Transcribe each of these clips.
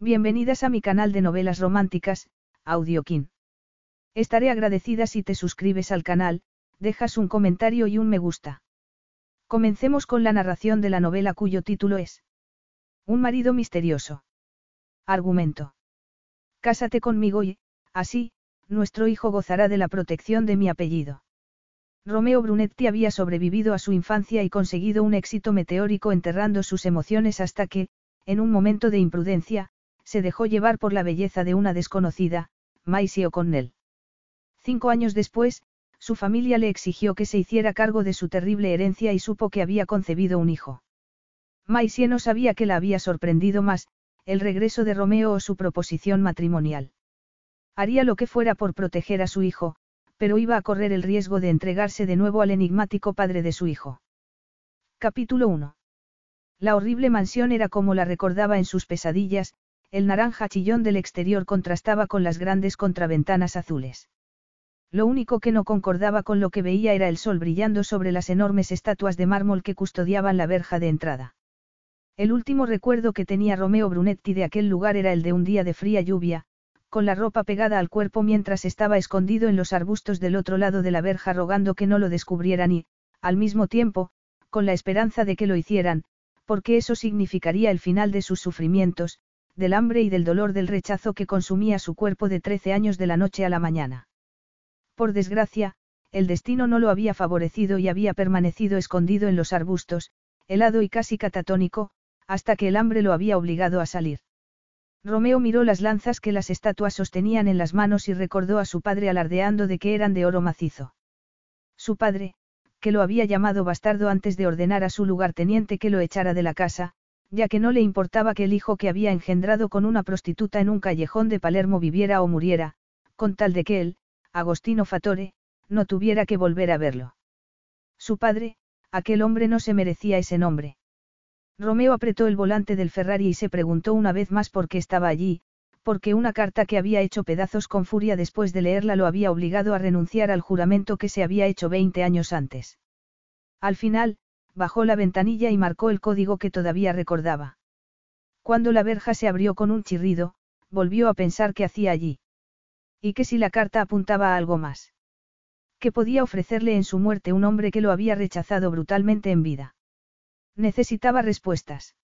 Bienvenidas a mi canal de novelas románticas, Audiokin. Estaré agradecida si te suscribes al canal, dejas un comentario y un me gusta. Comencemos con la narración de la novela cuyo título es Un marido misterioso. Argumento. Cásate conmigo y, así, nuestro hijo gozará de la protección de mi apellido. Romeo Brunetti había sobrevivido a su infancia y conseguido un éxito meteórico enterrando sus emociones hasta que, en un momento de imprudencia, se dejó llevar por la belleza de una desconocida, Maisie O'Connell. Cinco años después, su familia le exigió que se hiciera cargo de su terrible herencia y supo que había concebido un hijo. Maisie no sabía que la había sorprendido más, el regreso de Romeo o su proposición matrimonial. Haría lo que fuera por proteger a su hijo, pero iba a correr el riesgo de entregarse de nuevo al enigmático padre de su hijo. Capítulo 1. La horrible mansión era como la recordaba en sus pesadillas, el naranja chillón del exterior contrastaba con las grandes contraventanas azules. Lo único que no concordaba con lo que veía era el sol brillando sobre las enormes estatuas de mármol que custodiaban la verja de entrada. El último recuerdo que tenía Romeo Brunetti de aquel lugar era el de un día de fría lluvia, con la ropa pegada al cuerpo mientras estaba escondido en los arbustos del otro lado de la verja rogando que no lo descubrieran y, al mismo tiempo, con la esperanza de que lo hicieran, porque eso significaría el final de sus sufrimientos, del hambre y del dolor del rechazo que consumía su cuerpo de trece años de la noche a la mañana. Por desgracia, el destino no lo había favorecido y había permanecido escondido en los arbustos, helado y casi catatónico, hasta que el hambre lo había obligado a salir. Romeo miró las lanzas que las estatuas sostenían en las manos y recordó a su padre alardeando de que eran de oro macizo. Su padre, que lo había llamado bastardo antes de ordenar a su lugarteniente que lo echara de la casa, ya que no le importaba que el hijo que había engendrado con una prostituta en un callejón de Palermo viviera o muriera, con tal de que él, Agostino Fatore, no tuviera que volver a verlo. Su padre, aquel hombre no se merecía ese nombre. Romeo apretó el volante del Ferrari y se preguntó una vez más por qué estaba allí, porque una carta que había hecho pedazos con furia después de leerla lo había obligado a renunciar al juramento que se había hecho 20 años antes. Al final, bajó la ventanilla y marcó el código que todavía recordaba. Cuando la verja se abrió con un chirrido, volvió a pensar qué hacía allí. Y que si la carta apuntaba a algo más. ¿Qué podía ofrecerle en su muerte un hombre que lo había rechazado brutalmente en vida? Necesitaba respuestas.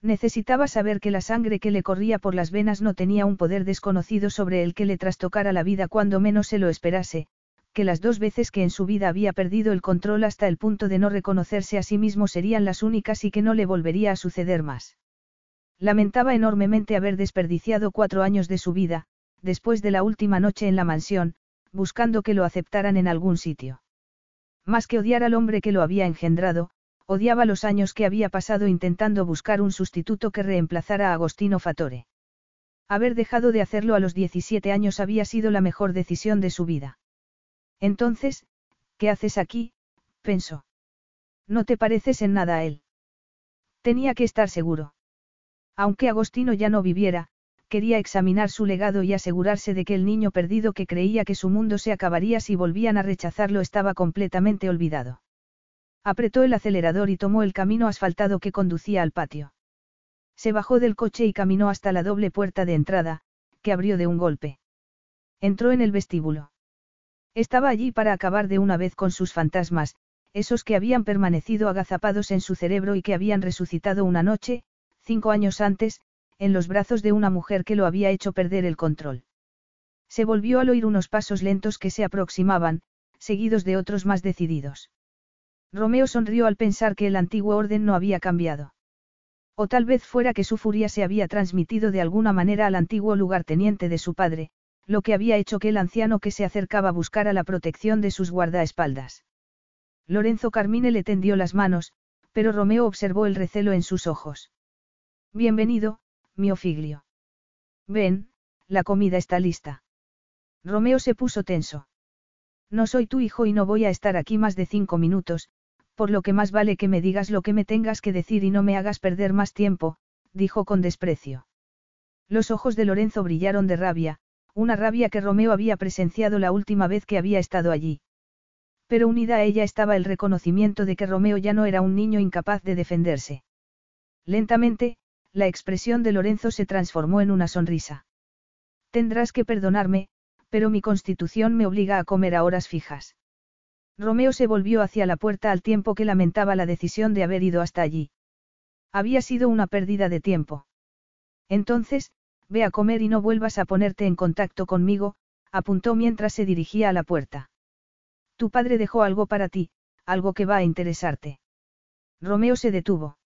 Necesitaba saber que la sangre que le corría por las venas no tenía un poder desconocido sobre el que le trastocara la vida cuando menos se lo esperase, que las dos veces que en su vida había perdido el control hasta el punto de no reconocerse a sí mismo serían las únicas y que no le volvería a suceder más. Lamentaba enormemente haber desperdiciado cuatro años de su vida, después de la última noche en la mansión, buscando que lo aceptaran en algún sitio. Más que odiar al hombre que lo había engendrado, odiaba los años que había pasado intentando buscar un sustituto que reemplazara a Agostino Fatore. Haber dejado de hacerlo a los 17 años había sido la mejor decisión de su vida. Entonces, ¿qué haces aquí? pensó. No te pareces en nada a él. Tenía que estar seguro. Aunque Agostino ya no viviera, quería examinar su legado y asegurarse de que el niño perdido que creía que su mundo se acabaría si volvían a rechazarlo estaba completamente olvidado. Apretó el acelerador y tomó el camino asfaltado que conducía al patio. Se bajó del coche y caminó hasta la doble puerta de entrada, que abrió de un golpe. Entró en el vestíbulo. Estaba allí para acabar de una vez con sus fantasmas, esos que habían permanecido agazapados en su cerebro y que habían resucitado una noche, cinco años antes, en los brazos de una mujer que lo había hecho perder el control. Se volvió al oír unos pasos lentos que se aproximaban, seguidos de otros más decididos. Romeo sonrió al pensar que el antiguo orden no había cambiado. O tal vez fuera que su furia se había transmitido de alguna manera al antiguo lugarteniente de su padre, lo que había hecho que el anciano que se acercaba buscara la protección de sus guardaespaldas. Lorenzo Carmine le tendió las manos, pero Romeo observó el recelo en sus ojos. Bienvenido, mi Ofiglio. Ven, la comida está lista. Romeo se puso tenso. No soy tu hijo y no voy a estar aquí más de cinco minutos, por lo que más vale que me digas lo que me tengas que decir y no me hagas perder más tiempo, dijo con desprecio. Los ojos de Lorenzo brillaron de rabia, una rabia que Romeo había presenciado la última vez que había estado allí. Pero unida a ella estaba el reconocimiento de que Romeo ya no era un niño incapaz de defenderse. Lentamente, la expresión de Lorenzo se transformó en una sonrisa. Tendrás que perdonarme, pero mi constitución me obliga a comer a horas fijas. Romeo se volvió hacia la puerta al tiempo que lamentaba la decisión de haber ido hasta allí. Había sido una pérdida de tiempo. Entonces, ve a comer y no vuelvas a ponerte en contacto conmigo, apuntó mientras se dirigía a la puerta. Tu padre dejó algo para ti, algo que va a interesarte. Romeo se detuvo.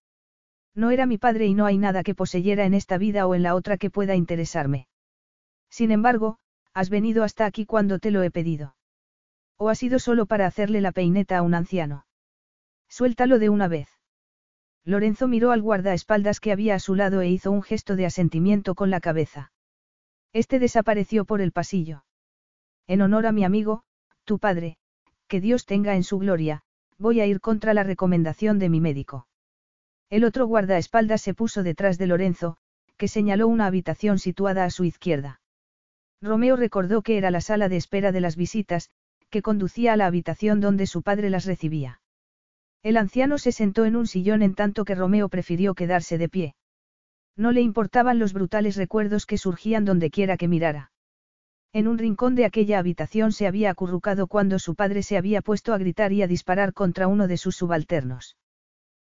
No era mi padre y no hay nada que poseyera en esta vida o en la otra que pueda interesarme. Sin embargo, Has venido hasta aquí cuando te lo he pedido. ¿O ha sido solo para hacerle la peineta a un anciano? Suéltalo de una vez. Lorenzo miró al guardaespaldas que había a su lado e hizo un gesto de asentimiento con la cabeza. Este desapareció por el pasillo. En honor a mi amigo, tu padre, que Dios tenga en su gloria, voy a ir contra la recomendación de mi médico. El otro guardaespaldas se puso detrás de Lorenzo, que señaló una habitación situada a su izquierda. Romeo recordó que era la sala de espera de las visitas, que conducía a la habitación donde su padre las recibía. El anciano se sentó en un sillón en tanto que Romeo prefirió quedarse de pie. No le importaban los brutales recuerdos que surgían donde quiera que mirara. En un rincón de aquella habitación se había acurrucado cuando su padre se había puesto a gritar y a disparar contra uno de sus subalternos.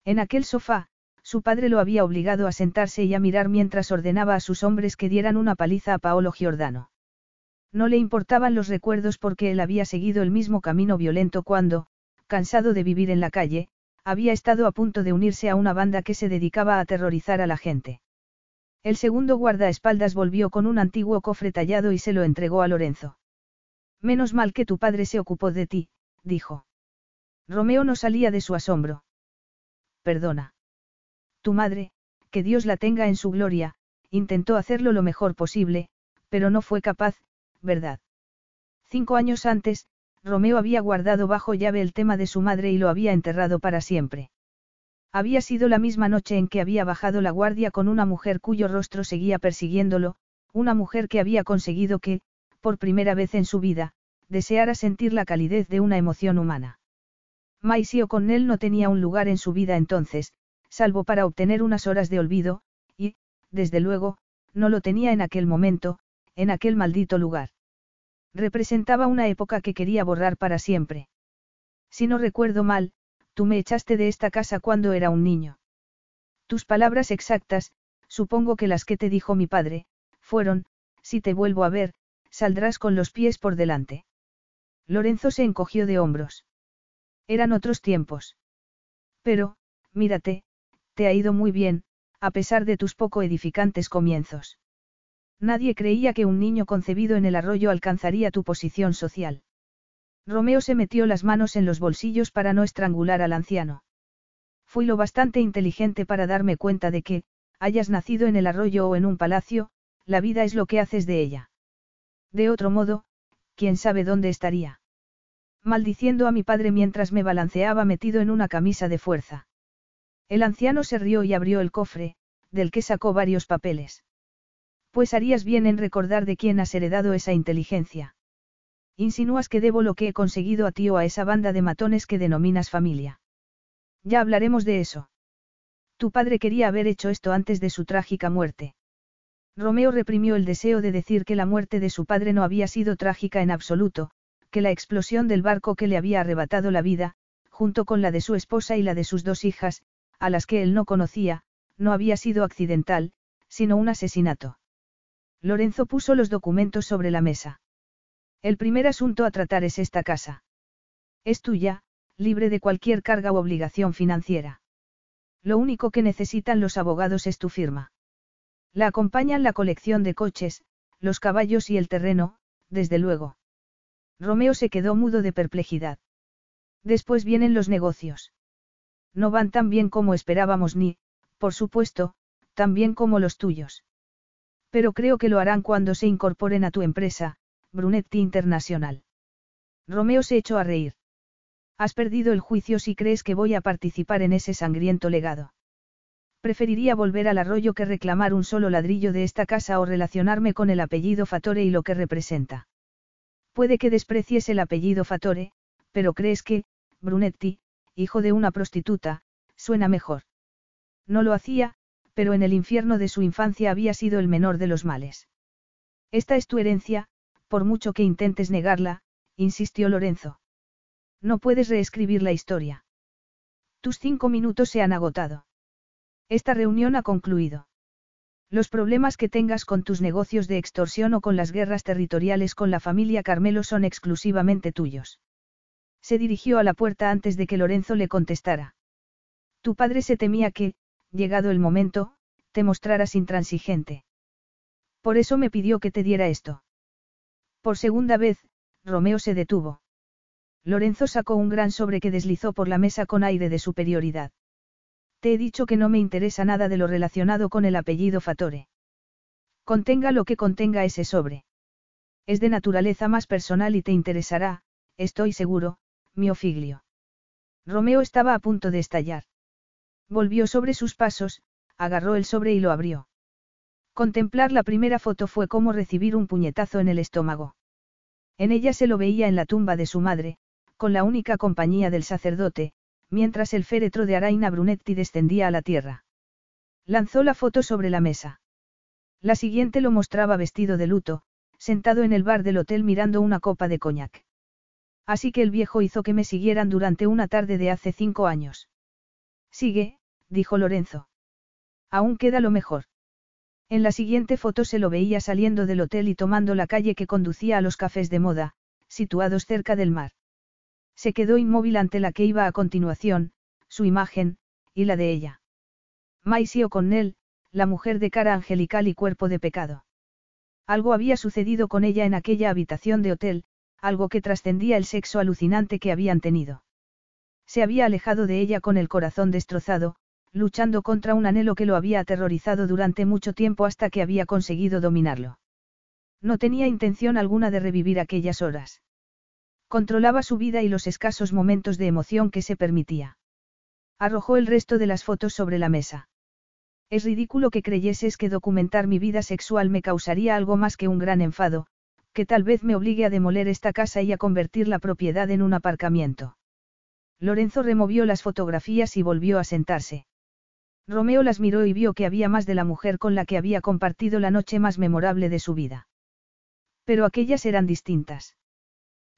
En aquel sofá, su padre lo había obligado a sentarse y a mirar mientras ordenaba a sus hombres que dieran una paliza a Paolo Giordano. No le importaban los recuerdos porque él había seguido el mismo camino violento cuando, cansado de vivir en la calle, había estado a punto de unirse a una banda que se dedicaba a aterrorizar a la gente. El segundo guardaespaldas volvió con un antiguo cofre tallado y se lo entregó a Lorenzo. Menos mal que tu padre se ocupó de ti, dijo. Romeo no salía de su asombro. Perdona. Tu madre, que Dios la tenga en su gloria, intentó hacerlo lo mejor posible, pero no fue capaz, ¿verdad? Cinco años antes, Romeo había guardado bajo llave el tema de su madre y lo había enterrado para siempre. Había sido la misma noche en que había bajado la guardia con una mujer cuyo rostro seguía persiguiéndolo, una mujer que había conseguido que, por primera vez en su vida, deseara sentir la calidez de una emoción humana. Maisie O'Connell no tenía un lugar en su vida entonces, salvo para obtener unas horas de olvido, y, desde luego, no lo tenía en aquel momento, en aquel maldito lugar. Representaba una época que quería borrar para siempre. Si no recuerdo mal, tú me echaste de esta casa cuando era un niño. Tus palabras exactas, supongo que las que te dijo mi padre, fueron, si te vuelvo a ver, saldrás con los pies por delante. Lorenzo se encogió de hombros. Eran otros tiempos. Pero, mírate, te ha ido muy bien, a pesar de tus poco edificantes comienzos. Nadie creía que un niño concebido en el arroyo alcanzaría tu posición social. Romeo se metió las manos en los bolsillos para no estrangular al anciano. Fui lo bastante inteligente para darme cuenta de que, hayas nacido en el arroyo o en un palacio, la vida es lo que haces de ella. De otro modo, quién sabe dónde estaría. Maldiciendo a mi padre mientras me balanceaba metido en una camisa de fuerza. El anciano se rió y abrió el cofre, del que sacó varios papeles. Pues harías bien en recordar de quién has heredado esa inteligencia. Insinúas que debo lo que he conseguido a ti o a esa banda de matones que denominas familia. Ya hablaremos de eso. Tu padre quería haber hecho esto antes de su trágica muerte. Romeo reprimió el deseo de decir que la muerte de su padre no había sido trágica en absoluto, que la explosión del barco que le había arrebatado la vida, junto con la de su esposa y la de sus dos hijas, a las que él no conocía, no había sido accidental, sino un asesinato. Lorenzo puso los documentos sobre la mesa. El primer asunto a tratar es esta casa. Es tuya, libre de cualquier carga u obligación financiera. Lo único que necesitan los abogados es tu firma. La acompañan la colección de coches, los caballos y el terreno, desde luego. Romeo se quedó mudo de perplejidad. Después vienen los negocios. No van tan bien como esperábamos ni, por supuesto, tan bien como los tuyos. Pero creo que lo harán cuando se incorporen a tu empresa, Brunetti Internacional. Romeo se echó a reír. Has perdido el juicio si crees que voy a participar en ese sangriento legado. Preferiría volver al arroyo que reclamar un solo ladrillo de esta casa o relacionarme con el apellido Fatore y lo que representa. Puede que desprecies el apellido Fatore, pero crees que, Brunetti, hijo de una prostituta, suena mejor. No lo hacía, pero en el infierno de su infancia había sido el menor de los males. Esta es tu herencia, por mucho que intentes negarla, insistió Lorenzo. No puedes reescribir la historia. Tus cinco minutos se han agotado. Esta reunión ha concluido. Los problemas que tengas con tus negocios de extorsión o con las guerras territoriales con la familia Carmelo son exclusivamente tuyos. Se dirigió a la puerta antes de que Lorenzo le contestara. Tu padre se temía que, llegado el momento, te mostraras intransigente. Por eso me pidió que te diera esto. Por segunda vez, Romeo se detuvo. Lorenzo sacó un gran sobre que deslizó por la mesa con aire de superioridad. Te he dicho que no me interesa nada de lo relacionado con el apellido Fatore. Contenga lo que contenga ese sobre. Es de naturaleza más personal y te interesará, estoy seguro, mi ofiglio. Romeo estaba a punto de estallar. Volvió sobre sus pasos, agarró el sobre y lo abrió. Contemplar la primera foto fue como recibir un puñetazo en el estómago. En ella se lo veía en la tumba de su madre, con la única compañía del sacerdote, mientras el féretro de Araina Brunetti descendía a la tierra. Lanzó la foto sobre la mesa. La siguiente lo mostraba vestido de luto, sentado en el bar del hotel mirando una copa de coñac. Así que el viejo hizo que me siguieran durante una tarde de hace cinco años. Sigue, dijo Lorenzo. Aún queda lo mejor. En la siguiente foto se lo veía saliendo del hotel y tomando la calle que conducía a los cafés de moda, situados cerca del mar. Se quedó inmóvil ante la que iba a continuación, su imagen, y la de ella. Maisie O'Connell, la mujer de cara angelical y cuerpo de pecado. Algo había sucedido con ella en aquella habitación de hotel, algo que trascendía el sexo alucinante que habían tenido. Se había alejado de ella con el corazón destrozado, luchando contra un anhelo que lo había aterrorizado durante mucho tiempo hasta que había conseguido dominarlo. No tenía intención alguna de revivir aquellas horas. Controlaba su vida y los escasos momentos de emoción que se permitía. Arrojó el resto de las fotos sobre la mesa. Es ridículo que creyeses que documentar mi vida sexual me causaría algo más que un gran enfado, que tal vez me obligue a demoler esta casa y a convertir la propiedad en un aparcamiento. Lorenzo removió las fotografías y volvió a sentarse. Romeo las miró y vio que había más de la mujer con la que había compartido la noche más memorable de su vida. Pero aquellas eran distintas.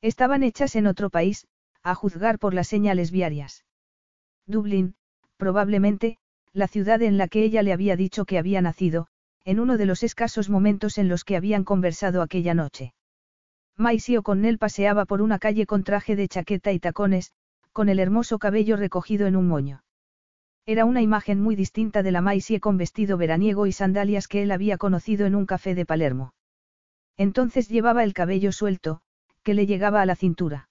Estaban hechas en otro país, a juzgar por las señales viarias. Dublín, probablemente, la ciudad en la que ella le había dicho que había nacido, en uno de los escasos momentos en los que habían conversado aquella noche. Maisie O'Connell paseaba por una calle con traje de chaqueta y tacones, con el hermoso cabello recogido en un moño. Era una imagen muy distinta de la Maisie con vestido veraniego y sandalias que él había conocido en un café de Palermo. Entonces llevaba el cabello suelto, que le llegaba a la cintura.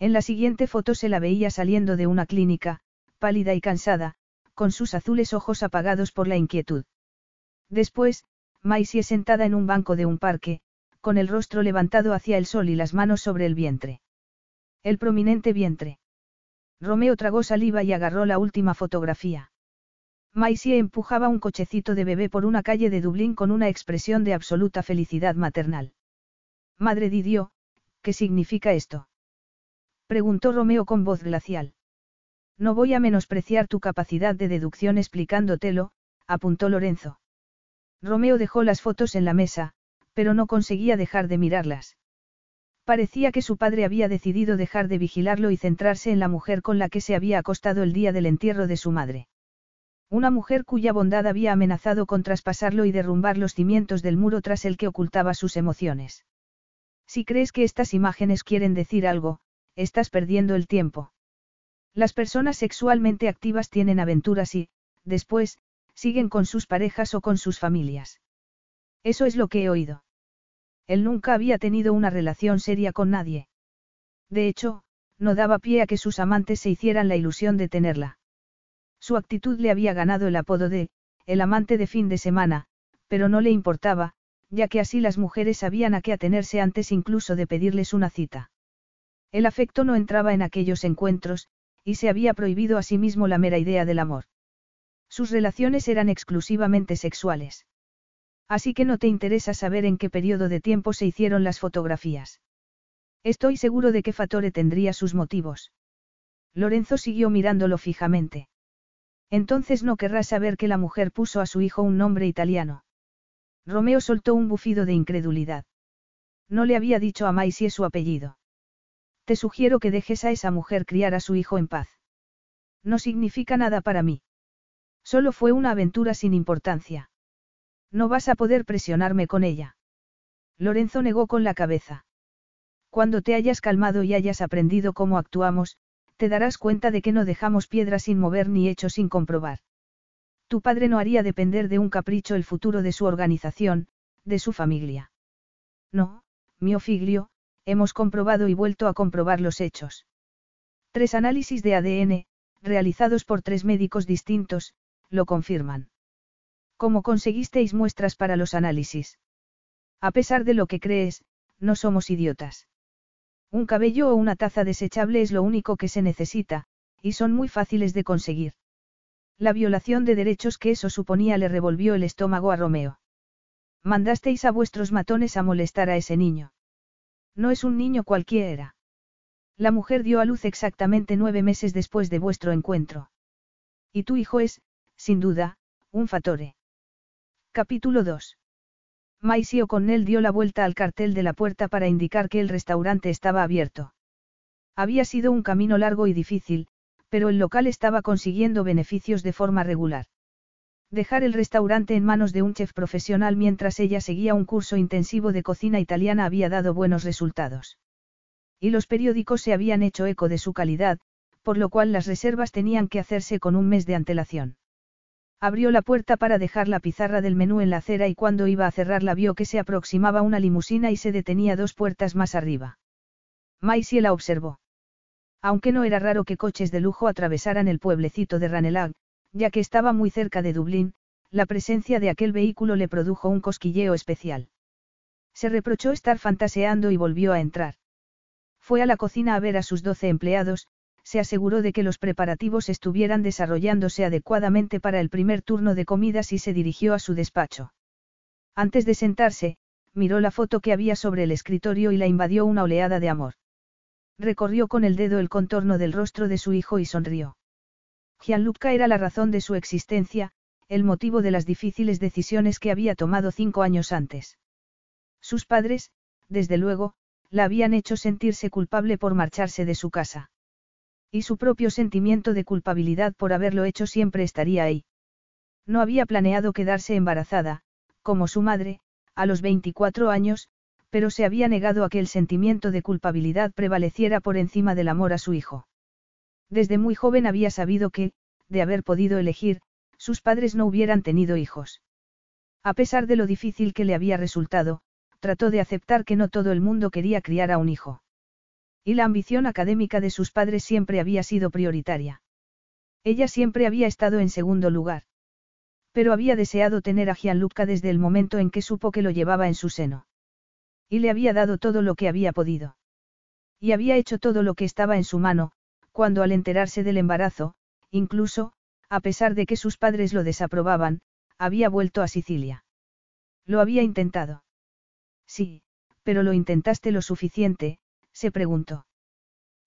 En la siguiente foto se la veía saliendo de una clínica, pálida y cansada, con sus azules ojos apagados por la inquietud. Después, Maisie sentada en un banco de un parque, con el rostro levantado hacia el sol y las manos sobre el vientre. El prominente vientre. Romeo tragó saliva y agarró la última fotografía. Maisie empujaba un cochecito de bebé por una calle de Dublín con una expresión de absoluta felicidad maternal. Madre Didio, ¿Qué significa esto? Preguntó Romeo con voz glacial. No voy a menospreciar tu capacidad de deducción explicándotelo, apuntó Lorenzo. Romeo dejó las fotos en la mesa, pero no conseguía dejar de mirarlas. Parecía que su padre había decidido dejar de vigilarlo y centrarse en la mujer con la que se había acostado el día del entierro de su madre. Una mujer cuya bondad había amenazado con traspasarlo y derrumbar los cimientos del muro tras el que ocultaba sus emociones. Si crees que estas imágenes quieren decir algo, estás perdiendo el tiempo. Las personas sexualmente activas tienen aventuras y, después, siguen con sus parejas o con sus familias. Eso es lo que he oído. Él nunca había tenido una relación seria con nadie. De hecho, no daba pie a que sus amantes se hicieran la ilusión de tenerla. Su actitud le había ganado el apodo de, el amante de fin de semana, pero no le importaba, ya que así las mujeres sabían a qué atenerse antes incluso de pedirles una cita. El afecto no entraba en aquellos encuentros, y se había prohibido a sí mismo la mera idea del amor. Sus relaciones eran exclusivamente sexuales. Así que no te interesa saber en qué periodo de tiempo se hicieron las fotografías. Estoy seguro de que Fatore tendría sus motivos. Lorenzo siguió mirándolo fijamente. Entonces no querrás saber que la mujer puso a su hijo un nombre italiano. Romeo soltó un bufido de incredulidad. No le había dicho a Maisie su apellido. Te sugiero que dejes a esa mujer criar a su hijo en paz. No significa nada para mí. Solo fue una aventura sin importancia. No vas a poder presionarme con ella. Lorenzo negó con la cabeza. Cuando te hayas calmado y hayas aprendido cómo actuamos, te darás cuenta de que no dejamos piedra sin mover ni hecho sin comprobar. Tu padre no haría depender de un capricho el futuro de su organización, de su familia. No, mio figlio, hemos comprobado y vuelto a comprobar los hechos. Tres análisis de ADN, realizados por tres médicos distintos, lo confirman. ¿Cómo conseguisteis muestras para los análisis? A pesar de lo que crees, no somos idiotas. Un cabello o una taza desechable es lo único que se necesita, y son muy fáciles de conseguir. La violación de derechos que eso suponía le revolvió el estómago a Romeo. Mandasteis a vuestros matones a molestar a ese niño. No es un niño cualquiera. La mujer dio a luz exactamente nueve meses después de vuestro encuentro. Y tu hijo es, sin duda, un fatore. Capítulo 2. Maisie O'Connell dio la vuelta al cartel de la puerta para indicar que el restaurante estaba abierto. Había sido un camino largo y difícil, pero el local estaba consiguiendo beneficios de forma regular. Dejar el restaurante en manos de un chef profesional mientras ella seguía un curso intensivo de cocina italiana había dado buenos resultados. Y los periódicos se habían hecho eco de su calidad, por lo cual las reservas tenían que hacerse con un mes de antelación. Abrió la puerta para dejar la pizarra del menú en la acera y cuando iba a cerrarla vio que se aproximaba una limusina y se detenía dos puertas más arriba. Maisie la observó. Aunque no era raro que coches de lujo atravesaran el pueblecito de Ranelag, ya que estaba muy cerca de Dublín, la presencia de aquel vehículo le produjo un cosquilleo especial. Se reprochó estar fantaseando y volvió a entrar. Fue a la cocina a ver a sus doce empleados, se aseguró de que los preparativos estuvieran desarrollándose adecuadamente para el primer turno de comidas y se dirigió a su despacho. Antes de sentarse, miró la foto que había sobre el escritorio y la invadió una oleada de amor. Recorrió con el dedo el contorno del rostro de su hijo y sonrió. Gianluca era la razón de su existencia, el motivo de las difíciles decisiones que había tomado cinco años antes. Sus padres, desde luego, la habían hecho sentirse culpable por marcharse de su casa. Y su propio sentimiento de culpabilidad por haberlo hecho siempre estaría ahí. No había planeado quedarse embarazada, como su madre, a los 24 años, pero se había negado a que el sentimiento de culpabilidad prevaleciera por encima del amor a su hijo. Desde muy joven había sabido que, de haber podido elegir, sus padres no hubieran tenido hijos. A pesar de lo difícil que le había resultado, trató de aceptar que no todo el mundo quería criar a un hijo. Y la ambición académica de sus padres siempre había sido prioritaria. Ella siempre había estado en segundo lugar. Pero había deseado tener a Gianluca desde el momento en que supo que lo llevaba en su seno. Y le había dado todo lo que había podido. Y había hecho todo lo que estaba en su mano, cuando al enterarse del embarazo, incluso, a pesar de que sus padres lo desaprobaban, había vuelto a Sicilia. Lo había intentado. Sí, pero lo intentaste lo suficiente, se preguntó.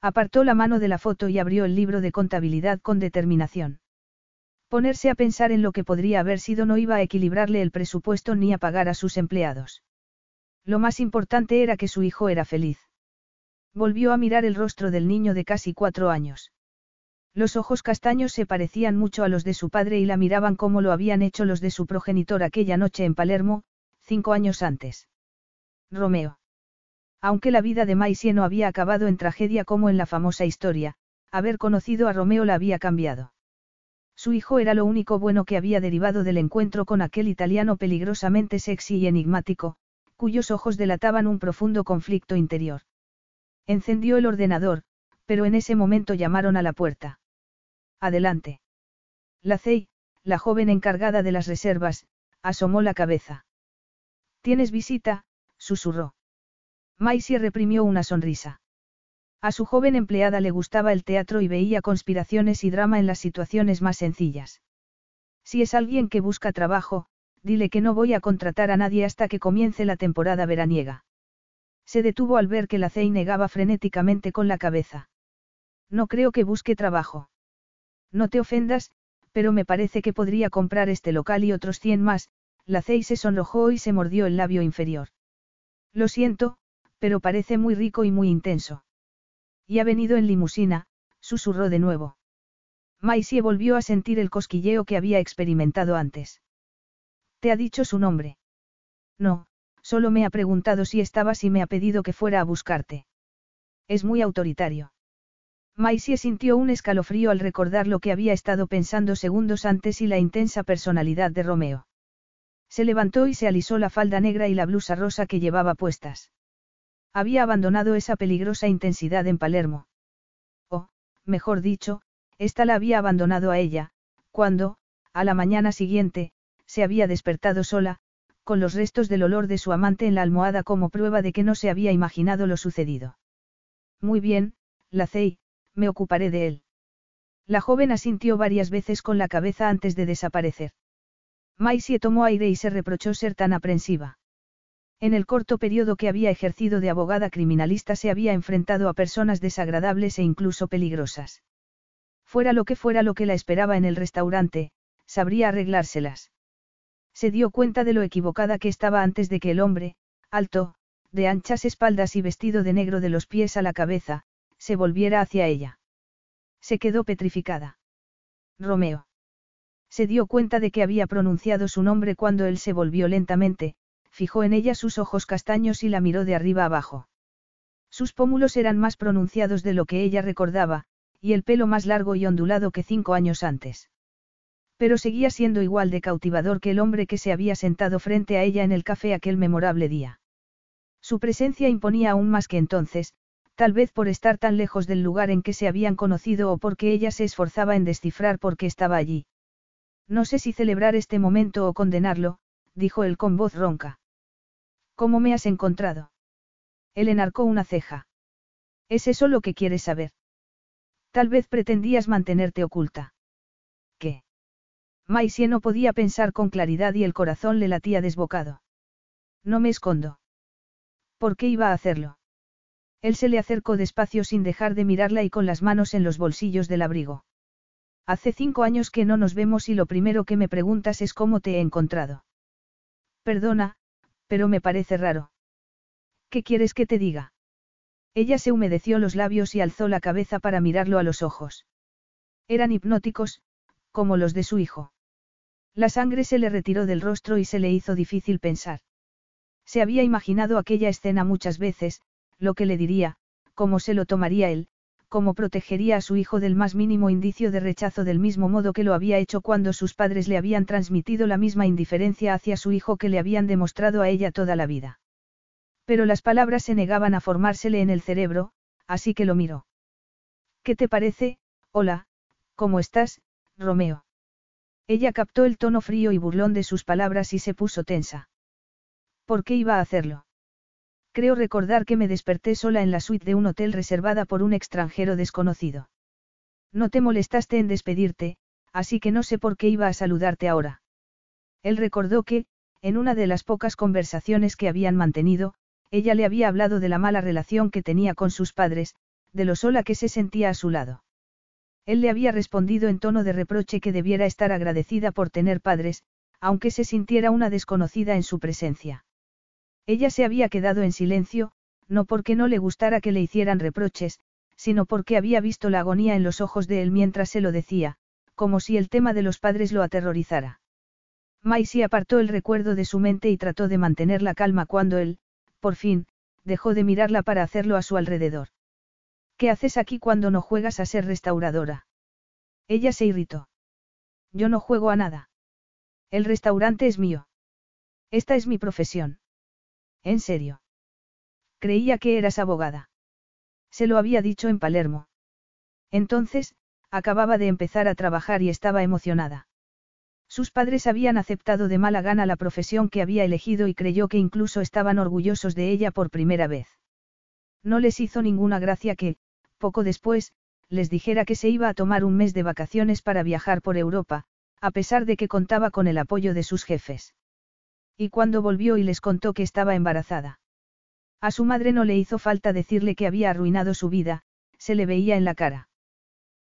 Apartó la mano de la foto y abrió el libro de contabilidad con determinación. Ponerse a pensar en lo que podría haber sido no iba a equilibrarle el presupuesto ni a pagar a sus empleados. Lo más importante era que su hijo era feliz. Volvió a mirar el rostro del niño de casi cuatro años. Los ojos castaños se parecían mucho a los de su padre y la miraban como lo habían hecho los de su progenitor aquella noche en Palermo, cinco años antes. Romeo. Aunque la vida de Maisie no había acabado en tragedia como en la famosa historia, haber conocido a Romeo la había cambiado. Su hijo era lo único bueno que había derivado del encuentro con aquel italiano peligrosamente sexy y enigmático, cuyos ojos delataban un profundo conflicto interior. Encendió el ordenador, pero en ese momento llamaron a la puerta. Adelante. La Cey, la joven encargada de las reservas, asomó la cabeza. ¿Tienes visita? susurró. Maisie reprimió una sonrisa. A su joven empleada le gustaba el teatro y veía conspiraciones y drama en las situaciones más sencillas. Si es alguien que busca trabajo, dile que no voy a contratar a nadie hasta que comience la temporada veraniega. Se detuvo al ver que la Cey negaba frenéticamente con la cabeza. No creo que busque trabajo. No te ofendas, pero me parece que podría comprar este local y otros cien más, la Cey se sonrojó y se mordió el labio inferior. Lo siento, pero parece muy rico y muy intenso. Y ha venido en limusina, susurró de nuevo. Maisie volvió a sentir el cosquilleo que había experimentado antes. ¿Te ha dicho su nombre? No, solo me ha preguntado si estabas y me ha pedido que fuera a buscarte. Es muy autoritario. Maisie sintió un escalofrío al recordar lo que había estado pensando segundos antes y la intensa personalidad de Romeo. Se levantó y se alisó la falda negra y la blusa rosa que llevaba puestas. Había abandonado esa peligrosa intensidad en Palermo. O, mejor dicho, ésta la había abandonado a ella, cuando, a la mañana siguiente, se había despertado sola, con los restos del olor de su amante en la almohada como prueba de que no se había imaginado lo sucedido. Muy bien, Lacey, me ocuparé de él. La joven asintió varias veces con la cabeza antes de desaparecer. Maisie tomó aire y se reprochó ser tan aprensiva. En el corto periodo que había ejercido de abogada criminalista se había enfrentado a personas desagradables e incluso peligrosas. Fuera lo que fuera lo que la esperaba en el restaurante, sabría arreglárselas. Se dio cuenta de lo equivocada que estaba antes de que el hombre, alto, de anchas espaldas y vestido de negro de los pies a la cabeza, se volviera hacia ella. Se quedó petrificada. Romeo. Se dio cuenta de que había pronunciado su nombre cuando él se volvió lentamente, fijó en ella sus ojos castaños y la miró de arriba abajo. Sus pómulos eran más pronunciados de lo que ella recordaba, y el pelo más largo y ondulado que cinco años antes. Pero seguía siendo igual de cautivador que el hombre que se había sentado frente a ella en el café aquel memorable día. Su presencia imponía aún más que entonces, tal vez por estar tan lejos del lugar en que se habían conocido o porque ella se esforzaba en descifrar por qué estaba allí. No sé si celebrar este momento o condenarlo, dijo él con voz ronca. ¿Cómo me has encontrado? Él enarcó una ceja. ¿Es eso lo que quieres saber? Tal vez pretendías mantenerte oculta. ¿Qué? Maisie no podía pensar con claridad y el corazón le latía desbocado. No me escondo. ¿Por qué iba a hacerlo? Él se le acercó despacio sin dejar de mirarla y con las manos en los bolsillos del abrigo. Hace cinco años que no nos vemos y lo primero que me preguntas es cómo te he encontrado. Perdona, pero me parece raro. ¿Qué quieres que te diga? Ella se humedeció los labios y alzó la cabeza para mirarlo a los ojos. Eran hipnóticos, como los de su hijo. La sangre se le retiró del rostro y se le hizo difícil pensar. Se había imaginado aquella escena muchas veces, lo que le diría, cómo se lo tomaría él, cómo protegería a su hijo del más mínimo indicio de rechazo del mismo modo que lo había hecho cuando sus padres le habían transmitido la misma indiferencia hacia su hijo que le habían demostrado a ella toda la vida. Pero las palabras se negaban a formársele en el cerebro, así que lo miró. ¿Qué te parece? Hola, ¿cómo estás, Romeo? Ella captó el tono frío y burlón de sus palabras y se puso tensa. ¿Por qué iba a hacerlo? Creo recordar que me desperté sola en la suite de un hotel reservada por un extranjero desconocido. No te molestaste en despedirte, así que no sé por qué iba a saludarte ahora. Él recordó que, en una de las pocas conversaciones que habían mantenido, ella le había hablado de la mala relación que tenía con sus padres, de lo sola que se sentía a su lado. Él le había respondido en tono de reproche que debiera estar agradecida por tener padres, aunque se sintiera una desconocida en su presencia. Ella se había quedado en silencio, no porque no le gustara que le hicieran reproches, sino porque había visto la agonía en los ojos de él mientras se lo decía, como si el tema de los padres lo aterrorizara. Maisie apartó el recuerdo de su mente y trató de mantener la calma cuando él, por fin, dejó de mirarla para hacerlo a su alrededor. ¿Qué haces aquí cuando no juegas a ser restauradora? Ella se irritó. Yo no juego a nada. El restaurante es mío. Esta es mi profesión. ¿En serio? Creía que eras abogada. Se lo había dicho en Palermo. Entonces, acababa de empezar a trabajar y estaba emocionada. Sus padres habían aceptado de mala gana la profesión que había elegido y creyó que incluso estaban orgullosos de ella por primera vez. No les hizo ninguna gracia que, poco después, les dijera que se iba a tomar un mes de vacaciones para viajar por Europa, a pesar de que contaba con el apoyo de sus jefes. Y cuando volvió y les contó que estaba embarazada. A su madre no le hizo falta decirle que había arruinado su vida, se le veía en la cara.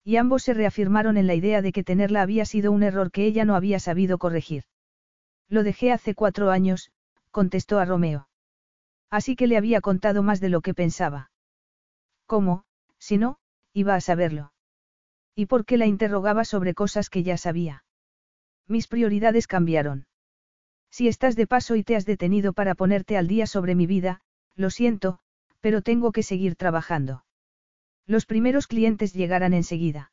Y ambos se reafirmaron en la idea de que tenerla había sido un error que ella no había sabido corregir. Lo dejé hace cuatro años, contestó a Romeo. Así que le había contado más de lo que pensaba. ¿Cómo? Si no, iba a saberlo. ¿Y por qué la interrogaba sobre cosas que ya sabía? Mis prioridades cambiaron. Si estás de paso y te has detenido para ponerte al día sobre mi vida, lo siento, pero tengo que seguir trabajando. Los primeros clientes llegarán enseguida.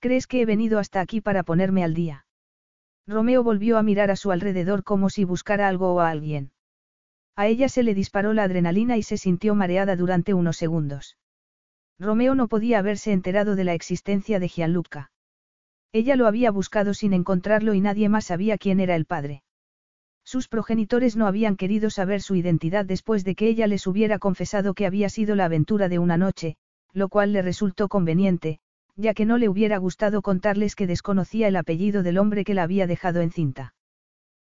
¿Crees que he venido hasta aquí para ponerme al día? Romeo volvió a mirar a su alrededor como si buscara algo o a alguien. A ella se le disparó la adrenalina y se sintió mareada durante unos segundos. Romeo no podía haberse enterado de la existencia de Gianluca. Ella lo había buscado sin encontrarlo y nadie más sabía quién era el padre. Sus progenitores no habían querido saber su identidad después de que ella les hubiera confesado que había sido la aventura de una noche, lo cual le resultó conveniente, ya que no le hubiera gustado contarles que desconocía el apellido del hombre que la había dejado encinta.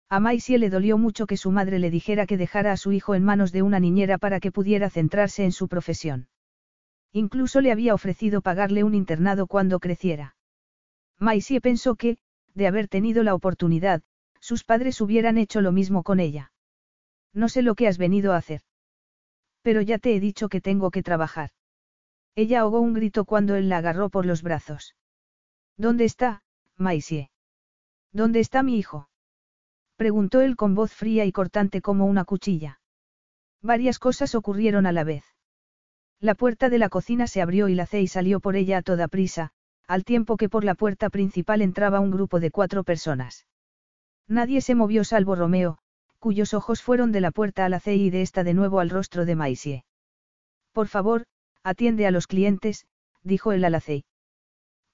A Maisie le dolió mucho que su madre le dijera que dejara a su hijo en manos de una niñera para que pudiera centrarse en su profesión. Incluso le había ofrecido pagarle un internado cuando creciera. Maisie pensó que, de haber tenido la oportunidad, sus padres hubieran hecho lo mismo con ella. No sé lo que has venido a hacer. Pero ya te he dicho que tengo que trabajar. Ella ahogó un grito cuando él la agarró por los brazos. ¿Dónde está, Maisie? ¿Dónde está mi hijo? Preguntó él con voz fría y cortante como una cuchilla. Varias cosas ocurrieron a la vez. La puerta de la cocina se abrió y la Cey salió por ella a toda prisa, al tiempo que por la puerta principal entraba un grupo de cuatro personas. Nadie se movió salvo Romeo, cuyos ojos fueron de la puerta a la C y de esta de nuevo al rostro de Maisie. Por favor, atiende a los clientes, dijo el alacei.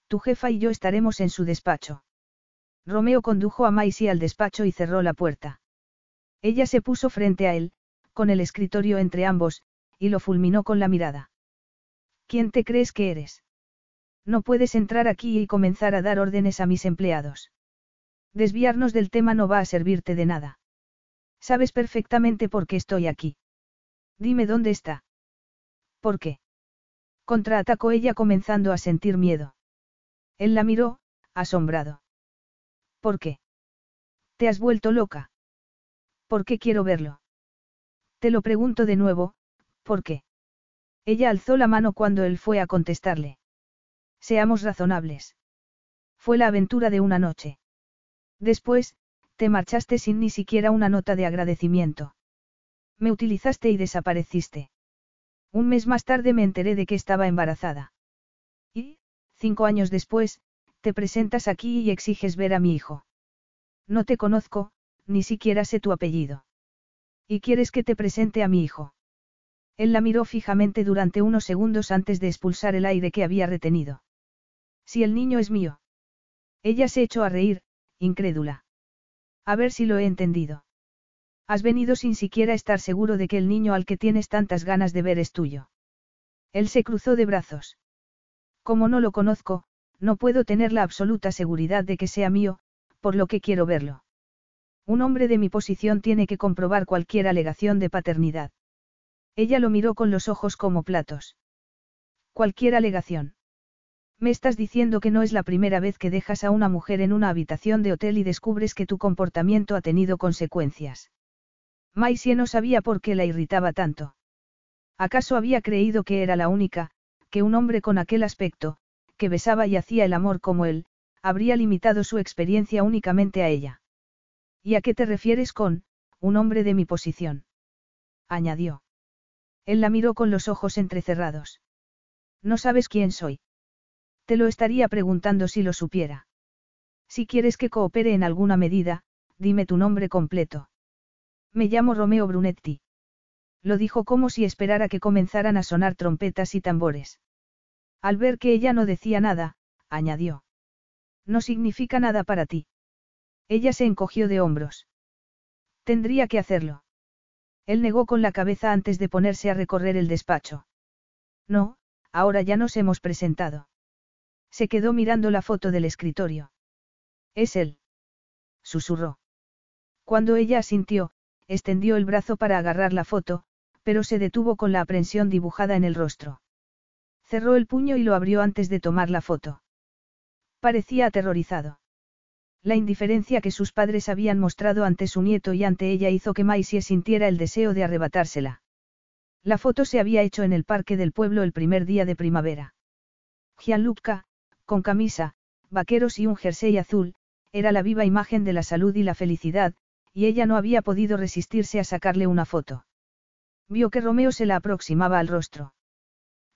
Tu jefa y yo estaremos en su despacho. Romeo condujo a Maisie al despacho y cerró la puerta. Ella se puso frente a él, con el escritorio entre ambos, y lo fulminó con la mirada. ¿Quién te crees que eres? No puedes entrar aquí y comenzar a dar órdenes a mis empleados. Desviarnos del tema no va a servirte de nada. Sabes perfectamente por qué estoy aquí. Dime dónde está. ¿Por qué? Contraatacó ella comenzando a sentir miedo. Él la miró, asombrado. ¿Por qué? ¿Te has vuelto loca? ¿Por qué quiero verlo? Te lo pregunto de nuevo, ¿por qué? Ella alzó la mano cuando él fue a contestarle. Seamos razonables. Fue la aventura de una noche. Después, te marchaste sin ni siquiera una nota de agradecimiento. Me utilizaste y desapareciste. Un mes más tarde me enteré de que estaba embarazada. Y, cinco años después, te presentas aquí y exiges ver a mi hijo. No te conozco, ni siquiera sé tu apellido. ¿Y quieres que te presente a mi hijo? Él la miró fijamente durante unos segundos antes de expulsar el aire que había retenido. Si el niño es mío. Ella se echó a reír, incrédula. A ver si lo he entendido. Has venido sin siquiera estar seguro de que el niño al que tienes tantas ganas de ver es tuyo. Él se cruzó de brazos. Como no lo conozco, no puedo tener la absoluta seguridad de que sea mío, por lo que quiero verlo. Un hombre de mi posición tiene que comprobar cualquier alegación de paternidad. Ella lo miró con los ojos como platos. Cualquier alegación. Me estás diciendo que no es la primera vez que dejas a una mujer en una habitación de hotel y descubres que tu comportamiento ha tenido consecuencias. Maisie no sabía por qué la irritaba tanto. ¿Acaso había creído que era la única, que un hombre con aquel aspecto, que besaba y hacía el amor como él, habría limitado su experiencia únicamente a ella. ¿Y a qué te refieres con, un hombre de mi posición? añadió. Él la miró con los ojos entrecerrados. No sabes quién soy. Te lo estaría preguntando si lo supiera. Si quieres que coopere en alguna medida, dime tu nombre completo. Me llamo Romeo Brunetti. Lo dijo como si esperara que comenzaran a sonar trompetas y tambores. Al ver que ella no decía nada, añadió. No significa nada para ti. Ella se encogió de hombros. Tendría que hacerlo. Él negó con la cabeza antes de ponerse a recorrer el despacho. No, ahora ya nos hemos presentado. Se quedó mirando la foto del escritorio. Es él. Susurró. Cuando ella asintió, extendió el brazo para agarrar la foto, pero se detuvo con la aprensión dibujada en el rostro. Cerró el puño y lo abrió antes de tomar la foto. Parecía aterrorizado. La indiferencia que sus padres habían mostrado ante su nieto y ante ella hizo que Maisie sintiera el deseo de arrebatársela. La foto se había hecho en el parque del pueblo el primer día de primavera. Gianluca, con camisa, vaqueros y un jersey azul, era la viva imagen de la salud y la felicidad, y ella no había podido resistirse a sacarle una foto. Vio que Romeo se la aproximaba al rostro.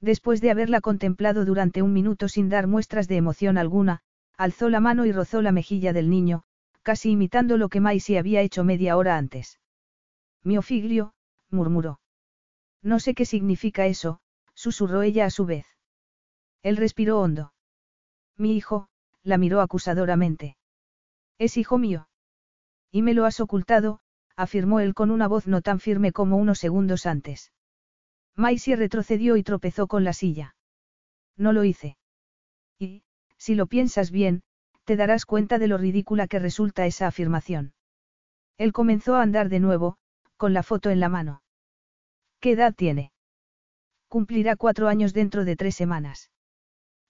Después de haberla contemplado durante un minuto sin dar muestras de emoción alguna, alzó la mano y rozó la mejilla del niño, casi imitando lo que Maisie había hecho media hora antes. Miofiglio, murmuró. No sé qué significa eso, susurró ella a su vez. Él respiró hondo. Mi hijo, la miró acusadoramente. Es hijo mío. Y me lo has ocultado, afirmó él con una voz no tan firme como unos segundos antes. Maisie retrocedió y tropezó con la silla. No lo hice. Y, si lo piensas bien, te darás cuenta de lo ridícula que resulta esa afirmación. Él comenzó a andar de nuevo, con la foto en la mano. ¿Qué edad tiene? Cumplirá cuatro años dentro de tres semanas.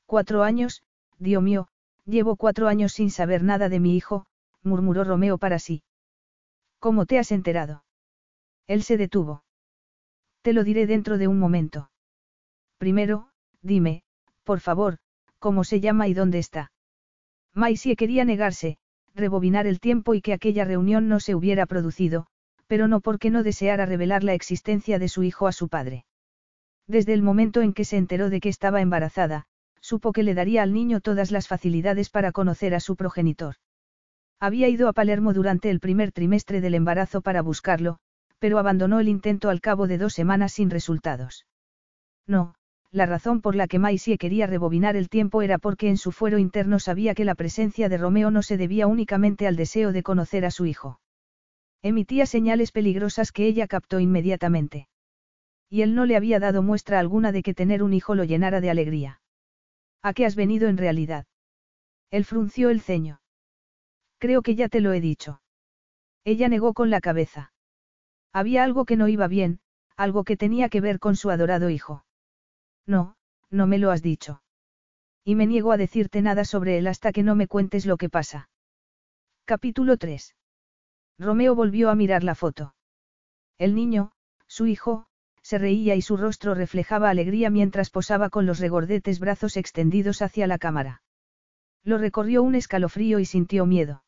Cuatro años, Dios mío, llevo cuatro años sin saber nada de mi hijo, murmuró Romeo para sí. ¿Cómo te has enterado? Él se detuvo. Te lo diré dentro de un momento. Primero, dime, por favor, cómo se llama y dónde está. Maisie quería negarse, rebobinar el tiempo y que aquella reunión no se hubiera producido, pero no porque no deseara revelar la existencia de su hijo a su padre. Desde el momento en que se enteró de que estaba embarazada, supo que le daría al niño todas las facilidades para conocer a su progenitor. Había ido a Palermo durante el primer trimestre del embarazo para buscarlo, pero abandonó el intento al cabo de dos semanas sin resultados. No, la razón por la que Maisie quería rebobinar el tiempo era porque en su fuero interno sabía que la presencia de Romeo no se debía únicamente al deseo de conocer a su hijo. Emitía señales peligrosas que ella captó inmediatamente. Y él no le había dado muestra alguna de que tener un hijo lo llenara de alegría. ¿A qué has venido en realidad? Él frunció el ceño. Creo que ya te lo he dicho. Ella negó con la cabeza. Había algo que no iba bien, algo que tenía que ver con su adorado hijo. No, no me lo has dicho. Y me niego a decirte nada sobre él hasta que no me cuentes lo que pasa. Capítulo 3. Romeo volvió a mirar la foto. El niño, su hijo, se reía y su rostro reflejaba alegría mientras posaba con los regordetes brazos extendidos hacia la cámara. Lo recorrió un escalofrío y sintió miedo.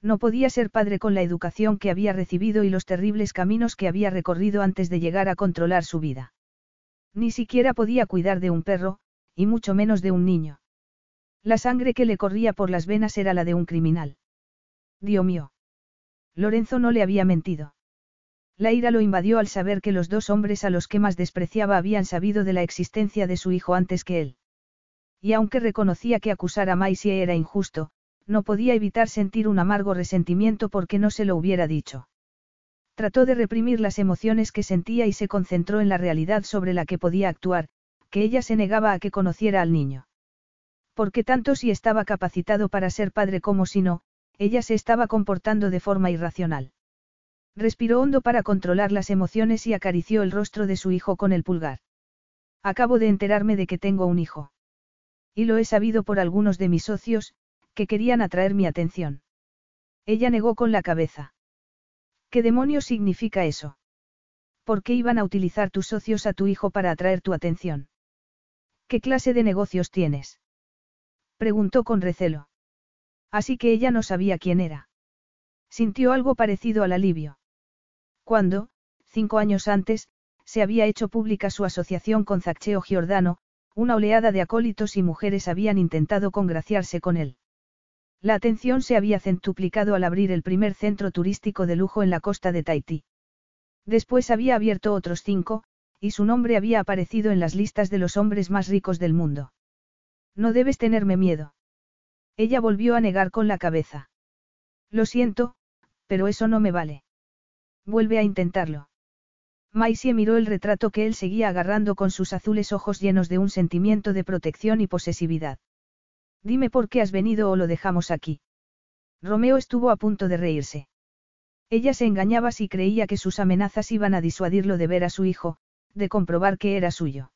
No podía ser padre con la educación que había recibido y los terribles caminos que había recorrido antes de llegar a controlar su vida. Ni siquiera podía cuidar de un perro, y mucho menos de un niño. La sangre que le corría por las venas era la de un criminal. Dios mío. Lorenzo no le había mentido. La ira lo invadió al saber que los dos hombres a los que más despreciaba habían sabido de la existencia de su hijo antes que él. Y aunque reconocía que acusar a Maisie era injusto, no podía evitar sentir un amargo resentimiento porque no se lo hubiera dicho. Trató de reprimir las emociones que sentía y se concentró en la realidad sobre la que podía actuar, que ella se negaba a que conociera al niño. Porque tanto si estaba capacitado para ser padre como si no, ella se estaba comportando de forma irracional. Respiró hondo para controlar las emociones y acarició el rostro de su hijo con el pulgar. Acabo de enterarme de que tengo un hijo. Y lo he sabido por algunos de mis socios, que querían atraer mi atención. Ella negó con la cabeza. ¿Qué demonios significa eso? ¿Por qué iban a utilizar tus socios a tu hijo para atraer tu atención? ¿Qué clase de negocios tienes? Preguntó con recelo. Así que ella no sabía quién era. Sintió algo parecido al alivio. Cuando, cinco años antes, se había hecho pública su asociación con Zaccheo Giordano, una oleada de acólitos y mujeres habían intentado congraciarse con él. La atención se había centuplicado al abrir el primer centro turístico de lujo en la costa de Tahití. Después había abierto otros cinco, y su nombre había aparecido en las listas de los hombres más ricos del mundo. No debes tenerme miedo. Ella volvió a negar con la cabeza. Lo siento, pero eso no me vale. Vuelve a intentarlo. Maisie miró el retrato que él seguía agarrando con sus azules ojos llenos de un sentimiento de protección y posesividad. Dime por qué has venido o lo dejamos aquí. Romeo estuvo a punto de reírse. Ella se engañaba si creía que sus amenazas iban a disuadirlo de ver a su hijo, de comprobar que era suyo.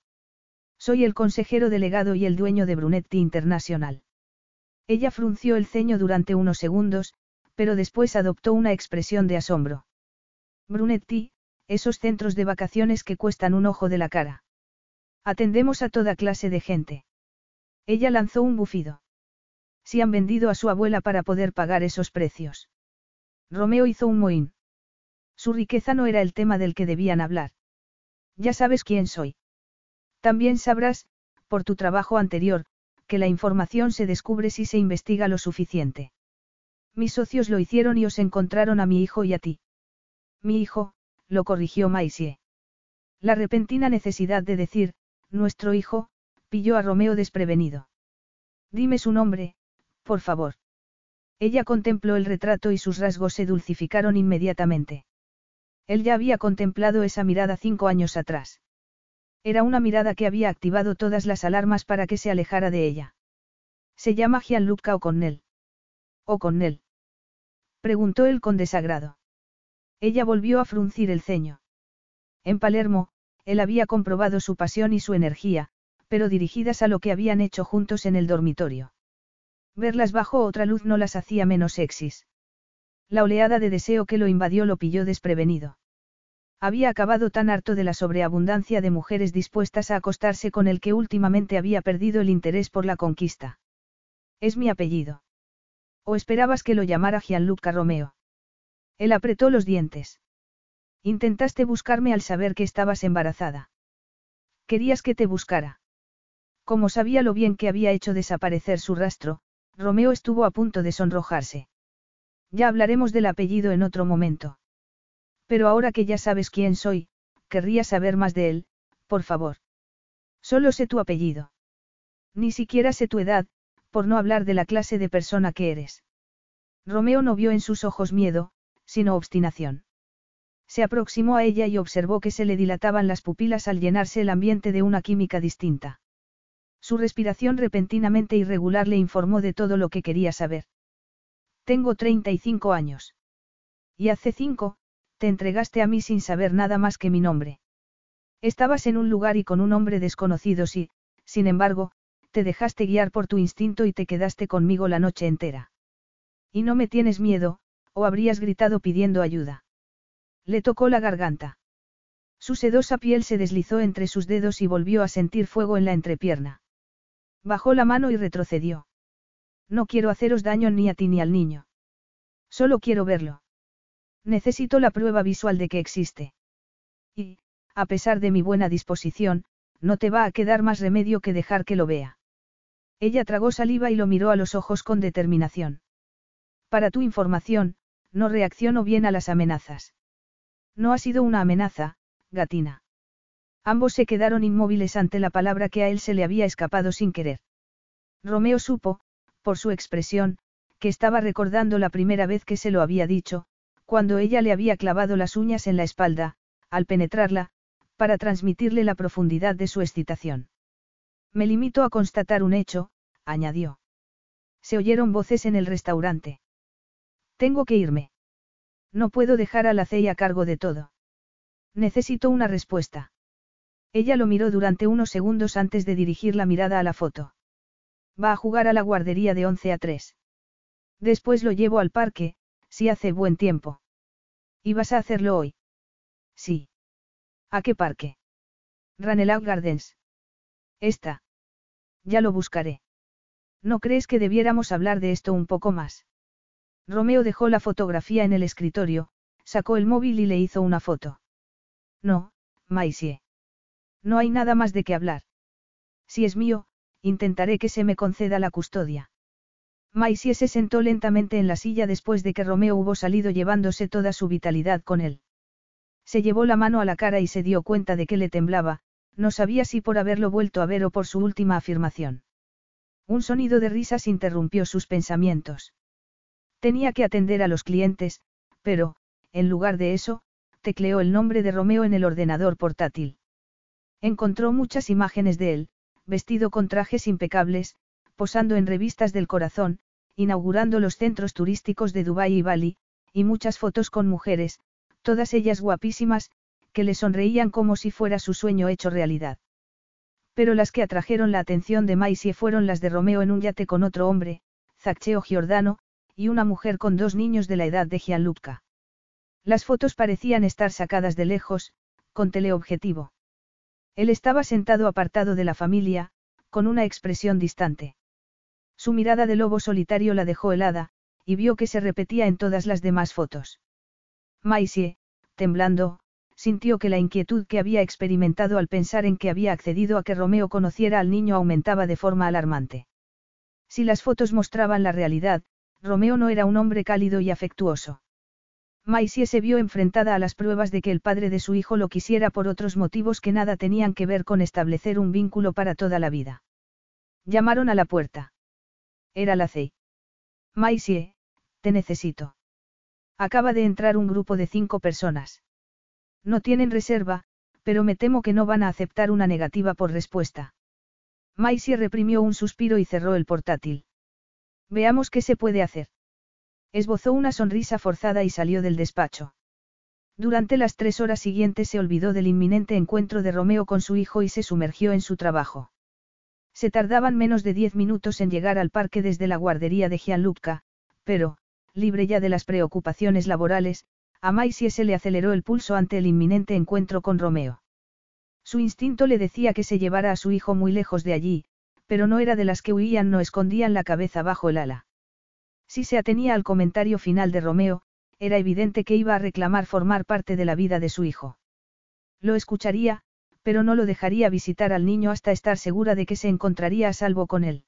Soy el consejero delegado y el dueño de Brunetti Internacional. Ella frunció el ceño durante unos segundos, pero después adoptó una expresión de asombro. Brunetti, esos centros de vacaciones que cuestan un ojo de la cara. Atendemos a toda clase de gente. Ella lanzó un bufido. Si han vendido a su abuela para poder pagar esos precios. Romeo hizo un mohín. Su riqueza no era el tema del que debían hablar. Ya sabes quién soy. También sabrás, por tu trabajo anterior, que la información se descubre si se investiga lo suficiente. Mis socios lo hicieron y os encontraron a mi hijo y a ti. Mi hijo, lo corrigió Maisie. La repentina necesidad de decir, nuestro hijo, pilló a Romeo desprevenido. Dime su nombre, por favor. Ella contempló el retrato y sus rasgos se dulcificaron inmediatamente. Él ya había contemplado esa mirada cinco años atrás. Era una mirada que había activado todas las alarmas para que se alejara de ella. Se llama Gianluca O'Connell. O'Connell. Preguntó él con desagrado. Ella volvió a fruncir el ceño. En Palermo, él había comprobado su pasión y su energía, pero dirigidas a lo que habían hecho juntos en el dormitorio. Verlas bajo otra luz no las hacía menos sexys. La oleada de deseo que lo invadió lo pilló desprevenido. Había acabado tan harto de la sobreabundancia de mujeres dispuestas a acostarse con el que últimamente había perdido el interés por la conquista. Es mi apellido. ¿O esperabas que lo llamara Gianluca Romeo? Él apretó los dientes. Intentaste buscarme al saber que estabas embarazada. Querías que te buscara. Como sabía lo bien que había hecho desaparecer su rastro, Romeo estuvo a punto de sonrojarse. Ya hablaremos del apellido en otro momento. Pero ahora que ya sabes quién soy, querría saber más de él, por favor. Solo sé tu apellido. Ni siquiera sé tu edad, por no hablar de la clase de persona que eres. Romeo no vio en sus ojos miedo, sino obstinación. Se aproximó a ella y observó que se le dilataban las pupilas al llenarse el ambiente de una química distinta. Su respiración repentinamente irregular le informó de todo lo que quería saber. Tengo 35 años. Y hace cinco, te entregaste a mí sin saber nada más que mi nombre. Estabas en un lugar y con un hombre desconocido y, sin embargo, te dejaste guiar por tu instinto y te quedaste conmigo la noche entera. Y no me tienes miedo, o habrías gritado pidiendo ayuda. Le tocó la garganta. Su sedosa piel se deslizó entre sus dedos y volvió a sentir fuego en la entrepierna. Bajó la mano y retrocedió. No quiero haceros daño ni a ti ni al niño. Solo quiero verlo. Necesito la prueba visual de que existe. Y, a pesar de mi buena disposición, no te va a quedar más remedio que dejar que lo vea. Ella tragó saliva y lo miró a los ojos con determinación. Para tu información, no reacciono bien a las amenazas. No ha sido una amenaza, gatina. Ambos se quedaron inmóviles ante la palabra que a él se le había escapado sin querer. Romeo supo, por su expresión, que estaba recordando la primera vez que se lo había dicho, cuando ella le había clavado las uñas en la espalda, al penetrarla, para transmitirle la profundidad de su excitación. Me limito a constatar un hecho, añadió. Se oyeron voces en el restaurante. Tengo que irme. No puedo dejar a la CEI a cargo de todo. Necesito una respuesta. Ella lo miró durante unos segundos antes de dirigir la mirada a la foto. Va a jugar a la guardería de 11 a 3. Después lo llevo al parque, si hace buen tiempo. ¿Y vas a hacerlo hoy? Sí. ¿A qué parque? Ranelagh Gardens. Esta. Ya lo buscaré. ¿No crees que debiéramos hablar de esto un poco más? Romeo dejó la fotografía en el escritorio, sacó el móvil y le hizo una foto. No, Maisie. No hay nada más de qué hablar. Si es mío, intentaré que se me conceda la custodia. Maisie se sentó lentamente en la silla después de que Romeo hubo salido llevándose toda su vitalidad con él. Se llevó la mano a la cara y se dio cuenta de que le temblaba, no sabía si por haberlo vuelto a ver o por su última afirmación. Un sonido de risas interrumpió sus pensamientos. Tenía que atender a los clientes, pero, en lugar de eso, tecleó el nombre de Romeo en el ordenador portátil. Encontró muchas imágenes de él, vestido con trajes impecables, posando en revistas del corazón, inaugurando los centros turísticos de Dubái y Bali, y muchas fotos con mujeres, todas ellas guapísimas, que le sonreían como si fuera su sueño hecho realidad. Pero las que atrajeron la atención de Maisie fueron las de Romeo en un yate con otro hombre, Zaccheo Giordano, y una mujer con dos niños de la edad de Gianluca. Las fotos parecían estar sacadas de lejos, con teleobjetivo. Él estaba sentado apartado de la familia, con una expresión distante. Su mirada de lobo solitario la dejó helada, y vio que se repetía en todas las demás fotos. Maisie, temblando, sintió que la inquietud que había experimentado al pensar en que había accedido a que Romeo conociera al niño aumentaba de forma alarmante. Si las fotos mostraban la realidad, Romeo no era un hombre cálido y afectuoso. Maisie se vio enfrentada a las pruebas de que el padre de su hijo lo quisiera por otros motivos que nada tenían que ver con establecer un vínculo para toda la vida. Llamaron a la puerta. Era la CEI. Maisie, te necesito. Acaba de entrar un grupo de cinco personas. No tienen reserva, pero me temo que no van a aceptar una negativa por respuesta. Maisie reprimió un suspiro y cerró el portátil. Veamos qué se puede hacer. Esbozó una sonrisa forzada y salió del despacho. Durante las tres horas siguientes se olvidó del inminente encuentro de Romeo con su hijo y se sumergió en su trabajo. Se tardaban menos de diez minutos en llegar al parque desde la guardería de Gianluca, pero, libre ya de las preocupaciones laborales, a Maisie se le aceleró el pulso ante el inminente encuentro con Romeo. Su instinto le decía que se llevara a su hijo muy lejos de allí, pero no era de las que huían no escondían la cabeza bajo el ala. Si se atenía al comentario final de Romeo, era evidente que iba a reclamar formar parte de la vida de su hijo. Lo escucharía, pero no lo dejaría visitar al niño hasta estar segura de que se encontraría a salvo con él.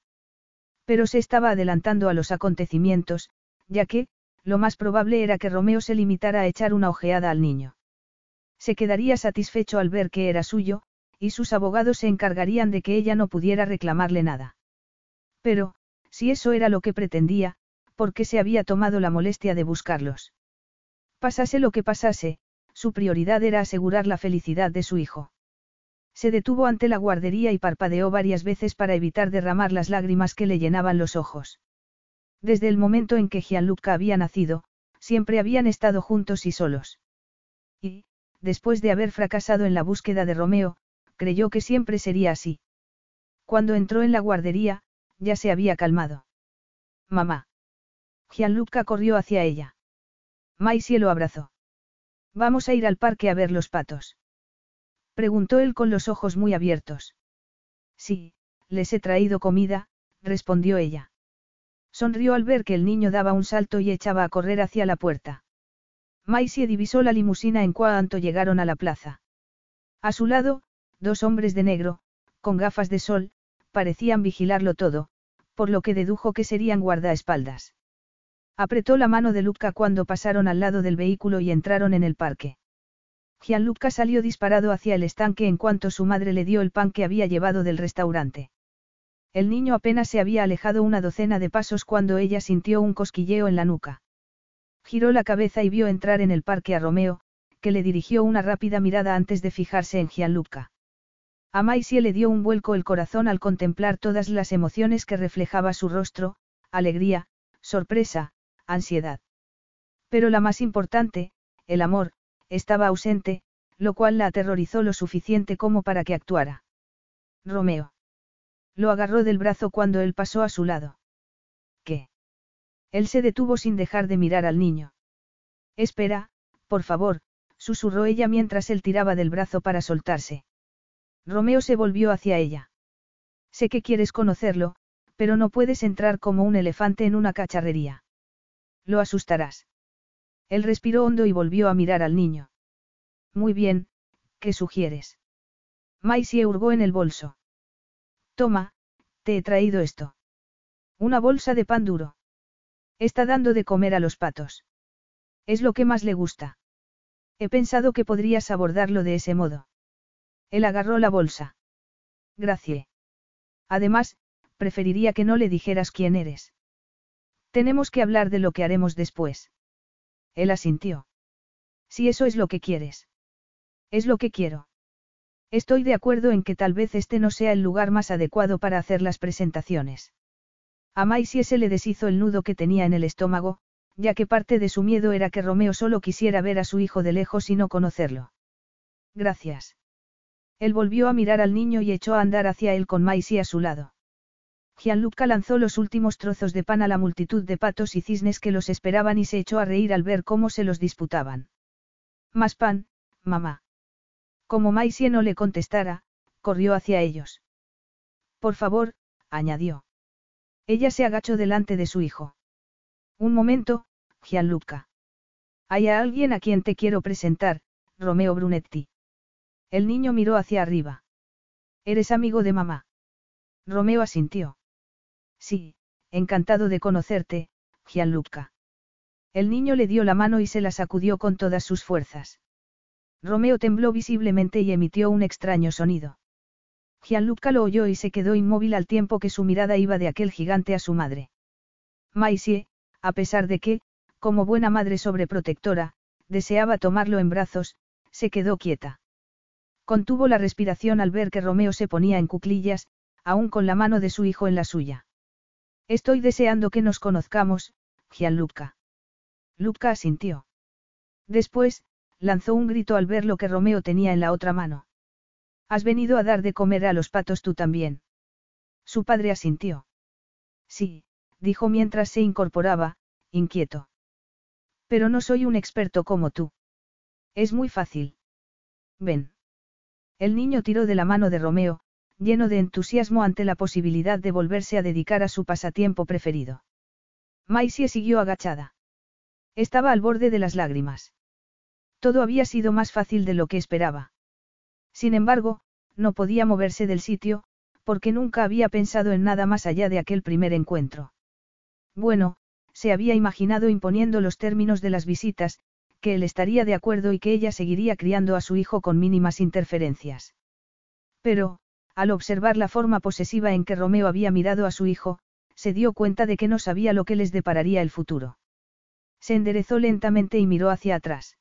Pero se estaba adelantando a los acontecimientos, ya que, lo más probable era que Romeo se limitara a echar una ojeada al niño. Se quedaría satisfecho al ver que era suyo, y sus abogados se encargarían de que ella no pudiera reclamarle nada. Pero, si eso era lo que pretendía, ¿por qué se había tomado la molestia de buscarlos? Pasase lo que pasase, su prioridad era asegurar la felicidad de su hijo. Se detuvo ante la guardería y parpadeó varias veces para evitar derramar las lágrimas que le llenaban los ojos. Desde el momento en que Gianluca había nacido, siempre habían estado juntos y solos. Y, después de haber fracasado en la búsqueda de Romeo, creyó que siempre sería así. Cuando entró en la guardería, ya se había calmado. Mamá. Gianluca corrió hacia ella. Maisie lo abrazó. Vamos a ir al parque a ver los patos. Preguntó él con los ojos muy abiertos. Sí, les he traído comida, respondió ella. Sonrió al ver que el niño daba un salto y echaba a correr hacia la puerta. Maisie divisó la limusina en cuanto llegaron a la plaza. A su lado, dos hombres de negro, con gafas de sol, parecían vigilarlo todo, por lo que dedujo que serían guardaespaldas. Apretó la mano de Luca cuando pasaron al lado del vehículo y entraron en el parque. Gianluca salió disparado hacia el estanque en cuanto su madre le dio el pan que había llevado del restaurante. El niño apenas se había alejado una docena de pasos cuando ella sintió un cosquilleo en la nuca. Giró la cabeza y vio entrar en el parque a Romeo, que le dirigió una rápida mirada antes de fijarse en Gianluca. A Maisie le dio un vuelco el corazón al contemplar todas las emociones que reflejaba su rostro, alegría, sorpresa, ansiedad. Pero la más importante, el amor, estaba ausente, lo cual la aterrorizó lo suficiente como para que actuara. Romeo. Lo agarró del brazo cuando él pasó a su lado. ¿Qué? Él se detuvo sin dejar de mirar al niño. Espera, por favor, susurró ella mientras él tiraba del brazo para soltarse. Romeo se volvió hacia ella. Sé que quieres conocerlo, pero no puedes entrar como un elefante en una cacharrería. Lo asustarás. Él respiró hondo y volvió a mirar al niño. Muy bien, ¿qué sugieres? Maisie hurgó en el bolso. Toma, te he traído esto. Una bolsa de pan duro. Está dando de comer a los patos. Es lo que más le gusta. He pensado que podrías abordarlo de ese modo. Él agarró la bolsa. Gracias. Además, preferiría que no le dijeras quién eres. Tenemos que hablar de lo que haremos después. Él asintió. Si eso es lo que quieres. Es lo que quiero. Estoy de acuerdo en que tal vez este no sea el lugar más adecuado para hacer las presentaciones. A Maisie se le deshizo el nudo que tenía en el estómago, ya que parte de su miedo era que Romeo solo quisiera ver a su hijo de lejos y no conocerlo. Gracias. Él volvió a mirar al niño y echó a andar hacia él con Maisie a su lado. Gianluca lanzó los últimos trozos de pan a la multitud de patos y cisnes que los esperaban y se echó a reír al ver cómo se los disputaban. Más pan, mamá. Como Maisie no le contestara, corrió hacia ellos. Por favor, añadió. Ella se agachó delante de su hijo. Un momento, Gianluca. Hay alguien a quien te quiero presentar, Romeo Brunetti. El niño miró hacia arriba. ¿Eres amigo de mamá? Romeo asintió. Sí, encantado de conocerte, Gianluca. El niño le dio la mano y se la sacudió con todas sus fuerzas. Romeo tembló visiblemente y emitió un extraño sonido. Gianluca lo oyó y se quedó inmóvil al tiempo que su mirada iba de aquel gigante a su madre. Maisie, a pesar de que, como buena madre sobreprotectora, deseaba tomarlo en brazos, se quedó quieta. Contuvo la respiración al ver que Romeo se ponía en cuclillas, aún con la mano de su hijo en la suya. Estoy deseando que nos conozcamos, Gianluca. Luca asintió. Después, lanzó un grito al ver lo que Romeo tenía en la otra mano. Has venido a dar de comer a los patos tú también. Su padre asintió. Sí, dijo mientras se incorporaba, inquieto. Pero no soy un experto como tú. Es muy fácil. Ven. El niño tiró de la mano de Romeo, lleno de entusiasmo ante la posibilidad de volverse a dedicar a su pasatiempo preferido. Maisie siguió agachada. Estaba al borde de las lágrimas. Todo había sido más fácil de lo que esperaba. Sin embargo, no podía moverse del sitio, porque nunca había pensado en nada más allá de aquel primer encuentro. Bueno, se había imaginado imponiendo los términos de las visitas, que él estaría de acuerdo y que ella seguiría criando a su hijo con mínimas interferencias. Pero, al observar la forma posesiva en que Romeo había mirado a su hijo, se dio cuenta de que no sabía lo que les depararía el futuro. Se enderezó lentamente y miró hacia atrás.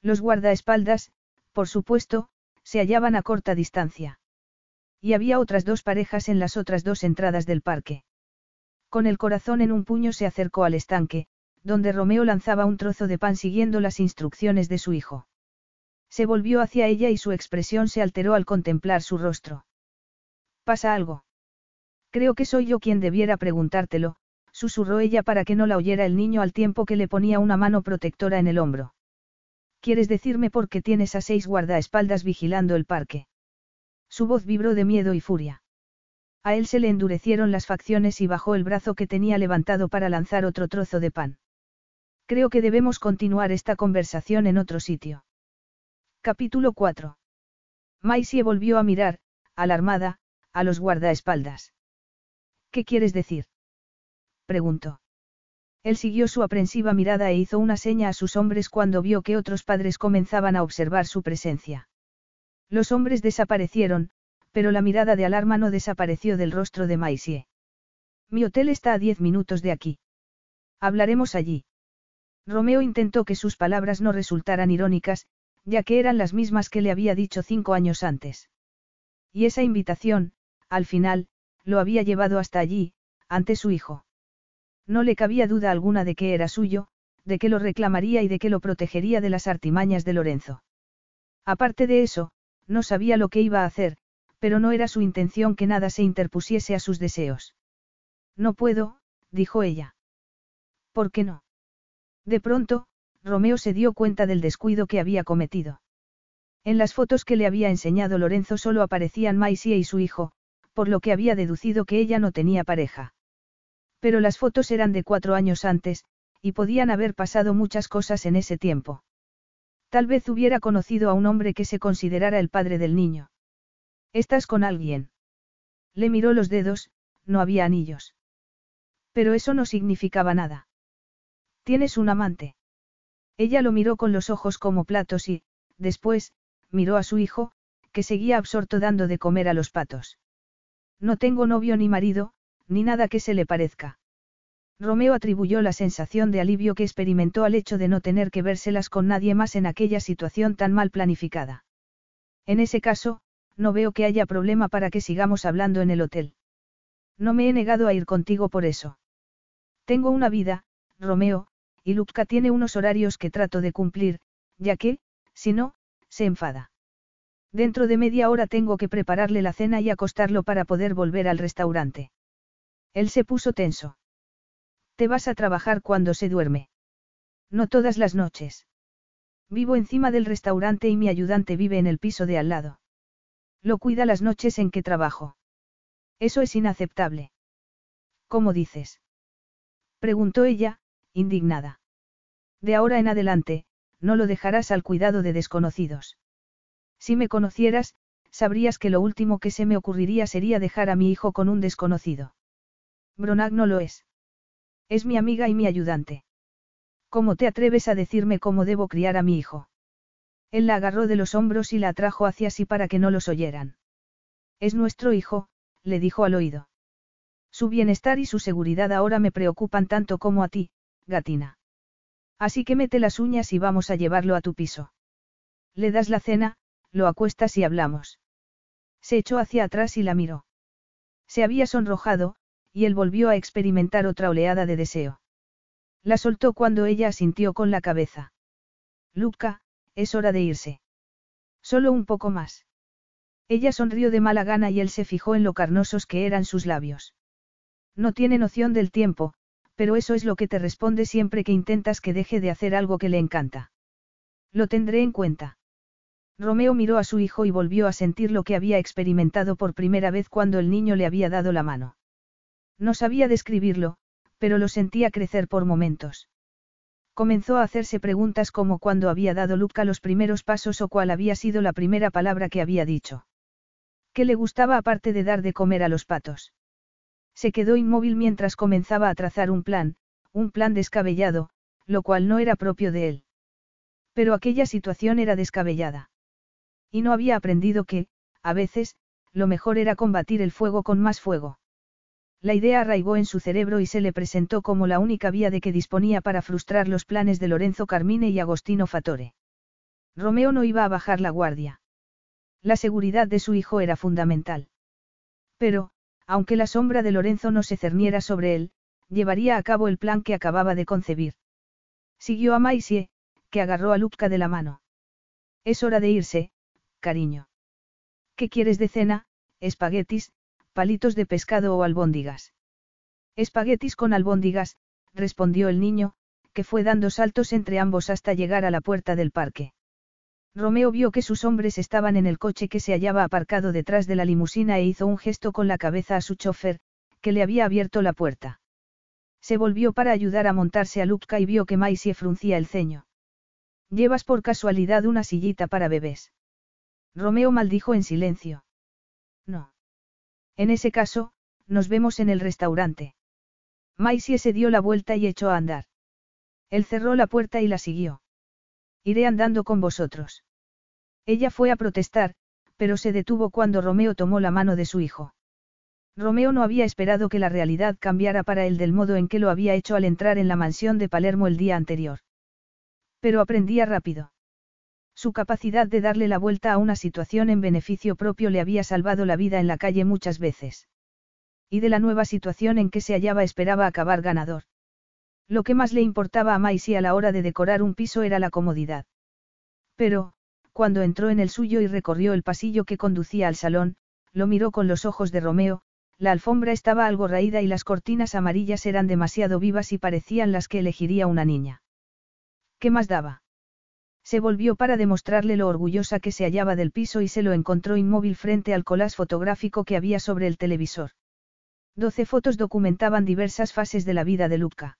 Los guardaespaldas, por supuesto, se hallaban a corta distancia. Y había otras dos parejas en las otras dos entradas del parque. Con el corazón en un puño se acercó al estanque, donde Romeo lanzaba un trozo de pan siguiendo las instrucciones de su hijo. Se volvió hacia ella y su expresión se alteró al contemplar su rostro. ¿Pasa algo? Creo que soy yo quien debiera preguntártelo, susurró ella para que no la oyera el niño al tiempo que le ponía una mano protectora en el hombro. ¿Quieres decirme por qué tienes a seis guardaespaldas vigilando el parque? Su voz vibró de miedo y furia. A él se le endurecieron las facciones y bajó el brazo que tenía levantado para lanzar otro trozo de pan. Creo que debemos continuar esta conversación en otro sitio. Capítulo 4. Maisie volvió a mirar, alarmada, a los guardaespaldas. ¿Qué quieres decir? preguntó. Él siguió su aprensiva mirada e hizo una seña a sus hombres cuando vio que otros padres comenzaban a observar su presencia. Los hombres desaparecieron, pero la mirada de alarma no desapareció del rostro de Maisie. Mi hotel está a diez minutos de aquí. Hablaremos allí. Romeo intentó que sus palabras no resultaran irónicas, ya que eran las mismas que le había dicho cinco años antes. Y esa invitación, al final, lo había llevado hasta allí, ante su hijo. No le cabía duda alguna de que era suyo, de que lo reclamaría y de que lo protegería de las artimañas de Lorenzo. Aparte de eso, no sabía lo que iba a hacer, pero no era su intención que nada se interpusiese a sus deseos. No puedo, dijo ella. ¿Por qué no? De pronto, Romeo se dio cuenta del descuido que había cometido. En las fotos que le había enseñado Lorenzo solo aparecían Maisie y su hijo, por lo que había deducido que ella no tenía pareja. Pero las fotos eran de cuatro años antes, y podían haber pasado muchas cosas en ese tiempo. Tal vez hubiera conocido a un hombre que se considerara el padre del niño. ¿Estás con alguien? Le miró los dedos, no había anillos. Pero eso no significaba nada. ¿Tienes un amante? Ella lo miró con los ojos como platos y, después, miró a su hijo, que seguía absorto dando de comer a los patos. No tengo novio ni marido, ni nada que se le parezca. Romeo atribuyó la sensación de alivio que experimentó al hecho de no tener que vérselas con nadie más en aquella situación tan mal planificada. En ese caso, no veo que haya problema para que sigamos hablando en el hotel. No me he negado a ir contigo por eso. Tengo una vida, Romeo, y Lucca tiene unos horarios que trato de cumplir, ya que, si no, se enfada. Dentro de media hora tengo que prepararle la cena y acostarlo para poder volver al restaurante. Él se puso tenso. Te vas a trabajar cuando se duerme. No todas las noches. Vivo encima del restaurante y mi ayudante vive en el piso de al lado. Lo cuida las noches en que trabajo. Eso es inaceptable. ¿Cómo dices? Preguntó ella, indignada. De ahora en adelante, no lo dejarás al cuidado de desconocidos. Si me conocieras, sabrías que lo último que se me ocurriría sería dejar a mi hijo con un desconocido. Bronag no lo es. Es mi amiga y mi ayudante. ¿Cómo te atreves a decirme cómo debo criar a mi hijo? Él la agarró de los hombros y la atrajo hacia sí para que no los oyeran. Es nuestro hijo, le dijo al oído. Su bienestar y su seguridad ahora me preocupan tanto como a ti, gatina. Así que mete las uñas y vamos a llevarlo a tu piso. Le das la cena, lo acuestas y hablamos. Se echó hacia atrás y la miró. Se había sonrojado, y él volvió a experimentar otra oleada de deseo. La soltó cuando ella asintió con la cabeza. Luca, es hora de irse. Solo un poco más. Ella sonrió de mala gana y él se fijó en lo carnosos que eran sus labios. No tiene noción del tiempo, pero eso es lo que te responde siempre que intentas que deje de hacer algo que le encanta. Lo tendré en cuenta. Romeo miró a su hijo y volvió a sentir lo que había experimentado por primera vez cuando el niño le había dado la mano. No sabía describirlo, pero lo sentía crecer por momentos. Comenzó a hacerse preguntas como cuándo había dado Luca los primeros pasos o cuál había sido la primera palabra que había dicho. ¿Qué le gustaba aparte de dar de comer a los patos? Se quedó inmóvil mientras comenzaba a trazar un plan, un plan descabellado, lo cual no era propio de él. Pero aquella situación era descabellada. Y no había aprendido que, a veces, lo mejor era combatir el fuego con más fuego. La idea arraigó en su cerebro y se le presentó como la única vía de que disponía para frustrar los planes de Lorenzo Carmine y Agostino Fatore. Romeo no iba a bajar la guardia. La seguridad de su hijo era fundamental. Pero, aunque la sombra de Lorenzo no se cerniera sobre él, llevaría a cabo el plan que acababa de concebir. Siguió a Maisie, que agarró a Lupka de la mano. Es hora de irse, cariño. ¿Qué quieres de cena? Espaguetis, palitos de pescado o albóndigas. Espaguetis con albóndigas, respondió el niño, que fue dando saltos entre ambos hasta llegar a la puerta del parque. Romeo vio que sus hombres estaban en el coche que se hallaba aparcado detrás de la limusina e hizo un gesto con la cabeza a su chofer, que le había abierto la puerta. Se volvió para ayudar a montarse a Lupka y vio que Maisie fruncía el ceño. ¿Llevas por casualidad una sillita para bebés? Romeo maldijo en silencio. No. En ese caso, nos vemos en el restaurante. Maisie se dio la vuelta y echó a andar. Él cerró la puerta y la siguió. Iré andando con vosotros. Ella fue a protestar, pero se detuvo cuando Romeo tomó la mano de su hijo. Romeo no había esperado que la realidad cambiara para él del modo en que lo había hecho al entrar en la mansión de Palermo el día anterior. Pero aprendía rápido. Su capacidad de darle la vuelta a una situación en beneficio propio le había salvado la vida en la calle muchas veces. Y de la nueva situación en que se hallaba esperaba acabar ganador. Lo que más le importaba a Maisie a la hora de decorar un piso era la comodidad. Pero, cuando entró en el suyo y recorrió el pasillo que conducía al salón, lo miró con los ojos de Romeo, la alfombra estaba algo raída y las cortinas amarillas eran demasiado vivas y parecían las que elegiría una niña. ¿Qué más daba? Se volvió para demostrarle lo orgullosa que se hallaba del piso y se lo encontró inmóvil frente al colás fotográfico que había sobre el televisor. Doce fotos documentaban diversas fases de la vida de Luca.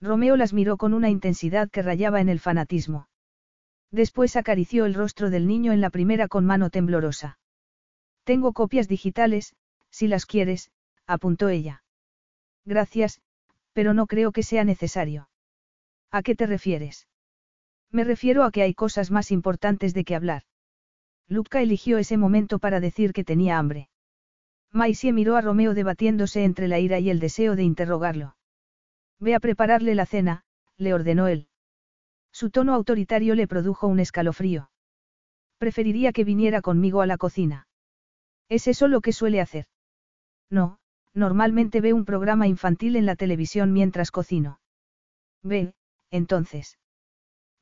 Romeo las miró con una intensidad que rayaba en el fanatismo. Después acarició el rostro del niño en la primera con mano temblorosa. Tengo copias digitales, si las quieres, apuntó ella. Gracias, pero no creo que sea necesario. ¿A qué te refieres? Me refiero a que hay cosas más importantes de que hablar. Luca eligió ese momento para decir que tenía hambre. Maisie miró a Romeo debatiéndose entre la ira y el deseo de interrogarlo. Ve a prepararle la cena, le ordenó él. Su tono autoritario le produjo un escalofrío. Preferiría que viniera conmigo a la cocina. ¿Es eso lo que suele hacer? No, normalmente ve un programa infantil en la televisión mientras cocino. Ve, entonces.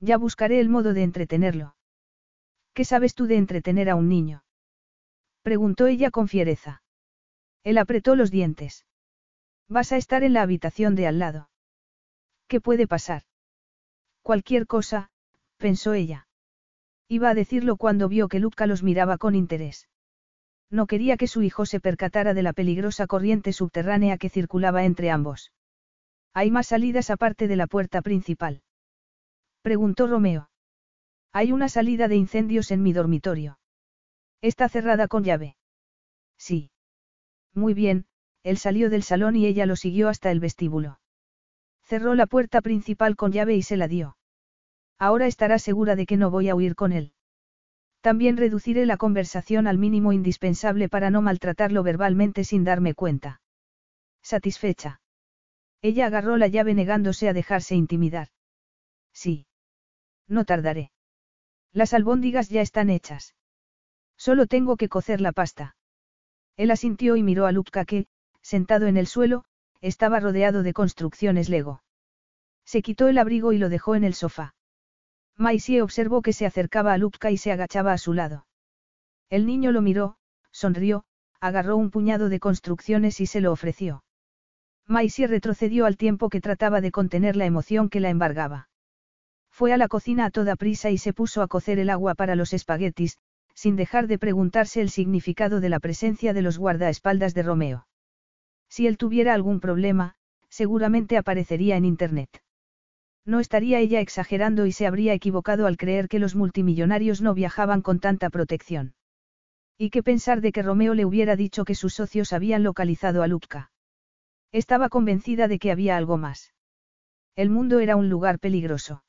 Ya buscaré el modo de entretenerlo. ¿Qué sabes tú de entretener a un niño? Preguntó ella con fiereza. Él apretó los dientes. Vas a estar en la habitación de al lado. ¿Qué puede pasar? Cualquier cosa, pensó ella. Iba a decirlo cuando vio que Luca los miraba con interés. No quería que su hijo se percatara de la peligrosa corriente subterránea que circulaba entre ambos. Hay más salidas aparte de la puerta principal. Preguntó Romeo. Hay una salida de incendios en mi dormitorio. Está cerrada con llave. Sí. Muy bien, él salió del salón y ella lo siguió hasta el vestíbulo. Cerró la puerta principal con llave y se la dio. Ahora estará segura de que no voy a huir con él. También reduciré la conversación al mínimo indispensable para no maltratarlo verbalmente sin darme cuenta. Satisfecha. Ella agarró la llave negándose a dejarse intimidar. Sí. No tardaré. Las albóndigas ya están hechas. Solo tengo que cocer la pasta. Él asintió y miró a Lupka que, sentado en el suelo, estaba rodeado de construcciones Lego. Se quitó el abrigo y lo dejó en el sofá. Maisie observó que se acercaba a Lupka y se agachaba a su lado. El niño lo miró, sonrió, agarró un puñado de construcciones y se lo ofreció. Maisie retrocedió al tiempo que trataba de contener la emoción que la embargaba. Fue a la cocina a toda prisa y se puso a cocer el agua para los espaguetis, sin dejar de preguntarse el significado de la presencia de los guardaespaldas de Romeo. Si él tuviera algún problema, seguramente aparecería en Internet. No estaría ella exagerando y se habría equivocado al creer que los multimillonarios no viajaban con tanta protección. ¿Y qué pensar de que Romeo le hubiera dicho que sus socios habían localizado a Lupka? Estaba convencida de que había algo más. El mundo era un lugar peligroso.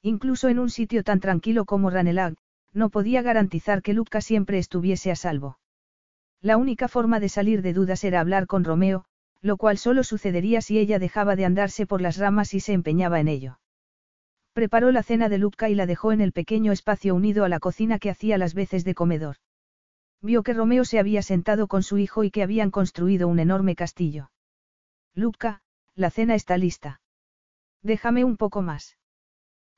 Incluso en un sitio tan tranquilo como Ranelag, no podía garantizar que Luca siempre estuviese a salvo. La única forma de salir de dudas era hablar con Romeo, lo cual solo sucedería si ella dejaba de andarse por las ramas y se empeñaba en ello. Preparó la cena de Luca y la dejó en el pequeño espacio unido a la cocina que hacía las veces de comedor. Vio que Romeo se había sentado con su hijo y que habían construido un enorme castillo. Luca, la cena está lista. Déjame un poco más.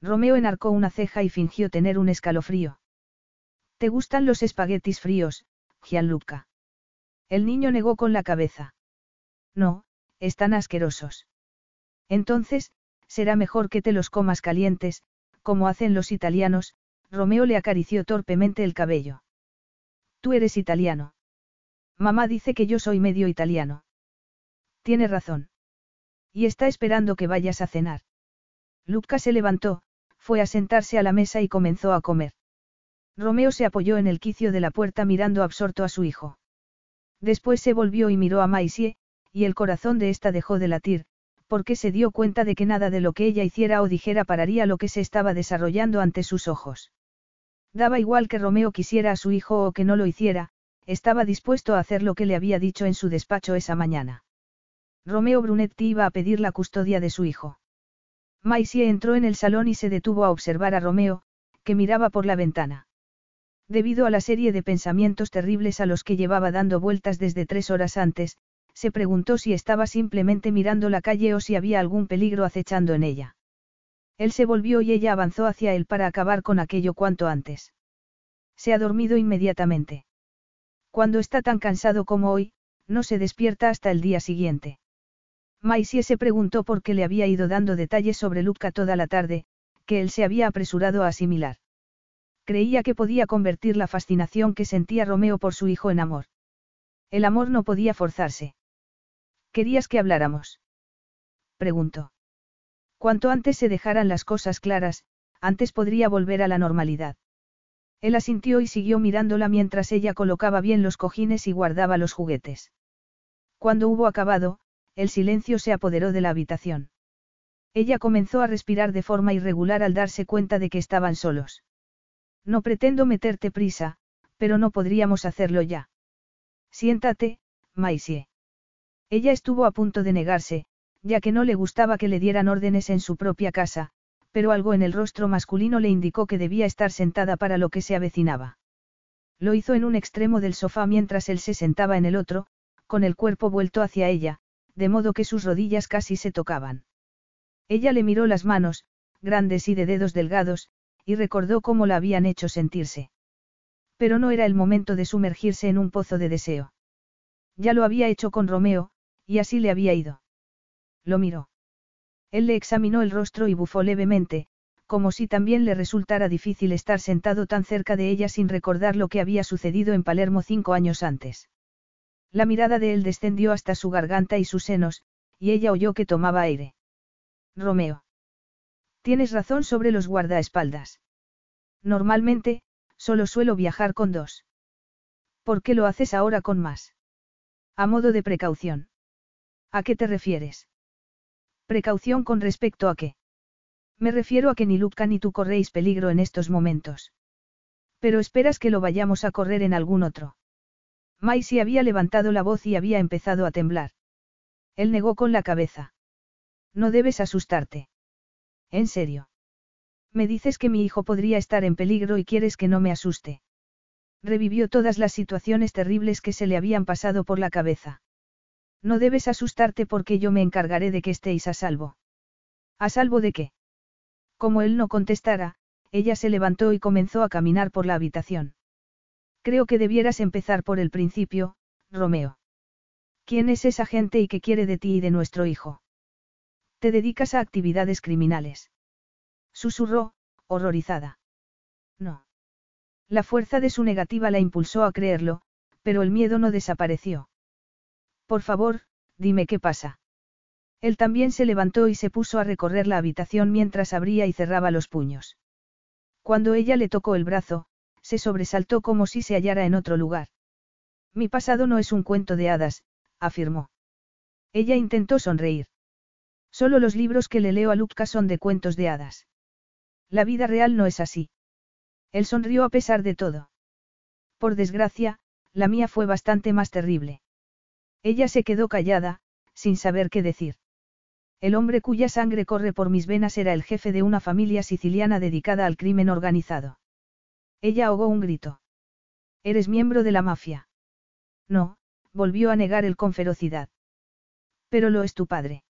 Romeo enarcó una ceja y fingió tener un escalofrío. ¿Te gustan los espaguetis fríos, Gianluca? El niño negó con la cabeza. No, están asquerosos. Entonces, será mejor que te los comas calientes, como hacen los italianos, Romeo le acarició torpemente el cabello. Tú eres italiano. Mamá dice que yo soy medio italiano. Tiene razón. Y está esperando que vayas a cenar. Luca se levantó, fue a sentarse a la mesa y comenzó a comer. Romeo se apoyó en el quicio de la puerta mirando absorto a su hijo. Después se volvió y miró a Maisie, y el corazón de ésta dejó de latir, porque se dio cuenta de que nada de lo que ella hiciera o dijera pararía lo que se estaba desarrollando ante sus ojos. Daba igual que Romeo quisiera a su hijo o que no lo hiciera, estaba dispuesto a hacer lo que le había dicho en su despacho esa mañana. Romeo Brunetti iba a pedir la custodia de su hijo. Maisie entró en el salón y se detuvo a observar a Romeo, que miraba por la ventana. Debido a la serie de pensamientos terribles a los que llevaba dando vueltas desde tres horas antes, se preguntó si estaba simplemente mirando la calle o si había algún peligro acechando en ella. Él se volvió y ella avanzó hacia él para acabar con aquello cuanto antes. Se ha dormido inmediatamente. Cuando está tan cansado como hoy, no se despierta hasta el día siguiente. Maisie se preguntó por qué le había ido dando detalles sobre Luca toda la tarde, que él se había apresurado a asimilar. Creía que podía convertir la fascinación que sentía Romeo por su hijo en amor. El amor no podía forzarse. ¿Querías que habláramos? Preguntó. Cuanto antes se dejaran las cosas claras, antes podría volver a la normalidad. Él asintió y siguió mirándola mientras ella colocaba bien los cojines y guardaba los juguetes. Cuando hubo acabado, el silencio se apoderó de la habitación. Ella comenzó a respirar de forma irregular al darse cuenta de que estaban solos. No pretendo meterte prisa, pero no podríamos hacerlo ya. Siéntate, Maisie. Ella estuvo a punto de negarse, ya que no le gustaba que le dieran órdenes en su propia casa, pero algo en el rostro masculino le indicó que debía estar sentada para lo que se avecinaba. Lo hizo en un extremo del sofá mientras él se sentaba en el otro, con el cuerpo vuelto hacia ella, de modo que sus rodillas casi se tocaban. Ella le miró las manos, grandes y de dedos delgados, y recordó cómo la habían hecho sentirse. Pero no era el momento de sumergirse en un pozo de deseo. Ya lo había hecho con Romeo, y así le había ido. Lo miró. Él le examinó el rostro y bufó levemente, como si también le resultara difícil estar sentado tan cerca de ella sin recordar lo que había sucedido en Palermo cinco años antes. La mirada de él descendió hasta su garganta y sus senos, y ella oyó que tomaba aire. Romeo. Tienes razón sobre los guardaespaldas. Normalmente, solo suelo viajar con dos. ¿Por qué lo haces ahora con más? A modo de precaución. ¿A qué te refieres? Precaución con respecto a qué. Me refiero a que ni Luca ni tú corréis peligro en estos momentos. Pero esperas que lo vayamos a correr en algún otro. Maisie había levantado la voz y había empezado a temblar. Él negó con la cabeza. No debes asustarte. En serio. Me dices que mi hijo podría estar en peligro y quieres que no me asuste. Revivió todas las situaciones terribles que se le habían pasado por la cabeza. No debes asustarte porque yo me encargaré de que estéis a salvo. ¿A salvo de qué? Como él no contestara, ella se levantó y comenzó a caminar por la habitación. Creo que debieras empezar por el principio, Romeo. ¿Quién es esa gente y qué quiere de ti y de nuestro hijo? Te dedicas a actividades criminales. Susurró, horrorizada. No. La fuerza de su negativa la impulsó a creerlo, pero el miedo no desapareció. Por favor, dime qué pasa. Él también se levantó y se puso a recorrer la habitación mientras abría y cerraba los puños. Cuando ella le tocó el brazo, se sobresaltó como si se hallara en otro lugar. Mi pasado no es un cuento de hadas, afirmó. Ella intentó sonreír. Solo los libros que le leo a Luca son de cuentos de hadas. La vida real no es así. Él sonrió a pesar de todo. Por desgracia, la mía fue bastante más terrible. Ella se quedó callada, sin saber qué decir. El hombre cuya sangre corre por mis venas era el jefe de una familia siciliana dedicada al crimen organizado. Ella ahogó un grito. ¿Eres miembro de la mafia? No, volvió a negar él con ferocidad. Pero lo es tu padre.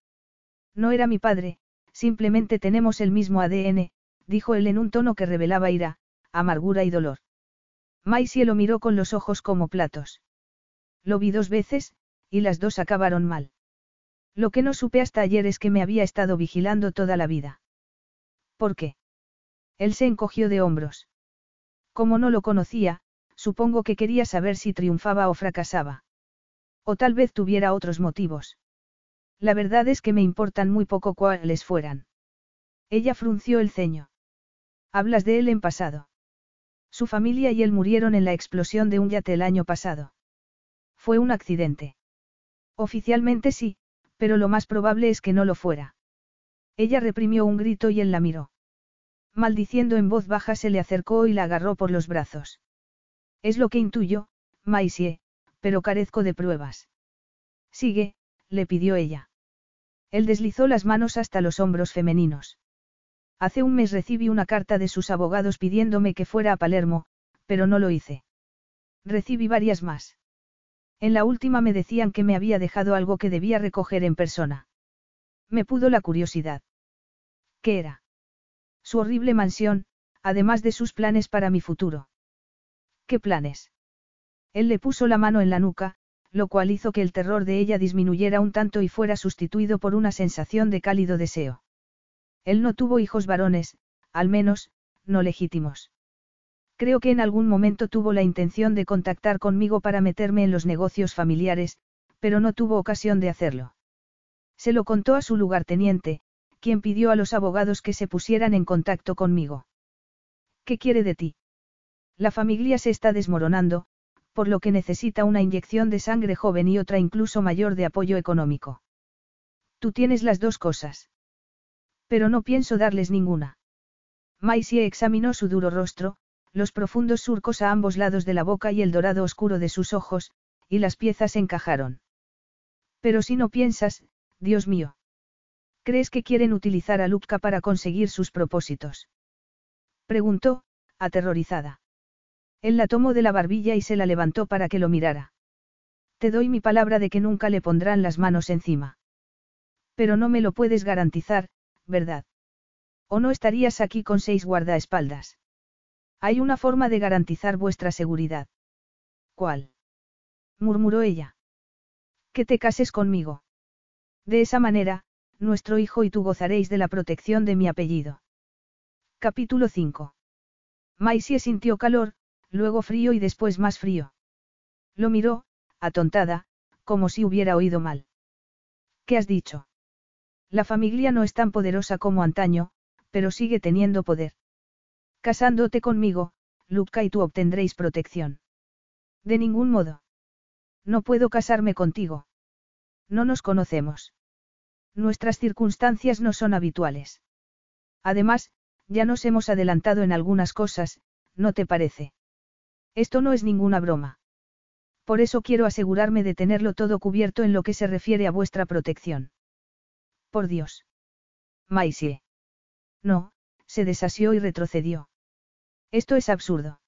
No era mi padre, simplemente tenemos el mismo ADN, dijo él en un tono que revelaba ira, amargura y dolor. Maisie lo miró con los ojos como platos. Lo vi dos veces, y las dos acabaron mal. Lo que no supe hasta ayer es que me había estado vigilando toda la vida. ¿Por qué? Él se encogió de hombros. Como no lo conocía, supongo que quería saber si triunfaba o fracasaba. O tal vez tuviera otros motivos. La verdad es que me importan muy poco cuáles fueran. Ella frunció el ceño. Hablas de él en pasado. Su familia y él murieron en la explosión de un yate el año pasado. Fue un accidente. Oficialmente sí, pero lo más probable es que no lo fuera. Ella reprimió un grito y él la miró. Maldiciendo en voz baja se le acercó y la agarró por los brazos. Es lo que intuyo, Maisie, pero carezco de pruebas. Sigue, le pidió ella. Él deslizó las manos hasta los hombros femeninos. Hace un mes recibí una carta de sus abogados pidiéndome que fuera a Palermo, pero no lo hice. Recibí varias más. En la última me decían que me había dejado algo que debía recoger en persona. Me pudo la curiosidad. ¿Qué era? Su horrible mansión, además de sus planes para mi futuro. ¿Qué planes? Él le puso la mano en la nuca, lo cual hizo que el terror de ella disminuyera un tanto y fuera sustituido por una sensación de cálido deseo. Él no tuvo hijos varones, al menos, no legítimos. Creo que en algún momento tuvo la intención de contactar conmigo para meterme en los negocios familiares, pero no tuvo ocasión de hacerlo. Se lo contó a su lugarteniente, quien pidió a los abogados que se pusieran en contacto conmigo. ¿Qué quiere de ti? La familia se está desmoronando, por lo que necesita una inyección de sangre joven y otra incluso mayor de apoyo económico. Tú tienes las dos cosas. Pero no pienso darles ninguna. Maisie examinó su duro rostro, los profundos surcos a ambos lados de la boca y el dorado oscuro de sus ojos, y las piezas encajaron. Pero si no piensas, Dios mío. ¿Crees que quieren utilizar a Lupka para conseguir sus propósitos? Preguntó, aterrorizada. Él la tomó de la barbilla y se la levantó para que lo mirara. Te doy mi palabra de que nunca le pondrán las manos encima. Pero no me lo puedes garantizar, ¿verdad? ¿O no estarías aquí con seis guardaespaldas? Hay una forma de garantizar vuestra seguridad. ¿Cuál? murmuró ella. Que te cases conmigo. De esa manera, nuestro hijo y tú gozaréis de la protección de mi apellido. Capítulo 5. Maisie sintió calor, luego frío y después más frío. Lo miró, atontada, como si hubiera oído mal. ¿Qué has dicho? La familia no es tan poderosa como antaño, pero sigue teniendo poder. Casándote conmigo, Luca y tú obtendréis protección. De ningún modo. No puedo casarme contigo. No nos conocemos. Nuestras circunstancias no son habituales. Además, ya nos hemos adelantado en algunas cosas, ¿no te parece? Esto no es ninguna broma. Por eso quiero asegurarme de tenerlo todo cubierto en lo que se refiere a vuestra protección. Por Dios. Maisie. No, se desasió y retrocedió. Esto es absurdo.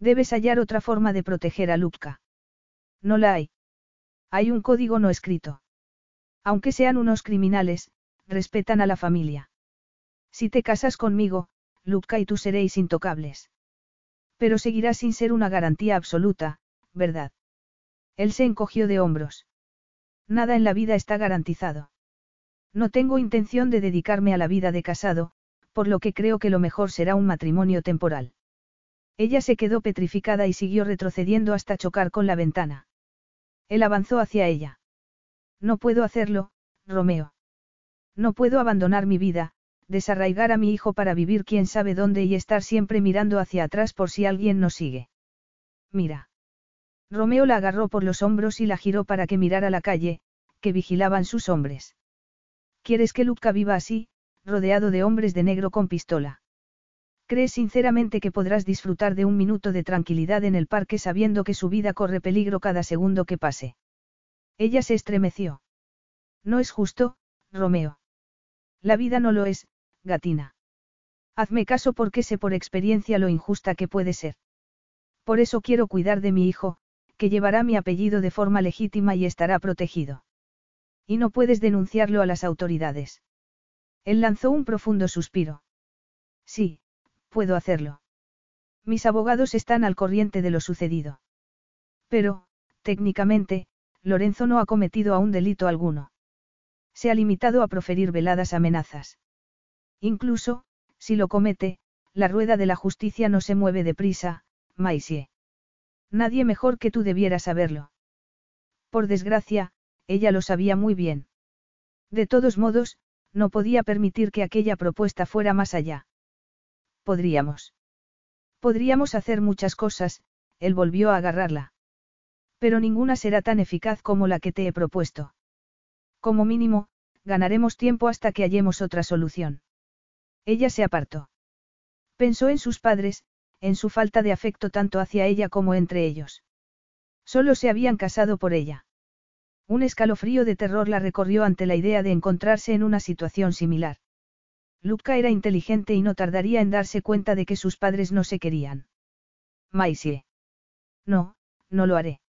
Debes hallar otra forma de proteger a Lupka. No la hay. Hay un código no escrito. Aunque sean unos criminales, respetan a la familia. Si te casas conmigo, Lupka y tú seréis intocables. Pero seguirá sin ser una garantía absoluta, ¿verdad? Él se encogió de hombros. Nada en la vida está garantizado. No tengo intención de dedicarme a la vida de casado, por lo que creo que lo mejor será un matrimonio temporal. Ella se quedó petrificada y siguió retrocediendo hasta chocar con la ventana. Él avanzó hacia ella. No puedo hacerlo, Romeo. No puedo abandonar mi vida, desarraigar a mi hijo para vivir quién sabe dónde y estar siempre mirando hacia atrás por si alguien nos sigue. Mira. Romeo la agarró por los hombros y la giró para que mirara la calle, que vigilaban sus hombres. ¿Quieres que Luca viva así, rodeado de hombres de negro con pistola. ¿Crees sinceramente que podrás disfrutar de un minuto de tranquilidad en el parque sabiendo que su vida corre peligro cada segundo que pase? Ella se estremeció. No es justo, Romeo. La vida no lo es, gatina. Hazme caso porque sé por experiencia lo injusta que puede ser. Por eso quiero cuidar de mi hijo, que llevará mi apellido de forma legítima y estará protegido. Y no puedes denunciarlo a las autoridades. Él lanzó un profundo suspiro. Sí, puedo hacerlo. Mis abogados están al corriente de lo sucedido. Pero, técnicamente, Lorenzo no ha cometido aún delito alguno. Se ha limitado a proferir veladas amenazas. Incluso, si lo comete, la rueda de la justicia no se mueve deprisa, Maisie. Nadie mejor que tú debiera saberlo. Por desgracia, ella lo sabía muy bien. De todos modos, no podía permitir que aquella propuesta fuera más allá. Podríamos. Podríamos hacer muchas cosas, él volvió a agarrarla. Pero ninguna será tan eficaz como la que te he propuesto. Como mínimo, ganaremos tiempo hasta que hallemos otra solución. Ella se apartó. Pensó en sus padres, en su falta de afecto tanto hacia ella como entre ellos. Solo se habían casado por ella. Un escalofrío de terror la recorrió ante la idea de encontrarse en una situación similar. Luca era inteligente y no tardaría en darse cuenta de que sus padres no se querían. Maisie. No, no lo haré.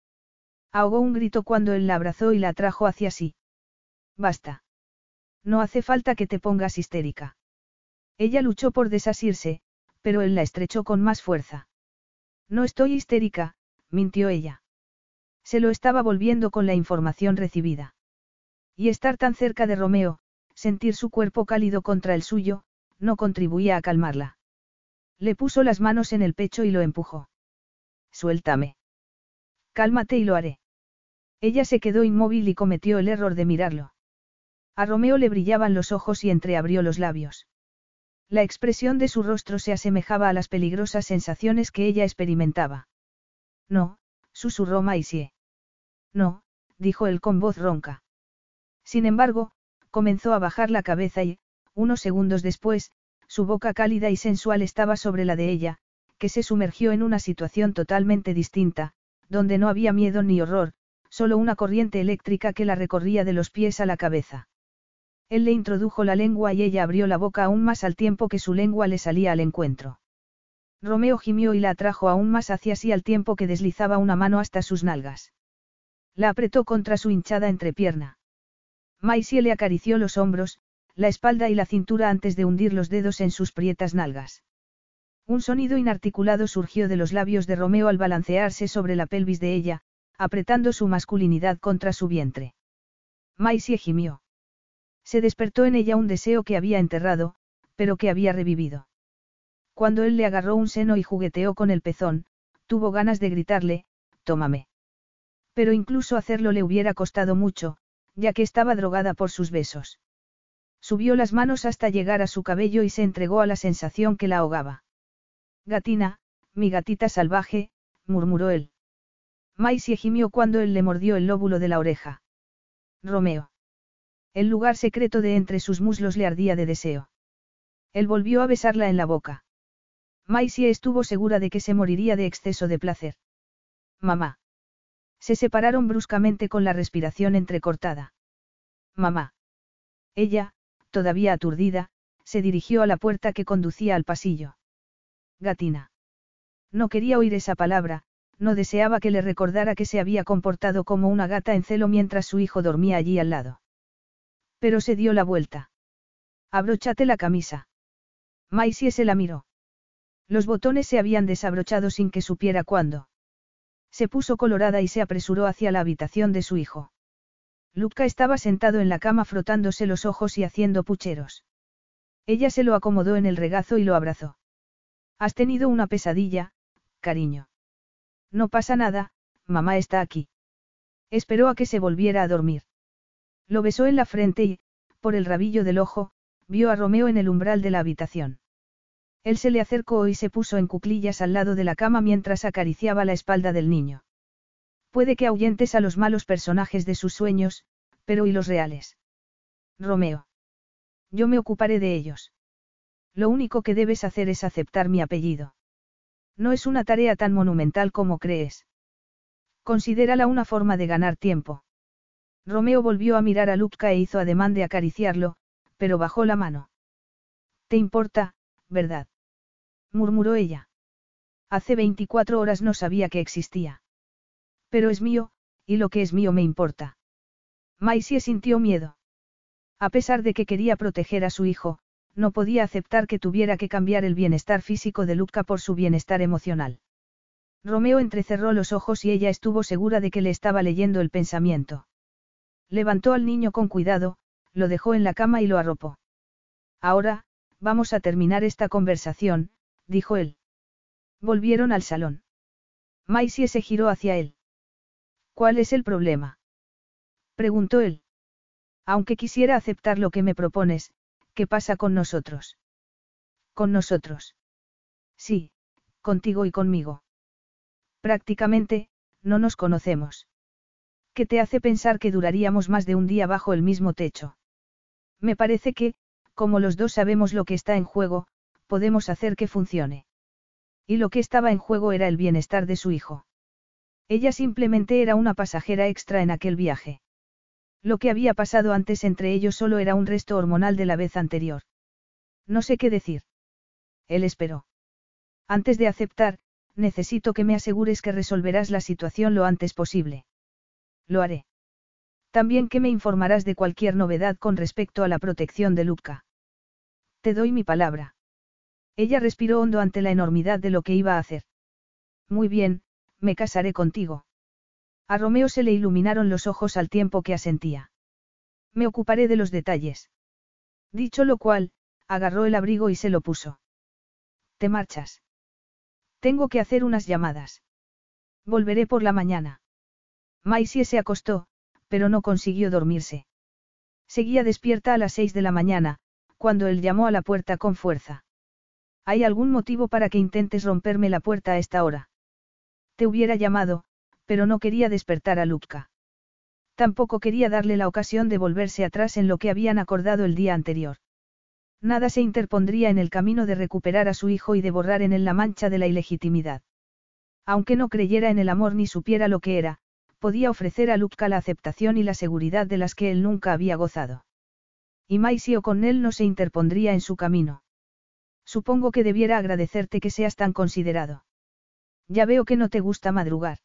Ahogó un grito cuando él la abrazó y la atrajo hacia sí. Basta. No hace falta que te pongas histérica. Ella luchó por desasirse, pero él la estrechó con más fuerza. No estoy histérica, mintió ella. Se lo estaba volviendo con la información recibida. Y estar tan cerca de Romeo, sentir su cuerpo cálido contra el suyo, no contribuía a calmarla. Le puso las manos en el pecho y lo empujó. Suéltame. Cálmate y lo haré. Ella se quedó inmóvil y cometió el error de mirarlo. A Romeo le brillaban los ojos y entreabrió los labios. La expresión de su rostro se asemejaba a las peligrosas sensaciones que ella experimentaba. No, susurró Maisie. No, dijo él con voz ronca. Sin embargo, comenzó a bajar la cabeza y, unos segundos después, su boca cálida y sensual estaba sobre la de ella, que se sumergió en una situación totalmente distinta, donde no había miedo ni horror, solo una corriente eléctrica que la recorría de los pies a la cabeza. Él le introdujo la lengua y ella abrió la boca aún más al tiempo que su lengua le salía al encuentro. Romeo gimió y la atrajo aún más hacia sí al tiempo que deslizaba una mano hasta sus nalgas. La apretó contra su hinchada entrepierna. Maisie le acarició los hombros, la espalda y la cintura antes de hundir los dedos en sus prietas nalgas. Un sonido inarticulado surgió de los labios de Romeo al balancearse sobre la pelvis de ella, apretando su masculinidad contra su vientre. Maisie gimió. Se despertó en ella un deseo que había enterrado, pero que había revivido. Cuando él le agarró un seno y jugueteó con el pezón, tuvo ganas de gritarle, tómame. Pero incluso hacerlo le hubiera costado mucho, ya que estaba drogada por sus besos. Subió las manos hasta llegar a su cabello y se entregó a la sensación que la ahogaba. Gatina, mi gatita salvaje, murmuró él. Maisie gimió cuando él le mordió el lóbulo de la oreja. Romeo. El lugar secreto de entre sus muslos le ardía de deseo. Él volvió a besarla en la boca. Maisie estuvo segura de que se moriría de exceso de placer. Mamá. Se separaron bruscamente con la respiración entrecortada. Mamá. Ella, todavía aturdida, se dirigió a la puerta que conducía al pasillo. Gatina. No quería oír esa palabra, no deseaba que le recordara que se había comportado como una gata en celo mientras su hijo dormía allí al lado. Pero se dio la vuelta. Abróchate la camisa. Maisie se la miró. Los botones se habían desabrochado sin que supiera cuándo. Se puso colorada y se apresuró hacia la habitación de su hijo. Luca estaba sentado en la cama frotándose los ojos y haciendo pucheros. Ella se lo acomodó en el regazo y lo abrazó. Has tenido una pesadilla, cariño. No pasa nada, mamá está aquí. Esperó a que se volviera a dormir. Lo besó en la frente y, por el rabillo del ojo, vio a Romeo en el umbral de la habitación. Él se le acercó y se puso en cuclillas al lado de la cama mientras acariciaba la espalda del niño. Puede que ahuyentes a los malos personajes de sus sueños, pero ¿y los reales? Romeo. Yo me ocuparé de ellos. Lo único que debes hacer es aceptar mi apellido. No es una tarea tan monumental como crees. Considérala una forma de ganar tiempo. Romeo volvió a mirar a Lupka e hizo ademán de acariciarlo, pero bajó la mano. ¿Te importa, verdad? murmuró ella. Hace 24 horas no sabía que existía. Pero es mío, y lo que es mío me importa. Maisie sintió miedo. A pesar de que quería proteger a su hijo, no podía aceptar que tuviera que cambiar el bienestar físico de Luca por su bienestar emocional. Romeo entrecerró los ojos y ella estuvo segura de que le estaba leyendo el pensamiento. Levantó al niño con cuidado, lo dejó en la cama y lo arropó. Ahora, vamos a terminar esta conversación, dijo él. Volvieron al salón. Maisie se giró hacia él. ¿Cuál es el problema? preguntó él. Aunque quisiera aceptar lo que me propones, ¿qué pasa con nosotros? ¿Con nosotros? Sí, contigo y conmigo. Prácticamente, no nos conocemos. ¿Qué te hace pensar que duraríamos más de un día bajo el mismo techo? Me parece que, como los dos sabemos lo que está en juego, podemos hacer que funcione. Y lo que estaba en juego era el bienestar de su hijo. Ella simplemente era una pasajera extra en aquel viaje. Lo que había pasado antes entre ellos solo era un resto hormonal de la vez anterior. No sé qué decir. Él esperó. Antes de aceptar, necesito que me asegures que resolverás la situación lo antes posible. Lo haré. También que me informarás de cualquier novedad con respecto a la protección de Luca. Te doy mi palabra. Ella respiró hondo ante la enormidad de lo que iba a hacer. Muy bien, me casaré contigo. A Romeo se le iluminaron los ojos al tiempo que asentía. Me ocuparé de los detalles. Dicho lo cual, agarró el abrigo y se lo puso. ¿Te marchas? Tengo que hacer unas llamadas. Volveré por la mañana. Maisie se acostó, pero no consiguió dormirse. Seguía despierta a las seis de la mañana, cuando él llamó a la puerta con fuerza. ¿Hay algún motivo para que intentes romperme la puerta a esta hora? Te hubiera llamado, pero no quería despertar a Lupka. Tampoco quería darle la ocasión de volverse atrás en lo que habían acordado el día anterior. Nada se interpondría en el camino de recuperar a su hijo y de borrar en él la mancha de la ilegitimidad. Aunque no creyera en el amor ni supiera lo que era, podía ofrecer a Lupka la aceptación y la seguridad de las que él nunca había gozado. Y Maisie él no se interpondría en su camino. Supongo que debiera agradecerte que seas tan considerado. Ya veo que no te gusta madrugar.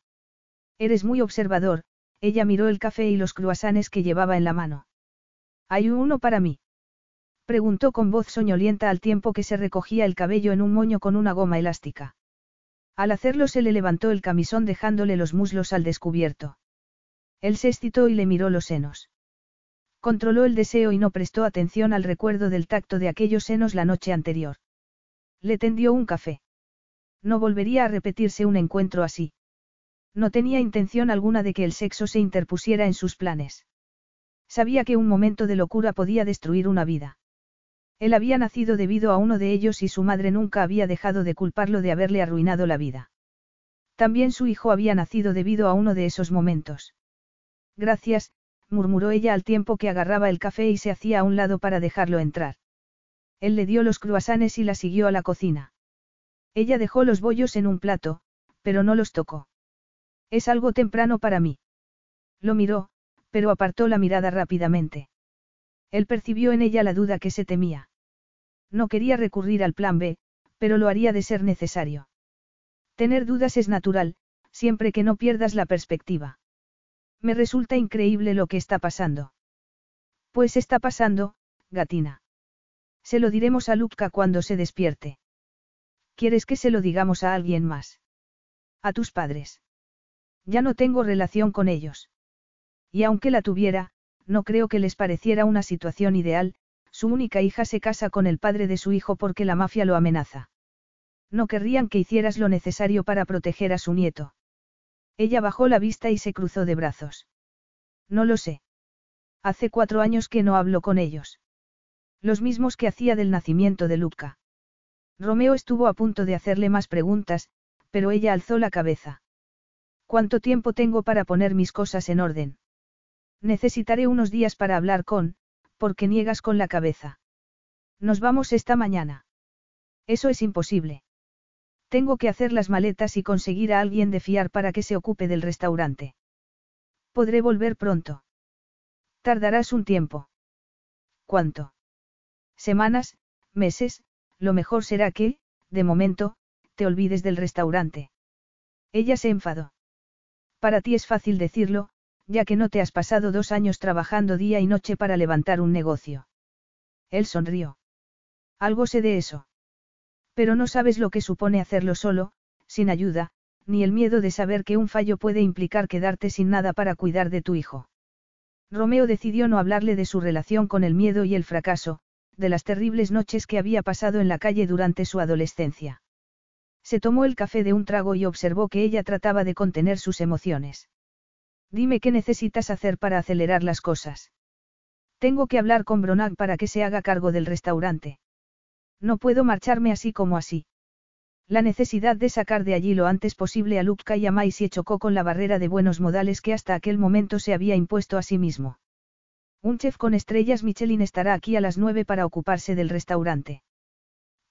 Eres muy observador, ella miró el café y los cruasanes que llevaba en la mano. ¿Hay uno para mí? Preguntó con voz soñolienta al tiempo que se recogía el cabello en un moño con una goma elástica. Al hacerlo se le levantó el camisón dejándole los muslos al descubierto. Él se excitó y le miró los senos. Controló el deseo y no prestó atención al recuerdo del tacto de aquellos senos la noche anterior. Le tendió un café. No volvería a repetirse un encuentro así. No tenía intención alguna de que el sexo se interpusiera en sus planes. Sabía que un momento de locura podía destruir una vida. Él había nacido debido a uno de ellos y su madre nunca había dejado de culparlo de haberle arruinado la vida. También su hijo había nacido debido a uno de esos momentos. Gracias, murmuró ella al tiempo que agarraba el café y se hacía a un lado para dejarlo entrar. Él le dio los cruasanes y la siguió a la cocina. Ella dejó los bollos en un plato, pero no los tocó. Es algo temprano para mí. Lo miró, pero apartó la mirada rápidamente. Él percibió en ella la duda que se temía. No quería recurrir al plan B, pero lo haría de ser necesario. Tener dudas es natural, siempre que no pierdas la perspectiva. Me resulta increíble lo que está pasando. Pues está pasando, gatina. Se lo diremos a Lupka cuando se despierte. ¿Quieres que se lo digamos a alguien más? A tus padres. Ya no tengo relación con ellos. Y aunque la tuviera, no creo que les pareciera una situación ideal, su única hija se casa con el padre de su hijo porque la mafia lo amenaza. No querrían que hicieras lo necesario para proteger a su nieto. Ella bajó la vista y se cruzó de brazos. No lo sé. Hace cuatro años que no hablo con ellos. Los mismos que hacía del nacimiento de Luca. Romeo estuvo a punto de hacerle más preguntas, pero ella alzó la cabeza. ¿Cuánto tiempo tengo para poner mis cosas en orden? Necesitaré unos días para hablar con, porque niegas con la cabeza. Nos vamos esta mañana. Eso es imposible. Tengo que hacer las maletas y conseguir a alguien de fiar para que se ocupe del restaurante. Podré volver pronto. Tardarás un tiempo. ¿Cuánto? Semanas, meses, lo mejor será que, de momento, te olvides del restaurante. Ella se enfadó. Para ti es fácil decirlo, ya que no te has pasado dos años trabajando día y noche para levantar un negocio. Él sonrió. Algo sé de eso. Pero no sabes lo que supone hacerlo solo, sin ayuda, ni el miedo de saber que un fallo puede implicar quedarte sin nada para cuidar de tu hijo. Romeo decidió no hablarle de su relación con el miedo y el fracaso, de las terribles noches que había pasado en la calle durante su adolescencia. Se tomó el café de un trago y observó que ella trataba de contener sus emociones. Dime qué necesitas hacer para acelerar las cosas. Tengo que hablar con Bronag para que se haga cargo del restaurante. No puedo marcharme así como así. La necesidad de sacar de allí lo antes posible a Lupka y a Maisie chocó con la barrera de buenos modales que hasta aquel momento se había impuesto a sí mismo. Un chef con estrellas Michelin estará aquí a las nueve para ocuparse del restaurante.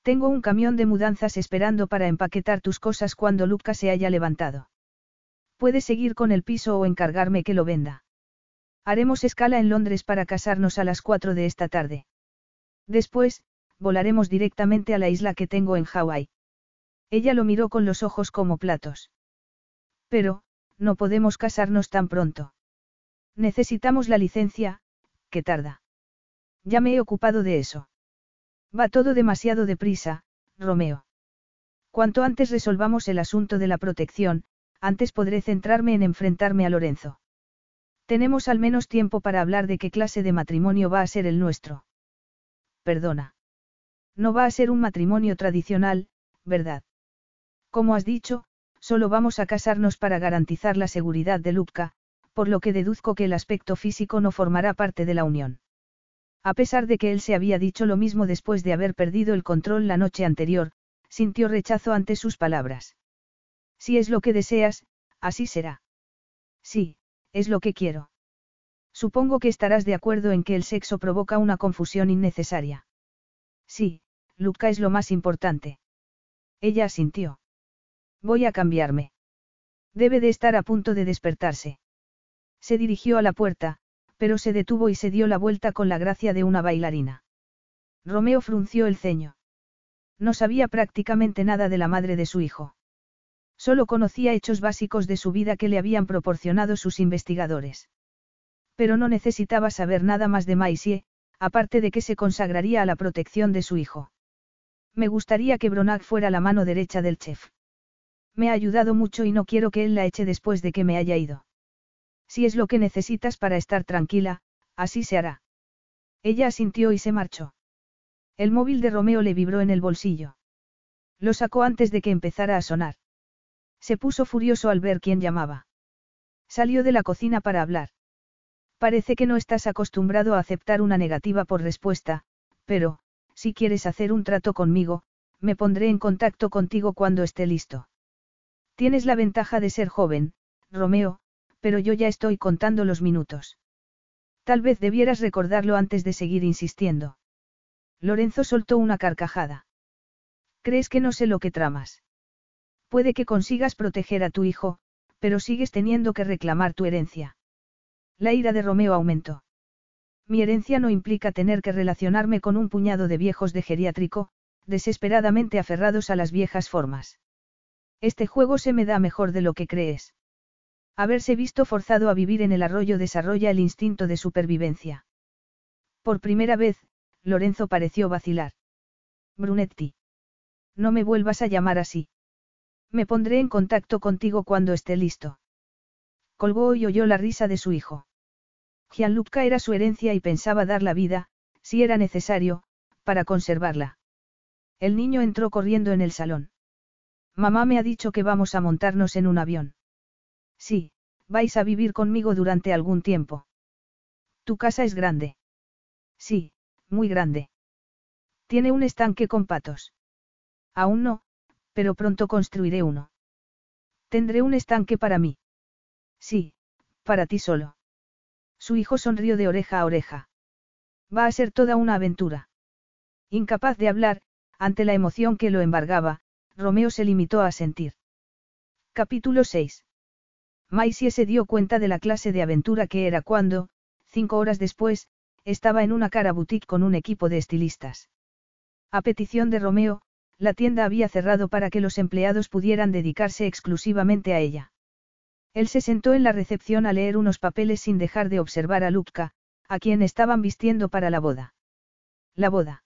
Tengo un camión de mudanzas esperando para empaquetar tus cosas cuando Lupka se haya levantado. Puedes seguir con el piso o encargarme que lo venda. Haremos escala en Londres para casarnos a las 4 de esta tarde. Después, volaremos directamente a la isla que tengo en Hawái. Ella lo miró con los ojos como platos. Pero, no podemos casarnos tan pronto. Necesitamos la licencia, que tarda. Ya me he ocupado de eso. Va todo demasiado deprisa, Romeo. Cuanto antes resolvamos el asunto de la protección, antes podré centrarme en enfrentarme a Lorenzo. Tenemos al menos tiempo para hablar de qué clase de matrimonio va a ser el nuestro. Perdona. No va a ser un matrimonio tradicional, ¿verdad? Como has dicho, solo vamos a casarnos para garantizar la seguridad de Lupka, por lo que deduzco que el aspecto físico no formará parte de la unión. A pesar de que él se había dicho lo mismo después de haber perdido el control la noche anterior, sintió rechazo ante sus palabras. Si es lo que deseas, así será. Sí, es lo que quiero. Supongo que estarás de acuerdo en que el sexo provoca una confusión innecesaria. Sí, Luca es lo más importante. Ella asintió. Voy a cambiarme. Debe de estar a punto de despertarse. Se dirigió a la puerta, pero se detuvo y se dio la vuelta con la gracia de una bailarina. Romeo frunció el ceño. No sabía prácticamente nada de la madre de su hijo. Solo conocía hechos básicos de su vida que le habían proporcionado sus investigadores. Pero no necesitaba saber nada más de Maisie, aparte de que se consagraría a la protección de su hijo. Me gustaría que Bronag fuera la mano derecha del chef. Me ha ayudado mucho y no quiero que él la eche después de que me haya ido. Si es lo que necesitas para estar tranquila, así se hará. Ella asintió y se marchó. El móvil de Romeo le vibró en el bolsillo. Lo sacó antes de que empezara a sonar. Se puso furioso al ver quién llamaba. Salió de la cocina para hablar. Parece que no estás acostumbrado a aceptar una negativa por respuesta, pero, si quieres hacer un trato conmigo, me pondré en contacto contigo cuando esté listo. Tienes la ventaja de ser joven, Romeo, pero yo ya estoy contando los minutos. Tal vez debieras recordarlo antes de seguir insistiendo. Lorenzo soltó una carcajada. ¿Crees que no sé lo que tramas? Puede que consigas proteger a tu hijo, pero sigues teniendo que reclamar tu herencia. La ira de Romeo aumentó. Mi herencia no implica tener que relacionarme con un puñado de viejos de geriátrico, desesperadamente aferrados a las viejas formas. Este juego se me da mejor de lo que crees. Haberse visto forzado a vivir en el arroyo desarrolla el instinto de supervivencia. Por primera vez, Lorenzo pareció vacilar. Brunetti. No me vuelvas a llamar así. Me pondré en contacto contigo cuando esté listo. Colgó y oyó la risa de su hijo. Gianluca era su herencia y pensaba dar la vida, si era necesario, para conservarla. El niño entró corriendo en el salón. Mamá me ha dicho que vamos a montarnos en un avión. Sí, vais a vivir conmigo durante algún tiempo. Tu casa es grande. Sí, muy grande. Tiene un estanque con patos. Aún no, pero pronto construiré uno. Tendré un estanque para mí. Sí, para ti solo. Su hijo sonrió de oreja a oreja. Va a ser toda una aventura. Incapaz de hablar, ante la emoción que lo embargaba, Romeo se limitó a sentir. Capítulo 6. Maisie se dio cuenta de la clase de aventura que era cuando, cinco horas después, estaba en una cara boutique con un equipo de estilistas. A petición de Romeo, la tienda había cerrado para que los empleados pudieran dedicarse exclusivamente a ella. Él se sentó en la recepción a leer unos papeles sin dejar de observar a Lupka, a quien estaban vistiendo para la boda. La boda.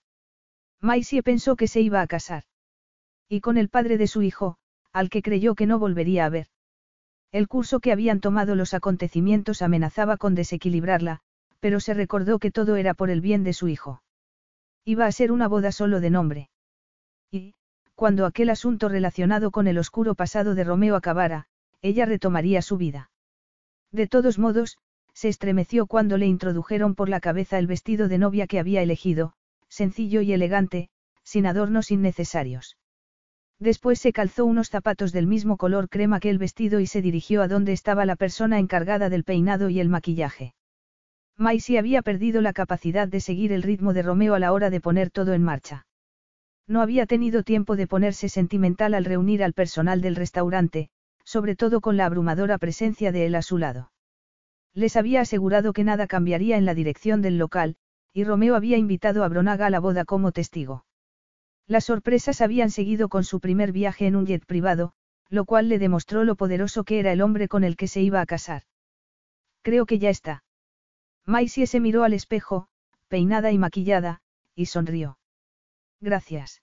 Maisie pensó que se iba a casar. Y con el padre de su hijo, al que creyó que no volvería a ver. El curso que habían tomado los acontecimientos amenazaba con desequilibrarla, pero se recordó que todo era por el bien de su hijo. Iba a ser una boda solo de nombre. Y, cuando aquel asunto relacionado con el oscuro pasado de Romeo acabara, ella retomaría su vida. De todos modos, se estremeció cuando le introdujeron por la cabeza el vestido de novia que había elegido, sencillo y elegante, sin adornos innecesarios. Después se calzó unos zapatos del mismo color crema que el vestido y se dirigió a donde estaba la persona encargada del peinado y el maquillaje. Maisie había perdido la capacidad de seguir el ritmo de Romeo a la hora de poner todo en marcha. No había tenido tiempo de ponerse sentimental al reunir al personal del restaurante, sobre todo con la abrumadora presencia de él a su lado. Les había asegurado que nada cambiaría en la dirección del local, y Romeo había invitado a Bronaga a la boda como testigo. Las sorpresas habían seguido con su primer viaje en un jet privado, lo cual le demostró lo poderoso que era el hombre con el que se iba a casar. Creo que ya está. Maisie se miró al espejo, peinada y maquillada, y sonrió. Gracias.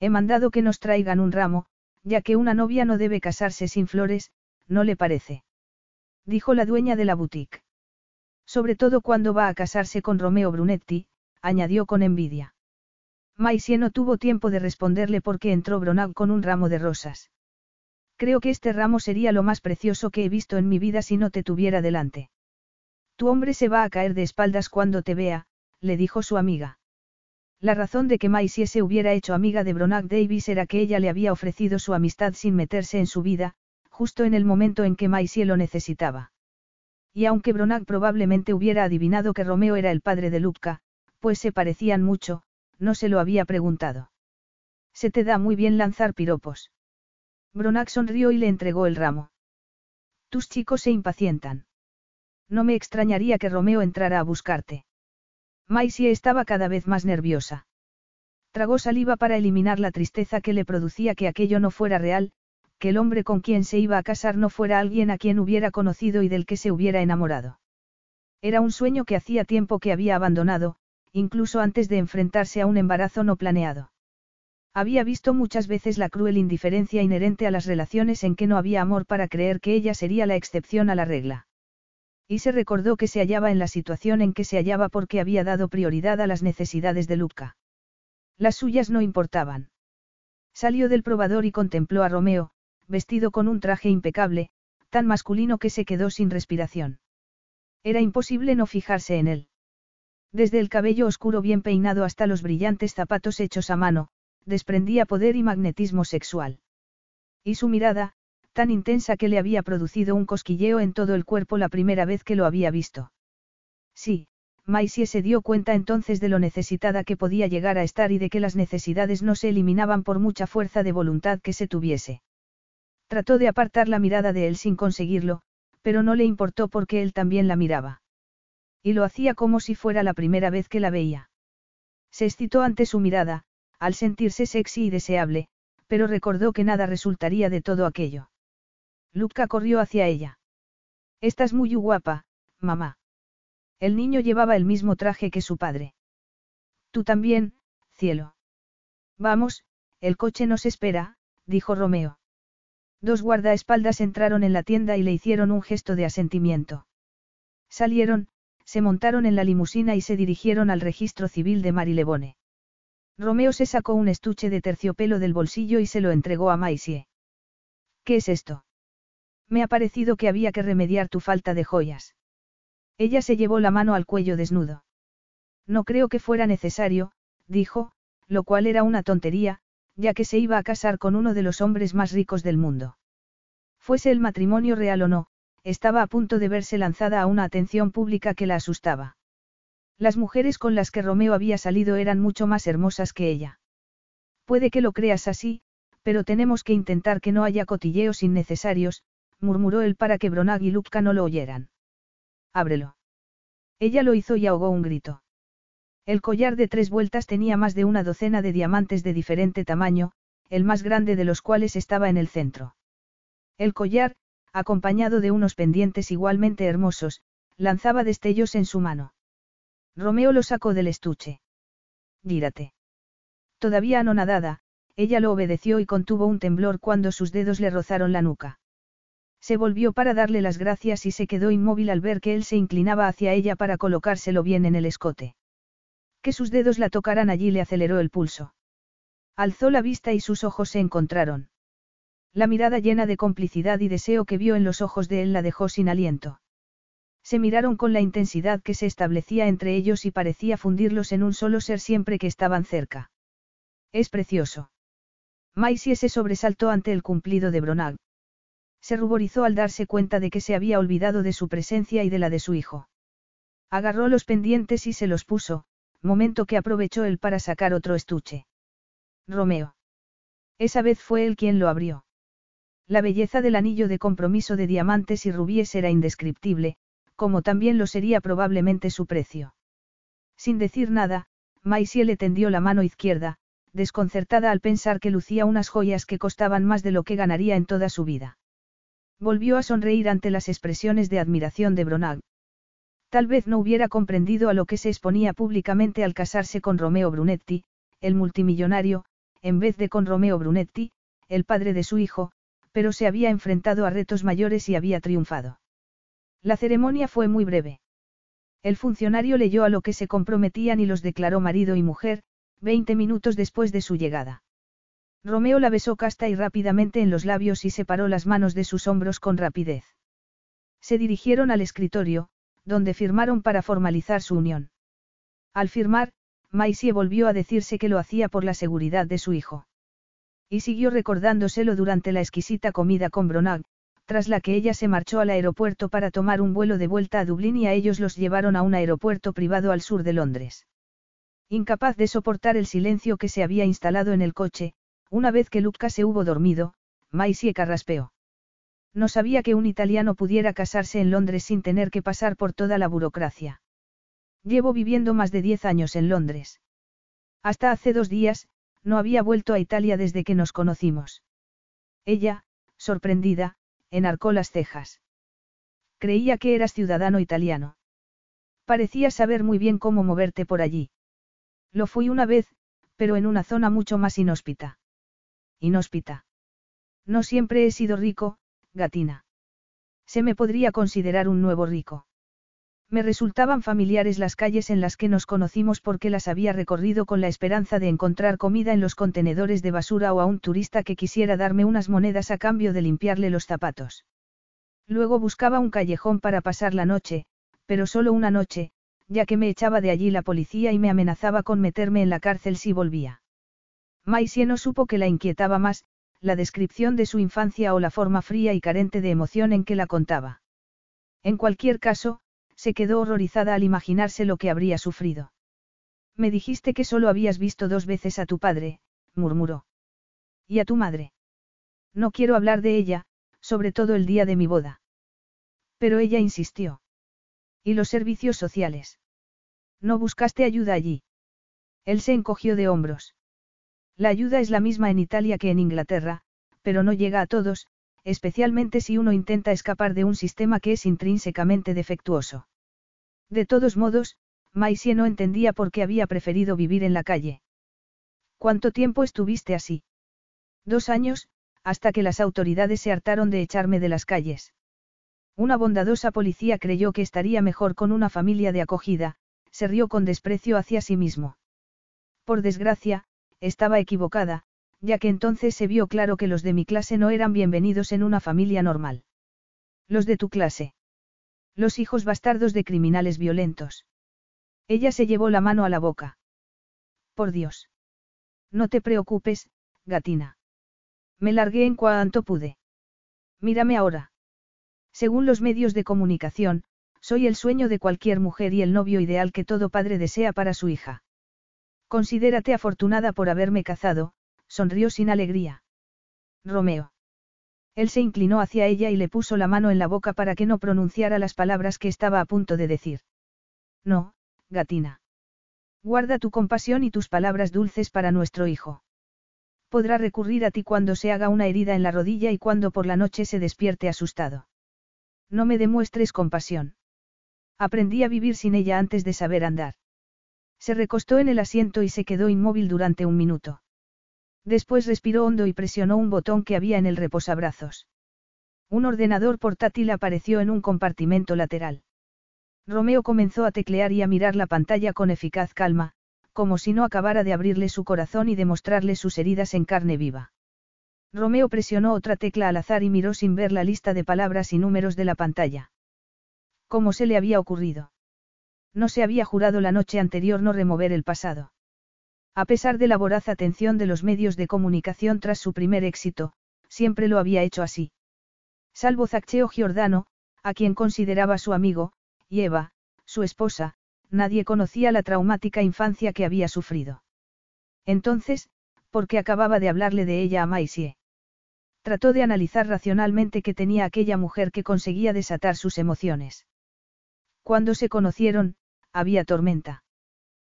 He mandado que nos traigan un ramo, ya que una novia no debe casarse sin flores, ¿no le parece? Dijo la dueña de la boutique. Sobre todo cuando va a casarse con Romeo Brunetti, añadió con envidia. Maisie no tuvo tiempo de responderle porque entró Bronag con un ramo de rosas. Creo que este ramo sería lo más precioso que he visto en mi vida si no te tuviera delante. Tu hombre se va a caer de espaldas cuando te vea, le dijo su amiga. La razón de que Maisie se hubiera hecho amiga de Bronag Davis era que ella le había ofrecido su amistad sin meterse en su vida, justo en el momento en que Maisie lo necesitaba. Y aunque Bronag probablemente hubiera adivinado que Romeo era el padre de Lupka, pues se parecían mucho, no se lo había preguntado. Se te da muy bien lanzar piropos. Bronac sonrió y le entregó el ramo. Tus chicos se impacientan. No me extrañaría que Romeo entrara a buscarte. Maisie estaba cada vez más nerviosa. Tragó saliva para eliminar la tristeza que le producía que aquello no fuera real, que el hombre con quien se iba a casar no fuera alguien a quien hubiera conocido y del que se hubiera enamorado. Era un sueño que hacía tiempo que había abandonado, incluso antes de enfrentarse a un embarazo no planeado. Había visto muchas veces la cruel indiferencia inherente a las relaciones en que no había amor para creer que ella sería la excepción a la regla. Y se recordó que se hallaba en la situación en que se hallaba porque había dado prioridad a las necesidades de Luca. Las suyas no importaban. Salió del probador y contempló a Romeo, vestido con un traje impecable, tan masculino que se quedó sin respiración. Era imposible no fijarse en él. Desde el cabello oscuro bien peinado hasta los brillantes zapatos hechos a mano, desprendía poder y magnetismo sexual. Y su mirada, tan intensa que le había producido un cosquilleo en todo el cuerpo la primera vez que lo había visto. Sí, Maisie se dio cuenta entonces de lo necesitada que podía llegar a estar y de que las necesidades no se eliminaban por mucha fuerza de voluntad que se tuviese. Trató de apartar la mirada de él sin conseguirlo, pero no le importó porque él también la miraba. Y lo hacía como si fuera la primera vez que la veía. Se excitó ante su mirada, al sentirse sexy y deseable, pero recordó que nada resultaría de todo aquello. Luca corrió hacia ella. Estás muy guapa, mamá. El niño llevaba el mismo traje que su padre. Tú también, cielo. Vamos, el coche nos espera, dijo Romeo. Dos guardaespaldas entraron en la tienda y le hicieron un gesto de asentimiento. Salieron, se montaron en la limusina y se dirigieron al registro civil de Marilebone. Romeo se sacó un estuche de terciopelo del bolsillo y se lo entregó a Maisie. ¿Qué es esto? Me ha parecido que había que remediar tu falta de joyas. Ella se llevó la mano al cuello desnudo. No creo que fuera necesario, dijo, lo cual era una tontería, ya que se iba a casar con uno de los hombres más ricos del mundo. Fuese el matrimonio real o no, estaba a punto de verse lanzada a una atención pública que la asustaba. Las mujeres con las que Romeo había salido eran mucho más hermosas que ella. Puede que lo creas así, pero tenemos que intentar que no haya cotilleos innecesarios, murmuró él para que Bronag y Lupka no lo oyeran. Ábrelo. Ella lo hizo y ahogó un grito. El collar de tres vueltas tenía más de una docena de diamantes de diferente tamaño, el más grande de los cuales estaba en el centro. El collar, acompañado de unos pendientes igualmente hermosos, lanzaba destellos en su mano. Romeo lo sacó del estuche. Gírate. Todavía anonadada, ella lo obedeció y contuvo un temblor cuando sus dedos le rozaron la nuca. Se volvió para darle las gracias y se quedó inmóvil al ver que él se inclinaba hacia ella para colocárselo bien en el escote. Que sus dedos la tocaran allí le aceleró el pulso. Alzó la vista y sus ojos se encontraron. La mirada llena de complicidad y deseo que vio en los ojos de él la dejó sin aliento. Se miraron con la intensidad que se establecía entre ellos y parecía fundirlos en un solo ser siempre que estaban cerca. Es precioso. Maisie se sobresaltó ante el cumplido de Bronag. Se ruborizó al darse cuenta de que se había olvidado de su presencia y de la de su hijo. Agarró los pendientes y se los puso, momento que aprovechó él para sacar otro estuche. Romeo. Esa vez fue él quien lo abrió. La belleza del anillo de compromiso de diamantes y rubíes era indescriptible, como también lo sería probablemente su precio. Sin decir nada, Maisie le tendió la mano izquierda, desconcertada al pensar que lucía unas joyas que costaban más de lo que ganaría en toda su vida. Volvió a sonreír ante las expresiones de admiración de Bronag. Tal vez no hubiera comprendido a lo que se exponía públicamente al casarse con Romeo Brunetti, el multimillonario, en vez de con Romeo Brunetti, el padre de su hijo, pero se había enfrentado a retos mayores y había triunfado. La ceremonia fue muy breve. El funcionario leyó a lo que se comprometían y los declaró marido y mujer, Veinte minutos después de su llegada. Romeo la besó casta y rápidamente en los labios y separó las manos de sus hombros con rapidez. Se dirigieron al escritorio, donde firmaron para formalizar su unión. Al firmar, Maisie volvió a decirse que lo hacía por la seguridad de su hijo. Y siguió recordándoselo durante la exquisita comida con Bronag, tras la que ella se marchó al aeropuerto para tomar un vuelo de vuelta a Dublín y a ellos los llevaron a un aeropuerto privado al sur de Londres. Incapaz de soportar el silencio que se había instalado en el coche, una vez que Luca se hubo dormido, Maisie carraspeó. No sabía que un italiano pudiera casarse en Londres sin tener que pasar por toda la burocracia. Llevo viviendo más de diez años en Londres. Hasta hace dos días, no había vuelto a Italia desde que nos conocimos. Ella, sorprendida, enarcó las cejas. Creía que eras ciudadano italiano. Parecías saber muy bien cómo moverte por allí. Lo fui una vez, pero en una zona mucho más inhóspita. Inhóspita. No siempre he sido rico, gatina. Se me podría considerar un nuevo rico. Me resultaban familiares las calles en las que nos conocimos porque las había recorrido con la esperanza de encontrar comida en los contenedores de basura o a un turista que quisiera darme unas monedas a cambio de limpiarle los zapatos. Luego buscaba un callejón para pasar la noche, pero solo una noche, ya que me echaba de allí la policía y me amenazaba con meterme en la cárcel si volvía. Maisie no supo que la inquietaba más, la descripción de su infancia o la forma fría y carente de emoción en que la contaba. En cualquier caso, se quedó horrorizada al imaginarse lo que habría sufrido. Me dijiste que solo habías visto dos veces a tu padre, murmuró. ¿Y a tu madre? No quiero hablar de ella, sobre todo el día de mi boda. Pero ella insistió. ¿Y los servicios sociales? ¿No buscaste ayuda allí? Él se encogió de hombros. La ayuda es la misma en Italia que en Inglaterra, pero no llega a todos, especialmente si uno intenta escapar de un sistema que es intrínsecamente defectuoso. De todos modos, Maisie no entendía por qué había preferido vivir en la calle. ¿Cuánto tiempo estuviste así? Dos años, hasta que las autoridades se hartaron de echarme de las calles. Una bondadosa policía creyó que estaría mejor con una familia de acogida, se rió con desprecio hacia sí mismo. Por desgracia, estaba equivocada, ya que entonces se vio claro que los de mi clase no eran bienvenidos en una familia normal. Los de tu clase. Los hijos bastardos de criminales violentos. Ella se llevó la mano a la boca. Por Dios. No te preocupes, gatina. Me largué en cuanto pude. Mírame ahora. Según los medios de comunicación, soy el sueño de cualquier mujer y el novio ideal que todo padre desea para su hija. Considérate afortunada por haberme cazado, sonrió sin alegría. Romeo. Él se inclinó hacia ella y le puso la mano en la boca para que no pronunciara las palabras que estaba a punto de decir. No, gatina. Guarda tu compasión y tus palabras dulces para nuestro hijo. Podrá recurrir a ti cuando se haga una herida en la rodilla y cuando por la noche se despierte asustado. No me demuestres compasión. Aprendí a vivir sin ella antes de saber andar. Se recostó en el asiento y se quedó inmóvil durante un minuto. Después respiró hondo y presionó un botón que había en el reposabrazos. Un ordenador portátil apareció en un compartimento lateral. Romeo comenzó a teclear y a mirar la pantalla con eficaz calma, como si no acabara de abrirle su corazón y demostrarle sus heridas en carne viva. Romeo presionó otra tecla al azar y miró sin ver la lista de palabras y números de la pantalla. ¿Cómo se le había ocurrido? No se había jurado la noche anterior no remover el pasado. A pesar de la voraz atención de los medios de comunicación tras su primer éxito, siempre lo había hecho así. Salvo Zaccheo Giordano, a quien consideraba su amigo, y Eva, su esposa, nadie conocía la traumática infancia que había sufrido. Entonces, ¿por qué acababa de hablarle de ella a Maisie? Trató de analizar racionalmente que tenía aquella mujer que conseguía desatar sus emociones. Cuando se conocieron, había tormenta.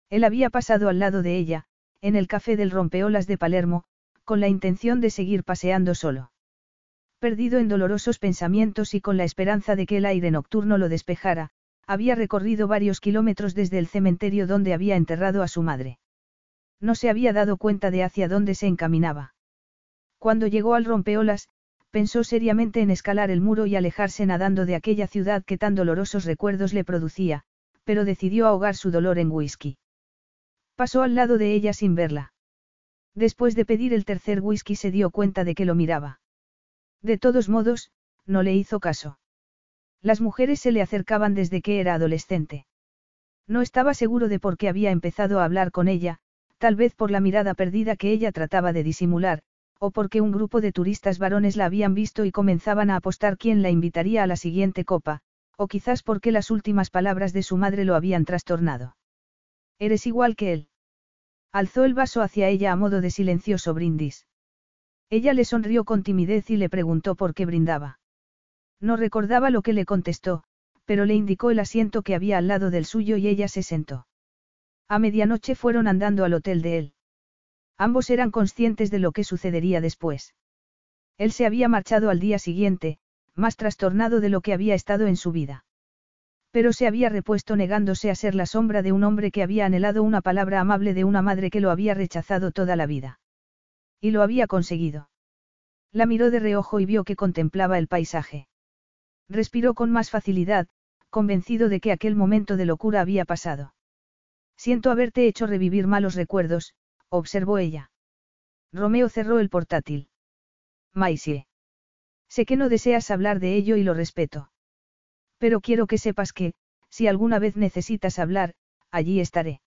Él había pasado al lado de ella, en el café del rompeolas de Palermo, con la intención de seguir paseando solo. Perdido en dolorosos pensamientos y con la esperanza de que el aire nocturno lo despejara, había recorrido varios kilómetros desde el cementerio donde había enterrado a su madre. No se había dado cuenta de hacia dónde se encaminaba. Cuando llegó al rompeolas, pensó seriamente en escalar el muro y alejarse nadando de aquella ciudad que tan dolorosos recuerdos le producía, pero decidió ahogar su dolor en whisky. Pasó al lado de ella sin verla. Después de pedir el tercer whisky se dio cuenta de que lo miraba. De todos modos, no le hizo caso. Las mujeres se le acercaban desde que era adolescente. No estaba seguro de por qué había empezado a hablar con ella, tal vez por la mirada perdida que ella trataba de disimular, o porque un grupo de turistas varones la habían visto y comenzaban a apostar quién la invitaría a la siguiente copa, o quizás porque las últimas palabras de su madre lo habían trastornado. Eres igual que él. Alzó el vaso hacia ella a modo de silencioso brindis. Ella le sonrió con timidez y le preguntó por qué brindaba. No recordaba lo que le contestó, pero le indicó el asiento que había al lado del suyo y ella se sentó. A medianoche fueron andando al hotel de él. Ambos eran conscientes de lo que sucedería después. Él se había marchado al día siguiente, más trastornado de lo que había estado en su vida. Pero se había repuesto negándose a ser la sombra de un hombre que había anhelado una palabra amable de una madre que lo había rechazado toda la vida. Y lo había conseguido. La miró de reojo y vio que contemplaba el paisaje. Respiró con más facilidad, convencido de que aquel momento de locura había pasado. Siento haberte hecho revivir malos recuerdos, observó ella. Romeo cerró el portátil. Maisie. Sé que no deseas hablar de ello y lo respeto. Pero quiero que sepas que, si alguna vez necesitas hablar, allí estaré.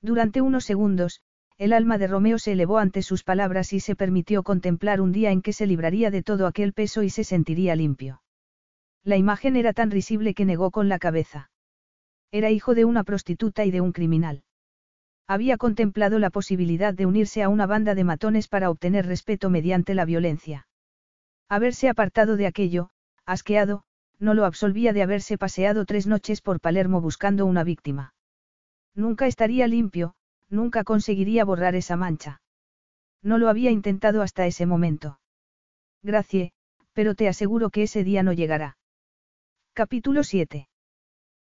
Durante unos segundos, el alma de Romeo se elevó ante sus palabras y se permitió contemplar un día en que se libraría de todo aquel peso y se sentiría limpio. La imagen era tan risible que negó con la cabeza. Era hijo de una prostituta y de un criminal. Había contemplado la posibilidad de unirse a una banda de matones para obtener respeto mediante la violencia. Haberse apartado de aquello, asqueado, no lo absolvía de haberse paseado tres noches por Palermo buscando una víctima. Nunca estaría limpio, nunca conseguiría borrar esa mancha. No lo había intentado hasta ese momento. Gracie, pero te aseguro que ese día no llegará. Capítulo 7.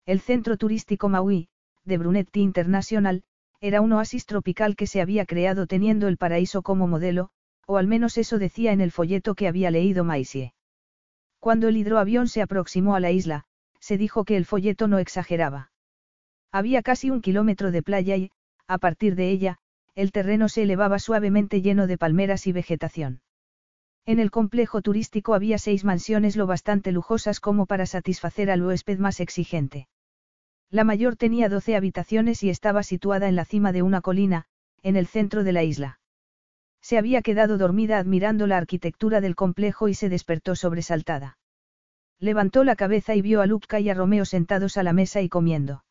El centro turístico Maui, de Brunetti International, era un oasis tropical que se había creado teniendo el paraíso como modelo, o al menos eso decía en el folleto que había leído Maisie. Cuando el hidroavión se aproximó a la isla, se dijo que el folleto no exageraba. Había casi un kilómetro de playa y, a partir de ella, el terreno se elevaba suavemente lleno de palmeras y vegetación. En el complejo turístico había seis mansiones lo bastante lujosas como para satisfacer al huésped más exigente. La mayor tenía doce habitaciones y estaba situada en la cima de una colina, en el centro de la isla. Se había quedado dormida admirando la arquitectura del complejo y se despertó sobresaltada. Levantó la cabeza y vio a Lupka y a Romeo sentados a la mesa y comiendo.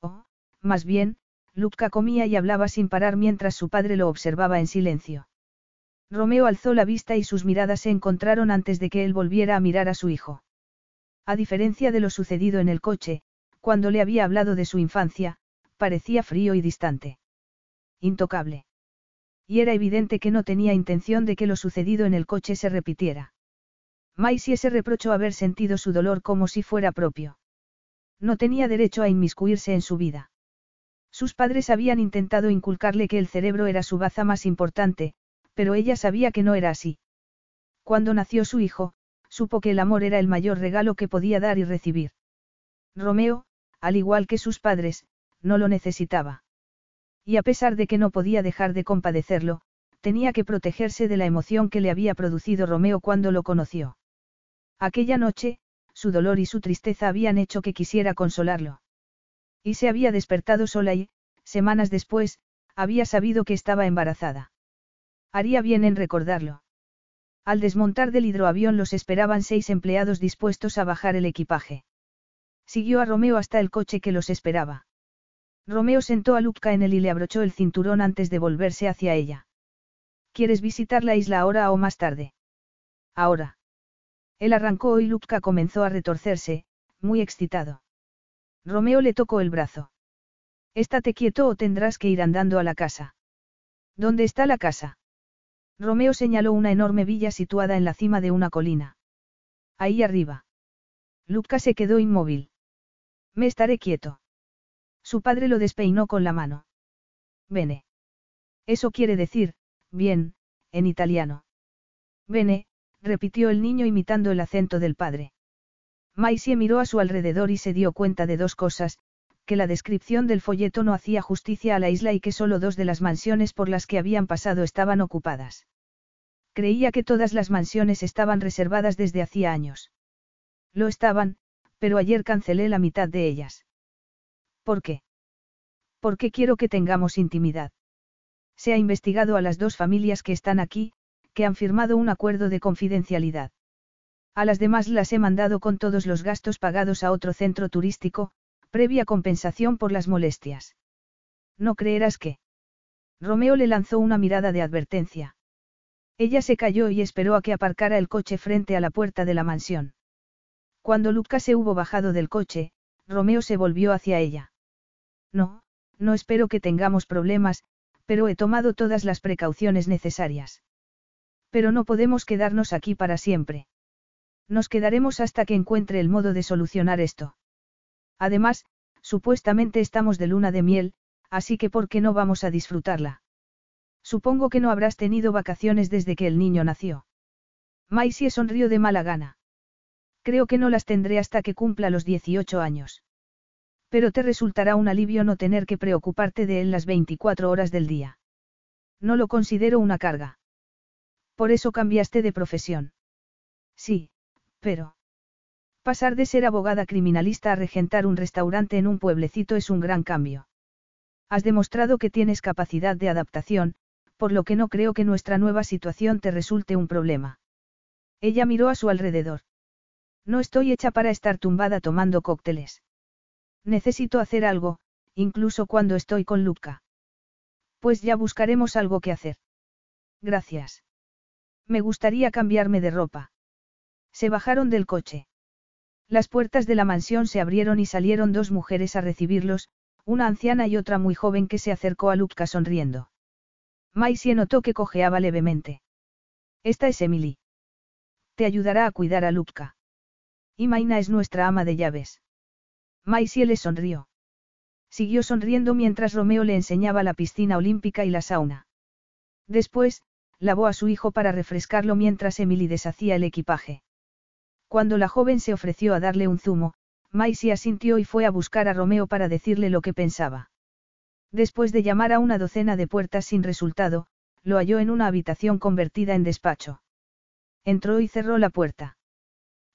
Oh, más bien, Lupka comía y hablaba sin parar mientras su padre lo observaba en silencio. Romeo alzó la vista y sus miradas se encontraron antes de que él volviera a mirar a su hijo. A diferencia de lo sucedido en el coche, cuando le había hablado de su infancia, parecía frío y distante. Intocable y era evidente que no tenía intención de que lo sucedido en el coche se repitiera. Maisie se reprochó haber sentido su dolor como si fuera propio. No tenía derecho a inmiscuirse en su vida. Sus padres habían intentado inculcarle que el cerebro era su baza más importante, pero ella sabía que no era así. Cuando nació su hijo, supo que el amor era el mayor regalo que podía dar y recibir. Romeo, al igual que sus padres, no lo necesitaba. Y a pesar de que no podía dejar de compadecerlo, tenía que protegerse de la emoción que le había producido Romeo cuando lo conoció. Aquella noche, su dolor y su tristeza habían hecho que quisiera consolarlo. Y se había despertado sola y, semanas después, había sabido que estaba embarazada. Haría bien en recordarlo. Al desmontar del hidroavión los esperaban seis empleados dispuestos a bajar el equipaje. Siguió a Romeo hasta el coche que los esperaba. Romeo sentó a Lupka en él y le abrochó el cinturón antes de volverse hacia ella. ¿Quieres visitar la isla ahora o más tarde? Ahora. Él arrancó y Lupka comenzó a retorcerse, muy excitado. Romeo le tocó el brazo. Estate quieto o tendrás que ir andando a la casa. ¿Dónde está la casa? Romeo señaló una enorme villa situada en la cima de una colina. Ahí arriba. Lupka se quedó inmóvil. Me estaré quieto. Su padre lo despeinó con la mano. Bene. Eso quiere decir, bien, en italiano. Bene, repitió el niño imitando el acento del padre. Maisie miró a su alrededor y se dio cuenta de dos cosas, que la descripción del folleto no hacía justicia a la isla y que solo dos de las mansiones por las que habían pasado estaban ocupadas. Creía que todas las mansiones estaban reservadas desde hacía años. Lo estaban, pero ayer cancelé la mitad de ellas. ¿Por qué? Porque quiero que tengamos intimidad. Se ha investigado a las dos familias que están aquí, que han firmado un acuerdo de confidencialidad. A las demás las he mandado con todos los gastos pagados a otro centro turístico, previa compensación por las molestias. No creerás que. Romeo le lanzó una mirada de advertencia. Ella se calló y esperó a que aparcara el coche frente a la puerta de la mansión. Cuando Luca se hubo bajado del coche, Romeo se volvió hacia ella. No, no espero que tengamos problemas, pero he tomado todas las precauciones necesarias. Pero no podemos quedarnos aquí para siempre. Nos quedaremos hasta que encuentre el modo de solucionar esto. Además, supuestamente estamos de luna de miel, así que ¿por qué no vamos a disfrutarla? Supongo que no habrás tenido vacaciones desde que el niño nació. Maisie sonrió de mala gana. Creo que no las tendré hasta que cumpla los 18 años. Pero te resultará un alivio no tener que preocuparte de él las 24 horas del día. No lo considero una carga. Por eso cambiaste de profesión. Sí, pero... Pasar de ser abogada criminalista a regentar un restaurante en un pueblecito es un gran cambio. Has demostrado que tienes capacidad de adaptación, por lo que no creo que nuestra nueva situación te resulte un problema. Ella miró a su alrededor. No estoy hecha para estar tumbada tomando cócteles. Necesito hacer algo, incluso cuando estoy con Luca. Pues ya buscaremos algo que hacer. Gracias. Me gustaría cambiarme de ropa. Se bajaron del coche. Las puertas de la mansión se abrieron y salieron dos mujeres a recibirlos, una anciana y otra muy joven que se acercó a Luca sonriendo. Maisie notó que cojeaba levemente. Esta es Emily. Te ayudará a cuidar a Luca. Y Maina es nuestra ama de llaves. Maisie le sonrió. Siguió sonriendo mientras Romeo le enseñaba la piscina olímpica y la sauna. Después, lavó a su hijo para refrescarlo mientras Emily deshacía el equipaje. Cuando la joven se ofreció a darle un zumo, Maisie asintió y fue a buscar a Romeo para decirle lo que pensaba. Después de llamar a una docena de puertas sin resultado, lo halló en una habitación convertida en despacho. Entró y cerró la puerta.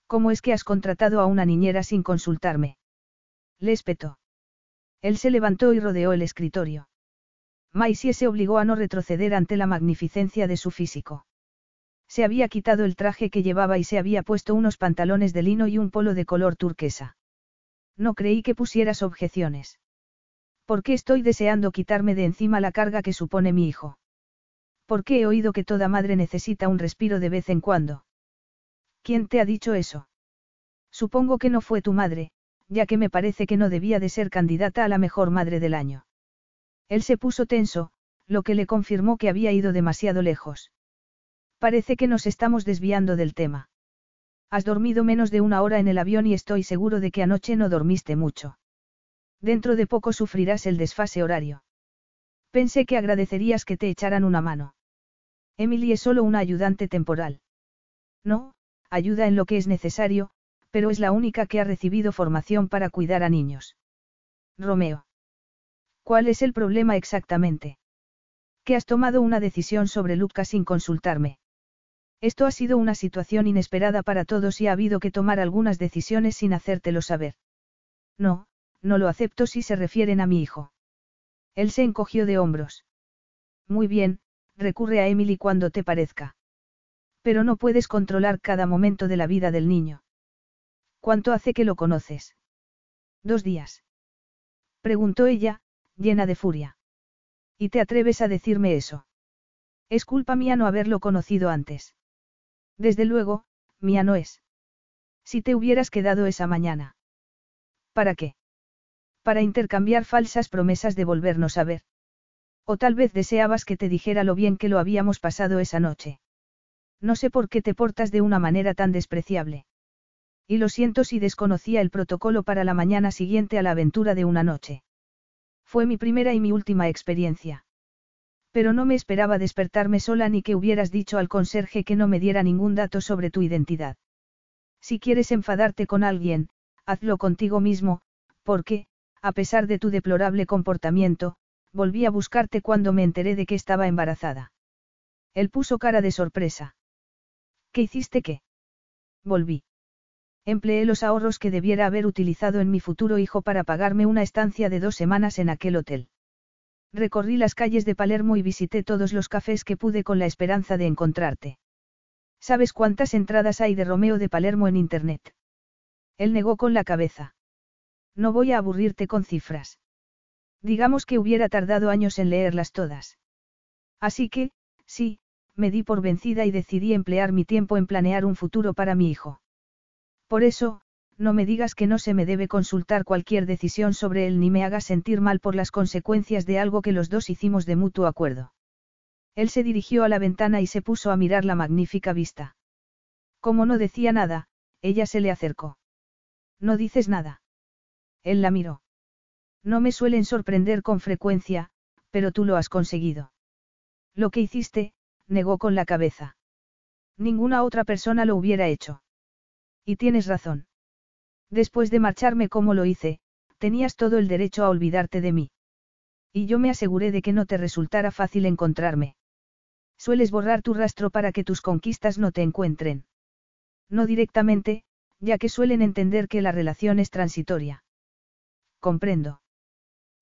¿Cómo es que has contratado a una niñera sin consultarme? Le. Él se levantó y rodeó el escritorio. Maisie se obligó a no retroceder ante la magnificencia de su físico. Se había quitado el traje que llevaba y se había puesto unos pantalones de lino y un polo de color turquesa. No creí que pusieras objeciones. ¿Por qué estoy deseando quitarme de encima la carga que supone mi hijo? ¿Por qué he oído que toda madre necesita un respiro de vez en cuando? ¿Quién te ha dicho eso? Supongo que no fue tu madre, ya que me parece que no debía de ser candidata a la mejor madre del año. Él se puso tenso, lo que le confirmó que había ido demasiado lejos. Parece que nos estamos desviando del tema. Has dormido menos de una hora en el avión y estoy seguro de que anoche no dormiste mucho. Dentro de poco sufrirás el desfase horario. Pensé que agradecerías que te echaran una mano. Emily es solo una ayudante temporal. No, ayuda en lo que es necesario, pero es la única que ha recibido formación para cuidar a niños. Romeo. ¿Cuál es el problema exactamente? Que has tomado una decisión sobre Luca sin consultarme. Esto ha sido una situación inesperada para todos y ha habido que tomar algunas decisiones sin hacértelo saber. No, no lo acepto si se refieren a mi hijo. Él se encogió de hombros. Muy bien, recurre a Emily cuando te parezca. Pero no puedes controlar cada momento de la vida del niño. ¿Cuánto hace que lo conoces? Dos días. Preguntó ella, llena de furia. ¿Y te atreves a decirme eso? Es culpa mía no haberlo conocido antes. Desde luego, mía no es. Si te hubieras quedado esa mañana. ¿Para qué? Para intercambiar falsas promesas de volvernos a ver. O tal vez deseabas que te dijera lo bien que lo habíamos pasado esa noche. No sé por qué te portas de una manera tan despreciable. Y lo siento si desconocía el protocolo para la mañana siguiente a la aventura de una noche. Fue mi primera y mi última experiencia. Pero no me esperaba despertarme sola ni que hubieras dicho al conserje que no me diera ningún dato sobre tu identidad. Si quieres enfadarte con alguien, hazlo contigo mismo, porque, a pesar de tu deplorable comportamiento, volví a buscarte cuando me enteré de que estaba embarazada. Él puso cara de sorpresa. ¿Qué hiciste qué? Volví. Empleé los ahorros que debiera haber utilizado en mi futuro hijo para pagarme una estancia de dos semanas en aquel hotel. Recorrí las calles de Palermo y visité todos los cafés que pude con la esperanza de encontrarte. ¿Sabes cuántas entradas hay de Romeo de Palermo en Internet? Él negó con la cabeza. No voy a aburrirte con cifras. Digamos que hubiera tardado años en leerlas todas. Así que, sí, me di por vencida y decidí emplear mi tiempo en planear un futuro para mi hijo. Por eso, no me digas que no se me debe consultar cualquier decisión sobre él ni me hagas sentir mal por las consecuencias de algo que los dos hicimos de mutuo acuerdo. Él se dirigió a la ventana y se puso a mirar la magnífica vista. Como no decía nada, ella se le acercó. No dices nada. Él la miró. No me suelen sorprender con frecuencia, pero tú lo has conseguido. Lo que hiciste, negó con la cabeza. Ninguna otra persona lo hubiera hecho. Y tienes razón. Después de marcharme como lo hice, tenías todo el derecho a olvidarte de mí. Y yo me aseguré de que no te resultara fácil encontrarme. Sueles borrar tu rastro para que tus conquistas no te encuentren. No directamente, ya que suelen entender que la relación es transitoria. Comprendo.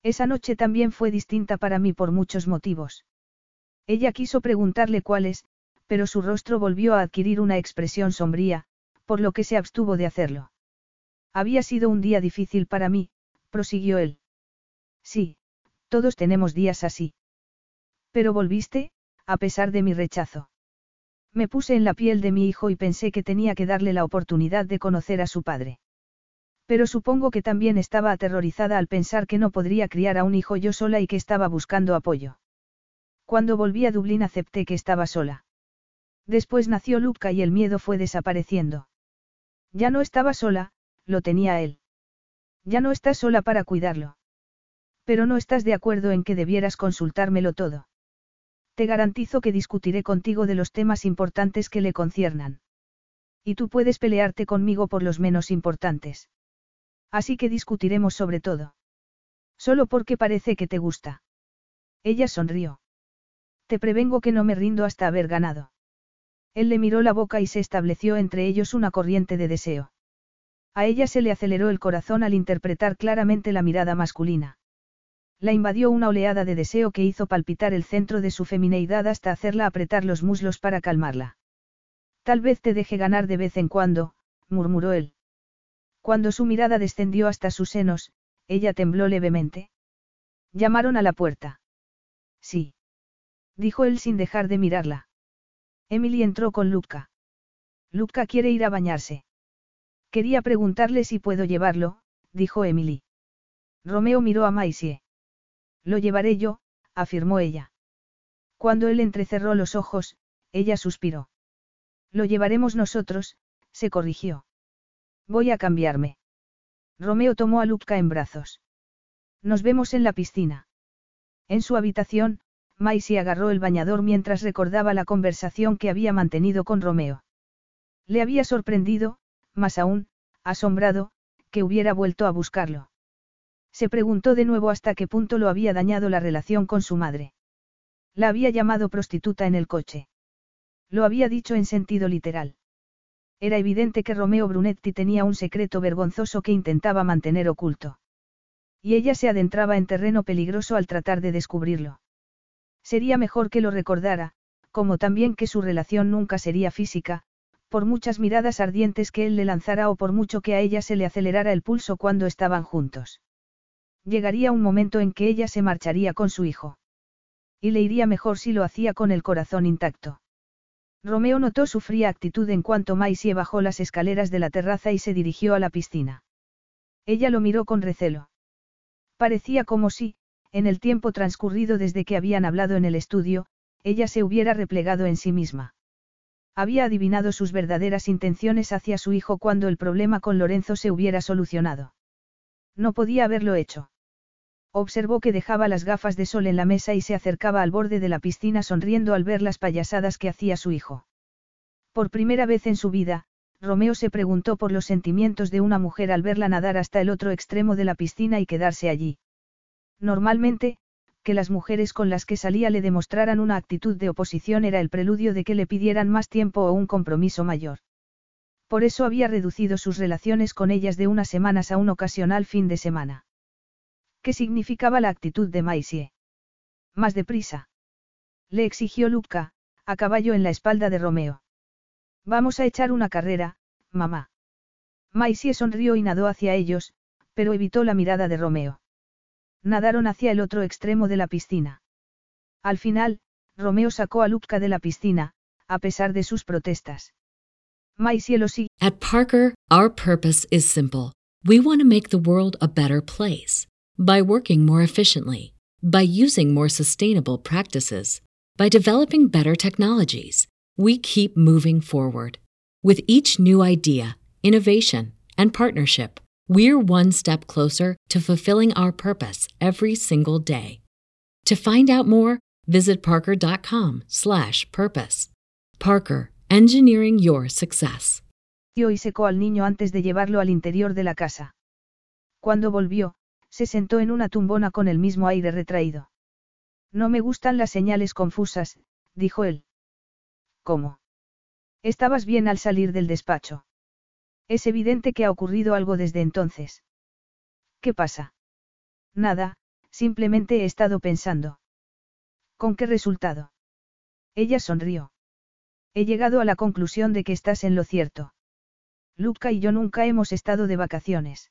Esa noche también fue distinta para mí por muchos motivos. Ella quiso preguntarle cuáles, pero su rostro volvió a adquirir una expresión sombría, por lo que se abstuvo de hacerlo. Había sido un día difícil para mí, prosiguió él. Sí, todos tenemos días así. Pero volviste, a pesar de mi rechazo. Me puse en la piel de mi hijo y pensé que tenía que darle la oportunidad de conocer a su padre. Pero supongo que también estaba aterrorizada al pensar que no podría criar a un hijo yo sola y que estaba buscando apoyo. Cuando volví a Dublín acepté que estaba sola. Después nació Luca y el miedo fue desapareciendo. Ya no estaba sola, lo tenía él. Ya no estás sola para cuidarlo. Pero no estás de acuerdo en que debieras consultármelo todo. Te garantizo que discutiré contigo de los temas importantes que le conciernan. Y tú puedes pelearte conmigo por los menos importantes. Así que discutiremos sobre todo. Solo porque parece que te gusta. Ella sonrió. Te prevengo que no me rindo hasta haber ganado. Él le miró la boca y se estableció entre ellos una corriente de deseo. A ella se le aceleró el corazón al interpretar claramente la mirada masculina. La invadió una oleada de deseo que hizo palpitar el centro de su femineidad hasta hacerla apretar los muslos para calmarla. Tal vez te deje ganar de vez en cuando, murmuró él. Cuando su mirada descendió hasta sus senos, ella tembló levemente. Llamaron a la puerta. Sí dijo él sin dejar de mirarla. Emily entró con Luca. Luca quiere ir a bañarse. Quería preguntarle si puedo llevarlo, dijo Emily. Romeo miró a Maisie. Lo llevaré yo, afirmó ella. Cuando él entrecerró los ojos, ella suspiró. Lo llevaremos nosotros, se corrigió. Voy a cambiarme. Romeo tomó a Luca en brazos. Nos vemos en la piscina. En su habitación, Maisie agarró el bañador mientras recordaba la conversación que había mantenido con Romeo. Le había sorprendido, más aún, asombrado, que hubiera vuelto a buscarlo. Se preguntó de nuevo hasta qué punto lo había dañado la relación con su madre. La había llamado prostituta en el coche. Lo había dicho en sentido literal. Era evidente que Romeo Brunetti tenía un secreto vergonzoso que intentaba mantener oculto. Y ella se adentraba en terreno peligroso al tratar de descubrirlo. Sería mejor que lo recordara, como también que su relación nunca sería física, por muchas miradas ardientes que él le lanzara o por mucho que a ella se le acelerara el pulso cuando estaban juntos. Llegaría un momento en que ella se marcharía con su hijo. Y le iría mejor si lo hacía con el corazón intacto. Romeo notó su fría actitud en cuanto Maisie bajó las escaleras de la terraza y se dirigió a la piscina. Ella lo miró con recelo. Parecía como si, en el tiempo transcurrido desde que habían hablado en el estudio, ella se hubiera replegado en sí misma. Había adivinado sus verdaderas intenciones hacia su hijo cuando el problema con Lorenzo se hubiera solucionado. No podía haberlo hecho. Observó que dejaba las gafas de sol en la mesa y se acercaba al borde de la piscina sonriendo al ver las payasadas que hacía su hijo. Por primera vez en su vida, Romeo se preguntó por los sentimientos de una mujer al verla nadar hasta el otro extremo de la piscina y quedarse allí. Normalmente, que las mujeres con las que salía le demostraran una actitud de oposición era el preludio de que le pidieran más tiempo o un compromiso mayor. Por eso había reducido sus relaciones con ellas de unas semanas a un ocasional fin de semana. ¿Qué significaba la actitud de Maisie? Más deprisa. Le exigió Luca, a caballo en la espalda de Romeo. Vamos a echar una carrera, mamá. Maisie sonrió y nadó hacia ellos, pero evitó la mirada de Romeo. Nadaron hacia el otro extremo de la piscina. Al final, Romeo sacó a Luca de la piscina, a pesar de sus protestas. At Parker, our purpose is simple. We want to make the world a better place by working more efficiently, by using more sustainable practices, by developing better technologies we keep moving forward. With each new idea, innovation, and partnership, we're one step closer to fulfilling our purpose every single day. To find out more, visit parker.com/purpose. Parker, engineering your success. y secó al niño antes de llevarlo al interior de la casa. Cuando volvió, se sentó en una tumbona con el mismo aire retraído. No me gustan las señales confusas, dijo él. ¿Cómo? Estabas bien al salir del despacho. Es evidente que ha ocurrido algo desde entonces. ¿Qué pasa? Nada, simplemente he estado pensando. ¿Con qué resultado? Ella sonrió. He llegado a la conclusión de que estás en lo cierto. Luca y yo nunca hemos estado de vacaciones.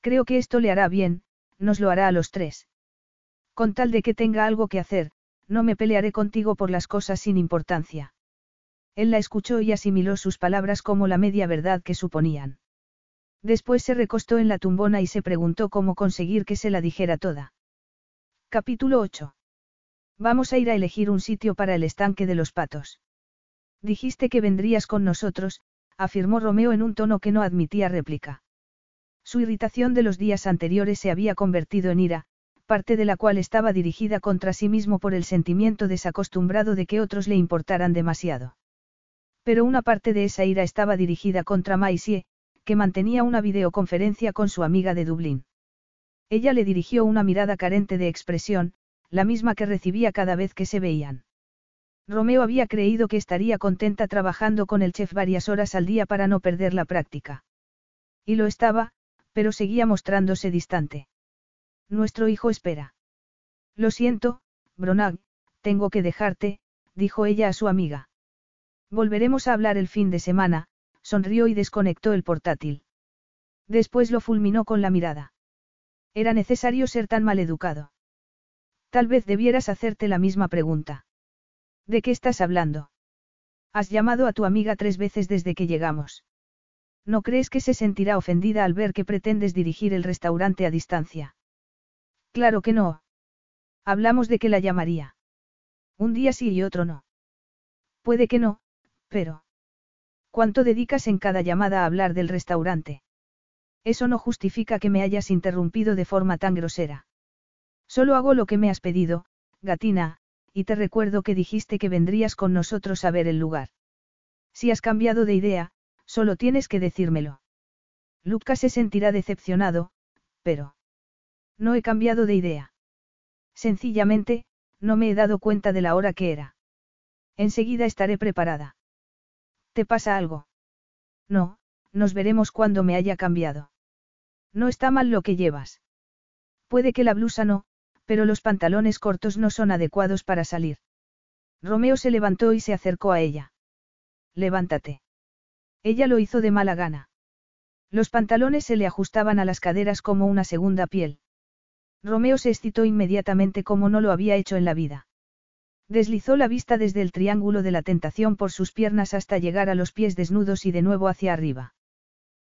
Creo que esto le hará bien, nos lo hará a los tres. Con tal de que tenga algo que hacer, no me pelearé contigo por las cosas sin importancia. Él la escuchó y asimiló sus palabras como la media verdad que suponían. Después se recostó en la tumbona y se preguntó cómo conseguir que se la dijera toda. Capítulo 8. Vamos a ir a elegir un sitio para el estanque de los patos. Dijiste que vendrías con nosotros, afirmó Romeo en un tono que no admitía réplica. Su irritación de los días anteriores se había convertido en ira, parte de la cual estaba dirigida contra sí mismo por el sentimiento desacostumbrado de que otros le importaran demasiado. Pero una parte de esa ira estaba dirigida contra Maisie, que mantenía una videoconferencia con su amiga de Dublín. Ella le dirigió una mirada carente de expresión, la misma que recibía cada vez que se veían. Romeo había creído que estaría contenta trabajando con el chef varias horas al día para no perder la práctica. Y lo estaba, pero seguía mostrándose distante. Nuestro hijo espera. Lo siento, Bronag, tengo que dejarte, dijo ella a su amiga. Volveremos a hablar el fin de semana, sonrió y desconectó el portátil. Después lo fulminó con la mirada. Era necesario ser tan maleducado. Tal vez debieras hacerte la misma pregunta. ¿De qué estás hablando? Has llamado a tu amiga tres veces desde que llegamos. ¿No crees que se sentirá ofendida al ver que pretendes dirigir el restaurante a distancia? Claro que no. Hablamos de que la llamaría. Un día sí y otro no. Puede que no, pero... ¿Cuánto dedicas en cada llamada a hablar del restaurante? Eso no justifica que me hayas interrumpido de forma tan grosera. Solo hago lo que me has pedido, gatina, y te recuerdo que dijiste que vendrías con nosotros a ver el lugar. Si has cambiado de idea, solo tienes que decírmelo. Lucas se sentirá decepcionado, pero... No he cambiado de idea. Sencillamente, no me he dado cuenta de la hora que era. Enseguida estaré preparada. ¿Te pasa algo? No, nos veremos cuando me haya cambiado. No está mal lo que llevas. Puede que la blusa no, pero los pantalones cortos no son adecuados para salir. Romeo se levantó y se acercó a ella. Levántate. Ella lo hizo de mala gana. Los pantalones se le ajustaban a las caderas como una segunda piel. Romeo se excitó inmediatamente como no lo había hecho en la vida. Deslizó la vista desde el triángulo de la tentación por sus piernas hasta llegar a los pies desnudos y de nuevo hacia arriba.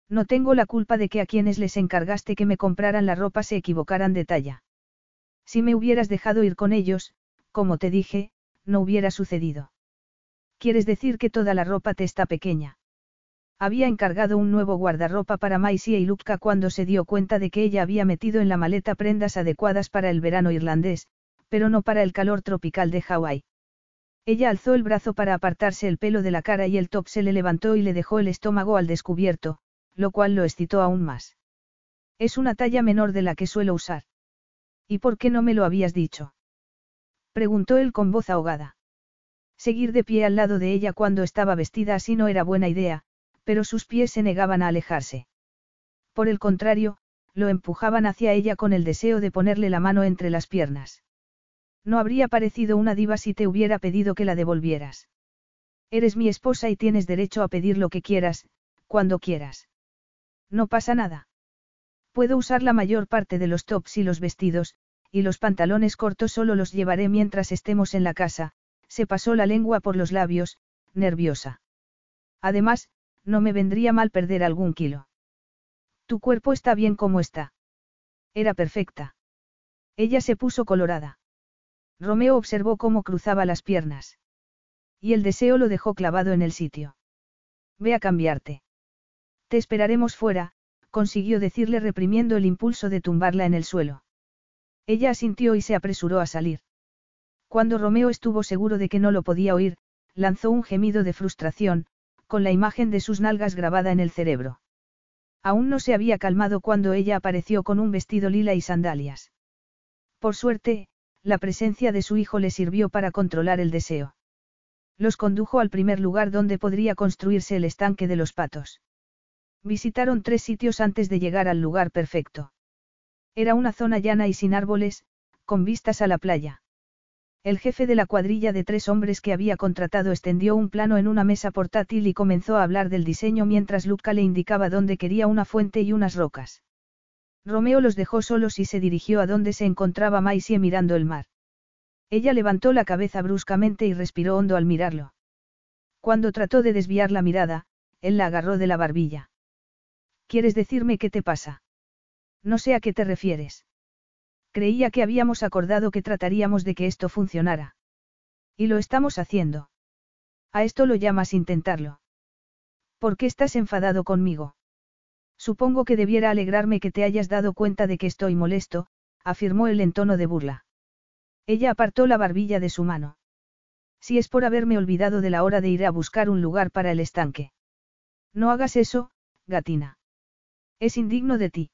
No tengo la culpa de que a quienes les encargaste que me compraran la ropa se equivocaran de talla. Si me hubieras dejado ir con ellos, como te dije, no hubiera sucedido. ¿Quieres decir que toda la ropa te está pequeña? Había encargado un nuevo guardarropa para Maisie y Lupka cuando se dio cuenta de que ella había metido en la maleta prendas adecuadas para el verano irlandés, pero no para el calor tropical de Hawái. Ella alzó el brazo para apartarse el pelo de la cara y el top se le levantó y le dejó el estómago al descubierto, lo cual lo excitó aún más. Es una talla menor de la que suelo usar. ¿Y por qué no me lo habías dicho? Preguntó él con voz ahogada. Seguir de pie al lado de ella cuando estaba vestida así no era buena idea, pero sus pies se negaban a alejarse. Por el contrario, lo empujaban hacia ella con el deseo de ponerle la mano entre las piernas. No habría parecido una diva si te hubiera pedido que la devolvieras. Eres mi esposa y tienes derecho a pedir lo que quieras, cuando quieras. No pasa nada. Puedo usar la mayor parte de los tops y los vestidos, y los pantalones cortos solo los llevaré mientras estemos en la casa, se pasó la lengua por los labios, nerviosa. Además, no me vendría mal perder algún kilo. Tu cuerpo está bien como está. Era perfecta. Ella se puso colorada. Romeo observó cómo cruzaba las piernas. Y el deseo lo dejó clavado en el sitio. Ve a cambiarte. Te esperaremos fuera, consiguió decirle reprimiendo el impulso de tumbarla en el suelo. Ella asintió y se apresuró a salir. Cuando Romeo estuvo seguro de que no lo podía oír, lanzó un gemido de frustración, con la imagen de sus nalgas grabada en el cerebro. Aún no se había calmado cuando ella apareció con un vestido lila y sandalias. Por suerte, la presencia de su hijo le sirvió para controlar el deseo. Los condujo al primer lugar donde podría construirse el estanque de los patos. Visitaron tres sitios antes de llegar al lugar perfecto. Era una zona llana y sin árboles, con vistas a la playa. El jefe de la cuadrilla de tres hombres que había contratado extendió un plano en una mesa portátil y comenzó a hablar del diseño mientras Luca le indicaba dónde quería una fuente y unas rocas. Romeo los dejó solos y se dirigió a donde se encontraba Maisie mirando el mar. Ella levantó la cabeza bruscamente y respiró hondo al mirarlo. Cuando trató de desviar la mirada, él la agarró de la barbilla. ¿Quieres decirme qué te pasa? No sé a qué te refieres. Creía que habíamos acordado que trataríamos de que esto funcionara. Y lo estamos haciendo. A esto lo llamas intentarlo. ¿Por qué estás enfadado conmigo? Supongo que debiera alegrarme que te hayas dado cuenta de que estoy molesto, afirmó él en tono de burla. Ella apartó la barbilla de su mano. Si es por haberme olvidado de la hora de ir a buscar un lugar para el estanque. No hagas eso, gatina. Es indigno de ti.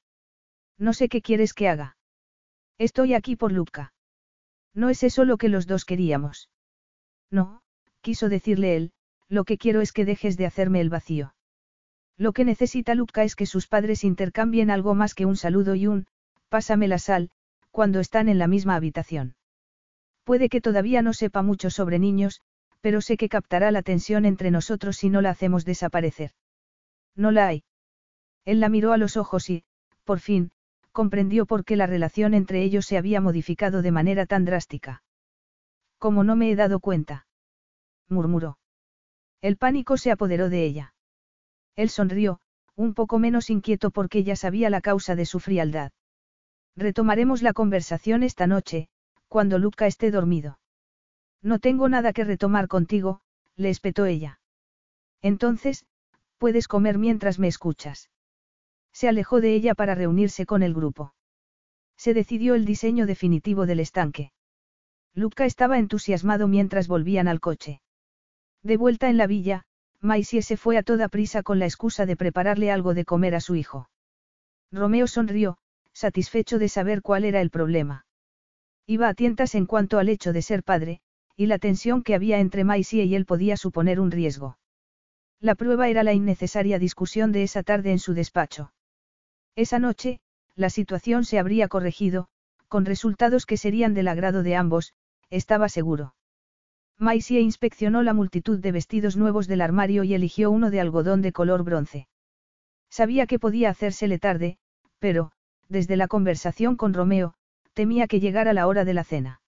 No sé qué quieres que haga. Estoy aquí por Luca. No es eso lo que los dos queríamos. No, quiso decirle él, lo que quiero es que dejes de hacerme el vacío. Lo que necesita Luca es que sus padres intercambien algo más que un saludo y un, pásame la sal, cuando están en la misma habitación. Puede que todavía no sepa mucho sobre niños, pero sé que captará la tensión entre nosotros si no la hacemos desaparecer. No la hay. Él la miró a los ojos y, por fin, comprendió por qué la relación entre ellos se había modificado de manera tan drástica. Como no me he dado cuenta. murmuró. El pánico se apoderó de ella. Él sonrió, un poco menos inquieto porque ya sabía la causa de su frialdad. Retomaremos la conversación esta noche, cuando Luca esté dormido. No tengo nada que retomar contigo, le espetó ella. Entonces, puedes comer mientras me escuchas. Se alejó de ella para reunirse con el grupo. Se decidió el diseño definitivo del estanque. Luca estaba entusiasmado mientras volvían al coche. De vuelta en la villa, Maisie se fue a toda prisa con la excusa de prepararle algo de comer a su hijo. Romeo sonrió, satisfecho de saber cuál era el problema. Iba a tientas en cuanto al hecho de ser padre, y la tensión que había entre Maisie y él podía suponer un riesgo. La prueba era la innecesaria discusión de esa tarde en su despacho. Esa noche, la situación se habría corregido, con resultados que serían del agrado de ambos, estaba seguro. Maisie inspeccionó la multitud de vestidos nuevos del armario y eligió uno de algodón de color bronce. Sabía que podía hacérsele tarde, pero, desde la conversación con Romeo, temía que llegara la hora de la cena.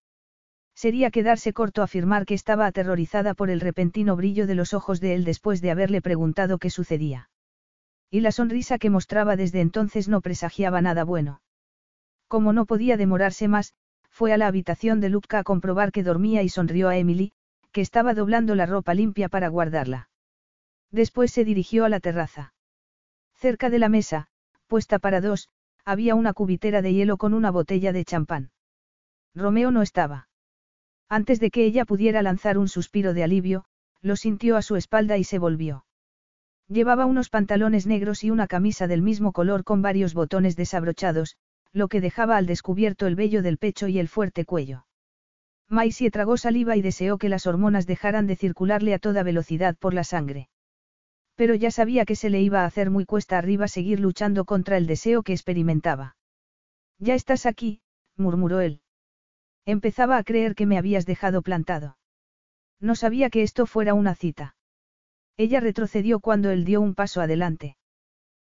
Sería quedarse corto afirmar que estaba aterrorizada por el repentino brillo de los ojos de él después de haberle preguntado qué sucedía. Y la sonrisa que mostraba desde entonces no presagiaba nada bueno. Como no podía demorarse más, fue a la habitación de Luca a comprobar que dormía y sonrió a Emily, que estaba doblando la ropa limpia para guardarla. Después se dirigió a la terraza. Cerca de la mesa, puesta para dos, había una cubitera de hielo con una botella de champán. Romeo no estaba. Antes de que ella pudiera lanzar un suspiro de alivio, lo sintió a su espalda y se volvió. Llevaba unos pantalones negros y una camisa del mismo color con varios botones desabrochados, lo que dejaba al descubierto el vello del pecho y el fuerte cuello. Maisie tragó saliva y deseó que las hormonas dejaran de circularle a toda velocidad por la sangre. Pero ya sabía que se le iba a hacer muy cuesta arriba seguir luchando contra el deseo que experimentaba. Ya estás aquí, murmuró él. Empezaba a creer que me habías dejado plantado. No sabía que esto fuera una cita. Ella retrocedió cuando él dio un paso adelante.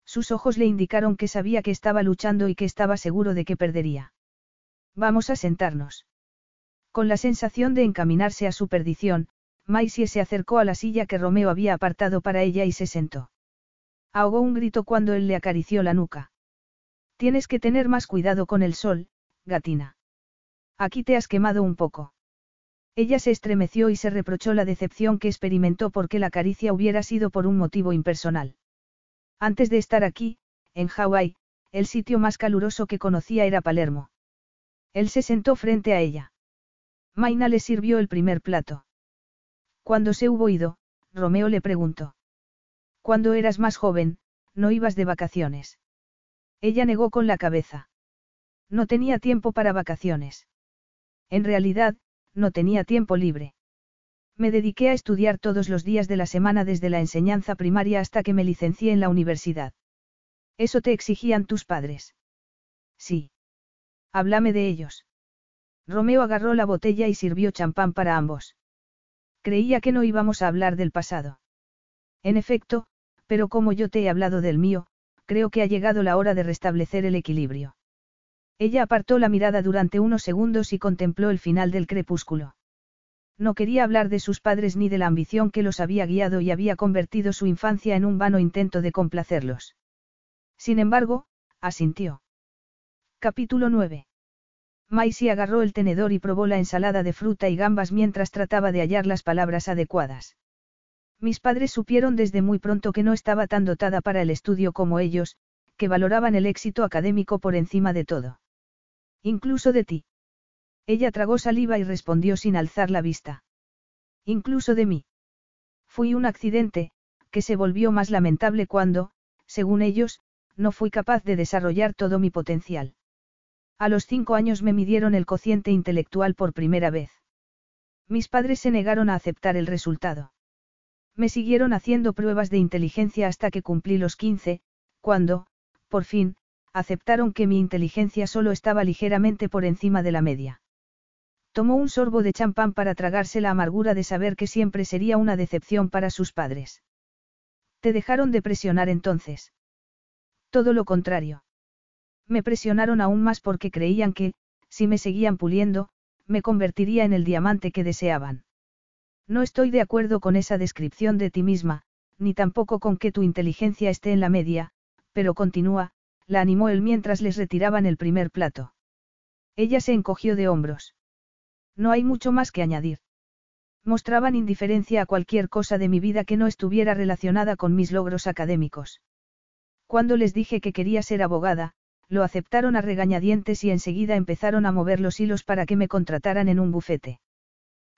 Sus ojos le indicaron que sabía que estaba luchando y que estaba seguro de que perdería. Vamos a sentarnos. Con la sensación de encaminarse a su perdición, Maisie se acercó a la silla que Romeo había apartado para ella y se sentó. Ahogó un grito cuando él le acarició la nuca. Tienes que tener más cuidado con el sol, gatina. Aquí te has quemado un poco. Ella se estremeció y se reprochó la decepción que experimentó porque la caricia hubiera sido por un motivo impersonal. Antes de estar aquí, en Hawái, el sitio más caluroso que conocía era Palermo. Él se sentó frente a ella. Maina le sirvió el primer plato. Cuando se hubo ido, Romeo le preguntó. Cuando eras más joven, no ibas de vacaciones. Ella negó con la cabeza. No tenía tiempo para vacaciones. En realidad, no tenía tiempo libre. Me dediqué a estudiar todos los días de la semana desde la enseñanza primaria hasta que me licencié en la universidad. ¿Eso te exigían tus padres? Sí. Háblame de ellos. Romeo agarró la botella y sirvió champán para ambos. Creía que no íbamos a hablar del pasado. En efecto, pero como yo te he hablado del mío, creo que ha llegado la hora de restablecer el equilibrio. Ella apartó la mirada durante unos segundos y contempló el final del crepúsculo. No quería hablar de sus padres ni de la ambición que los había guiado y había convertido su infancia en un vano intento de complacerlos. Sin embargo, asintió. Capítulo 9. Maisie agarró el tenedor y probó la ensalada de fruta y gambas mientras trataba de hallar las palabras adecuadas. Mis padres supieron desde muy pronto que no estaba tan dotada para el estudio como ellos, que valoraban el éxito académico por encima de todo. Incluso de ti. Ella tragó saliva y respondió sin alzar la vista. Incluso de mí. Fui un accidente, que se volvió más lamentable cuando, según ellos, no fui capaz de desarrollar todo mi potencial. A los cinco años me midieron el cociente intelectual por primera vez. Mis padres se negaron a aceptar el resultado. Me siguieron haciendo pruebas de inteligencia hasta que cumplí los quince, cuando, por fin, aceptaron que mi inteligencia solo estaba ligeramente por encima de la media. Tomó un sorbo de champán para tragarse la amargura de saber que siempre sería una decepción para sus padres. ¿Te dejaron de presionar entonces? Todo lo contrario. Me presionaron aún más porque creían que, si me seguían puliendo, me convertiría en el diamante que deseaban. No estoy de acuerdo con esa descripción de ti misma, ni tampoco con que tu inteligencia esté en la media, pero continúa, la animó él mientras les retiraban el primer plato. Ella se encogió de hombros. No hay mucho más que añadir. Mostraban indiferencia a cualquier cosa de mi vida que no estuviera relacionada con mis logros académicos. Cuando les dije que quería ser abogada, lo aceptaron a regañadientes y enseguida empezaron a mover los hilos para que me contrataran en un bufete.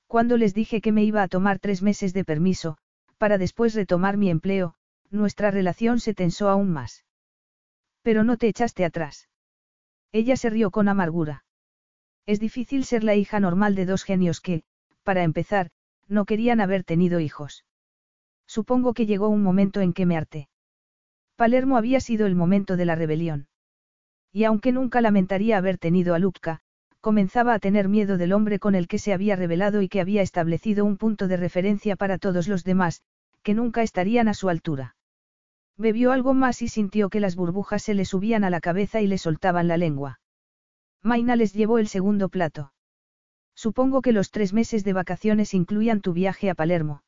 Cuando les dije que me iba a tomar tres meses de permiso, para después retomar mi empleo, nuestra relación se tensó aún más. Pero no te echaste atrás. Ella se rió con amargura. Es difícil ser la hija normal de dos genios que, para empezar, no querían haber tenido hijos. Supongo que llegó un momento en que me harté. Palermo había sido el momento de la rebelión. Y aunque nunca lamentaría haber tenido a Lupka, comenzaba a tener miedo del hombre con el que se había rebelado y que había establecido un punto de referencia para todos los demás, que nunca estarían a su altura. Bebió algo más y sintió que las burbujas se le subían a la cabeza y le soltaban la lengua. Maina les llevó el segundo plato. Supongo que los tres meses de vacaciones incluían tu viaje a Palermo.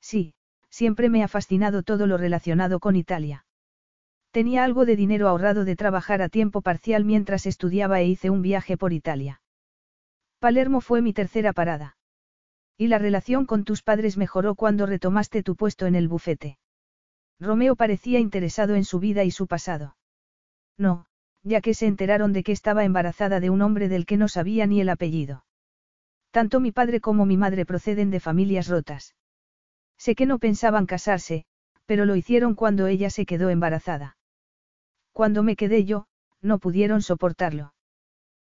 Sí, siempre me ha fascinado todo lo relacionado con Italia. Tenía algo de dinero ahorrado de trabajar a tiempo parcial mientras estudiaba e hice un viaje por Italia. Palermo fue mi tercera parada. Y la relación con tus padres mejoró cuando retomaste tu puesto en el bufete. Romeo parecía interesado en su vida y su pasado. No, ya que se enteraron de que estaba embarazada de un hombre del que no sabía ni el apellido. Tanto mi padre como mi madre proceden de familias rotas. Sé que no pensaban casarse, pero lo hicieron cuando ella se quedó embarazada. Cuando me quedé yo, no pudieron soportarlo.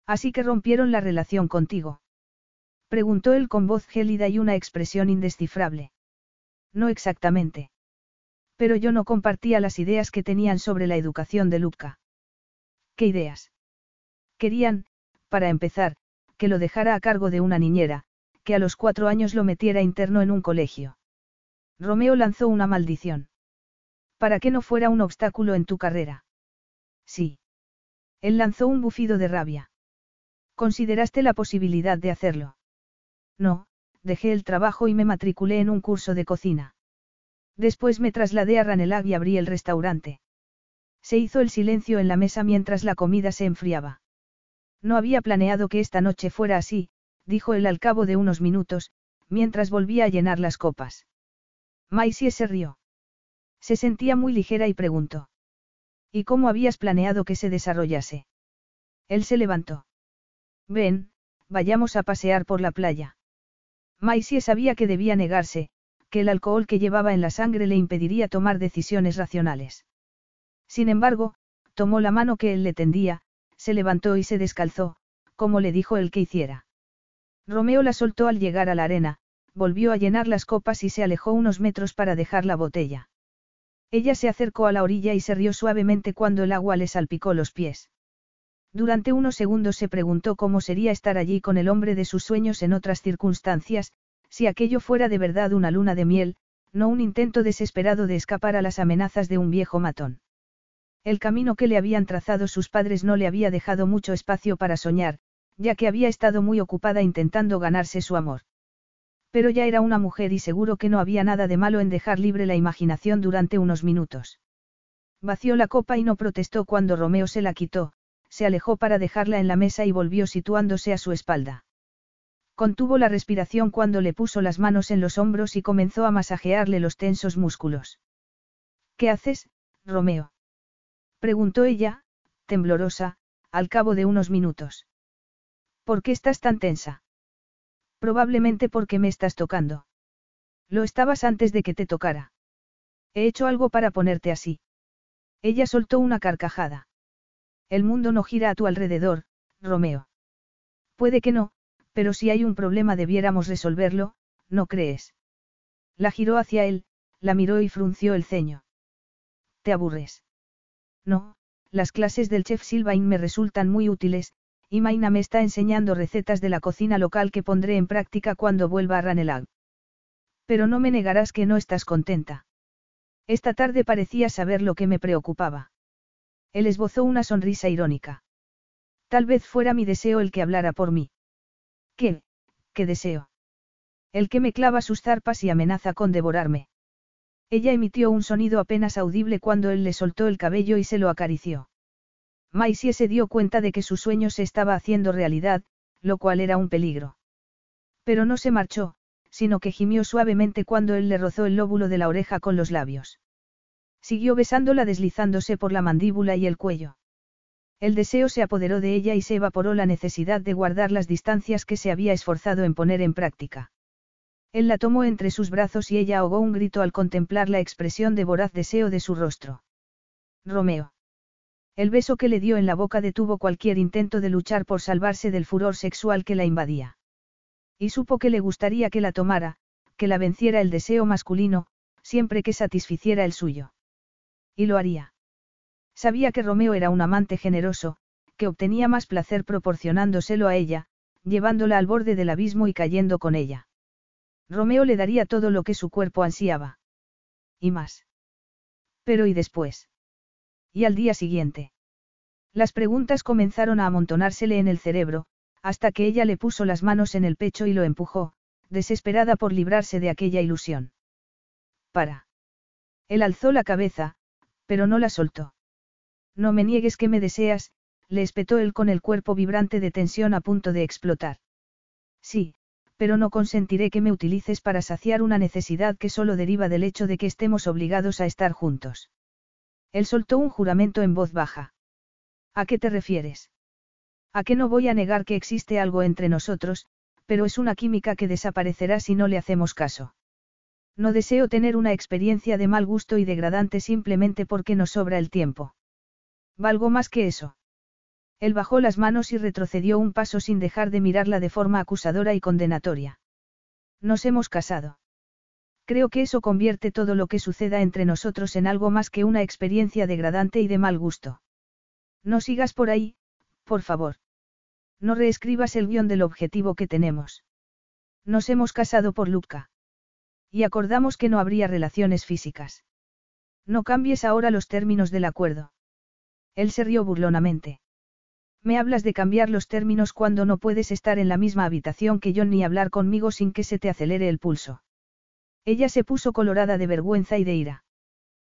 Así que rompieron la relación contigo. Preguntó él con voz gélida y una expresión indescifrable. No exactamente. Pero yo no compartía las ideas que tenían sobre la educación de Luca. ¿Qué ideas? Querían, para empezar, que lo dejara a cargo de una niñera, que a los cuatro años lo metiera interno en un colegio. Romeo lanzó una maldición. Para que no fuera un obstáculo en tu carrera. Sí. Él lanzó un bufido de rabia. ¿Consideraste la posibilidad de hacerlo? No, dejé el trabajo y me matriculé en un curso de cocina. Después me trasladé a Ranelag y abrí el restaurante. Se hizo el silencio en la mesa mientras la comida se enfriaba. No había planeado que esta noche fuera así, dijo él al cabo de unos minutos, mientras volvía a llenar las copas. Maisie se rió. Se sentía muy ligera y preguntó. ¿Y cómo habías planeado que se desarrollase? Él se levantó. Ven, vayamos a pasear por la playa. Maisie sabía que debía negarse, que el alcohol que llevaba en la sangre le impediría tomar decisiones racionales. Sin embargo, tomó la mano que él le tendía, se levantó y se descalzó, como le dijo él que hiciera. Romeo la soltó al llegar a la arena, volvió a llenar las copas y se alejó unos metros para dejar la botella. Ella se acercó a la orilla y se rió suavemente cuando el agua le salpicó los pies. Durante unos segundos se preguntó cómo sería estar allí con el hombre de sus sueños en otras circunstancias, si aquello fuera de verdad una luna de miel, no un intento desesperado de escapar a las amenazas de un viejo matón. El camino que le habían trazado sus padres no le había dejado mucho espacio para soñar, ya que había estado muy ocupada intentando ganarse su amor. Pero ya era una mujer y seguro que no había nada de malo en dejar libre la imaginación durante unos minutos. Vació la copa y no protestó cuando Romeo se la quitó, se alejó para dejarla en la mesa y volvió situándose a su espalda. Contuvo la respiración cuando le puso las manos en los hombros y comenzó a masajearle los tensos músculos. ¿Qué haces, Romeo? preguntó ella, temblorosa, al cabo de unos minutos. ¿Por qué estás tan tensa? Probablemente porque me estás tocando. Lo estabas antes de que te tocara. He hecho algo para ponerte así. Ella soltó una carcajada. El mundo no gira a tu alrededor, Romeo. Puede que no, pero si hay un problema debiéramos resolverlo, ¿no crees? La giró hacia él, la miró y frunció el ceño. ¿Te aburres? No, las clases del chef Silvain me resultan muy útiles, y Maina me está enseñando recetas de la cocina local que pondré en práctica cuando vuelva a Ranelag. Pero no me negarás que no estás contenta. Esta tarde parecía saber lo que me preocupaba. Él esbozó una sonrisa irónica. Tal vez fuera mi deseo el que hablara por mí. ¿Qué? ¿Qué deseo? El que me clava sus zarpas y amenaza con devorarme. Ella emitió un sonido apenas audible cuando él le soltó el cabello y se lo acarició. Maisie se dio cuenta de que su sueño se estaba haciendo realidad, lo cual era un peligro. Pero no se marchó, sino que gimió suavemente cuando él le rozó el lóbulo de la oreja con los labios. Siguió besándola deslizándose por la mandíbula y el cuello. El deseo se apoderó de ella y se evaporó la necesidad de guardar las distancias que se había esforzado en poner en práctica. Él la tomó entre sus brazos y ella ahogó un grito al contemplar la expresión de voraz deseo de su rostro. Romeo. El beso que le dio en la boca detuvo cualquier intento de luchar por salvarse del furor sexual que la invadía. Y supo que le gustaría que la tomara, que la venciera el deseo masculino, siempre que satisficiera el suyo. Y lo haría. Sabía que Romeo era un amante generoso, que obtenía más placer proporcionándoselo a ella, llevándola al borde del abismo y cayendo con ella. Romeo le daría todo lo que su cuerpo ansiaba. Y más. Pero ¿y después? Y al día siguiente. Las preguntas comenzaron a amontonársele en el cerebro, hasta que ella le puso las manos en el pecho y lo empujó, desesperada por librarse de aquella ilusión. Para. Él alzó la cabeza, pero no la soltó. No me niegues que me deseas, le espetó él con el cuerpo vibrante de tensión a punto de explotar. Sí, pero no consentiré que me utilices para saciar una necesidad que solo deriva del hecho de que estemos obligados a estar juntos. Él soltó un juramento en voz baja. ¿A qué te refieres? A que no voy a negar que existe algo entre nosotros, pero es una química que desaparecerá si no le hacemos caso. No deseo tener una experiencia de mal gusto y degradante simplemente porque nos sobra el tiempo. Valgo más que eso. Él bajó las manos y retrocedió un paso sin dejar de mirarla de forma acusadora y condenatoria. Nos hemos casado. Creo que eso convierte todo lo que suceda entre nosotros en algo más que una experiencia degradante y de mal gusto. No sigas por ahí, por favor. No reescribas el guion del objetivo que tenemos. Nos hemos casado por Luca. Y acordamos que no habría relaciones físicas. No cambies ahora los términos del acuerdo. Él se rió burlonamente. Me hablas de cambiar los términos cuando no puedes estar en la misma habitación que yo ni hablar conmigo sin que se te acelere el pulso. Ella se puso colorada de vergüenza y de ira.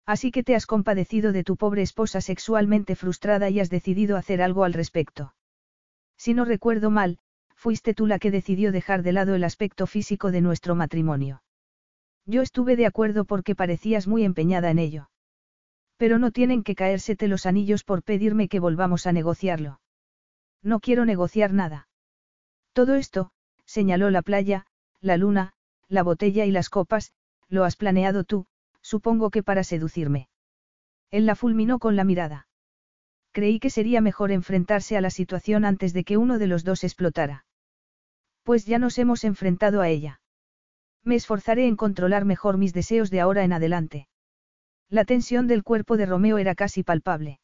Así que te has compadecido de tu pobre esposa sexualmente frustrada y has decidido hacer algo al respecto. Si no recuerdo mal, fuiste tú la que decidió dejar de lado el aspecto físico de nuestro matrimonio. Yo estuve de acuerdo porque parecías muy empeñada en ello. Pero no tienen que caérsete los anillos por pedirme que volvamos a negociarlo. No quiero negociar nada. Todo esto, señaló la playa, la luna, la botella y las copas, lo has planeado tú, supongo que para seducirme. Él la fulminó con la mirada. Creí que sería mejor enfrentarse a la situación antes de que uno de los dos explotara. Pues ya nos hemos enfrentado a ella. Me esforzaré en controlar mejor mis deseos de ahora en adelante. La tensión del cuerpo de Romeo era casi palpable.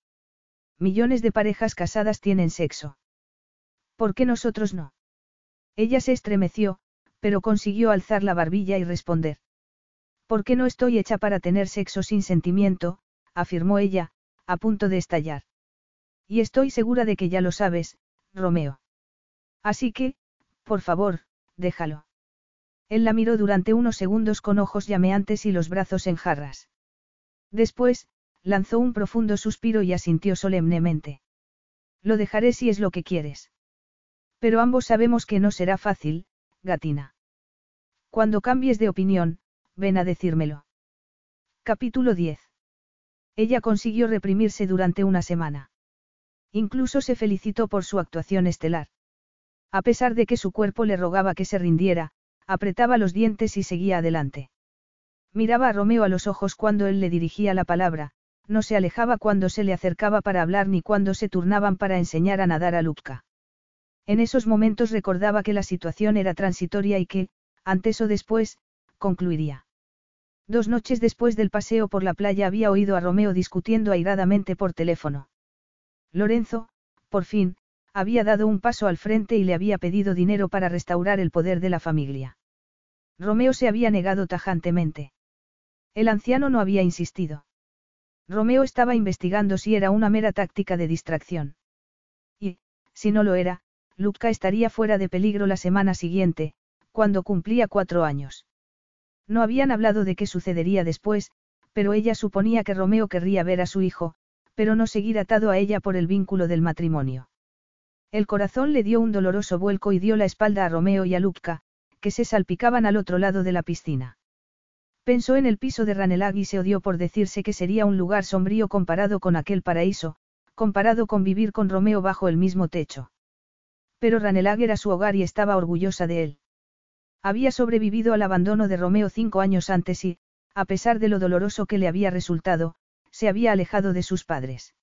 Millones de parejas casadas tienen sexo. ¿Por qué nosotros no? Ella se estremeció, pero consiguió alzar la barbilla y responder. ¿Por qué no estoy hecha para tener sexo sin sentimiento? afirmó ella, a punto de estallar. Y estoy segura de que ya lo sabes, Romeo. Así que, por favor, déjalo. Él la miró durante unos segundos con ojos llameantes y los brazos en jarras. Después, lanzó un profundo suspiro y asintió solemnemente. Lo dejaré si es lo que quieres. Pero ambos sabemos que no será fácil, gatina. Cuando cambies de opinión, ven a decírmelo. Capítulo 10. Ella consiguió reprimirse durante una semana. Incluso se felicitó por su actuación estelar. A pesar de que su cuerpo le rogaba que se rindiera, apretaba los dientes y seguía adelante. Miraba a Romeo a los ojos cuando él le dirigía la palabra, no se alejaba cuando se le acercaba para hablar ni cuando se turnaban para enseñar a nadar a Lupka. En esos momentos recordaba que la situación era transitoria y que, antes o después, concluiría. Dos noches después del paseo por la playa había oído a Romeo discutiendo airadamente por teléfono. Lorenzo, por fin, había dado un paso al frente y le había pedido dinero para restaurar el poder de la familia. Romeo se había negado tajantemente. El anciano no había insistido. Romeo estaba investigando si era una mera táctica de distracción. Y, si no lo era, Luca estaría fuera de peligro la semana siguiente, cuando cumplía cuatro años. No habían hablado de qué sucedería después, pero ella suponía que Romeo querría ver a su hijo, pero no seguir atado a ella por el vínculo del matrimonio. El corazón le dio un doloroso vuelco y dio la espalda a Romeo y a Lupka, que se salpicaban al otro lado de la piscina. Pensó en el piso de Ranelag y se odió por decirse que sería un lugar sombrío comparado con aquel paraíso, comparado con vivir con Romeo bajo el mismo techo. Pero Ranelag era su hogar y estaba orgullosa de él. Había sobrevivido al abandono de Romeo cinco años antes y, a pesar de lo doloroso que le había resultado, se había alejado de sus padres.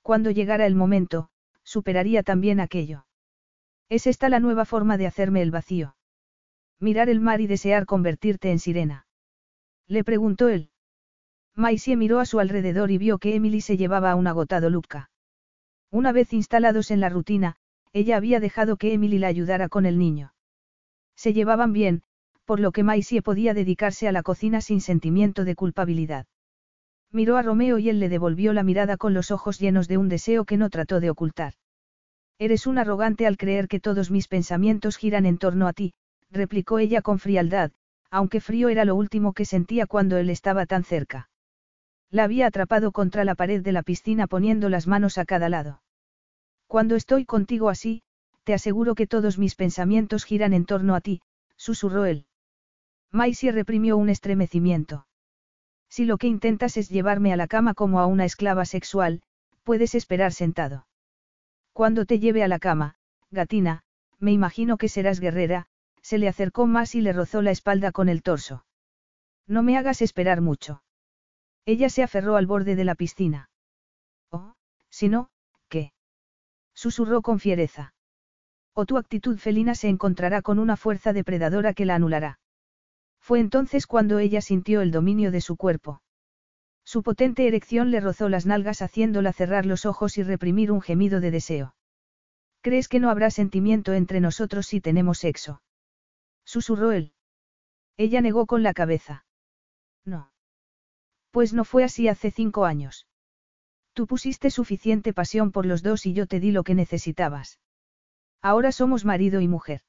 Cuando llegara el momento, superaría también aquello. ¿Es esta la nueva forma de hacerme el vacío? Mirar el mar y desear convertirte en sirena. Le preguntó él. Maisie miró a su alrededor y vio que Emily se llevaba a un agotado Luca. Una vez instalados en la rutina, ella había dejado que Emily la ayudara con el niño. Se llevaban bien, por lo que Maisie podía dedicarse a la cocina sin sentimiento de culpabilidad. Miró a Romeo y él le devolvió la mirada con los ojos llenos de un deseo que no trató de ocultar. Eres un arrogante al creer que todos mis pensamientos giran en torno a ti, replicó ella con frialdad, aunque frío era lo último que sentía cuando él estaba tan cerca. La había atrapado contra la pared de la piscina poniendo las manos a cada lado. Cuando estoy contigo así, te aseguro que todos mis pensamientos giran en torno a ti, susurró él. Maisie reprimió un estremecimiento. Si lo que intentas es llevarme a la cama como a una esclava sexual, puedes esperar sentado. Cuando te lleve a la cama, gatina, me imagino que serás guerrera, se le acercó más y le rozó la espalda con el torso. No me hagas esperar mucho. Ella se aferró al borde de la piscina. Oh, si no, ¿qué? Susurró con fiereza. O tu actitud felina se encontrará con una fuerza depredadora que la anulará. Fue entonces cuando ella sintió el dominio de su cuerpo. Su potente erección le rozó las nalgas haciéndola cerrar los ojos y reprimir un gemido de deseo. ¿Crees que no habrá sentimiento entre nosotros si tenemos sexo? Susurró él. Ella negó con la cabeza. No. Pues no fue así hace cinco años. Tú pusiste suficiente pasión por los dos y yo te di lo que necesitabas. Ahora somos marido y mujer.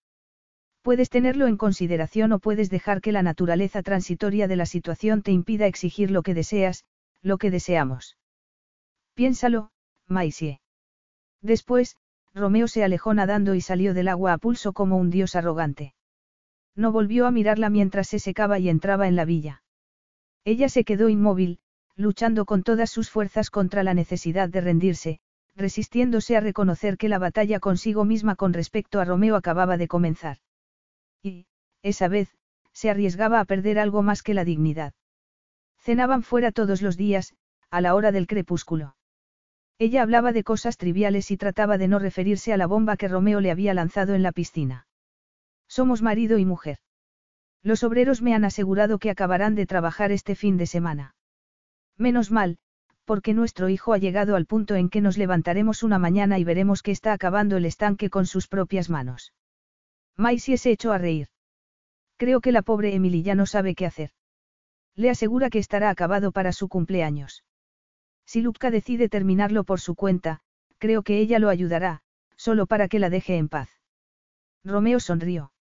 Puedes tenerlo en consideración o puedes dejar que la naturaleza transitoria de la situación te impida exigir lo que deseas, lo que deseamos. Piénsalo, Maisie. Después, Romeo se alejó nadando y salió del agua a pulso como un dios arrogante. No volvió a mirarla mientras se secaba y entraba en la villa. Ella se quedó inmóvil, luchando con todas sus fuerzas contra la necesidad de rendirse, resistiéndose a reconocer que la batalla consigo misma con respecto a Romeo acababa de comenzar. Y, esa vez, se arriesgaba a perder algo más que la dignidad. Cenaban fuera todos los días, a la hora del crepúsculo. Ella hablaba de cosas triviales y trataba de no referirse a la bomba que Romeo le había lanzado en la piscina. Somos marido y mujer. Los obreros me han asegurado que acabarán de trabajar este fin de semana. Menos mal, porque nuestro hijo ha llegado al punto en que nos levantaremos una mañana y veremos que está acabando el estanque con sus propias manos. Maisie se echó a reír. Creo que la pobre Emily ya no sabe qué hacer. Le asegura que estará acabado para su cumpleaños. Si Luca decide terminarlo por su cuenta, creo que ella lo ayudará, solo para que la deje en paz. Romeo sonrió.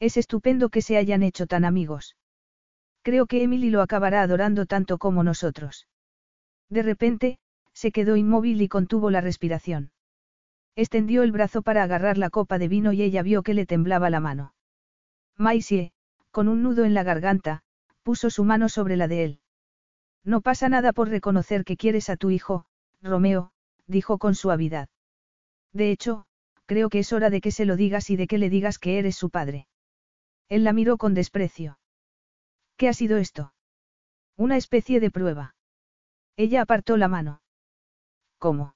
Es estupendo que se hayan hecho tan amigos. Creo que Emily lo acabará adorando tanto como nosotros. De repente, se quedó inmóvil y contuvo la respiración. Extendió el brazo para agarrar la copa de vino y ella vio que le temblaba la mano. Maisie, con un nudo en la garganta, puso su mano sobre la de él. No pasa nada por reconocer que quieres a tu hijo, Romeo, dijo con suavidad. De hecho, creo que es hora de que se lo digas y de que le digas que eres su padre. Él la miró con desprecio. ¿Qué ha sido esto? Una especie de prueba. Ella apartó la mano. ¿Cómo?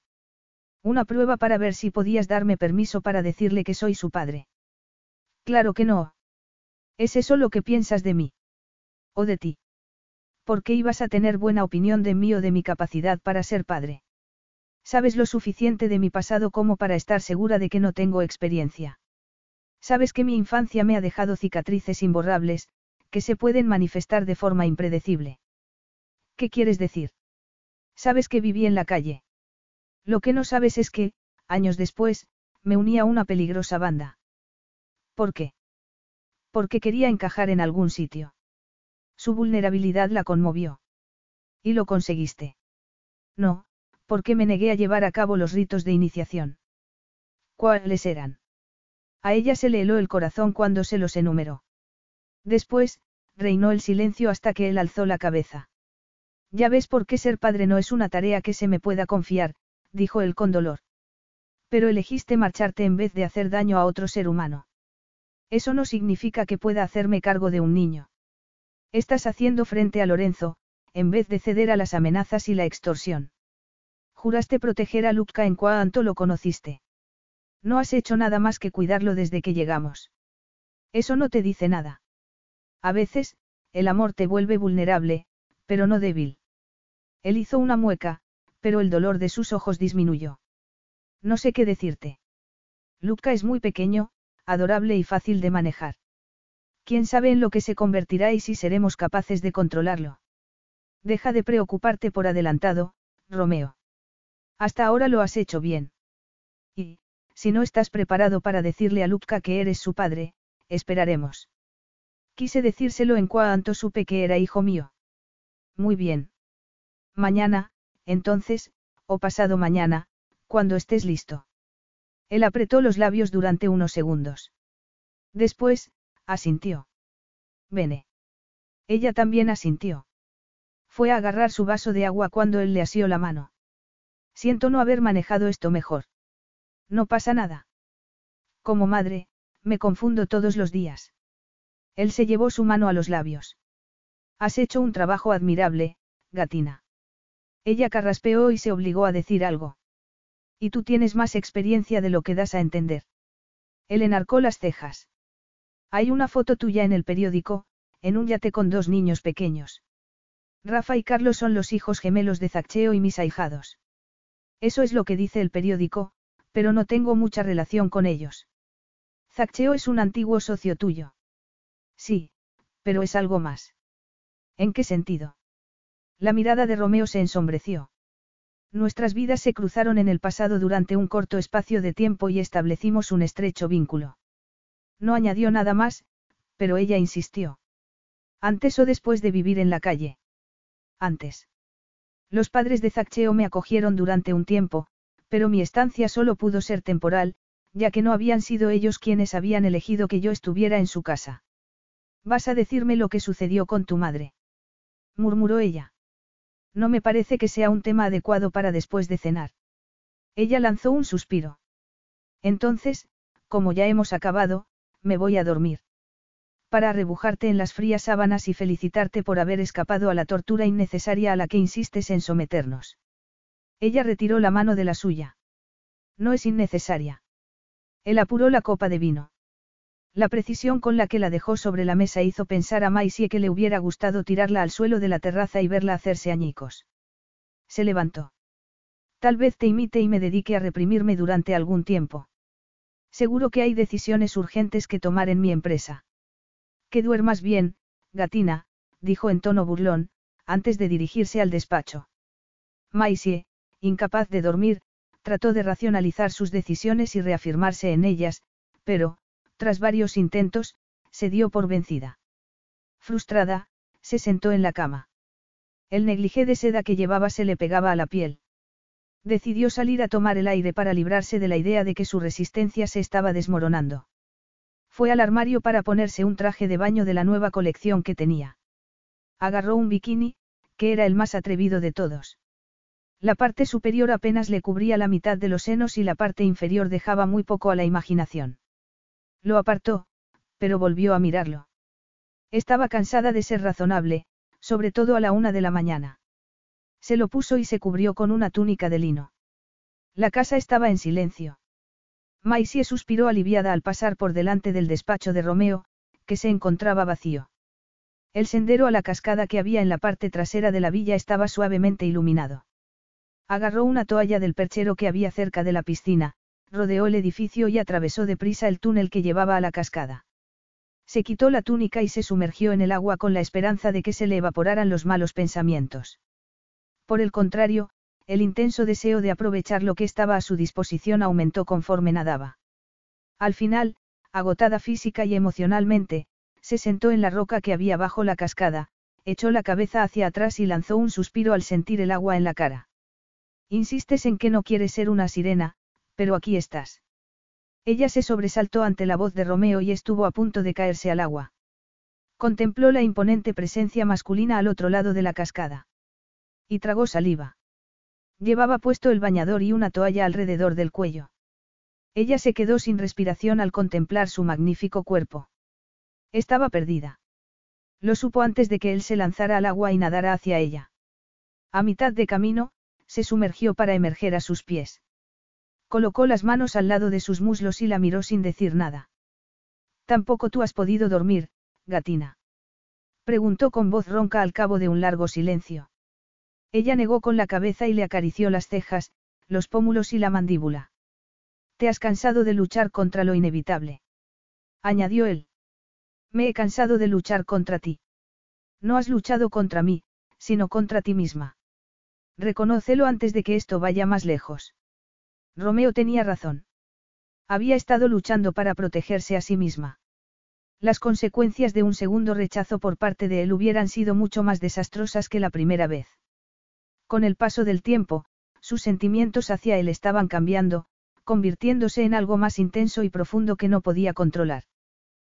Una prueba para ver si podías darme permiso para decirle que soy su padre. Claro que no. ¿Es eso lo que piensas de mí? ¿O de ti? ¿Por qué ibas a tener buena opinión de mí o de mi capacidad para ser padre? Sabes lo suficiente de mi pasado como para estar segura de que no tengo experiencia. Sabes que mi infancia me ha dejado cicatrices imborrables, que se pueden manifestar de forma impredecible. ¿Qué quieres decir? Sabes que viví en la calle. Lo que no sabes es que, años después, me uní a una peligrosa banda. ¿Por qué? Porque quería encajar en algún sitio. Su vulnerabilidad la conmovió. ¿Y lo conseguiste? No, porque me negué a llevar a cabo los ritos de iniciación. ¿Cuáles eran? A ella se le heló el corazón cuando se los enumeró. Después, reinó el silencio hasta que él alzó la cabeza. Ya ves por qué ser padre no es una tarea que se me pueda confiar, dijo él con dolor. Pero elegiste marcharte en vez de hacer daño a otro ser humano. Eso no significa que pueda hacerme cargo de un niño. Estás haciendo frente a Lorenzo, en vez de ceder a las amenazas y la extorsión. Juraste proteger a Luca en cuanto lo conociste. No has hecho nada más que cuidarlo desde que llegamos. Eso no te dice nada. A veces, el amor te vuelve vulnerable, pero no débil. Él hizo una mueca, pero el dolor de sus ojos disminuyó. No sé qué decirte. Luca es muy pequeño, adorable y fácil de manejar. ¿Quién sabe en lo que se convertirá y si seremos capaces de controlarlo? Deja de preocuparte por adelantado, Romeo. Hasta ahora lo has hecho bien. Y, si no estás preparado para decirle a Luca que eres su padre, esperaremos. Quise decírselo en cuanto supe que era hijo mío. Muy bien. Mañana, entonces, o pasado mañana, cuando estés listo. Él apretó los labios durante unos segundos. Después, asintió. Vene. Ella también asintió. Fue a agarrar su vaso de agua cuando él le asió la mano. Siento no haber manejado esto mejor. No pasa nada. Como madre, me confundo todos los días. Él se llevó su mano a los labios. Has hecho un trabajo admirable, gatina. Ella carraspeó y se obligó a decir algo. Y tú tienes más experiencia de lo que das a entender. Él enarcó las cejas. Hay una foto tuya en el periódico, en un yate con dos niños pequeños. Rafa y Carlos son los hijos gemelos de Zaccheo y mis ahijados. Eso es lo que dice el periódico, pero no tengo mucha relación con ellos. Zaccheo es un antiguo socio tuyo. Sí, pero es algo más. ¿En qué sentido? La mirada de Romeo se ensombreció. Nuestras vidas se cruzaron en el pasado durante un corto espacio de tiempo y establecimos un estrecho vínculo. No añadió nada más, pero ella insistió. Antes o después de vivir en la calle. Antes. Los padres de Zaccheo me acogieron durante un tiempo, pero mi estancia solo pudo ser temporal, ya que no habían sido ellos quienes habían elegido que yo estuviera en su casa. ¿Vas a decirme lo que sucedió con tu madre? Murmuró ella. No me parece que sea un tema adecuado para después de cenar. Ella lanzó un suspiro. Entonces, como ya hemos acabado, me voy a dormir. Para arrebujarte en las frías sábanas y felicitarte por haber escapado a la tortura innecesaria a la que insistes en someternos. Ella retiró la mano de la suya. No es innecesaria. Él apuró la copa de vino. La precisión con la que la dejó sobre la mesa hizo pensar a Maisie que le hubiera gustado tirarla al suelo de la terraza y verla hacerse añicos. Se levantó. Tal vez te imite y me dedique a reprimirme durante algún tiempo. Seguro que hay decisiones urgentes que tomar en mi empresa. Que duermas bien, gatina, dijo en tono burlón, antes de dirigirse al despacho. Maisie, incapaz de dormir, trató de racionalizar sus decisiones y reafirmarse en ellas, pero, tras varios intentos, se dio por vencida. Frustrada, se sentó en la cama. El negligé de seda que llevaba se le pegaba a la piel. Decidió salir a tomar el aire para librarse de la idea de que su resistencia se estaba desmoronando. Fue al armario para ponerse un traje de baño de la nueva colección que tenía. Agarró un bikini, que era el más atrevido de todos. La parte superior apenas le cubría la mitad de los senos y la parte inferior dejaba muy poco a la imaginación. Lo apartó, pero volvió a mirarlo. Estaba cansada de ser razonable, sobre todo a la una de la mañana. Se lo puso y se cubrió con una túnica de lino. La casa estaba en silencio. Maisie suspiró aliviada al pasar por delante del despacho de Romeo, que se encontraba vacío. El sendero a la cascada que había en la parte trasera de la villa estaba suavemente iluminado. Agarró una toalla del perchero que había cerca de la piscina, rodeó el edificio y atravesó deprisa el túnel que llevaba a la cascada. Se quitó la túnica y se sumergió en el agua con la esperanza de que se le evaporaran los malos pensamientos. Por el contrario, el intenso deseo de aprovechar lo que estaba a su disposición aumentó conforme nadaba. Al final, agotada física y emocionalmente, se sentó en la roca que había bajo la cascada, echó la cabeza hacia atrás y lanzó un suspiro al sentir el agua en la cara. Insistes en que no quieres ser una sirena, pero aquí estás. Ella se sobresaltó ante la voz de Romeo y estuvo a punto de caerse al agua. Contempló la imponente presencia masculina al otro lado de la cascada. Y tragó saliva. Llevaba puesto el bañador y una toalla alrededor del cuello. Ella se quedó sin respiración al contemplar su magnífico cuerpo. Estaba perdida. Lo supo antes de que él se lanzara al agua y nadara hacia ella. A mitad de camino, se sumergió para emerger a sus pies. Colocó las manos al lado de sus muslos y la miró sin decir nada. Tampoco tú has podido dormir, gatina. Preguntó con voz ronca al cabo de un largo silencio. Ella negó con la cabeza y le acarició las cejas, los pómulos y la mandíbula. Te has cansado de luchar contra lo inevitable. Añadió él. Me he cansado de luchar contra ti. No has luchado contra mí, sino contra ti misma. Reconócelo antes de que esto vaya más lejos. Romeo tenía razón. Había estado luchando para protegerse a sí misma. Las consecuencias de un segundo rechazo por parte de él hubieran sido mucho más desastrosas que la primera vez. Con el paso del tiempo, sus sentimientos hacia él estaban cambiando, convirtiéndose en algo más intenso y profundo que no podía controlar.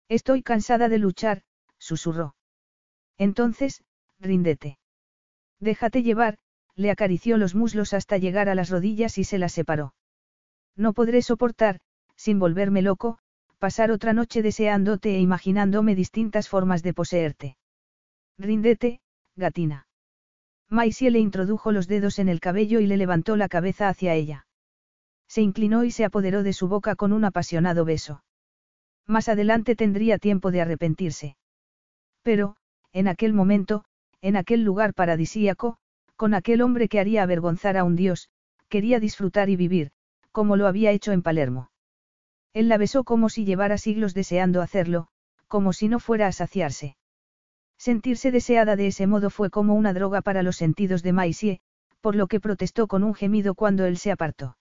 Estoy cansada de luchar, susurró. Entonces, ríndete. Déjate llevar, le acarició los muslos hasta llegar a las rodillas y se las separó. No podré soportar, sin volverme loco, pasar otra noche deseándote e imaginándome distintas formas de poseerte. Ríndete, gatina. Maisie le introdujo los dedos en el cabello y le levantó la cabeza hacia ella. Se inclinó y se apoderó de su boca con un apasionado beso. Más adelante tendría tiempo de arrepentirse. Pero, en aquel momento, en aquel lugar paradisíaco, con aquel hombre que haría avergonzar a un dios, quería disfrutar y vivir, como lo había hecho en Palermo. Él la besó como si llevara siglos deseando hacerlo, como si no fuera a saciarse. Sentirse deseada de ese modo fue como una droga para los sentidos de Maisie, por lo que protestó con un gemido cuando él se apartó.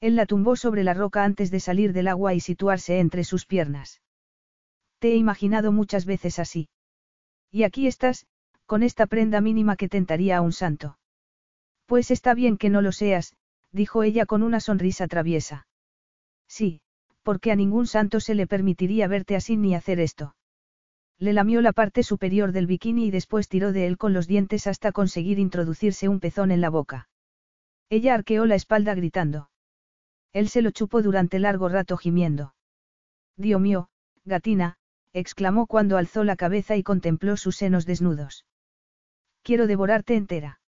Él la tumbó sobre la roca antes de salir del agua y situarse entre sus piernas. Te he imaginado muchas veces así. Y aquí estás, con esta prenda mínima que tentaría a un santo. Pues está bien que no lo seas, dijo ella con una sonrisa traviesa. Sí, porque a ningún santo se le permitiría verte así ni hacer esto. Le lamió la parte superior del bikini y después tiró de él con los dientes hasta conseguir introducirse un pezón en la boca. Ella arqueó la espalda gritando. Él se lo chupó durante largo rato gimiendo. Dios mío, gatina, exclamó cuando alzó la cabeza y contempló sus senos desnudos. Quiero devorarte entera.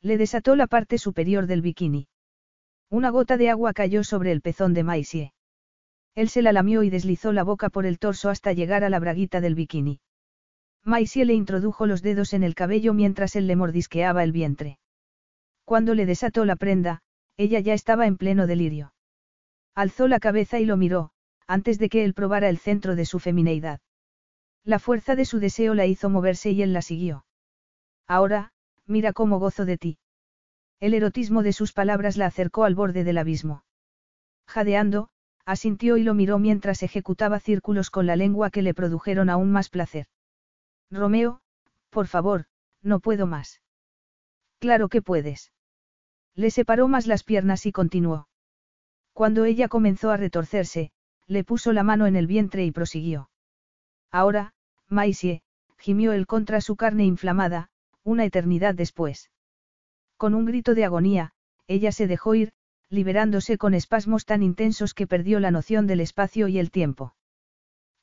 Le desató la parte superior del bikini. Una gota de agua cayó sobre el pezón de Maisie. Él se la lamió y deslizó la boca por el torso hasta llegar a la braguita del bikini. Maisie le introdujo los dedos en el cabello mientras él le mordisqueaba el vientre. Cuando le desató la prenda, ella ya estaba en pleno delirio. Alzó la cabeza y lo miró, antes de que él probara el centro de su femineidad. La fuerza de su deseo la hizo moverse y él la siguió. Ahora, mira cómo gozo de ti. El erotismo de sus palabras la acercó al borde del abismo. Jadeando, asintió y lo miró mientras ejecutaba círculos con la lengua que le produjeron aún más placer. Romeo, por favor, no puedo más. Claro que puedes. Le separó más las piernas y continuó. Cuando ella comenzó a retorcerse, le puso la mano en el vientre y prosiguió. Ahora, Maisie, gimió él contra su carne inflamada, una eternidad después. Con un grito de agonía, ella se dejó ir, liberándose con espasmos tan intensos que perdió la noción del espacio y el tiempo.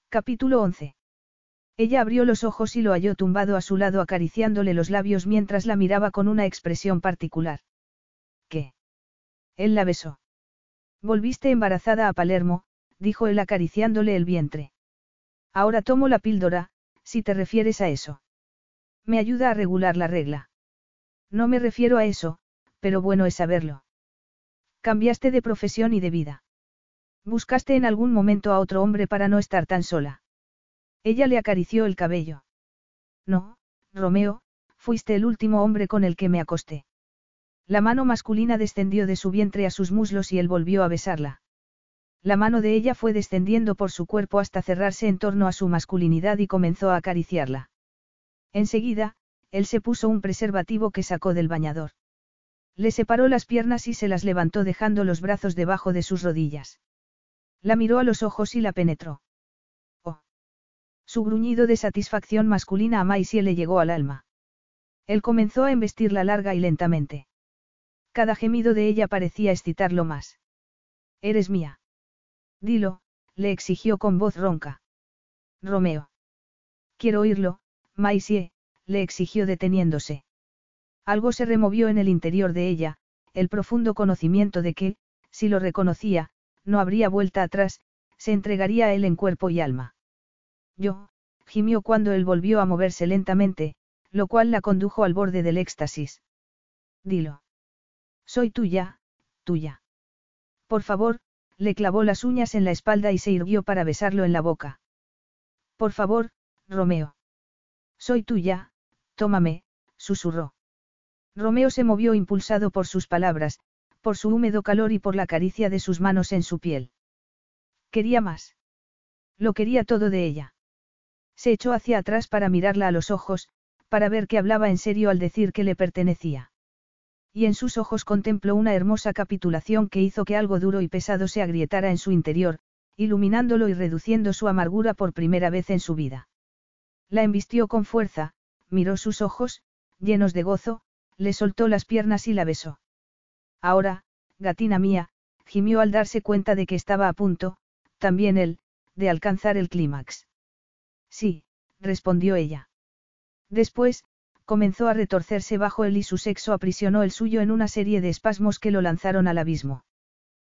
Capítulo 11. Ella abrió los ojos y lo halló tumbado a su lado acariciándole los labios mientras la miraba con una expresión particular. ¿Qué? Él la besó. Volviste embarazada a Palermo, dijo él acariciándole el vientre. Ahora tomo la píldora, si te refieres a eso. Me ayuda a regular la regla. No me refiero a eso, pero bueno es saberlo. Cambiaste de profesión y de vida. Buscaste en algún momento a otro hombre para no estar tan sola. Ella le acarició el cabello. No, Romeo, fuiste el último hombre con el que me acosté. La mano masculina descendió de su vientre a sus muslos y él volvió a besarla. La mano de ella fue descendiendo por su cuerpo hasta cerrarse en torno a su masculinidad y comenzó a acariciarla. Enseguida, él se puso un preservativo que sacó del bañador. Le separó las piernas y se las levantó dejando los brazos debajo de sus rodillas. La miró a los ojos y la penetró. Oh. Su gruñido de satisfacción masculina a Maisie le llegó al alma. Él comenzó a embestirla larga y lentamente. Cada gemido de ella parecía excitarlo más. Eres mía. Dilo, le exigió con voz ronca. Romeo. Quiero oírlo, Maisie, le exigió deteniéndose. Algo se removió en el interior de ella, el profundo conocimiento de que, si lo reconocía, no habría vuelta atrás, se entregaría a él en cuerpo y alma. Yo, gimió cuando él volvió a moverse lentamente, lo cual la condujo al borde del éxtasis. Dilo. Soy tuya, tuya. Por favor, le clavó las uñas en la espalda y se irguió para besarlo en la boca. Por favor, Romeo. Soy tuya, tómame, susurró. Romeo se movió impulsado por sus palabras, por su húmedo calor y por la caricia de sus manos en su piel. Quería más. Lo quería todo de ella. Se echó hacia atrás para mirarla a los ojos, para ver que hablaba en serio al decir que le pertenecía y en sus ojos contempló una hermosa capitulación que hizo que algo duro y pesado se agrietara en su interior, iluminándolo y reduciendo su amargura por primera vez en su vida. La embistió con fuerza, miró sus ojos, llenos de gozo, le soltó las piernas y la besó. Ahora, gatina mía, gimió al darse cuenta de que estaba a punto, también él, de alcanzar el clímax. Sí, respondió ella. Después, comenzó a retorcerse bajo él y su sexo aprisionó el suyo en una serie de espasmos que lo lanzaron al abismo.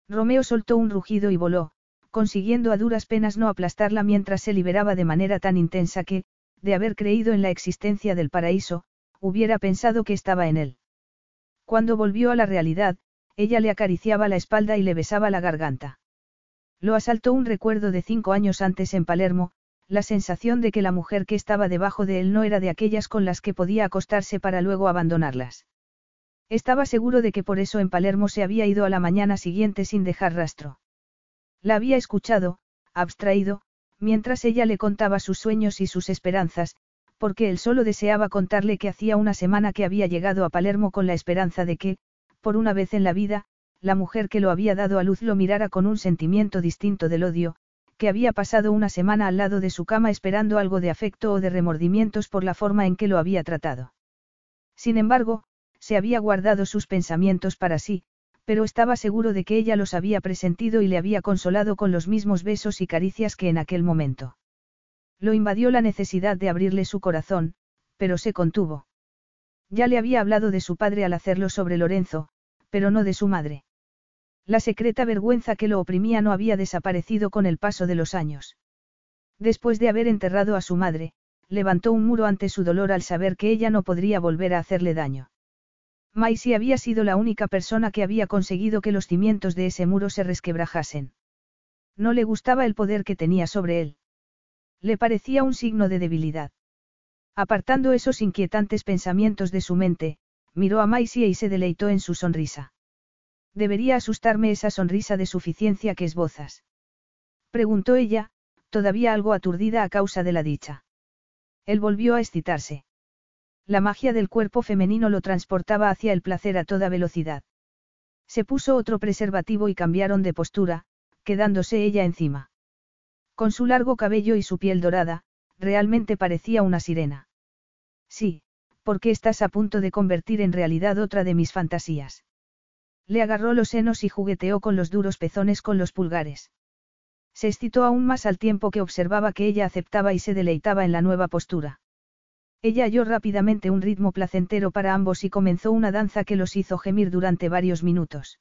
Romeo soltó un rugido y voló, consiguiendo a duras penas no aplastarla mientras se liberaba de manera tan intensa que, de haber creído en la existencia del paraíso, hubiera pensado que estaba en él. Cuando volvió a la realidad, ella le acariciaba la espalda y le besaba la garganta. Lo asaltó un recuerdo de cinco años antes en Palermo, la sensación de que la mujer que estaba debajo de él no era de aquellas con las que podía acostarse para luego abandonarlas. Estaba seguro de que por eso en Palermo se había ido a la mañana siguiente sin dejar rastro. La había escuchado, abstraído, mientras ella le contaba sus sueños y sus esperanzas, porque él solo deseaba contarle que hacía una semana que había llegado a Palermo con la esperanza de que, por una vez en la vida, la mujer que lo había dado a luz lo mirara con un sentimiento distinto del odio, que había pasado una semana al lado de su cama esperando algo de afecto o de remordimientos por la forma en que lo había tratado. Sin embargo, se había guardado sus pensamientos para sí, pero estaba seguro de que ella los había presentido y le había consolado con los mismos besos y caricias que en aquel momento. Lo invadió la necesidad de abrirle su corazón, pero se contuvo. Ya le había hablado de su padre al hacerlo sobre Lorenzo, pero no de su madre. La secreta vergüenza que lo oprimía no había desaparecido con el paso de los años. Después de haber enterrado a su madre, levantó un muro ante su dolor al saber que ella no podría volver a hacerle daño. Maisie había sido la única persona que había conseguido que los cimientos de ese muro se resquebrajasen. No le gustaba el poder que tenía sobre él. Le parecía un signo de debilidad. Apartando esos inquietantes pensamientos de su mente, miró a Maisie y se deleitó en su sonrisa. Debería asustarme esa sonrisa de suficiencia que esbozas. Preguntó ella, todavía algo aturdida a causa de la dicha. Él volvió a excitarse. La magia del cuerpo femenino lo transportaba hacia el placer a toda velocidad. Se puso otro preservativo y cambiaron de postura, quedándose ella encima. Con su largo cabello y su piel dorada, realmente parecía una sirena. Sí, porque estás a punto de convertir en realidad otra de mis fantasías. Le agarró los senos y jugueteó con los duros pezones con los pulgares. Se excitó aún más al tiempo que observaba que ella aceptaba y se deleitaba en la nueva postura. Ella halló rápidamente un ritmo placentero para ambos y comenzó una danza que los hizo gemir durante varios minutos.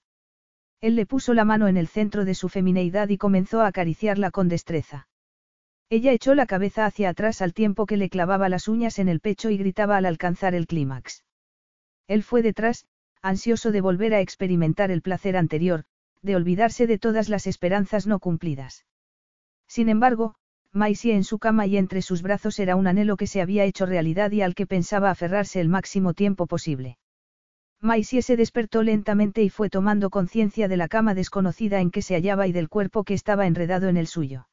Él le puso la mano en el centro de su femineidad y comenzó a acariciarla con destreza. Ella echó la cabeza hacia atrás al tiempo que le clavaba las uñas en el pecho y gritaba al alcanzar el clímax. Él fue detrás, ansioso de volver a experimentar el placer anterior, de olvidarse de todas las esperanzas no cumplidas. Sin embargo, Maisie en su cama y entre sus brazos era un anhelo que se había hecho realidad y al que pensaba aferrarse el máximo tiempo posible. Maisie se despertó lentamente y fue tomando conciencia de la cama desconocida en que se hallaba y del cuerpo que estaba enredado en el suyo.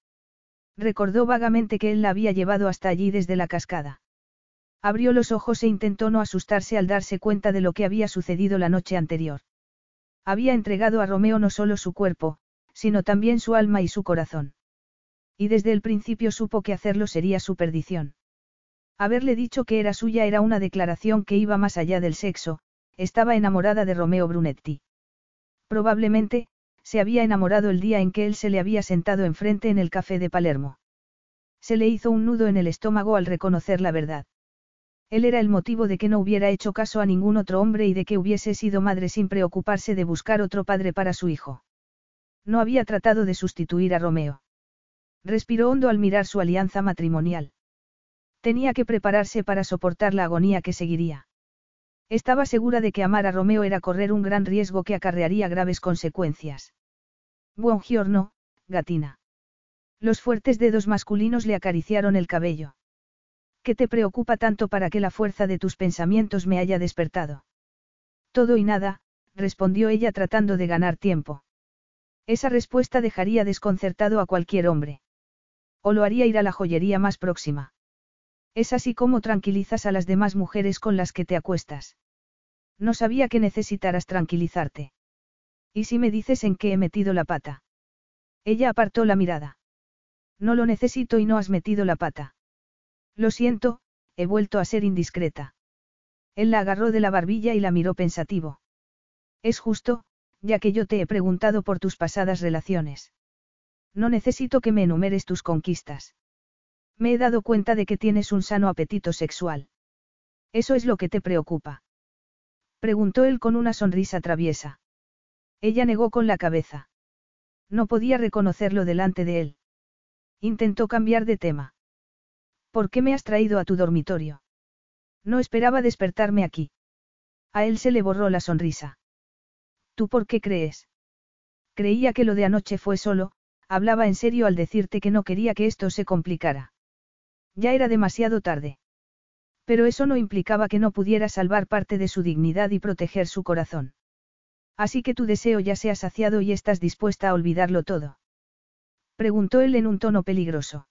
Recordó vagamente que él la había llevado hasta allí desde la cascada. Abrió los ojos e intentó no asustarse al darse cuenta de lo que había sucedido la noche anterior. Había entregado a Romeo no solo su cuerpo, sino también su alma y su corazón. Y desde el principio supo que hacerlo sería su perdición. Haberle dicho que era suya era una declaración que iba más allá del sexo, estaba enamorada de Romeo Brunetti. Probablemente, se había enamorado el día en que él se le había sentado enfrente en el café de Palermo. Se le hizo un nudo en el estómago al reconocer la verdad. Él era el motivo de que no hubiera hecho caso a ningún otro hombre y de que hubiese sido madre sin preocuparse de buscar otro padre para su hijo. No había tratado de sustituir a Romeo. Respiró hondo al mirar su alianza matrimonial. Tenía que prepararse para soportar la agonía que seguiría. Estaba segura de que amar a Romeo era correr un gran riesgo que acarrearía graves consecuencias. Buongiorno, gatina. Los fuertes dedos masculinos le acariciaron el cabello. ¿Qué te preocupa tanto para que la fuerza de tus pensamientos me haya despertado? Todo y nada, respondió ella tratando de ganar tiempo. Esa respuesta dejaría desconcertado a cualquier hombre. O lo haría ir a la joyería más próxima. Es así como tranquilizas a las demás mujeres con las que te acuestas. No sabía que necesitaras tranquilizarte. ¿Y si me dices en qué he metido la pata? Ella apartó la mirada. No lo necesito y no has metido la pata. Lo siento, he vuelto a ser indiscreta. Él la agarró de la barbilla y la miró pensativo. Es justo, Ya que yo te he preguntado por tus pasadas relaciones. No necesito que me enumeres tus conquistas. Me he dado cuenta de que tienes un sano apetito sexual. ¿Eso es lo que te preocupa? Preguntó él con una sonrisa traviesa. Ella negó con la cabeza. No podía reconocerlo delante de él. Intentó cambiar de tema. ¿Por qué me has traído a tu dormitorio? No esperaba despertarme aquí. A él se le borró la sonrisa. ¿Tú por qué crees? Creía que lo de anoche fue solo, hablaba en serio al decirte que no quería que esto se complicara. Ya era demasiado tarde. Pero eso no implicaba que no pudiera salvar parte de su dignidad y proteger su corazón. Así que tu deseo ya se ha saciado y estás dispuesta a olvidarlo todo. Preguntó él en un tono peligroso.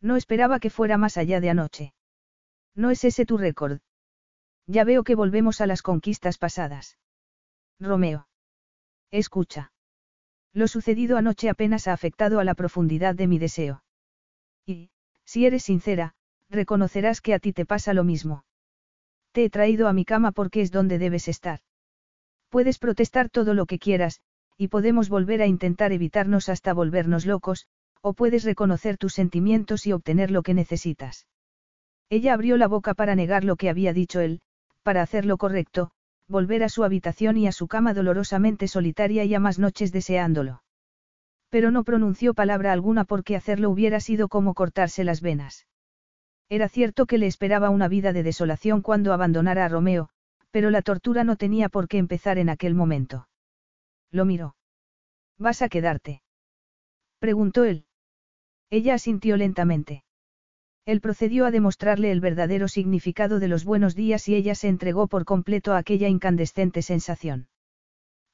No esperaba que fuera más allá de anoche. No es ese tu récord. Ya veo que volvemos a las conquistas pasadas. Romeo. Escucha. Lo sucedido anoche apenas ha afectado a la profundidad de mi deseo. Y, si eres sincera, reconocerás que a ti te pasa lo mismo. Te he traído a mi cama porque es donde debes estar. Puedes protestar todo lo que quieras, y podemos volver a intentar evitarnos hasta volvernos locos, o puedes reconocer tus sentimientos y obtener lo que necesitas. Ella abrió la boca para negar lo que había dicho él, para hacer lo correcto, volver a su habitación y a su cama dolorosamente solitaria y a más noches deseándolo. Pero no pronunció palabra alguna porque hacerlo hubiera sido como cortarse las venas. Era cierto que le esperaba una vida de desolación cuando abandonara a Romeo, pero la tortura no tenía por qué empezar en aquel momento. Lo miró. ¿Vas a quedarte? preguntó él. Ella asintió lentamente. Él procedió a demostrarle el verdadero significado de los buenos días y ella se entregó por completo a aquella incandescente sensación.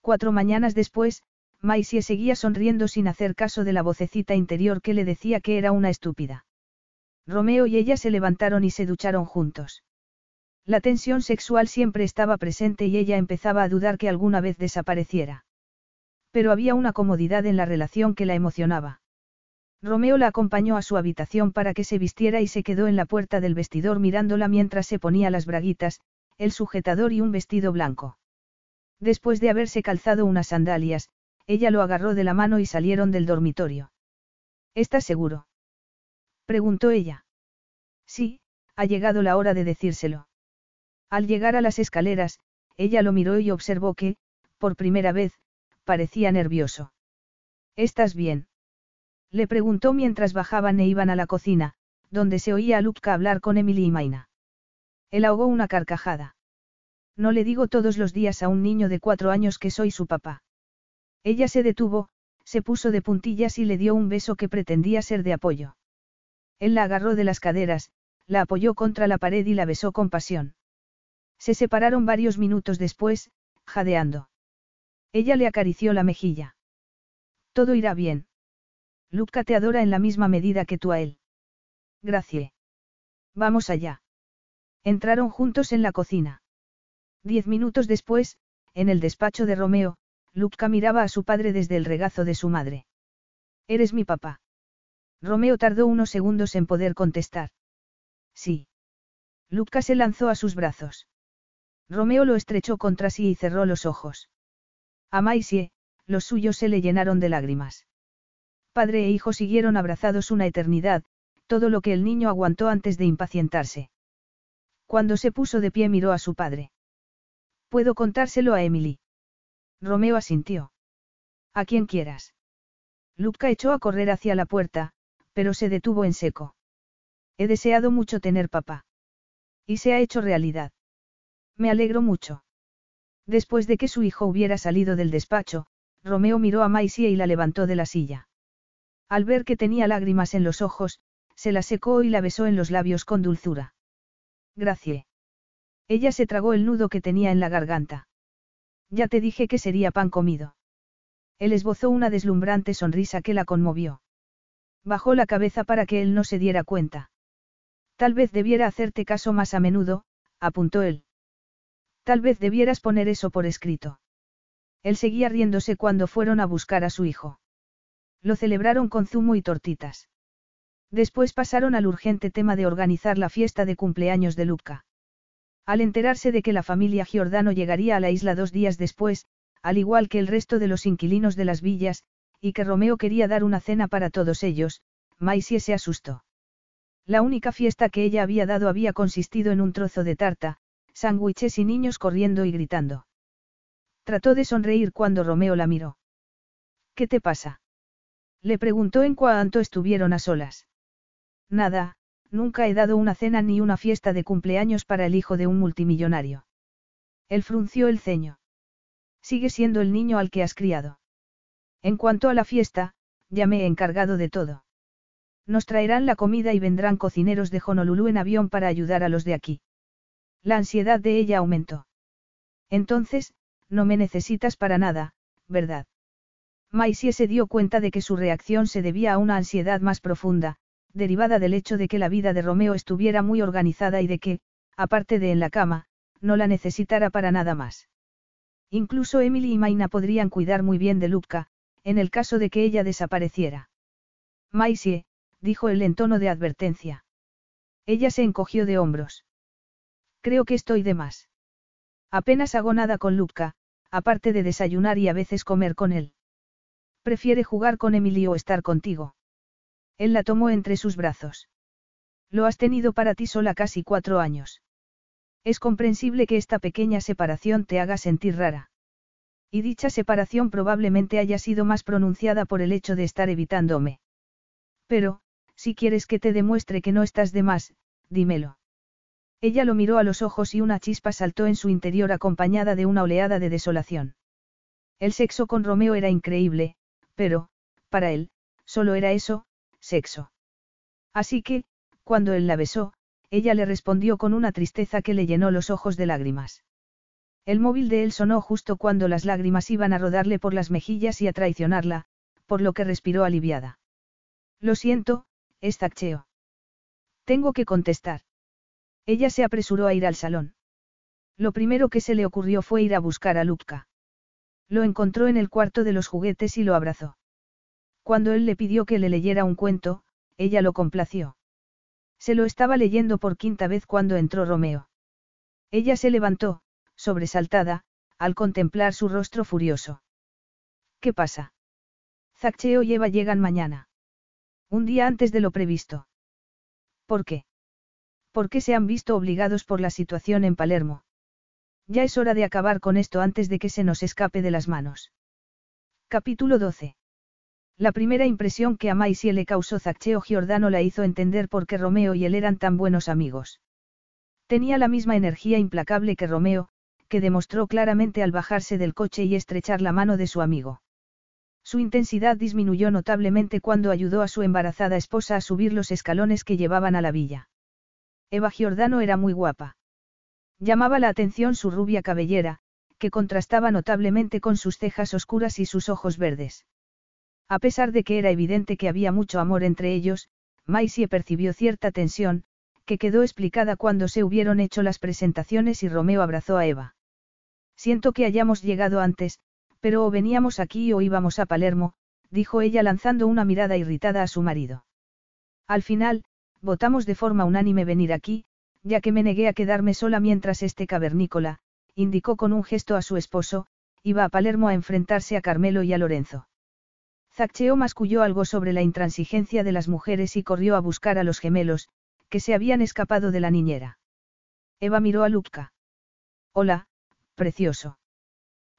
Cuatro mañanas después, Maisie seguía sonriendo sin hacer caso de la vocecita interior que le decía que era una estúpida. Romeo y ella se levantaron y se ducharon juntos. La tensión sexual siempre estaba presente y ella empezaba a dudar que alguna vez desapareciera. Pero había una comodidad en la relación que la emocionaba. Romeo la acompañó a su habitación para que se vistiera y se quedó en la puerta del vestidor mirándola mientras se ponía las braguitas, el sujetador y un vestido blanco. Después de haberse calzado unas sandalias, ella lo agarró de la mano y salieron del dormitorio. ¿Estás seguro? preguntó ella. Sí, ha llegado la hora de decírselo. Al llegar a las escaleras, ella lo miró y observó que, por primera vez, parecía nervioso. ¿Estás bien? Le preguntó mientras bajaban e iban a la cocina, donde se oía a Lupka hablar con Emily y Maina. Él ahogó una carcajada. No le digo todos los días a un niño de cuatro años que soy su papá. Ella se detuvo, se puso de puntillas y le dio un beso que pretendía ser de apoyo. Él la agarró de las caderas, la apoyó contra la pared y la besó con pasión. Se separaron varios minutos después, jadeando. Ella le acarició la mejilla. Todo irá bien. Luca te adora en la misma medida que tú a él. Gracie. Vamos allá. Entraron juntos en la cocina. Diez minutos después, en el despacho de Romeo, Luca miraba a su padre desde el regazo de su madre. Eres mi papá. Romeo tardó unos segundos en poder contestar. Sí. Luca se lanzó a sus brazos. Romeo lo estrechó contra sí y cerró los ojos. A Maisie, los suyos se le llenaron de lágrimas. Padre e hijo siguieron abrazados una eternidad, todo lo que el niño aguantó antes de impacientarse. Cuando se puso de pie miró a su padre. Puedo contárselo a Emily. Romeo asintió. A quien quieras. Luca echó a correr hacia la puerta, pero se detuvo en seco. He deseado mucho tener papá. Y se ha hecho realidad. Me alegro mucho. Después de que su hijo hubiera salido del despacho, Romeo miró a Maisie y la levantó de la silla. Al ver que tenía lágrimas en los ojos, se la secó y la besó en los labios con dulzura. Gracie. Ella se tragó el nudo que tenía en la garganta. Ya te dije que sería pan comido. Él esbozó una deslumbrante sonrisa que la conmovió. Bajó la cabeza para que él no se diera cuenta. Tal vez debiera hacerte caso más a menudo, apuntó él. Tal vez debieras poner eso por escrito. Él seguía riéndose cuando fueron a buscar a su hijo. Lo celebraron con zumo y tortitas. Después pasaron al urgente tema de organizar la fiesta de cumpleaños de Luca. Al enterarse de que la familia Giordano llegaría a la isla dos días después, al igual que el resto de los inquilinos de las villas, y que Romeo quería dar una cena para todos ellos, Maisie se asustó. La única fiesta que ella había dado había consistido en un trozo de tarta, sándwiches y niños corriendo y gritando. Trató de sonreír cuando Romeo la miró. ¿Qué te pasa? Le preguntó en cuanto estuvieron a solas. Nada, nunca he dado una cena ni una fiesta de cumpleaños para el hijo de un multimillonario. Él frunció el ceño. Sigue siendo el niño al que has criado. En cuanto a la fiesta, ya me he encargado de todo. Nos traerán la comida y vendrán cocineros de Honolulu en avión para ayudar a los de aquí. La ansiedad de ella aumentó. Entonces, no me necesitas para nada, ¿verdad? Maisie se dio cuenta de que su reacción se debía a una ansiedad más profunda, derivada del hecho de que la vida de Romeo estuviera muy organizada y de que, aparte de en la cama, no la necesitara para nada más. Incluso Emily y Maina podrían cuidar muy bien de Lupka, en el caso de que ella desapareciera. Maisie, dijo él en tono de advertencia. Ella se encogió de hombros. Creo que estoy de más. Apenas hago nada con Lupka, aparte de desayunar y a veces comer con él. Prefiere jugar con Emily o estar contigo. Él la tomó entre sus brazos. Lo has tenido para ti sola casi cuatro años. Es comprensible que esta pequeña separación te haga sentir rara. Y dicha separación probablemente haya sido más pronunciada por el hecho de estar evitándome. Pero, si quieres que te demuestre que no estás de más, dímelo. Ella lo miró a los ojos y una chispa saltó en su interior acompañada de una oleada de desolación. El sexo con Romeo era increíble, pero, para él, solo era eso, sexo. Así que, cuando él la besó, ella le respondió con una tristeza que le llenó los ojos de lágrimas. El móvil de él sonó justo cuando las lágrimas iban a rodarle por las mejillas y a traicionarla, por lo que respiró aliviada. Lo siento, es Zaccheo. Tengo que contestar. Ella se apresuró a ir al salón. Lo primero que se le ocurrió fue ir a buscar a Lupka. Lo encontró en el cuarto de los juguetes y lo abrazó. Cuando él le pidió que le leyera un cuento, ella lo complació. Se lo estaba leyendo por quinta vez cuando entró Romeo. Ella se levantó, sobresaltada, al contemplar su rostro furioso. ¿Qué pasa? Zaccheo y Eva llegan mañana. Un día antes de lo previsto. ¿Por qué? Porque se han visto obligados por la situación en Palermo. Ya es hora de acabar con esto antes de que se nos escape de las manos. Capítulo 12. La primera impresión que a Maisie le causó Zaccheo Giordano la hizo entender por qué Romeo y él eran tan buenos amigos. Tenía la misma energía implacable que Romeo, que demostró claramente al bajarse del coche y estrechar la mano de su amigo. Su intensidad disminuyó notablemente cuando ayudó a su embarazada esposa a subir los escalones que llevaban a la villa. Eva Giordano era muy guapa. Llamaba la atención su rubia cabellera, que contrastaba notablemente con sus cejas oscuras y sus ojos verdes. A pesar de que era evidente que había mucho amor entre ellos, Maisie percibió cierta tensión, que quedó explicada cuando se hubieron hecho las presentaciones y Romeo abrazó a Eva. Siento que hayamos llegado antes, pero o veníamos aquí o íbamos a Palermo, dijo ella lanzando una mirada irritada a su marido. Al final, votamos de forma unánime venir aquí, ya que me negué a quedarme sola mientras este cavernícola, indicó con un gesto a su esposo, iba a Palermo a enfrentarse a Carmelo y a Lorenzo. Zaccheo masculló algo sobre la intransigencia de las mujeres y corrió a buscar a los gemelos, que se habían escapado de la niñera. Eva miró a Lupka. Hola, precioso.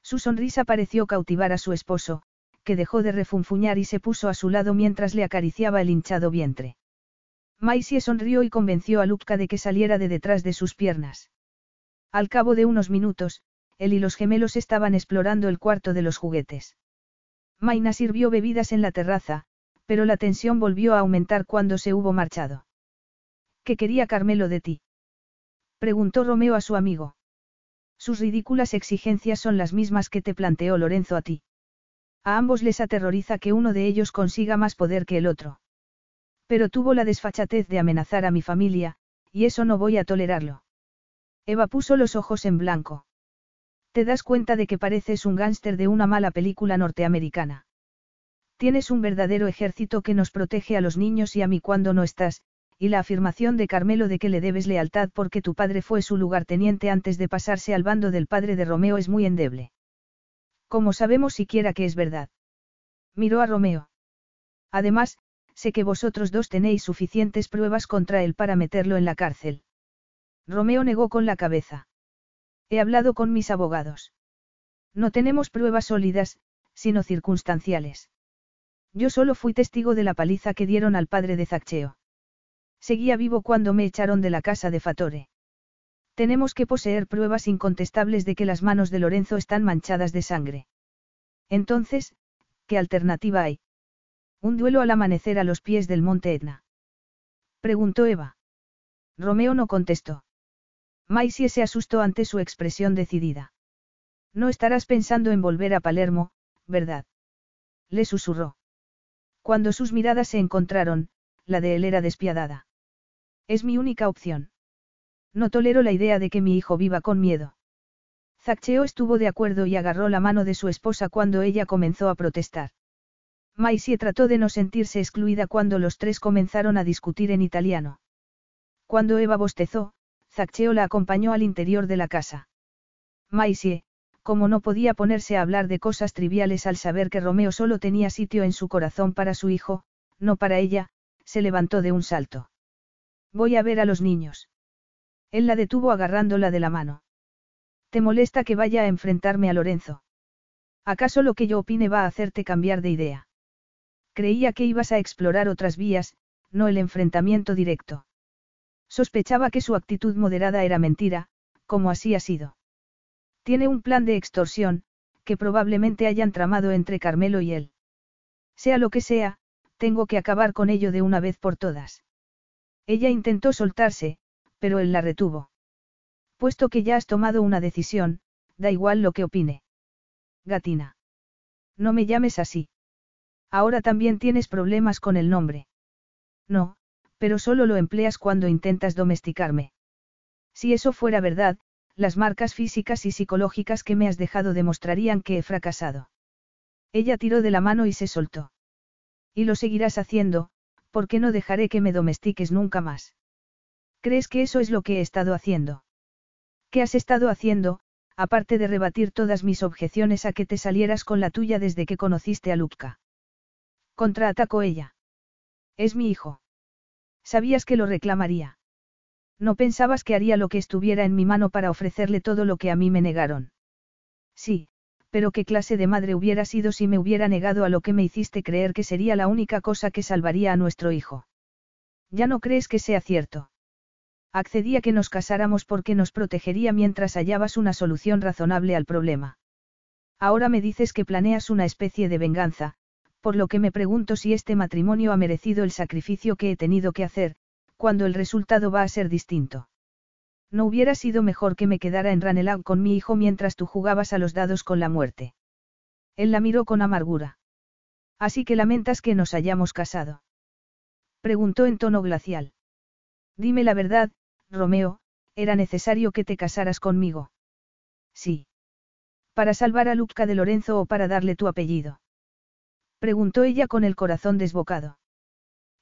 Su sonrisa pareció cautivar a su esposo, que dejó de refunfuñar y se puso a su lado mientras le acariciaba el hinchado vientre. Maisie sonrió y convenció a Lupka de que saliera de detrás de sus piernas. Al cabo de unos minutos, él y los gemelos estaban explorando el cuarto de los juguetes. Maina sirvió bebidas en la terraza, pero la tensión volvió a aumentar cuando se hubo marchado. ¿Qué quería Carmelo de ti? Preguntó Romeo a su amigo. Sus ridículas exigencias son las mismas que te planteó Lorenzo a ti. A ambos les aterroriza que uno de ellos consiga más poder que el otro. Pero tuvo la desfachatez de amenazar a mi familia, y eso no voy a tolerarlo. Eva puso los ojos en blanco. Te das cuenta de que pareces un gángster de una mala película norteamericana. Tienes un verdadero ejército que nos protege a los niños y a mí cuando no estás, y la afirmación de Carmelo de que le debes lealtad porque tu padre fue su lugarteniente antes de pasarse al bando del padre de Romeo es muy endeble. ¿Cómo sabemos siquiera que es verdad? Miró a Romeo. Además, sé que vosotros dos tenéis suficientes pruebas contra él para meterlo en la cárcel. Romeo negó con la cabeza. He hablado con mis abogados. No tenemos pruebas sólidas, sino circunstanciales. Yo solo fui testigo de la paliza que dieron al padre de Zaccheo. Seguía vivo cuando me echaron de la casa de Fatore. Tenemos que poseer pruebas incontestables de que las manos de Lorenzo están manchadas de sangre. Entonces, ¿qué alternativa hay? Un duelo al amanecer a los pies del monte Etna. Preguntó Eva. Romeo no contestó. Maisie se asustó ante su expresión decidida. No estarás pensando en volver a Palermo, ¿verdad? Le susurró. Cuando sus miradas se encontraron, la de él era despiadada. Es mi única opción. No tolero la idea de que mi hijo viva con miedo. Zaccheo estuvo de acuerdo y agarró la mano de su esposa cuando ella comenzó a protestar. Maisie trató de no sentirse excluida cuando los tres comenzaron a discutir en italiano. Cuando Eva bostezó, Zaccheo la acompañó al interior de la casa. Maisie, como no podía ponerse a hablar de cosas triviales al saber que Romeo solo tenía sitio en su corazón para su hijo, no para ella, se levantó de un salto. Voy a ver a los niños. Él la detuvo agarrándola de la mano. ¿Te molesta que vaya a enfrentarme a Lorenzo? ¿Acaso lo que yo opine va a hacerte cambiar de idea? Creía que ibas a explorar otras vías, no el enfrentamiento directo. Sospechaba que su actitud moderada era mentira, como así ha sido. Tiene un plan de extorsión, que probablemente hayan tramado entre Carmelo y él. Sea lo que sea, tengo que acabar con ello de una vez por todas. Ella intentó soltarse, pero él la retuvo. Puesto que ya has tomado una decisión, da igual lo que opine. Gatina. No me llames así. Ahora también tienes problemas con el nombre. No, pero solo lo empleas cuando intentas domesticarme. Si eso fuera verdad, las marcas físicas y psicológicas que me has dejado demostrarían que he fracasado. Ella tiró de la mano y se soltó. Y lo seguirás haciendo, porque no dejaré que me domestiques nunca más. ¿Crees que eso es lo que he estado haciendo? ¿Qué has estado haciendo, aparte de rebatir todas mis objeciones a que te salieras con la tuya desde que conociste a Lupka? Contraatacó ella. Es mi hijo. Sabías que lo reclamaría. No pensabas que haría lo que estuviera en mi mano para ofrecerle todo lo que a mí me negaron. Sí, pero qué clase de madre hubiera sido si me hubiera negado a lo que me hiciste creer que sería la única cosa que salvaría a nuestro hijo. Ya no crees que sea cierto. Accedí a que nos casáramos porque nos protegería mientras hallabas una solución razonable al problema. Ahora me dices que planeas una especie de venganza, por lo que me pregunto si este matrimonio ha merecido el sacrificio que he tenido que hacer, cuando el resultado va a ser distinto. No hubiera sido mejor que me quedara en Ranelagh con mi hijo mientras tú jugabas a los dados con la muerte. Él la miró con amargura. Así que lamentas que nos hayamos casado. Preguntó en tono glacial. Dime la verdad, Romeo, ¿era necesario que te casaras conmigo? Sí. ¿Para salvar a Lucca de Lorenzo o para darle tu apellido? Preguntó ella con el corazón desbocado.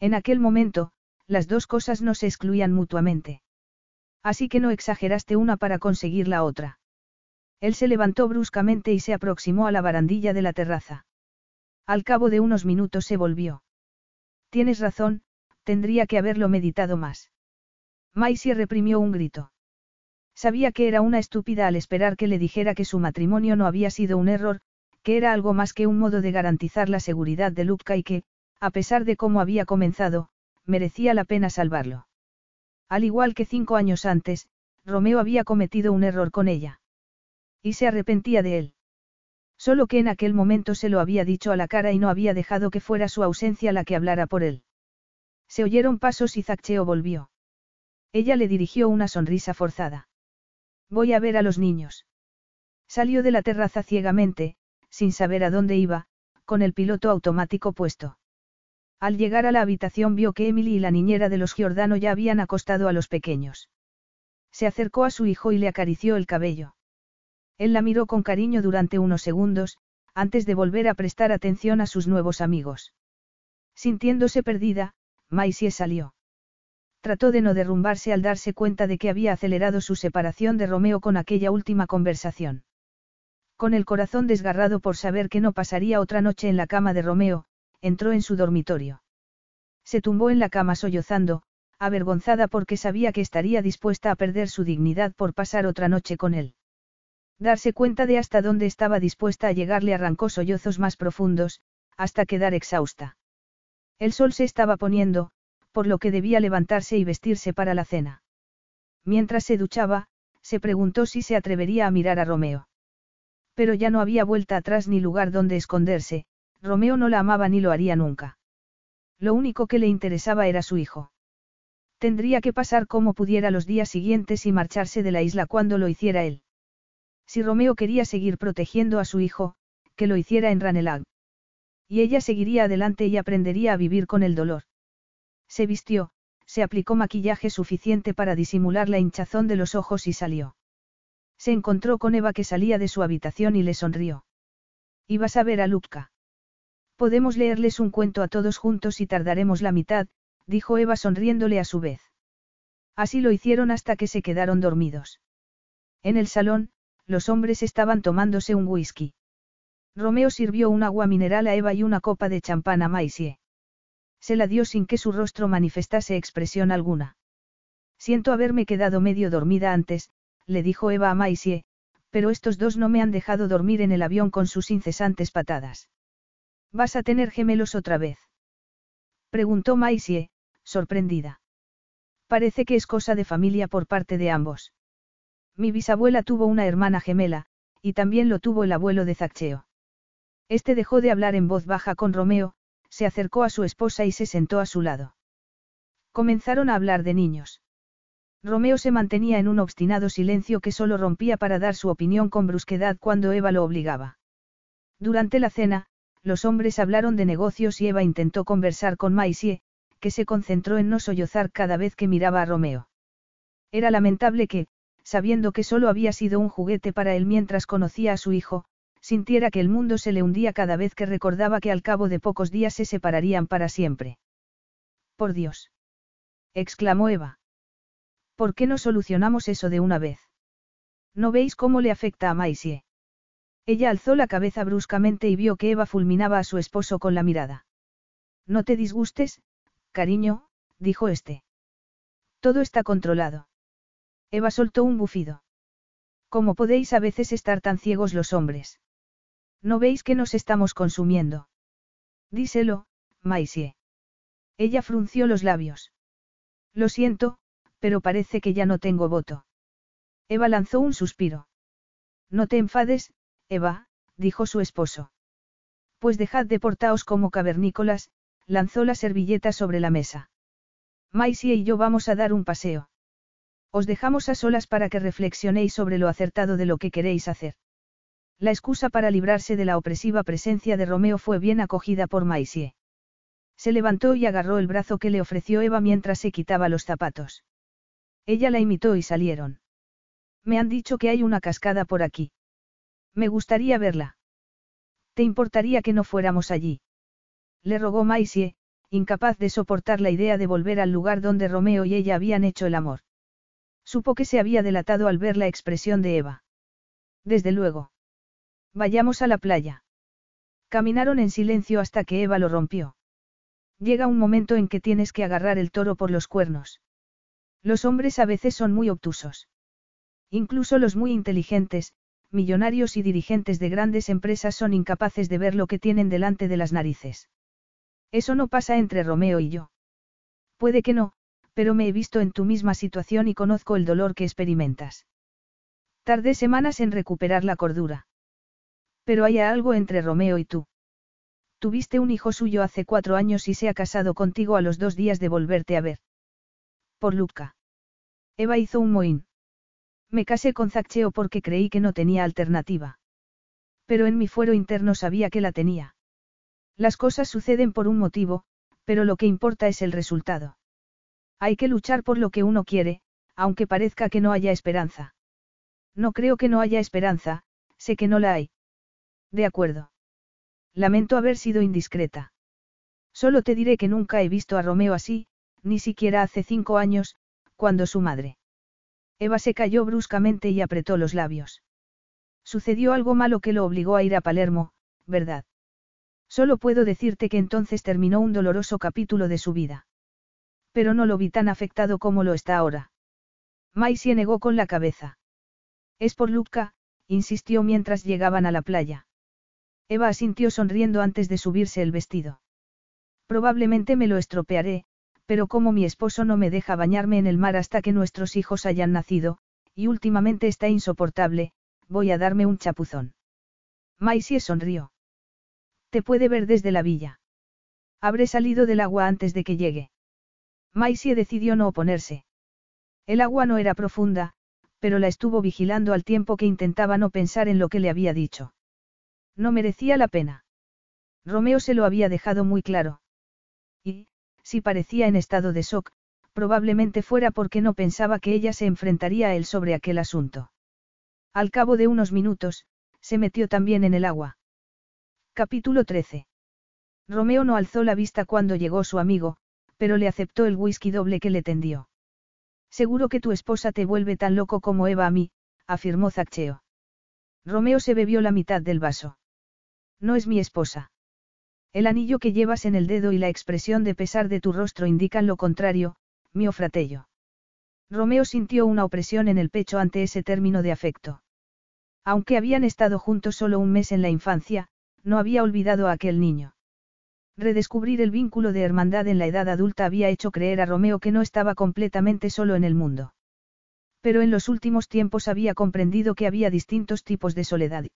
En aquel momento, las dos cosas no se excluían mutuamente. Así que no exageraste una para conseguir la otra. Él se levantó bruscamente y se aproximó a la barandilla de la terraza. Al cabo de unos minutos se volvió. Tienes razón, tendría que haberlo meditado más. Maisie reprimió un grito. Sabía que era una estúpida al esperar que le dijera que su matrimonio no había sido un error, que era algo más que un modo de garantizar la seguridad de Lupka y que, a pesar de cómo había comenzado, merecía la pena salvarlo. Al igual que cinco años antes, Romeo había cometido un error con ella. Y se arrepentía de él. Solo que en aquel momento se lo había dicho a la cara y no había dejado que fuera su ausencia la que hablara por él. Se oyeron pasos y Zaccheo volvió. Ella le dirigió una sonrisa forzada. Voy a ver a los niños. Salió de la terraza ciegamente, sin saber a dónde iba, con el piloto automático puesto. Al llegar a la habitación vio que Emily y la niñera de los Giordano ya habían acostado a los pequeños. Se acercó a su hijo y le acarició el cabello. Él la miró con cariño durante unos segundos, antes de volver a prestar atención a sus nuevos amigos. Sintiéndose perdida, Maisie salió. Trató de no derrumbarse al darse cuenta de que había acelerado su separación de Romeo con aquella última conversación. Con el corazón desgarrado por saber que no pasaría otra noche en la cama de Romeo, entró en su dormitorio. Se tumbó en la cama sollozando, avergonzada porque sabía que estaría dispuesta a perder su dignidad por pasar otra noche con él. Darse cuenta de hasta dónde estaba dispuesta a llegar le arrancó sollozos más profundos, hasta quedar exhausta. El sol se estaba poniendo, por lo que debía levantarse y vestirse para la cena. Mientras se duchaba, se preguntó si se atrevería a mirar a Romeo. Pero ya no había vuelta atrás ni lugar donde esconderse, Romeo no la amaba ni lo haría nunca. Lo único que le interesaba era su hijo. Tendría que pasar como pudiera los días siguientes y marcharse de la isla cuando lo hiciera él. Si Romeo quería seguir protegiendo a su hijo, que lo hiciera en Ranelag. Y ella seguiría adelante y aprendería a vivir con el dolor. Se vistió, se aplicó maquillaje suficiente para disimular la hinchazón de los ojos y salió. Se encontró con Eva que salía de su habitación y le sonrió. Ibas a ver a Lupka. Podemos leerles un cuento a todos juntos y tardaremos la mitad, dijo Eva sonriéndole a su vez. Así lo hicieron hasta que se quedaron dormidos. En el salón, los hombres estaban tomándose un whisky. Romeo sirvió un agua mineral a Eva y una copa de champán a Maisie. Se la dio sin que su rostro manifestase expresión alguna. Siento haberme quedado medio dormida antes, le dijo Eva a Maisie, pero estos dos no me han dejado dormir en el avión con sus incesantes patadas. ¿Vas a tener gemelos otra vez? Preguntó Maisie, sorprendida. Parece que es cosa de familia por parte de ambos. Mi bisabuela tuvo una hermana gemela, y también lo tuvo el abuelo de Zaccheo. Este dejó de hablar en voz baja con Romeo, se acercó a su esposa y se sentó a su lado. Comenzaron a hablar de niños. Romeo se mantenía en un obstinado silencio que solo rompía para dar su opinión con brusquedad cuando Eva lo obligaba. Durante la cena, los hombres hablaron de negocios y Eva intentó conversar con Maisie, que se concentró en no sollozar cada vez que miraba a Romeo. Era lamentable que, sabiendo que solo había sido un juguete para él mientras conocía a su hijo, sintiera que el mundo se le hundía cada vez que recordaba que al cabo de pocos días se separarían para siempre. Por Dios. exclamó Eva. ¿Por qué no solucionamos eso de una vez? ¿No veis cómo le afecta a Maisie? Ella alzó la cabeza bruscamente y vio que Eva fulminaba a su esposo con la mirada. No te disgustes, Cariño, dijo este. Todo está controlado. Eva soltó un bufido. ¿Cómo podéis a veces estar tan ciegos los hombres? ¿No veis que nos estamos consumiendo? Díselo, Maisie. Ella frunció los labios. Lo siento, pero parece que ya no tengo voto. Eva lanzó un suspiro. No te enfades, Eva, dijo su esposo. Pues dejad de portaos como cavernícolas, lanzó la servilleta sobre la mesa. Maisie y yo vamos a dar un paseo. Os dejamos a solas para que reflexionéis sobre lo acertado de lo que queréis hacer. La excusa para librarse de la opresiva presencia de Romeo fue bien acogida por Maisie. Se levantó y agarró el brazo que le ofreció Eva mientras se quitaba los zapatos. Ella la imitó y salieron. Me han dicho que hay una cascada por aquí. Me gustaría verla. ¿Te importaría que no fuéramos allí? le rogó Maisie, incapaz de soportar la idea de volver al lugar donde Romeo y ella habían hecho el amor. Supo que se había delatado al ver la expresión de Eva. Desde luego. Vayamos a la playa. Caminaron en silencio hasta que Eva lo rompió. Llega un momento en que tienes que agarrar el toro por los cuernos. Los hombres a veces son muy obtusos. Incluso los muy inteligentes, millonarios y dirigentes de grandes empresas son incapaces de ver lo que tienen delante de las narices. Eso no pasa entre Romeo y yo. Puede que no, pero me he visto en tu misma situación y conozco el dolor que experimentas. Tardé semanas en recuperar la cordura. Pero hay algo entre Romeo y tú. Tuviste un hijo suyo hace cuatro años y se ha casado contigo a los dos días de volverte a ver. Por Luca. Eva hizo un mohín. Me casé con Zaccheo porque creí que no tenía alternativa. Pero en mi fuero interno sabía que la tenía. Las cosas suceden por un motivo, pero lo que importa es el resultado. Hay que luchar por lo que uno quiere, aunque parezca que no haya esperanza. No creo que no haya esperanza, sé que no la hay. De acuerdo. Lamento haber sido indiscreta. Solo te diré que nunca he visto a Romeo así, ni siquiera hace cinco años, cuando su madre. Eva se cayó bruscamente y apretó los labios. Sucedió algo malo que lo obligó a ir a Palermo, ¿verdad? Solo puedo decirte que entonces terminó un doloroso capítulo de su vida. Pero no lo vi tan afectado como lo está ahora. Maisie negó con la cabeza. Es por Luca, insistió mientras llegaban a la playa. Eva asintió sonriendo antes de subirse el vestido. Probablemente me lo estropearé, pero como mi esposo no me deja bañarme en el mar hasta que nuestros hijos hayan nacido, y últimamente está insoportable, voy a darme un chapuzón. Maisie sonrió. Te puede ver desde la villa. Habré salido del agua antes de que llegue. Maisie decidió no oponerse. El agua no era profunda, pero la estuvo vigilando al tiempo que intentaba no pensar en lo que le había dicho. No merecía la pena. Romeo se lo había dejado muy claro. Si parecía en estado de shock, probablemente fuera porque no pensaba que ella se enfrentaría a él sobre aquel asunto. Al cabo de unos minutos, se metió también en el agua. Capítulo 13. Romeo no alzó la vista cuando llegó su amigo, pero le aceptó el whisky doble que le tendió. Seguro que tu esposa te vuelve tan loco como Eva a mí, afirmó Zaccheo. Romeo se bebió la mitad del vaso. No es mi esposa. El anillo que llevas en el dedo y la expresión de pesar de tu rostro indican lo contrario, mio fratello. Romeo sintió una opresión en el pecho ante ese término de afecto. Aunque habían estado juntos solo un mes en la infancia, no había olvidado a aquel niño. Redescubrir el vínculo de hermandad en la edad adulta había hecho creer a Romeo que no estaba completamente solo en el mundo. Pero en los últimos tiempos había comprendido que había distintos tipos de soledad.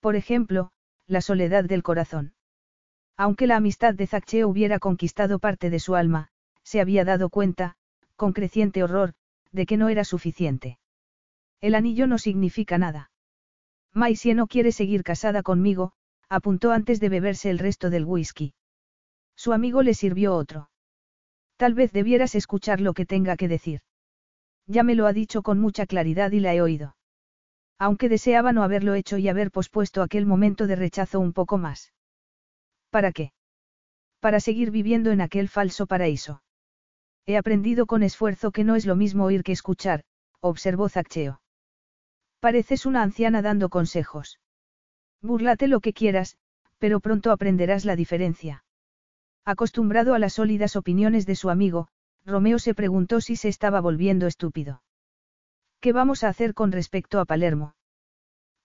Por ejemplo, la soledad del corazón. Aunque la amistad de Zaccheo hubiera conquistado parte de su alma, se había dado cuenta, con creciente horror, de que no era suficiente. El anillo no significa nada. Maisie no quiere seguir casada conmigo, apuntó antes de beberse el resto del whisky. Su amigo le sirvió otro. Tal vez debieras escuchar lo que tenga que decir. Ya me lo ha dicho con mucha claridad y la he oído. Aunque deseaba no haberlo hecho y haber pospuesto aquel momento de rechazo un poco más. ¿Para qué? Para seguir viviendo en aquel falso paraíso. He aprendido con esfuerzo que no es lo mismo oír que escuchar, observó Zaccheo. Pareces una anciana dando consejos. Búrlate lo que quieras, pero pronto aprenderás la diferencia. Acostumbrado a las sólidas opiniones de su amigo, Romeo se preguntó si se estaba volviendo estúpido. ¿Qué vamos a hacer con respecto a Palermo?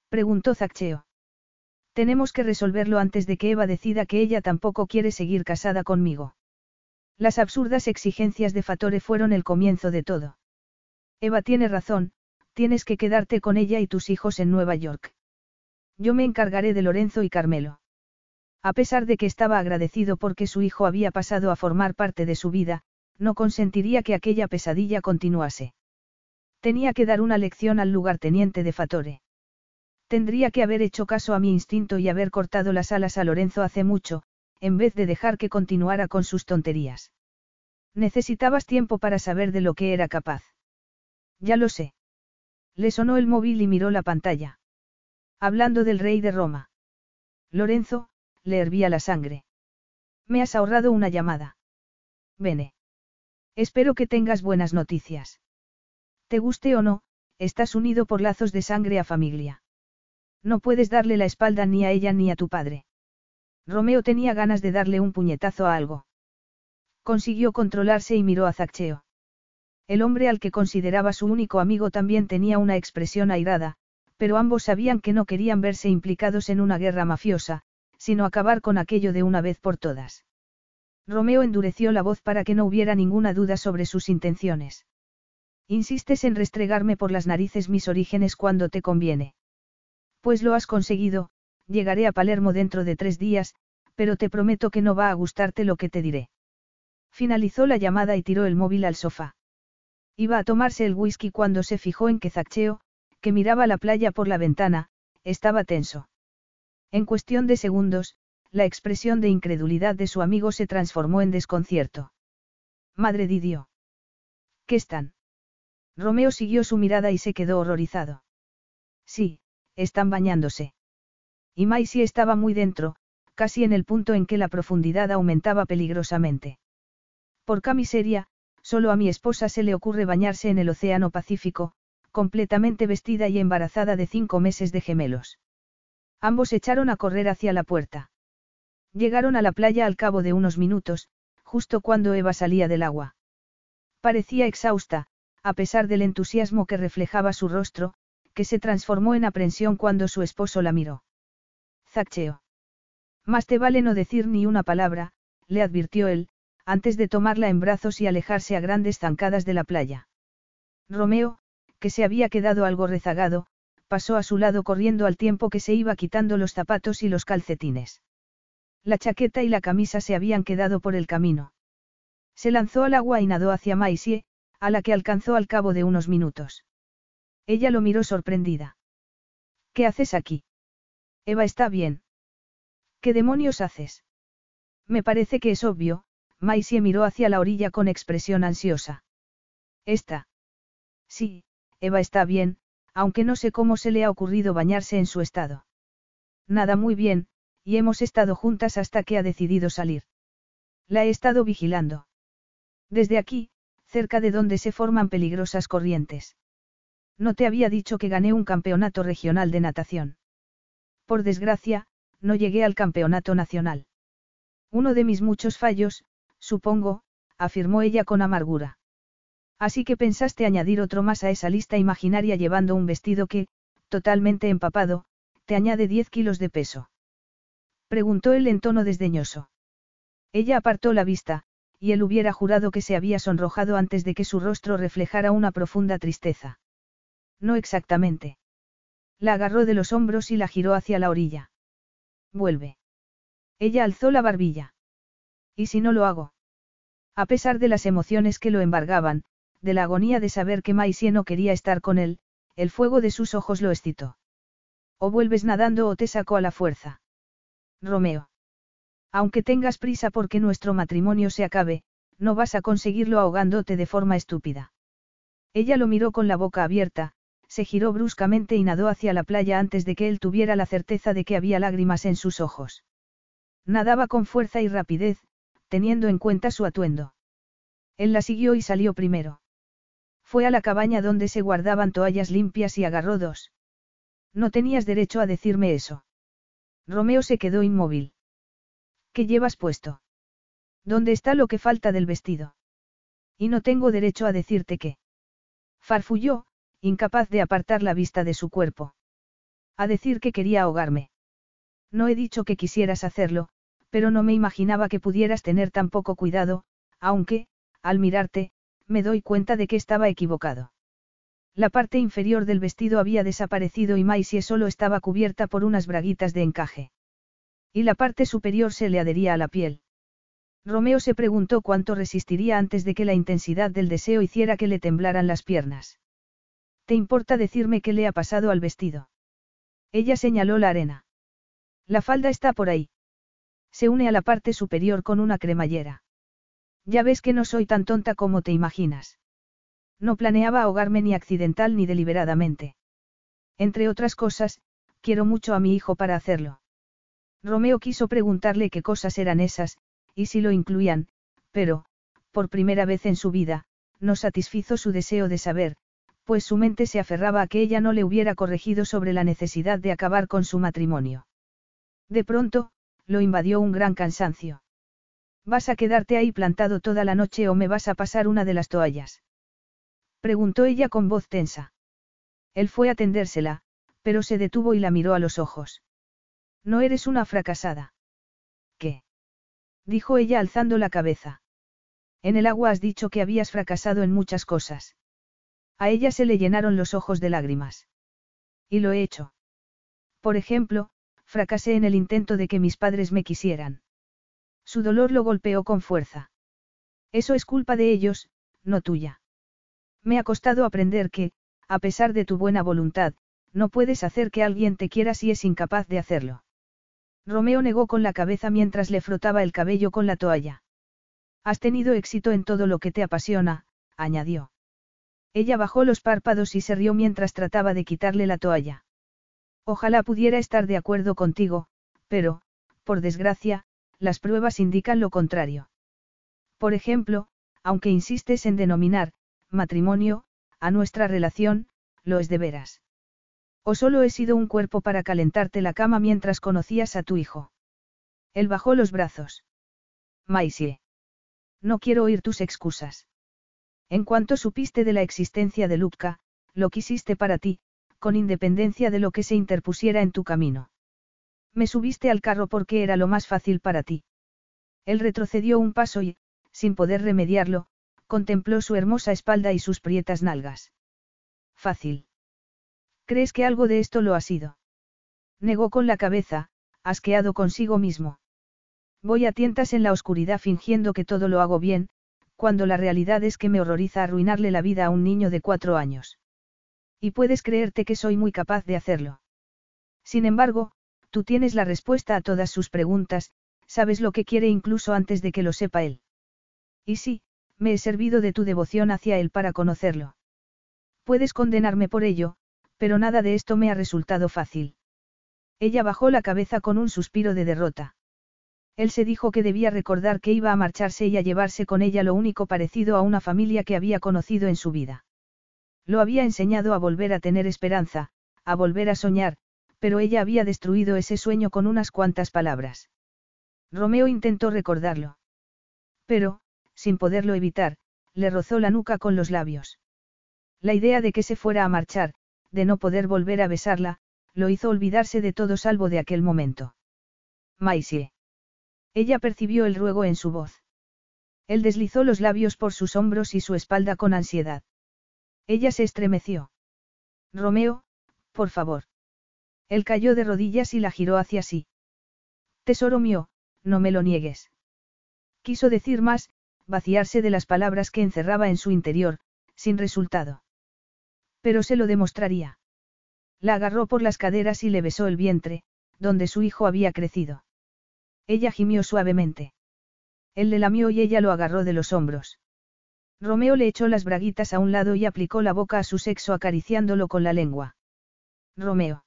preguntó Zaccheo. Tenemos que resolverlo antes de que Eva decida que ella tampoco quiere seguir casada conmigo. Las absurdas exigencias de Fatore fueron el comienzo de todo. Eva tiene razón, tienes que quedarte con ella y tus hijos en Nueva York. Yo me encargaré de Lorenzo y Carmelo. A pesar de que estaba agradecido porque su hijo había pasado a formar parte de su vida, no consentiría que aquella pesadilla continuase. Tenía que dar una lección al lugarteniente de Fatore. Tendría que haber hecho caso a mi instinto y haber cortado las alas a Lorenzo hace mucho, en vez de dejar que continuara con sus tonterías. Necesitabas tiempo para saber de lo que era capaz. Ya lo sé. Le sonó el móvil y miró la pantalla. Hablando del rey de Roma. Lorenzo, le hervía la sangre. Me has ahorrado una llamada. Vene. Espero que tengas buenas noticias. Te guste o no, estás unido por lazos de sangre a familia. No puedes darle la espalda ni a ella ni a tu padre. Romeo tenía ganas de darle un puñetazo a algo. Consiguió controlarse y miró a Zaccheo. El hombre al que consideraba su único amigo también tenía una expresión airada, pero ambos sabían que no querían verse implicados en una guerra mafiosa, sino acabar con aquello de una vez por todas. Romeo endureció la voz para que no hubiera ninguna duda sobre sus intenciones. Insistes en restregarme por las narices mis orígenes cuando te conviene. Pues lo has conseguido, llegaré a Palermo dentro de tres días, pero te prometo que no va a gustarte lo que te diré. Finalizó la llamada y tiró el móvil al sofá. Iba a tomarse el whisky cuando se fijó en que Zaccheo, que miraba la playa por la ventana, estaba tenso. En cuestión de segundos, la expresión de incredulidad de su amigo se transformó en desconcierto. Madre Didio. ¿Qué están? Romeo siguió su mirada y se quedó horrorizado. Sí, están bañándose. Y Maisie estaba muy dentro, casi en el punto en que la profundidad aumentaba peligrosamente. Por camiseria, solo a mi esposa se le ocurre bañarse en el Océano Pacífico, completamente vestida y embarazada de cinco meses de gemelos. Ambos echaron a correr hacia la puerta. Llegaron a la playa al cabo de unos minutos, justo cuando Eva salía del agua. Parecía exhausta, a pesar del entusiasmo que reflejaba su rostro, que se transformó en aprensión cuando su esposo la miró. Zaccheo. Más te vale no decir ni una palabra, le advirtió él, antes de tomarla en brazos y alejarse a grandes zancadas de la playa. Romeo, que se había quedado algo rezagado, pasó a su lado corriendo al tiempo que se iba quitando los zapatos y los calcetines. La chaqueta y la camisa se habían quedado por el camino. Se lanzó al agua y nadó hacia Maisie, a la que alcanzó al cabo de unos minutos. Ella lo miró sorprendida. ¿Qué haces aquí? Eva está bien. ¿Qué demonios haces? Me parece que es obvio, Maisie miró hacia la orilla con expresión ansiosa. Está. Sí, Eva está bien, aunque no sé cómo se le ha ocurrido bañarse en su estado. Nada muy bien, y hemos estado juntas hasta que ha decidido salir. La he estado vigilando. Desde aquí, cerca de donde se forman peligrosas corrientes. No te había dicho que gané un campeonato regional de natación. Por desgracia, no llegué al campeonato nacional. Uno de mis muchos fallos, supongo, afirmó ella con amargura. Así que pensaste añadir otro más a esa lista imaginaria llevando un vestido que, totalmente empapado, te añade 10 kilos de peso. Preguntó él en tono desdeñoso. Ella apartó la vista, y él hubiera jurado que se había sonrojado antes de que su rostro reflejara una profunda tristeza. No exactamente. La agarró de los hombros y la giró hacia la orilla. Vuelve. Ella alzó la barbilla. ¿Y si no lo hago? A pesar de las emociones que lo embargaban, de la agonía de saber que Maisie no quería estar con él, el fuego de sus ojos lo excitó. O vuelves nadando o te saco a la fuerza. Romeo. Aunque tengas prisa porque nuestro matrimonio se acabe, no vas a conseguirlo ahogándote de forma estúpida. Ella lo miró con la boca abierta, se giró bruscamente y nadó hacia la playa antes de que él tuviera la certeza de que había lágrimas en sus ojos. Nadaba con fuerza y rapidez, teniendo en cuenta su atuendo. Él la siguió y salió primero. Fue a la cabaña donde se guardaban toallas limpias y agarró dos. No tenías derecho a decirme eso. Romeo se quedó inmóvil. ¿Qué llevas puesto? ¿Dónde está lo que falta del vestido? Y no tengo derecho a decirte qué. Farfulló, incapaz de apartar la vista de su cuerpo. A decir que quería ahogarme. No he dicho que quisieras hacerlo, pero no me imaginaba que pudieras tener tan poco cuidado, aunque, al mirarte, me doy cuenta de que estaba equivocado. La parte inferior del vestido había desaparecido y Maisie solo estaba cubierta por unas braguitas de encaje. Y la parte superior se le adhería a la piel. Romeo se preguntó cuánto resistiría antes de que la intensidad del deseo hiciera que le temblaran las piernas. ¿Te importa decirme qué le ha pasado al vestido? Ella señaló la arena. La falda está por ahí. Se une a la parte superior con una cremallera. Ya ves que no soy tan tonta como te imaginas. No planeaba ahogarme ni accidental ni deliberadamente. Entre otras cosas, quiero mucho a mi hijo para hacerlo. Romeo quiso preguntarle qué cosas eran esas, y si lo incluían, pero, por primera vez en su vida, no satisfizo su deseo de saber, pues su mente se aferraba a que ella no le hubiera corregido sobre la necesidad de acabar con su matrimonio. De pronto, lo invadió un gran cansancio. ¿Vas a quedarte ahí plantado toda la noche o me vas a pasar una de las toallas? Preguntó ella con voz tensa. Él fue a tendérsela, pero se detuvo y la miró a los ojos. No eres una fracasada. ¿Qué? Dijo ella alzando la cabeza. En el agua has dicho que habías fracasado en muchas cosas. A ella se le llenaron los ojos de lágrimas. Y lo he hecho. Por ejemplo, fracasé en el intento de que mis padres me quisieran. Su dolor lo golpeó con fuerza. Eso es culpa de ellos, no tuya. Me ha costado aprender que, a pesar de tu buena voluntad, no puedes hacer que alguien te quiera si es incapaz de hacerlo. Romeo negó con la cabeza mientras le frotaba el cabello con la toalla. Has tenido éxito en todo lo que te apasiona, añadió. Ella bajó los párpados y se rió mientras trataba de quitarle la toalla. Ojalá pudiera estar de acuerdo contigo, pero, por desgracia, las pruebas indican lo contrario. Por ejemplo, aunque insistes en denominar, matrimonio, a nuestra relación, lo es de veras. O solo he sido un cuerpo para calentarte la cama mientras conocías a tu hijo. Él bajó los brazos. Maisie. No quiero oír tus excusas. En cuanto supiste de la existencia de Lupka, lo quisiste para ti, con independencia de lo que se interpusiera en tu camino. Me subiste al carro porque era lo más fácil para ti. Él retrocedió un paso y, sin poder remediarlo, contempló su hermosa espalda y sus prietas nalgas. Fácil. ¿Crees que algo de esto lo ha sido? Negó con la cabeza, asqueado consigo mismo. Voy a tientas en la oscuridad fingiendo que todo lo hago bien, cuando la realidad es que me horroriza arruinarle la vida a un niño de cuatro años. Y puedes creerte que soy muy capaz de hacerlo. Sin embargo, tú tienes la respuesta a todas sus preguntas, sabes lo que quiere incluso antes de que lo sepa él. Y sí, me he servido de tu devoción hacia él para conocerlo. Puedes condenarme por ello, pero nada de esto me ha resultado fácil. Ella bajó la cabeza con un suspiro de derrota. Él se dijo que debía recordar que iba a marcharse y a llevarse con ella lo único parecido a una familia que había conocido en su vida. Lo había enseñado a volver a tener esperanza, a volver a soñar, pero ella había destruido ese sueño con unas cuantas palabras. Romeo intentó recordarlo. Pero, sin poderlo evitar, le rozó la nuca con los labios. La idea de que se fuera a marchar, de no poder volver a besarla, lo hizo olvidarse de todo salvo de aquel momento. Maisie. Ella percibió el ruego en su voz. Él deslizó los labios por sus hombros y su espalda con ansiedad. Ella se estremeció. Romeo, por favor. Él cayó de rodillas y la giró hacia sí. Tesoro mío, no me lo niegues. Quiso decir más, vaciarse de las palabras que encerraba en su interior, sin resultado. Pero se lo demostraría. La agarró por las caderas y le besó el vientre, donde su hijo había crecido. Ella gimió suavemente. Él le lamió y ella lo agarró de los hombros. Romeo le echó las braguitas a un lado y aplicó la boca a su sexo acariciándolo con la lengua. Romeo.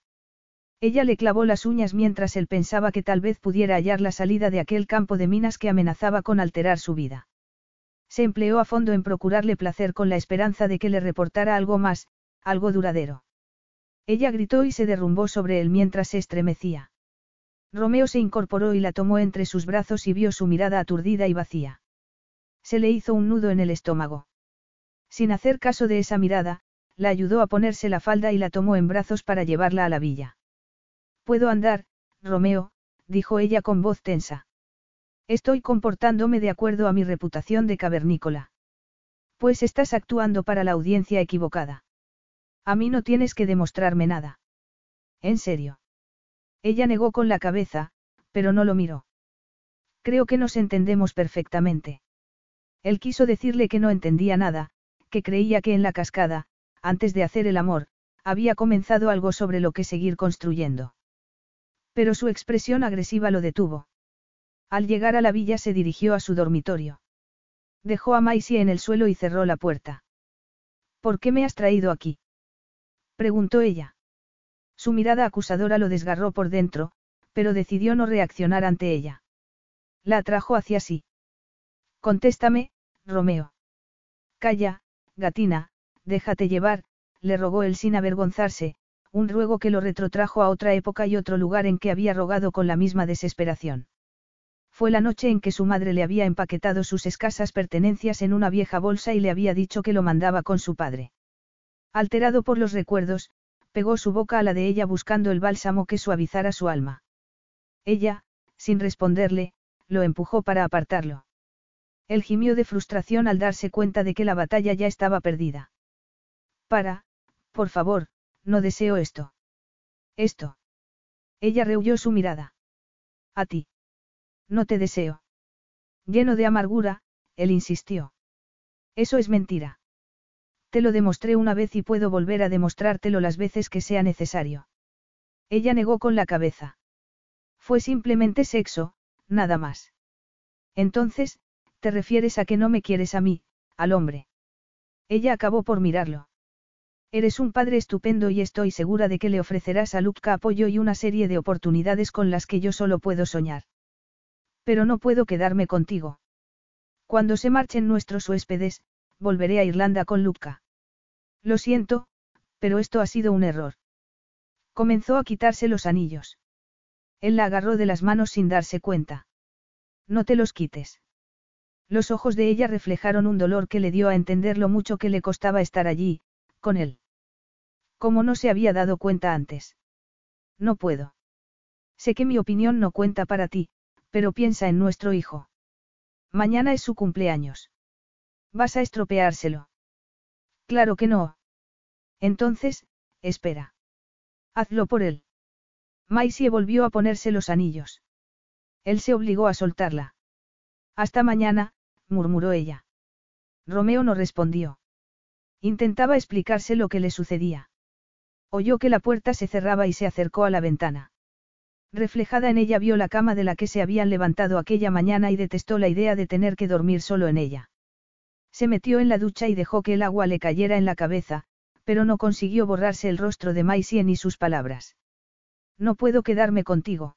Ella le clavó las uñas mientras él pensaba que tal vez pudiera hallar la salida de aquel campo de minas que amenazaba con alterar su vida. Se empleó a fondo en procurarle placer con la esperanza de que le reportara algo más, algo duradero. Ella gritó y se derrumbó sobre él mientras se estremecía. Romeo se incorporó y la tomó entre sus brazos y vio su mirada aturdida y vacía. Se le hizo un nudo en el estómago. Sin hacer caso de esa mirada, la ayudó a ponerse la falda y la tomó en brazos para llevarla a la villa. Puedo andar, Romeo, dijo ella con voz tensa. Estoy comportándome de acuerdo a mi reputación de cavernícola. Pues estás actuando para la audiencia equivocada. A mí no tienes que demostrarme nada. ¿En serio? Ella negó con la cabeza, pero no lo miró. Creo que nos entendemos perfectamente. Él quiso decirle que no entendía nada, que creía que en la cascada, antes de hacer el amor, había comenzado algo sobre lo que seguir construyendo. Pero su expresión agresiva lo detuvo. Al llegar a la villa se dirigió a su dormitorio. Dejó a Maisie en el suelo y cerró la puerta. ¿Por qué me has traído aquí? preguntó ella. Su mirada acusadora lo desgarró por dentro, pero decidió no reaccionar ante ella. La atrajo hacia sí. Contéstame, Romeo. Calla, gatina, déjate llevar, le rogó él sin avergonzarse, un ruego que lo retrotrajo a otra época y otro lugar en que había rogado con la misma desesperación. Fue la noche en que su madre le había empaquetado sus escasas pertenencias en una vieja bolsa y le había dicho que lo mandaba con su padre. Alterado por los recuerdos, pegó su boca a la de ella buscando el bálsamo que suavizara su alma. Ella, sin responderle, lo empujó para apartarlo. Él gimió de frustración al darse cuenta de que la batalla ya estaba perdida. Para, por favor, no deseo esto. Esto. Ella rehuyó su mirada. A ti. No te deseo. Lleno de amargura, él insistió. Eso es mentira. Te lo demostré una vez y puedo volver a demostrártelo las veces que sea necesario. Ella negó con la cabeza. Fue simplemente sexo, nada más. Entonces, te refieres a que no me quieres a mí, al hombre. Ella acabó por mirarlo. Eres un padre estupendo y estoy segura de que le ofrecerás a Lupka apoyo y una serie de oportunidades con las que yo solo puedo soñar. Pero no puedo quedarme contigo. Cuando se marchen nuestros huéspedes, volveré a Irlanda con Luca. Lo siento, Pero esto ha sido un error. Comenzó a quitarse los anillos. Él la agarró de las manos sin darse cuenta. No te los quites. Los ojos de ella reflejaron un dolor que le dio a entender lo mucho que le costaba estar allí, con él. Como no se había dado cuenta antes. No puedo. Sé que mi opinión no cuenta para ti, pero piensa en nuestro hijo. Mañana es su cumpleaños. Vas a estropeárselo. Claro que no. Entonces, espera. Hazlo por él. Maisie volvió a ponerse los anillos. Él se obligó a soltarla. Hasta mañana, murmuró ella. Romeo no respondió. Intentaba explicarse lo que le sucedía. Oyó que la puerta se cerraba y se acercó a la ventana. Reflejada en ella vio la cama de la que se habían levantado aquella mañana y detestó la idea de tener que dormir solo en ella. Se metió en la ducha y dejó que el agua le cayera en la cabeza, pero no consiguió borrarse el rostro de Maisie ni sus palabras. No puedo quedarme contigo.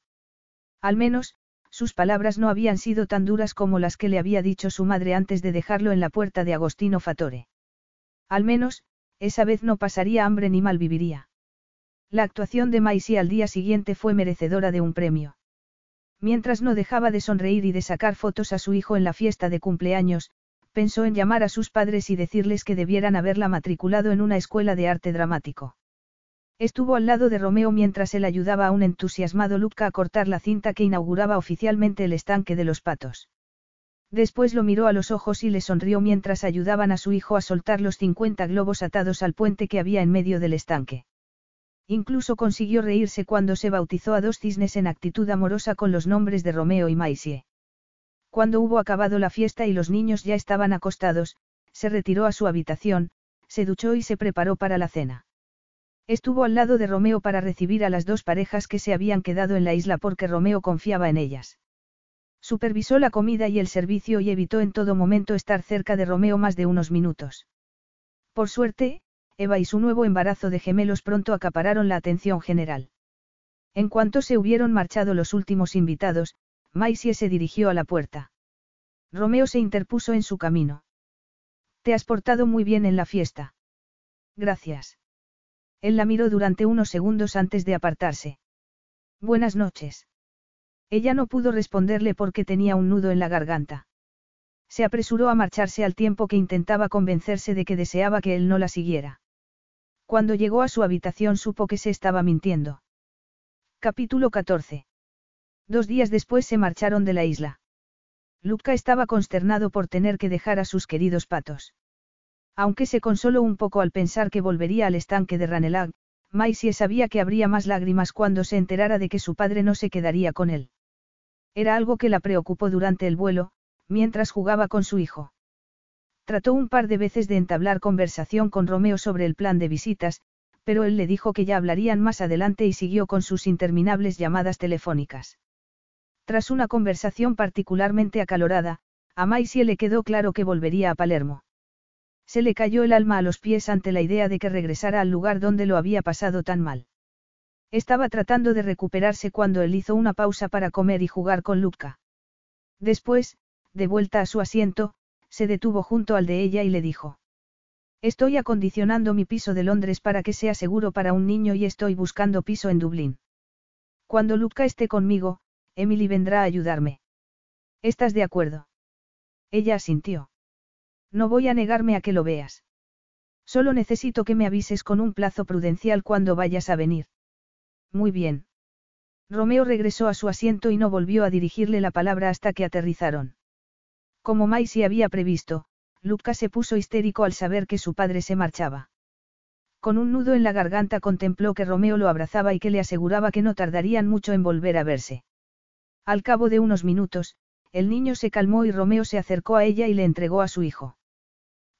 Al menos, sus palabras no habían sido tan duras como las que le había dicho su madre antes de dejarlo en la puerta de Agostino Fatore. Al menos, esa vez no pasaría hambre ni mal viviría. La actuación de Maisie al día siguiente fue merecedora de un premio. Mientras no dejaba de sonreír y de sacar fotos a su hijo en la fiesta de cumpleaños, pensó en llamar a sus padres y decirles que debieran haberla matriculado en una escuela de arte dramático. Estuvo al lado de Romeo mientras él ayudaba a un entusiasmado Luca a cortar la cinta que inauguraba oficialmente el estanque de los patos. Después lo miró a los ojos y le sonrió mientras ayudaban a su hijo a soltar los 50 globos atados al puente que había en medio del estanque. Incluso consiguió reírse cuando se bautizó a dos cisnes en actitud amorosa con los nombres de Romeo y Maisie. Cuando hubo acabado la fiesta y los niños ya estaban acostados, se retiró a su habitación, se duchó y se preparó para la cena. Estuvo al lado de Romeo para recibir a las dos parejas que se habían quedado en la isla porque Romeo confiaba en ellas. Supervisó la comida y el servicio y evitó en todo momento estar cerca de Romeo más de unos minutos. Por suerte, Eva y su nuevo embarazo de gemelos pronto acapararon la atención general. En cuanto se hubieron marchado los últimos invitados, Maisie se dirigió a la puerta. Romeo se interpuso en su camino. Te has portado muy bien en la fiesta. Gracias. Él la miró durante unos segundos antes de apartarse. Buenas noches. Ella no pudo responderle porque tenía un nudo en la garganta. Se apresuró a marcharse al tiempo que intentaba convencerse de que deseaba que él no la siguiera. Cuando llegó a su habitación supo que se estaba mintiendo. Capítulo 14. Dos días después se marcharon de la isla. Luca estaba consternado por tener que dejar a sus queridos patos. Aunque se consoló un poco al pensar que volvería al estanque de Ranelag, Maisie sabía que habría más lágrimas cuando se enterara de que su padre no se quedaría con él. Era algo que la preocupó durante el vuelo, mientras jugaba con su hijo. Trató un par de veces de entablar conversación con Romeo sobre el plan de visitas, pero él le dijo que ya hablarían más adelante y siguió con sus interminables llamadas telefónicas. Tras una conversación particularmente acalorada, a Maisie le quedó claro que volvería a Palermo. Se le cayó el alma a los pies ante la idea de que regresara al lugar donde lo había pasado tan mal. Estaba tratando de recuperarse cuando él hizo una pausa para comer y jugar con Luca. Después, de vuelta a su asiento, se detuvo junto al de ella y le dijo. Estoy acondicionando mi piso de Londres para que sea seguro para un niño y estoy buscando piso en Dublín. Cuando Luca esté conmigo, Emily vendrá a ayudarme. ¿Estás de acuerdo? Ella asintió. No voy a negarme a que lo veas. Solo necesito que me avises con un plazo prudencial cuando vayas a venir. Muy bien. Romeo regresó a su asiento y no volvió a dirigirle la palabra hasta que aterrizaron. Como Maisie había previsto, Luca se puso histérico al saber que su padre se marchaba. Con un nudo en la garganta contempló que Romeo lo abrazaba y que le aseguraba que no tardarían mucho en volver a verse. Al cabo de unos minutos, el niño se calmó y Romeo se acercó a ella y le entregó a su hijo.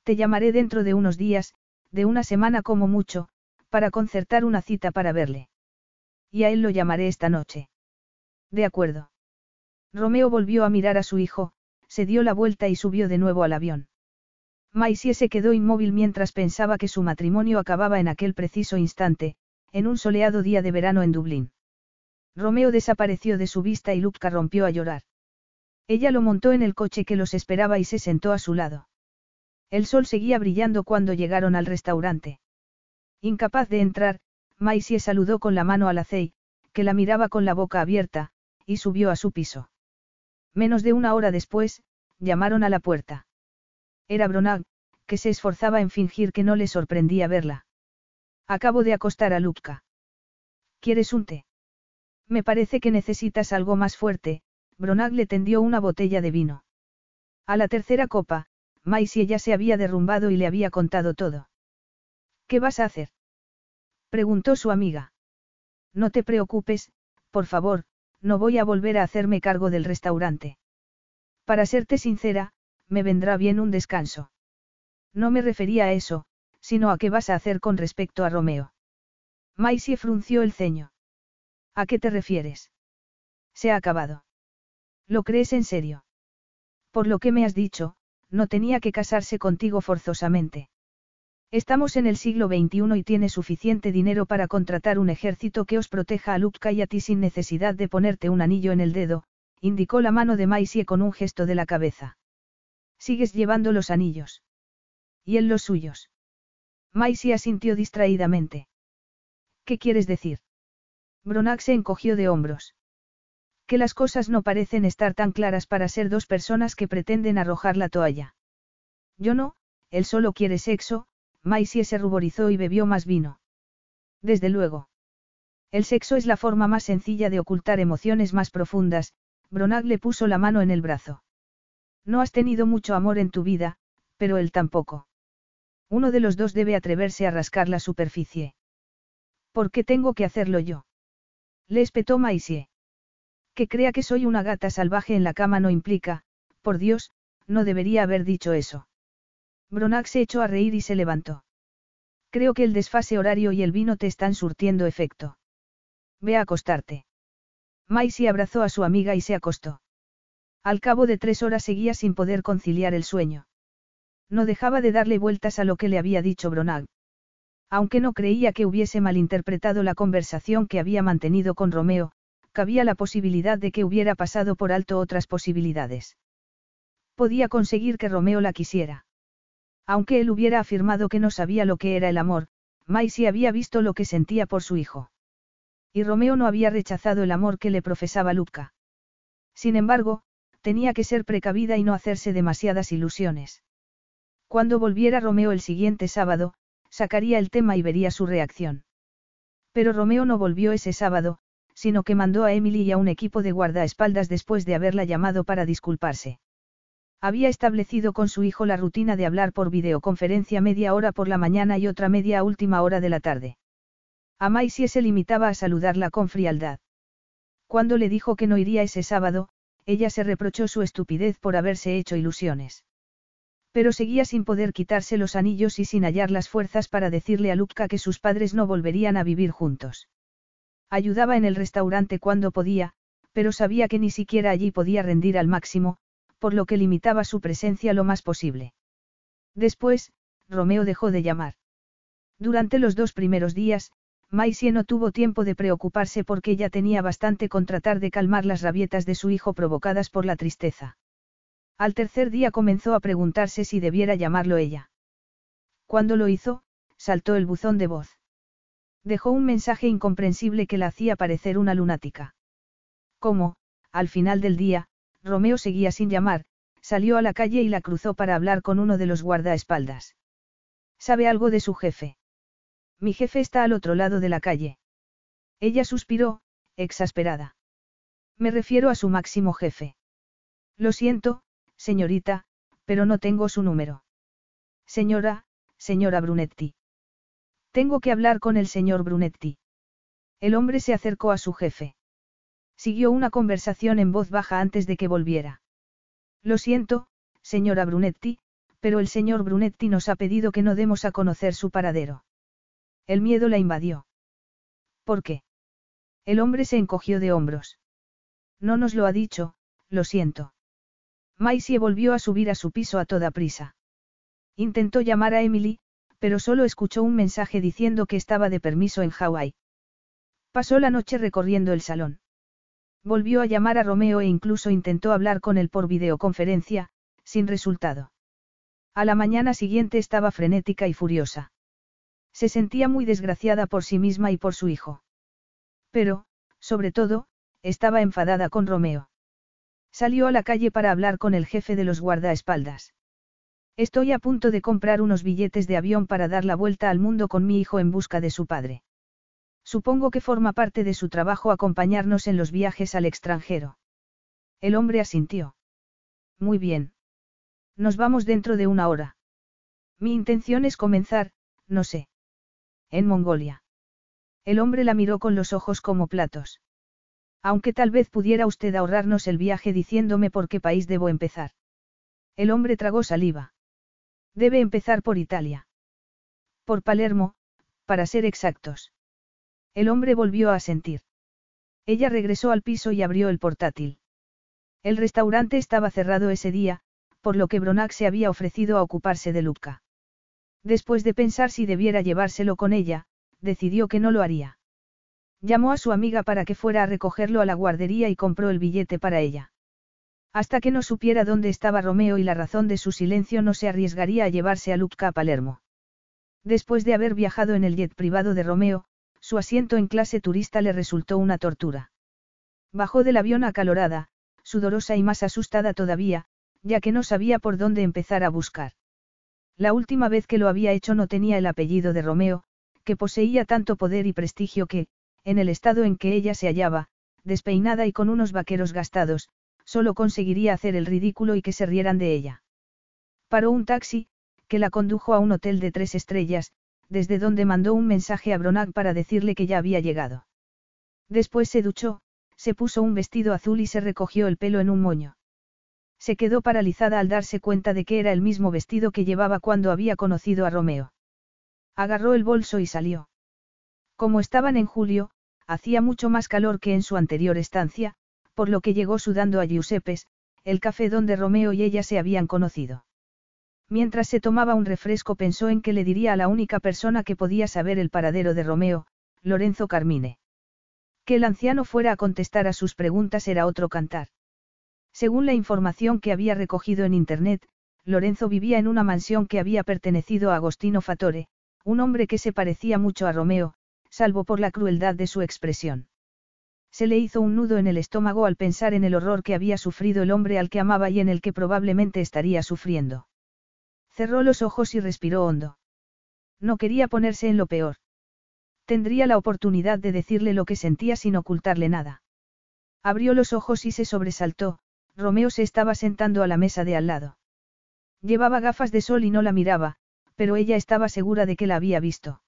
Te llamaré dentro de unos días, de una semana como mucho, para concertar una cita para verle. Y a él lo llamaré esta noche. De acuerdo. Romeo volvió a mirar a su hijo, se dio la vuelta y subió de nuevo al avión. Maisie se quedó inmóvil mientras pensaba que su matrimonio acababa en aquel preciso instante, en un soleado día de verano en Dublín. Romeo desapareció de su vista y Lupka rompió a llorar. Ella lo montó en el coche que los esperaba y se sentó a su lado. El sol seguía brillando cuando llegaron al restaurante. Incapaz de entrar, Maisie saludó con la mano a la que la miraba con la boca abierta, y subió a su piso. Menos de una hora después, llamaron a la puerta. Era Bronag, que se esforzaba en fingir que no le sorprendía verla. Acabo de acostar a Lupka. ¿Quieres un té? Me parece que necesitas algo más fuerte, Bronag le tendió una botella de vino. A la tercera copa, Maisie ya se había derrumbado y le había contado todo. ¿Qué vas a hacer? preguntó su amiga. No te preocupes, por favor, no voy a volver a hacerme cargo del restaurante. Para serte sincera, me vendrá bien un descanso. No me refería a eso, sino a qué vas a hacer con respecto a Romeo. Maisie frunció el ceño. ¿A qué te refieres? Se ha acabado. ¿Lo crees en serio? Por lo que me has dicho, no tenía que casarse contigo forzosamente. Estamos en el siglo XXI y tienes suficiente dinero para contratar un ejército que os proteja a Lupka y a ti sin necesidad de ponerte un anillo en el dedo, indicó la mano de Maisie con un gesto de la cabeza. Sigues llevando los anillos. ¿Y él los suyos? Maisie asintió distraídamente. ¿Qué quieres decir? Bronac se encogió de hombros. Que las cosas no parecen estar tan claras para ser dos personas que pretenden arrojar la toalla. Yo no, él solo quiere sexo, Maisie se ruborizó y bebió más vino. Desde luego. El sexo es la forma más sencilla de ocultar emociones más profundas, Bronag le puso la mano en el brazo. No has tenido mucho amor en tu vida, pero él tampoco. Uno de los dos debe atreverse a rascar la superficie. ¿Por qué tengo que hacerlo yo? Le espetó Maisie. Que crea que soy una gata salvaje en la cama no implica, por Dios, no debería haber dicho eso. Bronac se echó a reír y se levantó. Creo que el desfase horario y el vino te están surtiendo efecto. Ve a acostarte. Maisie abrazó a su amiga y se acostó. Al cabo de tres horas seguía sin poder conciliar el sueño. No dejaba de darle vueltas a lo que le había dicho Bronag. Aunque no creía que hubiese malinterpretado la conversación que había mantenido con Romeo, cabía la posibilidad de que hubiera pasado por alto otras posibilidades. Podía conseguir que Romeo la quisiera. Aunque él hubiera afirmado que no sabía lo que era el amor, Maisie había visto lo que sentía por su hijo. Y Romeo no había rechazado el amor que le profesaba Luca. Sin embargo, tenía que ser precavida y no hacerse demasiadas ilusiones. Cuando volviera Romeo el siguiente sábado, sacaría el tema y vería su reacción. Pero Romeo no volvió ese sábado, sino que mandó a Emily y a un equipo de guardaespaldas después de haberla llamado para disculparse. Había establecido con su hijo la rutina de hablar por videoconferencia media hora por la mañana y otra media última hora de la tarde. A Maisie se limitaba a saludarla con frialdad. Cuando le dijo que no iría ese sábado, ella se reprochó su estupidez por haberse hecho ilusiones. Pero seguía sin poder quitarse los anillos y sin hallar las fuerzas para decirle a Lupka que sus padres no volverían a vivir juntos. Ayudaba en el restaurante cuando podía, pero sabía que ni siquiera allí podía rendir al máximo, por lo que limitaba su presencia lo más posible. Después, Romeo dejó de llamar. Durante los dos primeros días, Maisie no tuvo tiempo de preocuparse porque ya tenía bastante con tratar de calmar las rabietas de su hijo provocadas por la tristeza. Al tercer día comenzó a preguntarse si debiera llamarlo ella. Cuando lo hizo, saltó el buzón de voz. Dejó un mensaje incomprensible que la hacía parecer una lunática. Como, al final del día, Romeo seguía sin llamar, salió a la calle y la cruzó para hablar con uno de los guardaespaldas. ¿Sabe algo de su jefe? Mi jefe está al otro lado de la calle. Ella suspiró, exasperada. Me refiero a su máximo jefe. Lo siento, señorita, pero no tengo su número. Señora, señora Brunetti. Tengo que hablar con el señor Brunetti. El hombre se acercó a su jefe. Siguió una conversación en voz baja antes de que volviera. Lo siento, señora Brunetti, pero el señor Brunetti nos ha pedido que no demos a conocer su paradero. El miedo la invadió. ¿Por qué? El hombre se encogió de hombros. No nos lo ha dicho, lo siento. Maisie volvió a subir a su piso a toda prisa. Intentó llamar a Emily, pero solo escuchó un mensaje diciendo que estaba de permiso en Hawái. Pasó la noche recorriendo el salón. Volvió a llamar a Romeo e incluso intentó hablar con él por videoconferencia, sin resultado. A la mañana siguiente estaba frenética y furiosa. Se sentía muy desgraciada por sí misma y por su hijo. Pero, sobre todo, estaba enfadada con Romeo. Salió a la calle para hablar con el jefe de los guardaespaldas. Estoy a punto de comprar unos billetes de avión para dar la vuelta al mundo con mi hijo en busca de su padre. Supongo que forma parte de su trabajo acompañarnos en los viajes al extranjero. El hombre asintió. Muy bien. Nos vamos dentro de una hora. Mi intención es comenzar, no sé. En Mongolia. El hombre la miró con los ojos como platos. Aunque tal vez pudiera usted ahorrarnos el viaje diciéndome por qué país debo empezar. El hombre tragó saliva. Debe empezar por Italia. Por Palermo, para ser exactos. El hombre volvió a sentir. Ella regresó al piso y abrió el portátil. El restaurante estaba cerrado ese día, por lo que Bronac se había ofrecido a ocuparse de Luca. Después de pensar si debiera llevárselo con ella, decidió que no lo haría. Llamó a su amiga para que fuera a recogerlo a la guardería y compró el billete para ella. Hasta que no supiera dónde estaba Romeo y la razón de su silencio no se arriesgaría a llevarse a Luca a Palermo. Después de haber viajado en el jet privado de Romeo, su asiento en clase turista le resultó una tortura. Bajó del avión acalorada, sudorosa y más asustada todavía, ya que no sabía por dónde empezar a buscar. La última vez que lo había hecho no tenía el apellido de Romeo, que poseía tanto poder y prestigio que, en el estado en que ella se hallaba, despeinada y con unos vaqueros gastados, solo conseguiría hacer el ridículo y que se rieran de ella. Paró un taxi, que la condujo a un hotel de tres estrellas, desde donde mandó un mensaje a Bronac para decirle que ya había llegado. Después se duchó, se puso un vestido azul y se recogió el pelo en un moño. Se quedó paralizada al darse cuenta de que era el mismo vestido que llevaba cuando había conocido a Romeo. Agarró el bolso y salió. Como estaban en julio, hacía mucho más calor que en su anterior estancia, por lo que llegó sudando a Giuseppes, el café donde Romeo y ella se habían conocido. Mientras se tomaba un refresco pensó en que le diría a la única persona que podía saber el paradero de Romeo, Lorenzo Carmine. Que el anciano fuera a contestar a sus preguntas era otro cantar. Según la información que había recogido en Internet, Lorenzo vivía en una mansión que había pertenecido a Agostino Fatore, un hombre que se parecía mucho a Romeo, salvo por la crueldad de su expresión. Se le hizo un nudo en el estómago al pensar en el horror que había sufrido el hombre al que amaba y en el que probablemente estaría sufriendo. Cerró los ojos y respiró hondo. No quería ponerse en lo peor. Tendría la oportunidad de decirle lo que sentía sin ocultarle nada. Abrió los ojos y se sobresaltó, Romeo se estaba sentando a la mesa de al lado. Llevaba gafas de sol y no la miraba, pero ella estaba segura de que la había visto.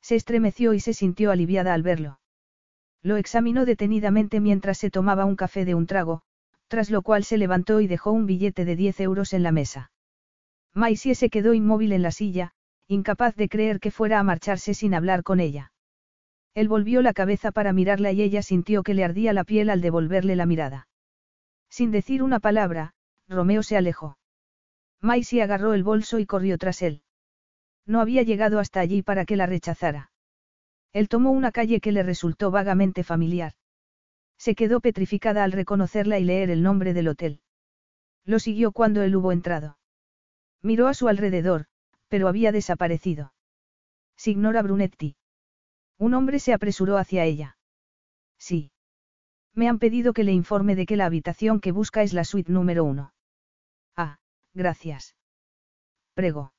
Se estremeció y se sintió aliviada al verlo. Lo examinó detenidamente mientras se tomaba un café de un trago, tras lo cual se levantó y dejó un billete de 10 euros en la mesa. Maisie se quedó inmóvil en la silla, incapaz de creer que fuera a marcharse sin hablar con ella. Él volvió la cabeza para mirarla y ella sintió que le ardía la piel al devolverle la mirada. Sin decir una palabra, Romeo se alejó. Maisie agarró el bolso y corrió tras él. No había llegado hasta allí para que la rechazara. Él tomó una calle que le resultó vagamente familiar. Se quedó petrificada al reconocerla y leer el nombre del hotel. Lo siguió cuando él hubo entrado. Miró a su alrededor, pero había desaparecido. Signora Brunetti. Un hombre se apresuró hacia ella. Sí. Me han pedido que le informe de que la habitación que busca es la suite número uno. Ah, gracias. Prego.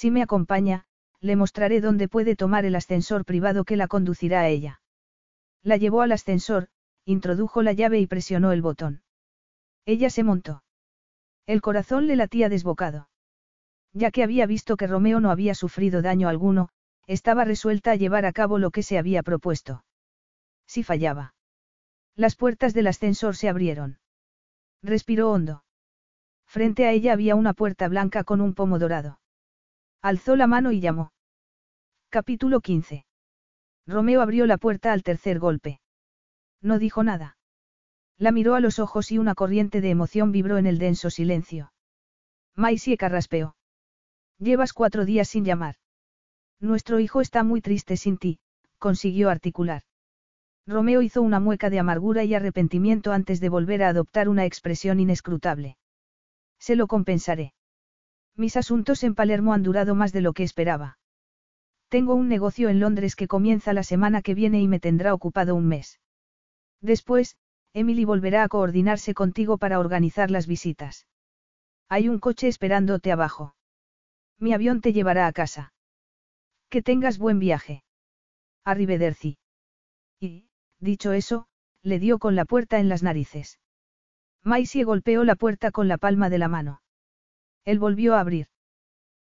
Si me acompaña, le mostraré dónde puede tomar el ascensor privado que la conducirá a ella. La llevó al ascensor, introdujo la llave y presionó el botón. Ella se montó. El corazón le latía desbocado. Ya que había visto que Romeo no había sufrido daño alguno, estaba resuelta a llevar a cabo lo que se había propuesto. Si fallaba. Las puertas del ascensor se abrieron. Respiró hondo. Frente a ella había una puerta blanca con un pomo dorado. Alzó la mano y llamó. Capítulo 15. Romeo abrió la puerta al tercer golpe. No dijo nada. La miró a los ojos y una corriente de emoción vibró en el denso silencio. Maisie carraspeó. Llevas cuatro días sin llamar. Nuestro hijo está muy triste sin ti, consiguió articular. Romeo hizo una mueca de amargura y arrepentimiento antes de volver a adoptar una expresión inescrutable. Se lo compensaré. Mis asuntos en Palermo han durado más de lo que esperaba. Tengo un negocio en Londres que comienza la semana que viene y me tendrá ocupado un mes. Después, Emily volverá a coordinarse contigo para organizar las visitas. Hay un coche esperándote abajo. Mi avión te llevará a casa. Que tengas buen viaje. Arrivederci. Y, dicho eso, le dio con la puerta en las narices. Maisie golpeó la puerta con la palma de la mano. Él volvió a abrir.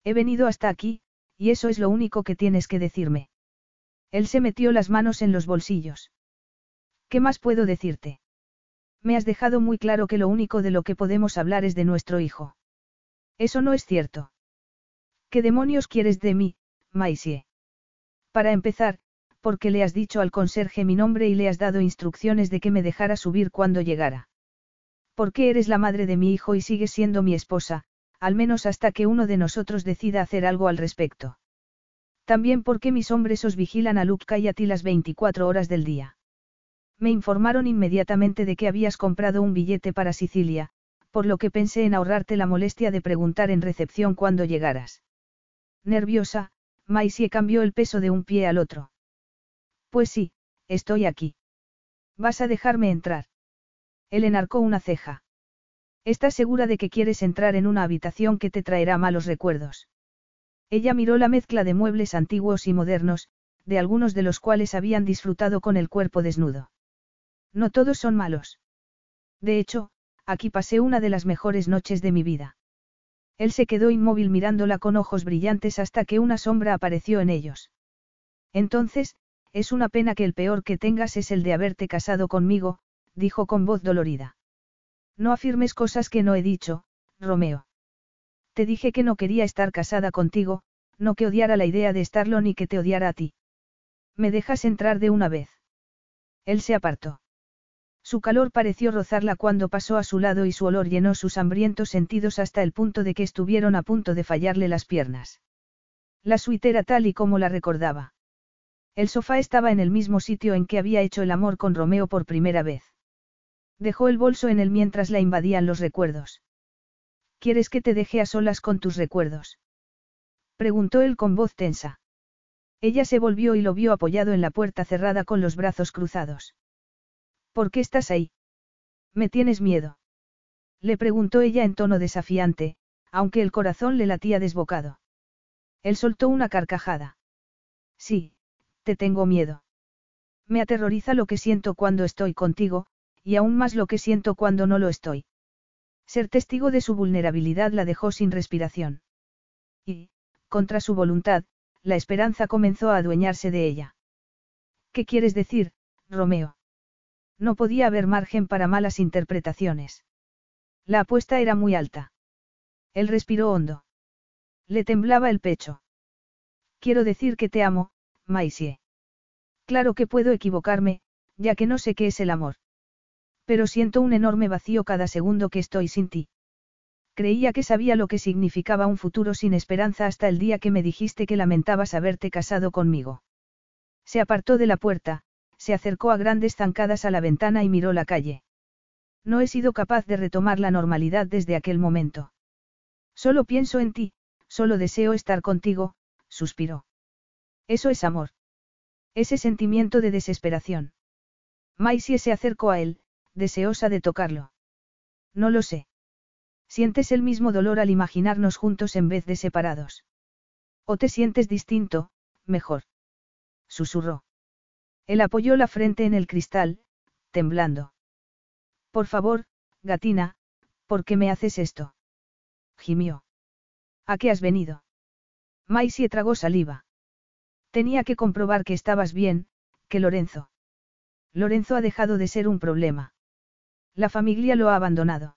He venido hasta aquí, y eso es lo único que tienes que decirme. Él se metió las manos en los bolsillos. ¿Qué más puedo decirte? Me has dejado muy claro que lo único de lo que podemos hablar es de nuestro hijo. Eso no es cierto. ¿Qué demonios quieres de mí, Maisie? Para empezar, porque le has dicho al conserje mi nombre y le has dado instrucciones de que me dejara subir cuando llegara. Porque eres la madre de mi hijo y sigues siendo mi esposa, al menos hasta que uno de nosotros decida hacer algo al respecto. También porque mis hombres os vigilan a Lupka y a ti las 24 horas del día. Me informaron inmediatamente de que habías comprado un billete para Sicilia, por lo que pensé en ahorrarte la molestia de preguntar en recepción cuando llegaras. Nerviosa, Maisie cambió el peso de un pie al otro. Pues sí, estoy aquí. ¿Vas a dejarme entrar? Él enarcó una ceja. ¿Estás segura de que quieres entrar en una habitación que te traerá malos recuerdos? Ella miró la mezcla de muebles antiguos y modernos, de algunos de los cuales habían disfrutado con el cuerpo desnudo. No todos son malos. De hecho, aquí pasé una de las mejores noches de mi vida. Él se quedó inmóvil mirándola con ojos brillantes hasta que una sombra apareció en ellos. Entonces, es una pena que el peor que tengas es el de haberte casado conmigo, dijo con voz dolorida. No afirmes cosas que no he dicho, Romeo. Te dije que no quería estar casada contigo, no que odiara la idea de estarlo ni que te odiara a ti. ¿Me dejas entrar de una vez? Él se apartó. Su calor pareció rozarla cuando pasó a su lado y su olor llenó sus hambrientos sentidos hasta el punto de que estuvieron a punto de fallarle las piernas. La suite era tal y como la recordaba. El sofá estaba en el mismo sitio en que había hecho el amor con Romeo por primera vez. Dejó el bolso en él mientras la invadían los recuerdos. ¿Quieres que te deje a solas con tus recuerdos? Preguntó él con voz tensa. Ella se volvió y lo vio apoyado en la puerta cerrada con los brazos cruzados. ¿Por qué estás ahí? ¿Me tienes miedo? Le preguntó ella en tono desafiante, aunque el corazón le latía desbocado. Él soltó una carcajada. Sí, te tengo miedo. Me aterroriza lo que siento cuando estoy contigo, y aún más lo que siento cuando no lo estoy. Ser testigo de su vulnerabilidad la dejó sin respiración. Y, contra su voluntad, la esperanza comenzó a adueñarse de ella. ¿Qué quieres decir, Romeo? No podía haber margen para malas interpretaciones. La apuesta era muy alta. Él respiró hondo. Le temblaba el pecho. Quiero decir que te amo, Maisie. Claro que puedo equivocarme, ya que no sé qué es el amor. Pero siento un enorme vacío cada segundo que estoy sin ti. Creía que sabía lo que significaba un futuro sin esperanza hasta el día que me dijiste que lamentabas haberte casado conmigo. Se apartó de la puerta, se acercó a grandes zancadas a la ventana y miró la calle. No he sido capaz de retomar la normalidad desde aquel momento. Solo pienso en ti, solo deseo estar contigo, suspiró. Eso es amor. Ese sentimiento de desesperación. Maisie se acercó a él, deseosa de tocarlo. No lo sé. Sientes el mismo dolor al imaginarnos juntos en vez de separados. O te sientes distinto, mejor. Susurró. Él apoyó la frente en el cristal, temblando. Por favor, gatina, ¿por qué me haces esto? Gimió. ¿A qué has venido? Maisie tragó saliva. Tenía que comprobar que estabas bien, que Lorenzo. Lorenzo ha dejado de ser un problema. La familia lo ha abandonado.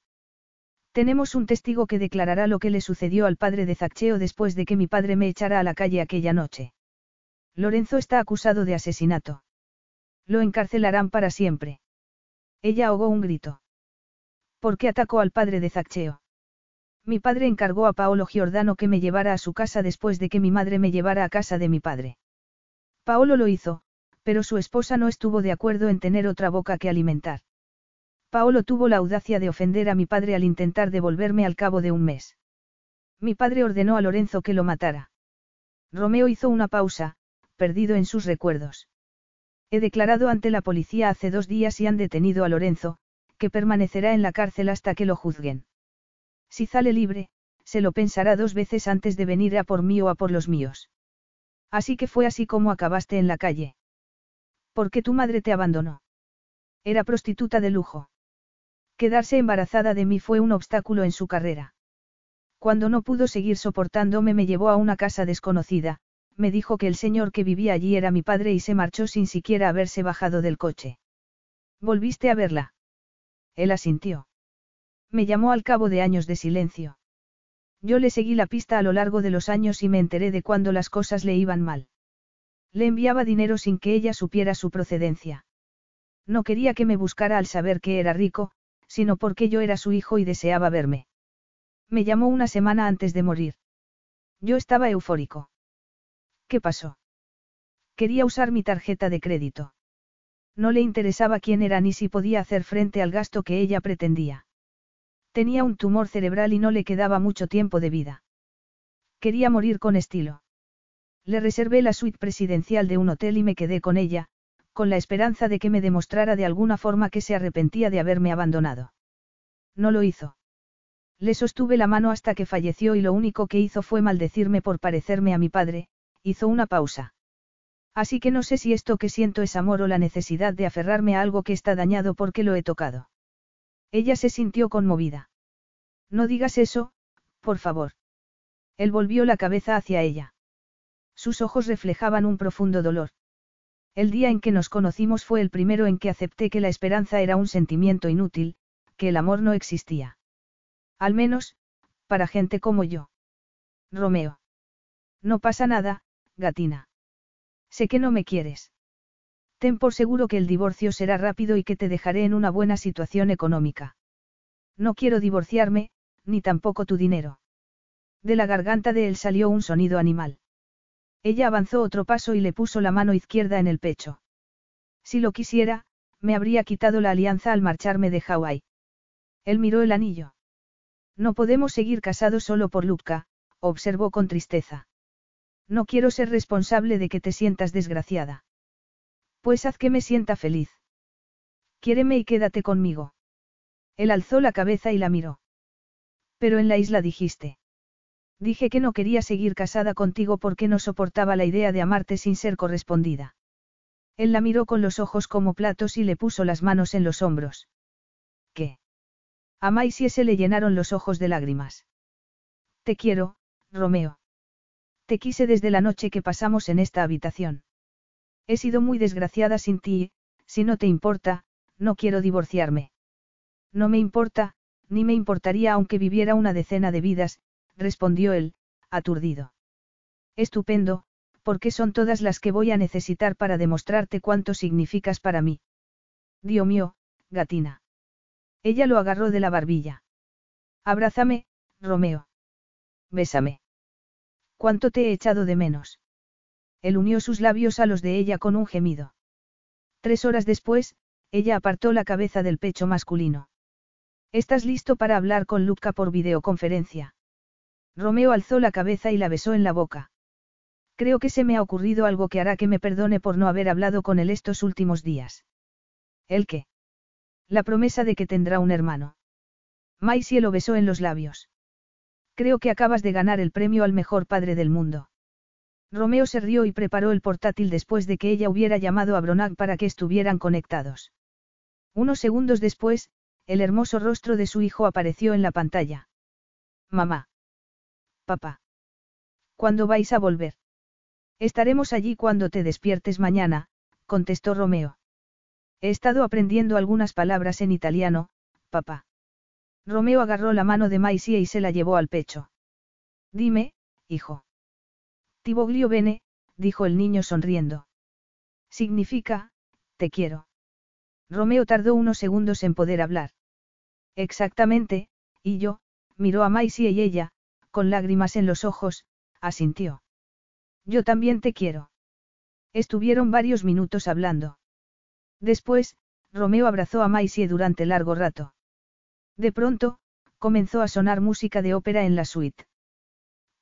Tenemos un testigo que declarará lo que le sucedió al padre de Zaccheo después de que mi padre me echara a la calle aquella noche. Lorenzo está acusado de asesinato. Lo encarcelarán para siempre. Ella ahogó un grito. ¿Por qué atacó al padre de Zaccheo? Mi padre encargó a Paolo Giordano que me llevara a su casa después de que mi madre me llevara a casa de mi padre. Paolo lo hizo, pero su esposa no estuvo de acuerdo en tener otra boca que alimentar. Paolo tuvo la audacia de ofender a mi padre al intentar devolverme al cabo de un mes. Mi padre ordenó a Lorenzo que lo matara. Romeo hizo una pausa, perdido en sus recuerdos. He declarado ante la policía hace dos días y han detenido a Lorenzo, que permanecerá en la cárcel hasta que lo juzguen. Si sale libre, se lo pensará dos veces antes de venir a por mí o a por los míos. Así que fue así como acabaste en la calle. ¿Por qué tu madre te abandonó? Era prostituta de lujo. Quedarse embarazada de mí fue un obstáculo en su carrera. Cuando no pudo seguir soportándome me llevó a una casa desconocida, me dijo que el señor que vivía allí era mi padre y se marchó sin siquiera haberse bajado del coche. ¿Volviste a verla? Él asintió. Me llamó al cabo de años de silencio. Yo le seguí la pista a lo largo de los años y me enteré de cuando las cosas le iban mal. Le enviaba dinero sin que ella supiera su procedencia. No quería que me buscara al saber que era rico, sino porque yo era su hijo y deseaba verme. Me llamó una semana antes de morir. Yo estaba eufórico. ¿Qué pasó? Quería usar mi tarjeta de crédito. No le interesaba quién era ni si podía hacer frente al gasto que ella pretendía. Tenía un tumor cerebral y no le quedaba mucho tiempo de vida. Quería morir con estilo. Le reservé la suite presidencial de un hotel y me quedé con ella, con la esperanza de que me demostrara de alguna forma que se arrepentía de haberme abandonado. No lo hizo. Le sostuve la mano hasta que falleció y lo único que hizo fue maldecirme por parecerme a mi padre, hizo una pausa. Así que no sé si esto que siento es amor o la necesidad de aferrarme a algo que está dañado porque lo he tocado. Ella se sintió conmovida. No digas eso, por favor. Él volvió la cabeza hacia ella. Sus ojos reflejaban un profundo dolor. El día en que nos conocimos fue el primero en que acepté que la esperanza era un sentimiento inútil, que el amor no existía. Al menos, para gente como yo. Romeo. No pasa nada, gatina. Sé que no me quieres. Ten por seguro que el divorcio será rápido y que te dejaré en una buena situación económica. No quiero divorciarme, ni tampoco tu dinero. De la garganta de él salió un sonido animal. Ella avanzó otro paso y le puso la mano izquierda en el pecho. Si lo quisiera, me habría quitado la alianza al marcharme de Hawái. Él miró el anillo. No podemos seguir casados solo por Luca, observó con tristeza. No quiero ser responsable de que te sientas desgraciada. Pues haz que me sienta feliz. Quiéreme y quédate conmigo. Él alzó la cabeza y la miró. Pero en la isla dijiste. Dije que no quería seguir casada contigo porque no soportaba la idea de amarte sin ser correspondida. Él la miró con los ojos como platos y le puso las manos en los hombros. ¿Qué? A Maisie se le llenaron los ojos de lágrimas. Te quiero, Romeo. Te quise desde la noche que pasamos en esta habitación. He sido muy desgraciada sin ti, si no te importa, no quiero divorciarme. No me importa, ni me importaría aunque viviera una decena de vidas, respondió él, aturdido. Estupendo, porque son todas las que voy a necesitar para demostrarte cuánto significas para mí. Dios mío, gatina. Ella lo agarró de la barbilla. Abrázame, Romeo. Bésame. ¿Cuánto te he echado de menos? Él unió sus labios a los de ella con un gemido. Tres horas después, ella apartó la cabeza del pecho masculino. ¿Estás listo para hablar con Luca por videoconferencia? Romeo alzó la cabeza y la besó en la boca. Creo que se me ha ocurrido algo que hará que me perdone por no haber hablado con él estos últimos días. ¿El qué? La promesa de que tendrá un hermano. Maisie lo besó en los labios. Creo que acabas de ganar el premio al mejor padre del mundo. Romeo se rió y preparó el portátil después de que ella hubiera llamado a Bronag para que estuvieran conectados. Unos segundos después, el hermoso rostro de su hijo apareció en la pantalla. Mamá. Papá. ¿Cuándo vais a volver? Estaremos allí cuando te despiertes mañana, contestó Romeo. He estado aprendiendo algunas palabras en italiano, papá. Romeo agarró la mano de Maisie y se la llevó al pecho. Dime, hijo. Tiboglio bene, dijo el niño sonriendo. Significa, te quiero. Romeo tardó unos segundos en poder hablar. Exactamente, y yo, miró a Maisie y ella, con lágrimas en los ojos, asintió. Yo también te quiero. Estuvieron varios minutos hablando. Después, Romeo abrazó a Maisie durante largo rato. De pronto, comenzó a sonar música de ópera en la suite.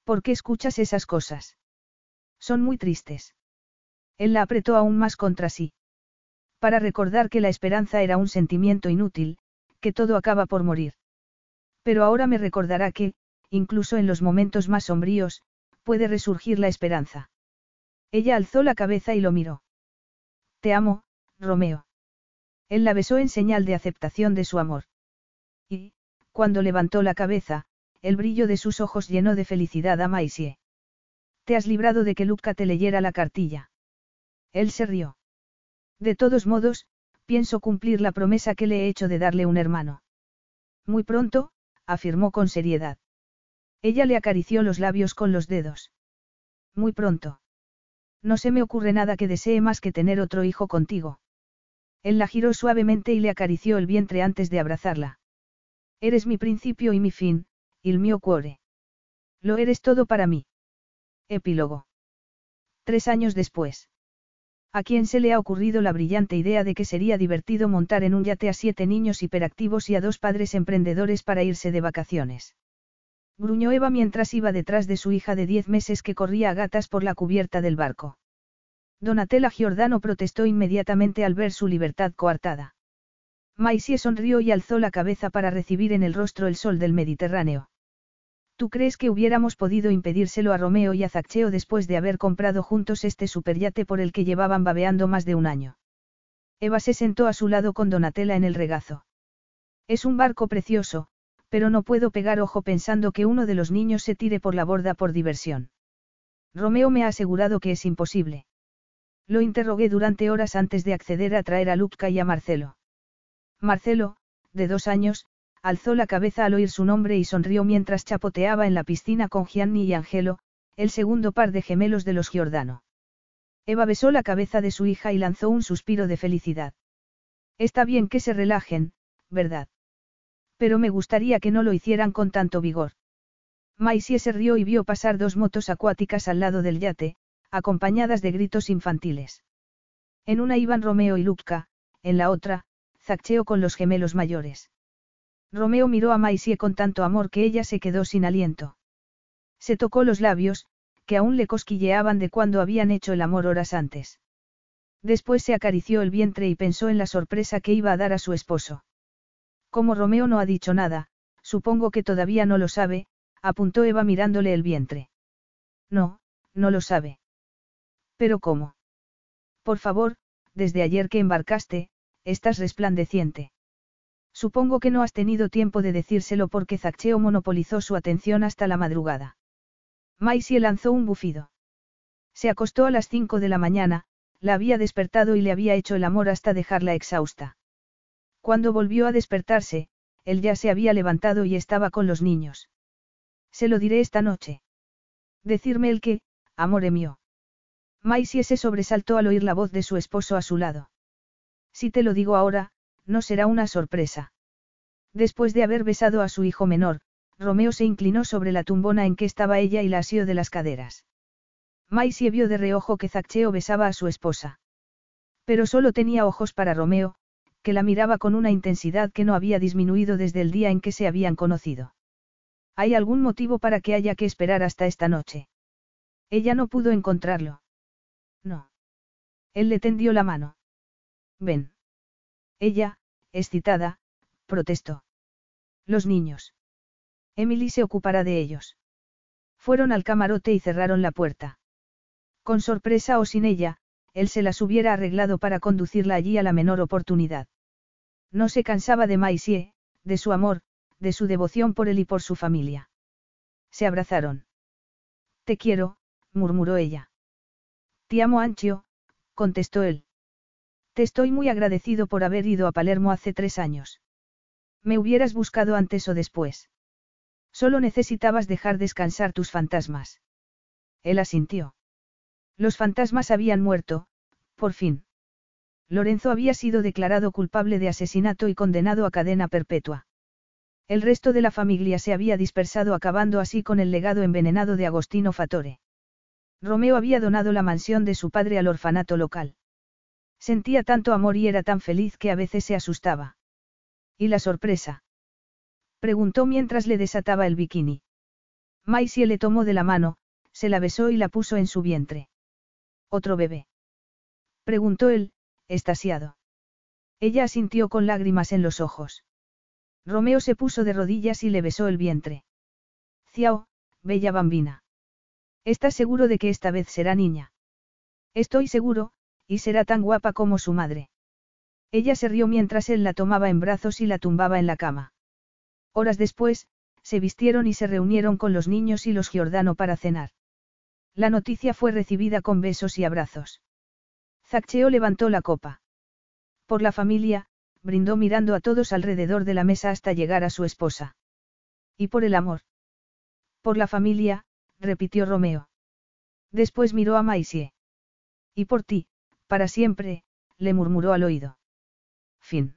¿Por qué escuchas esas cosas? Son muy tristes. Él la apretó aún más contra sí. Para recordar que la esperanza era un sentimiento inútil, que todo acaba por morir. Pero ahora me recordará que, incluso en los momentos más sombríos, puede resurgir la esperanza. Ella alzó la cabeza y lo miró. Te amo, Romeo. Él la besó en señal de aceptación de su amor. Y, cuando levantó la cabeza, el brillo de sus ojos llenó de felicidad a Maisie. Te has librado de que Luca te leyera la cartilla. Él se rió. De todos modos, pienso cumplir la promesa que le he hecho de darle un hermano. Muy pronto, afirmó con seriedad. Ella le acarició los labios con los dedos. Muy pronto. No se me ocurre nada que desee más que tener otro hijo contigo. Él la giró suavemente y le acarició el vientre antes de abrazarla. Eres mi principio y mi fin, il mio cuore. Lo eres todo para mí. Epílogo. Tres años después. ¿A quién se le ha ocurrido la brillante idea de que sería divertido montar en un yate a siete niños hiperactivos y a dos padres emprendedores para irse de vacaciones? Gruñó Eva mientras iba detrás de su hija de diez meses que corría a gatas por la cubierta del barco. Donatella Giordano protestó inmediatamente al ver su libertad coartada. Maisie sonrió y alzó la cabeza para recibir en el rostro el sol del Mediterráneo. ¿Tú crees que hubiéramos podido impedírselo a Romeo y a Zaccheo después de haber comprado juntos este superyate por el que llevaban babeando más de un año? Eva se sentó a su lado con Donatella en el regazo. Es un barco precioso, pero no puedo pegar ojo pensando que uno de los niños se tire por la borda por diversión. Romeo me ha asegurado que es imposible. Lo interrogué durante horas antes de acceder a traer a Lupka y a Marcelo. Marcelo, de dos años, alzó la cabeza al oír su nombre y sonrió mientras chapoteaba en la piscina con Gianni y Angelo, el segundo par de gemelos de los Giordano. Eva besó la cabeza de su hija y lanzó un suspiro de felicidad. Está bien que se relajen, ¿verdad? Pero me gustaría que no lo hicieran con tanto vigor. Maisie se rió y vio pasar dos motos acuáticas al lado del yate, acompañadas de gritos infantiles. En una iban Romeo y Lupka, en la otra, Zaccheo con los gemelos mayores. Romeo miró a Maisie con tanto amor que ella se quedó sin aliento. Se tocó los labios, que aún le cosquilleaban de cuando habían hecho el amor horas antes. Después se acarició el vientre y pensó en la sorpresa que iba a dar a su esposo. Como Romeo no ha dicho nada, supongo que todavía no lo sabe, apuntó Eva mirándole el vientre. No, no lo sabe. ¿Pero cómo? Por favor, desde ayer que embarcaste, estás resplandeciente. Supongo que no has tenido tiempo de decírselo porque Zaccheo monopolizó su atención hasta la madrugada. Maisie lanzó un bufido. Se acostó a las cinco de la mañana, la había despertado y le había hecho el amor hasta dejarla exhausta. Cuando volvió a despertarse, él ya se había levantado y estaba con los niños. Se lo diré esta noche. Decirme el que, amore mío. Maisie se sobresaltó al oír la voz de su esposo a su lado. Si te lo digo ahora, no será una sorpresa. Después de haber besado a su hijo menor, Romeo se inclinó sobre la tumbona en que estaba ella y la asió de las caderas. Maisie vio de reojo que Zaccheo besaba a su esposa. Pero solo tenía ojos para Romeo, que la miraba con una intensidad que no había disminuido desde el día en que se habían conocido. ¿Hay algún motivo para que haya que esperar hasta esta noche? Ella no pudo encontrarlo. No. Él le tendió la mano. Ven. Ella, excitada, protestó. Los niños. Emily se ocupará de ellos. Fueron al camarote y cerraron la puerta. Con sorpresa o sin ella, él se las hubiera arreglado para conducirla allí a la menor oportunidad. No se cansaba de Maisie, de su amor, de su devoción por él y por su familia. Se abrazaron. Te quiero, murmuró ella. Te amo Anchio, contestó él. Te estoy muy agradecido por haber ido a Palermo hace tres años. Me hubieras buscado antes o después. Solo necesitabas dejar descansar tus fantasmas. Él asintió. Los fantasmas habían muerto, por fin. Lorenzo había sido declarado culpable de asesinato y condenado a cadena perpetua. El resto de la familia se había dispersado acabando así con el legado envenenado de Agostino Fatore. Romeo había donado la mansión de su padre al orfanato local. Sentía tanto amor y era tan feliz que a veces se asustaba. ¿Y la sorpresa? Preguntó mientras le desataba el bikini. Maisie le tomó de la mano, se la besó y la puso en su vientre. ¿Otro bebé? Preguntó él, estasiado. Ella asintió con lágrimas en los ojos. Romeo se puso de rodillas y le besó el vientre. Ciao, bella bambina. ¿Estás seguro de que esta vez será niña? Estoy seguro, y será tan guapa como su madre. Ella se rió mientras él la tomaba en brazos y la tumbaba en la cama. Horas después, se vistieron y se reunieron con los niños y los Giordano para cenar. La noticia fue recibida con besos y abrazos. Zaccheo levantó la copa. Por la familia, brindó mirando a todos alrededor de la mesa hasta llegar a su esposa. Y por el amor. Por la familia, repitió Romeo. Después miró a Maisie. Y por ti, para siempre, le murmuró al oído. Fin.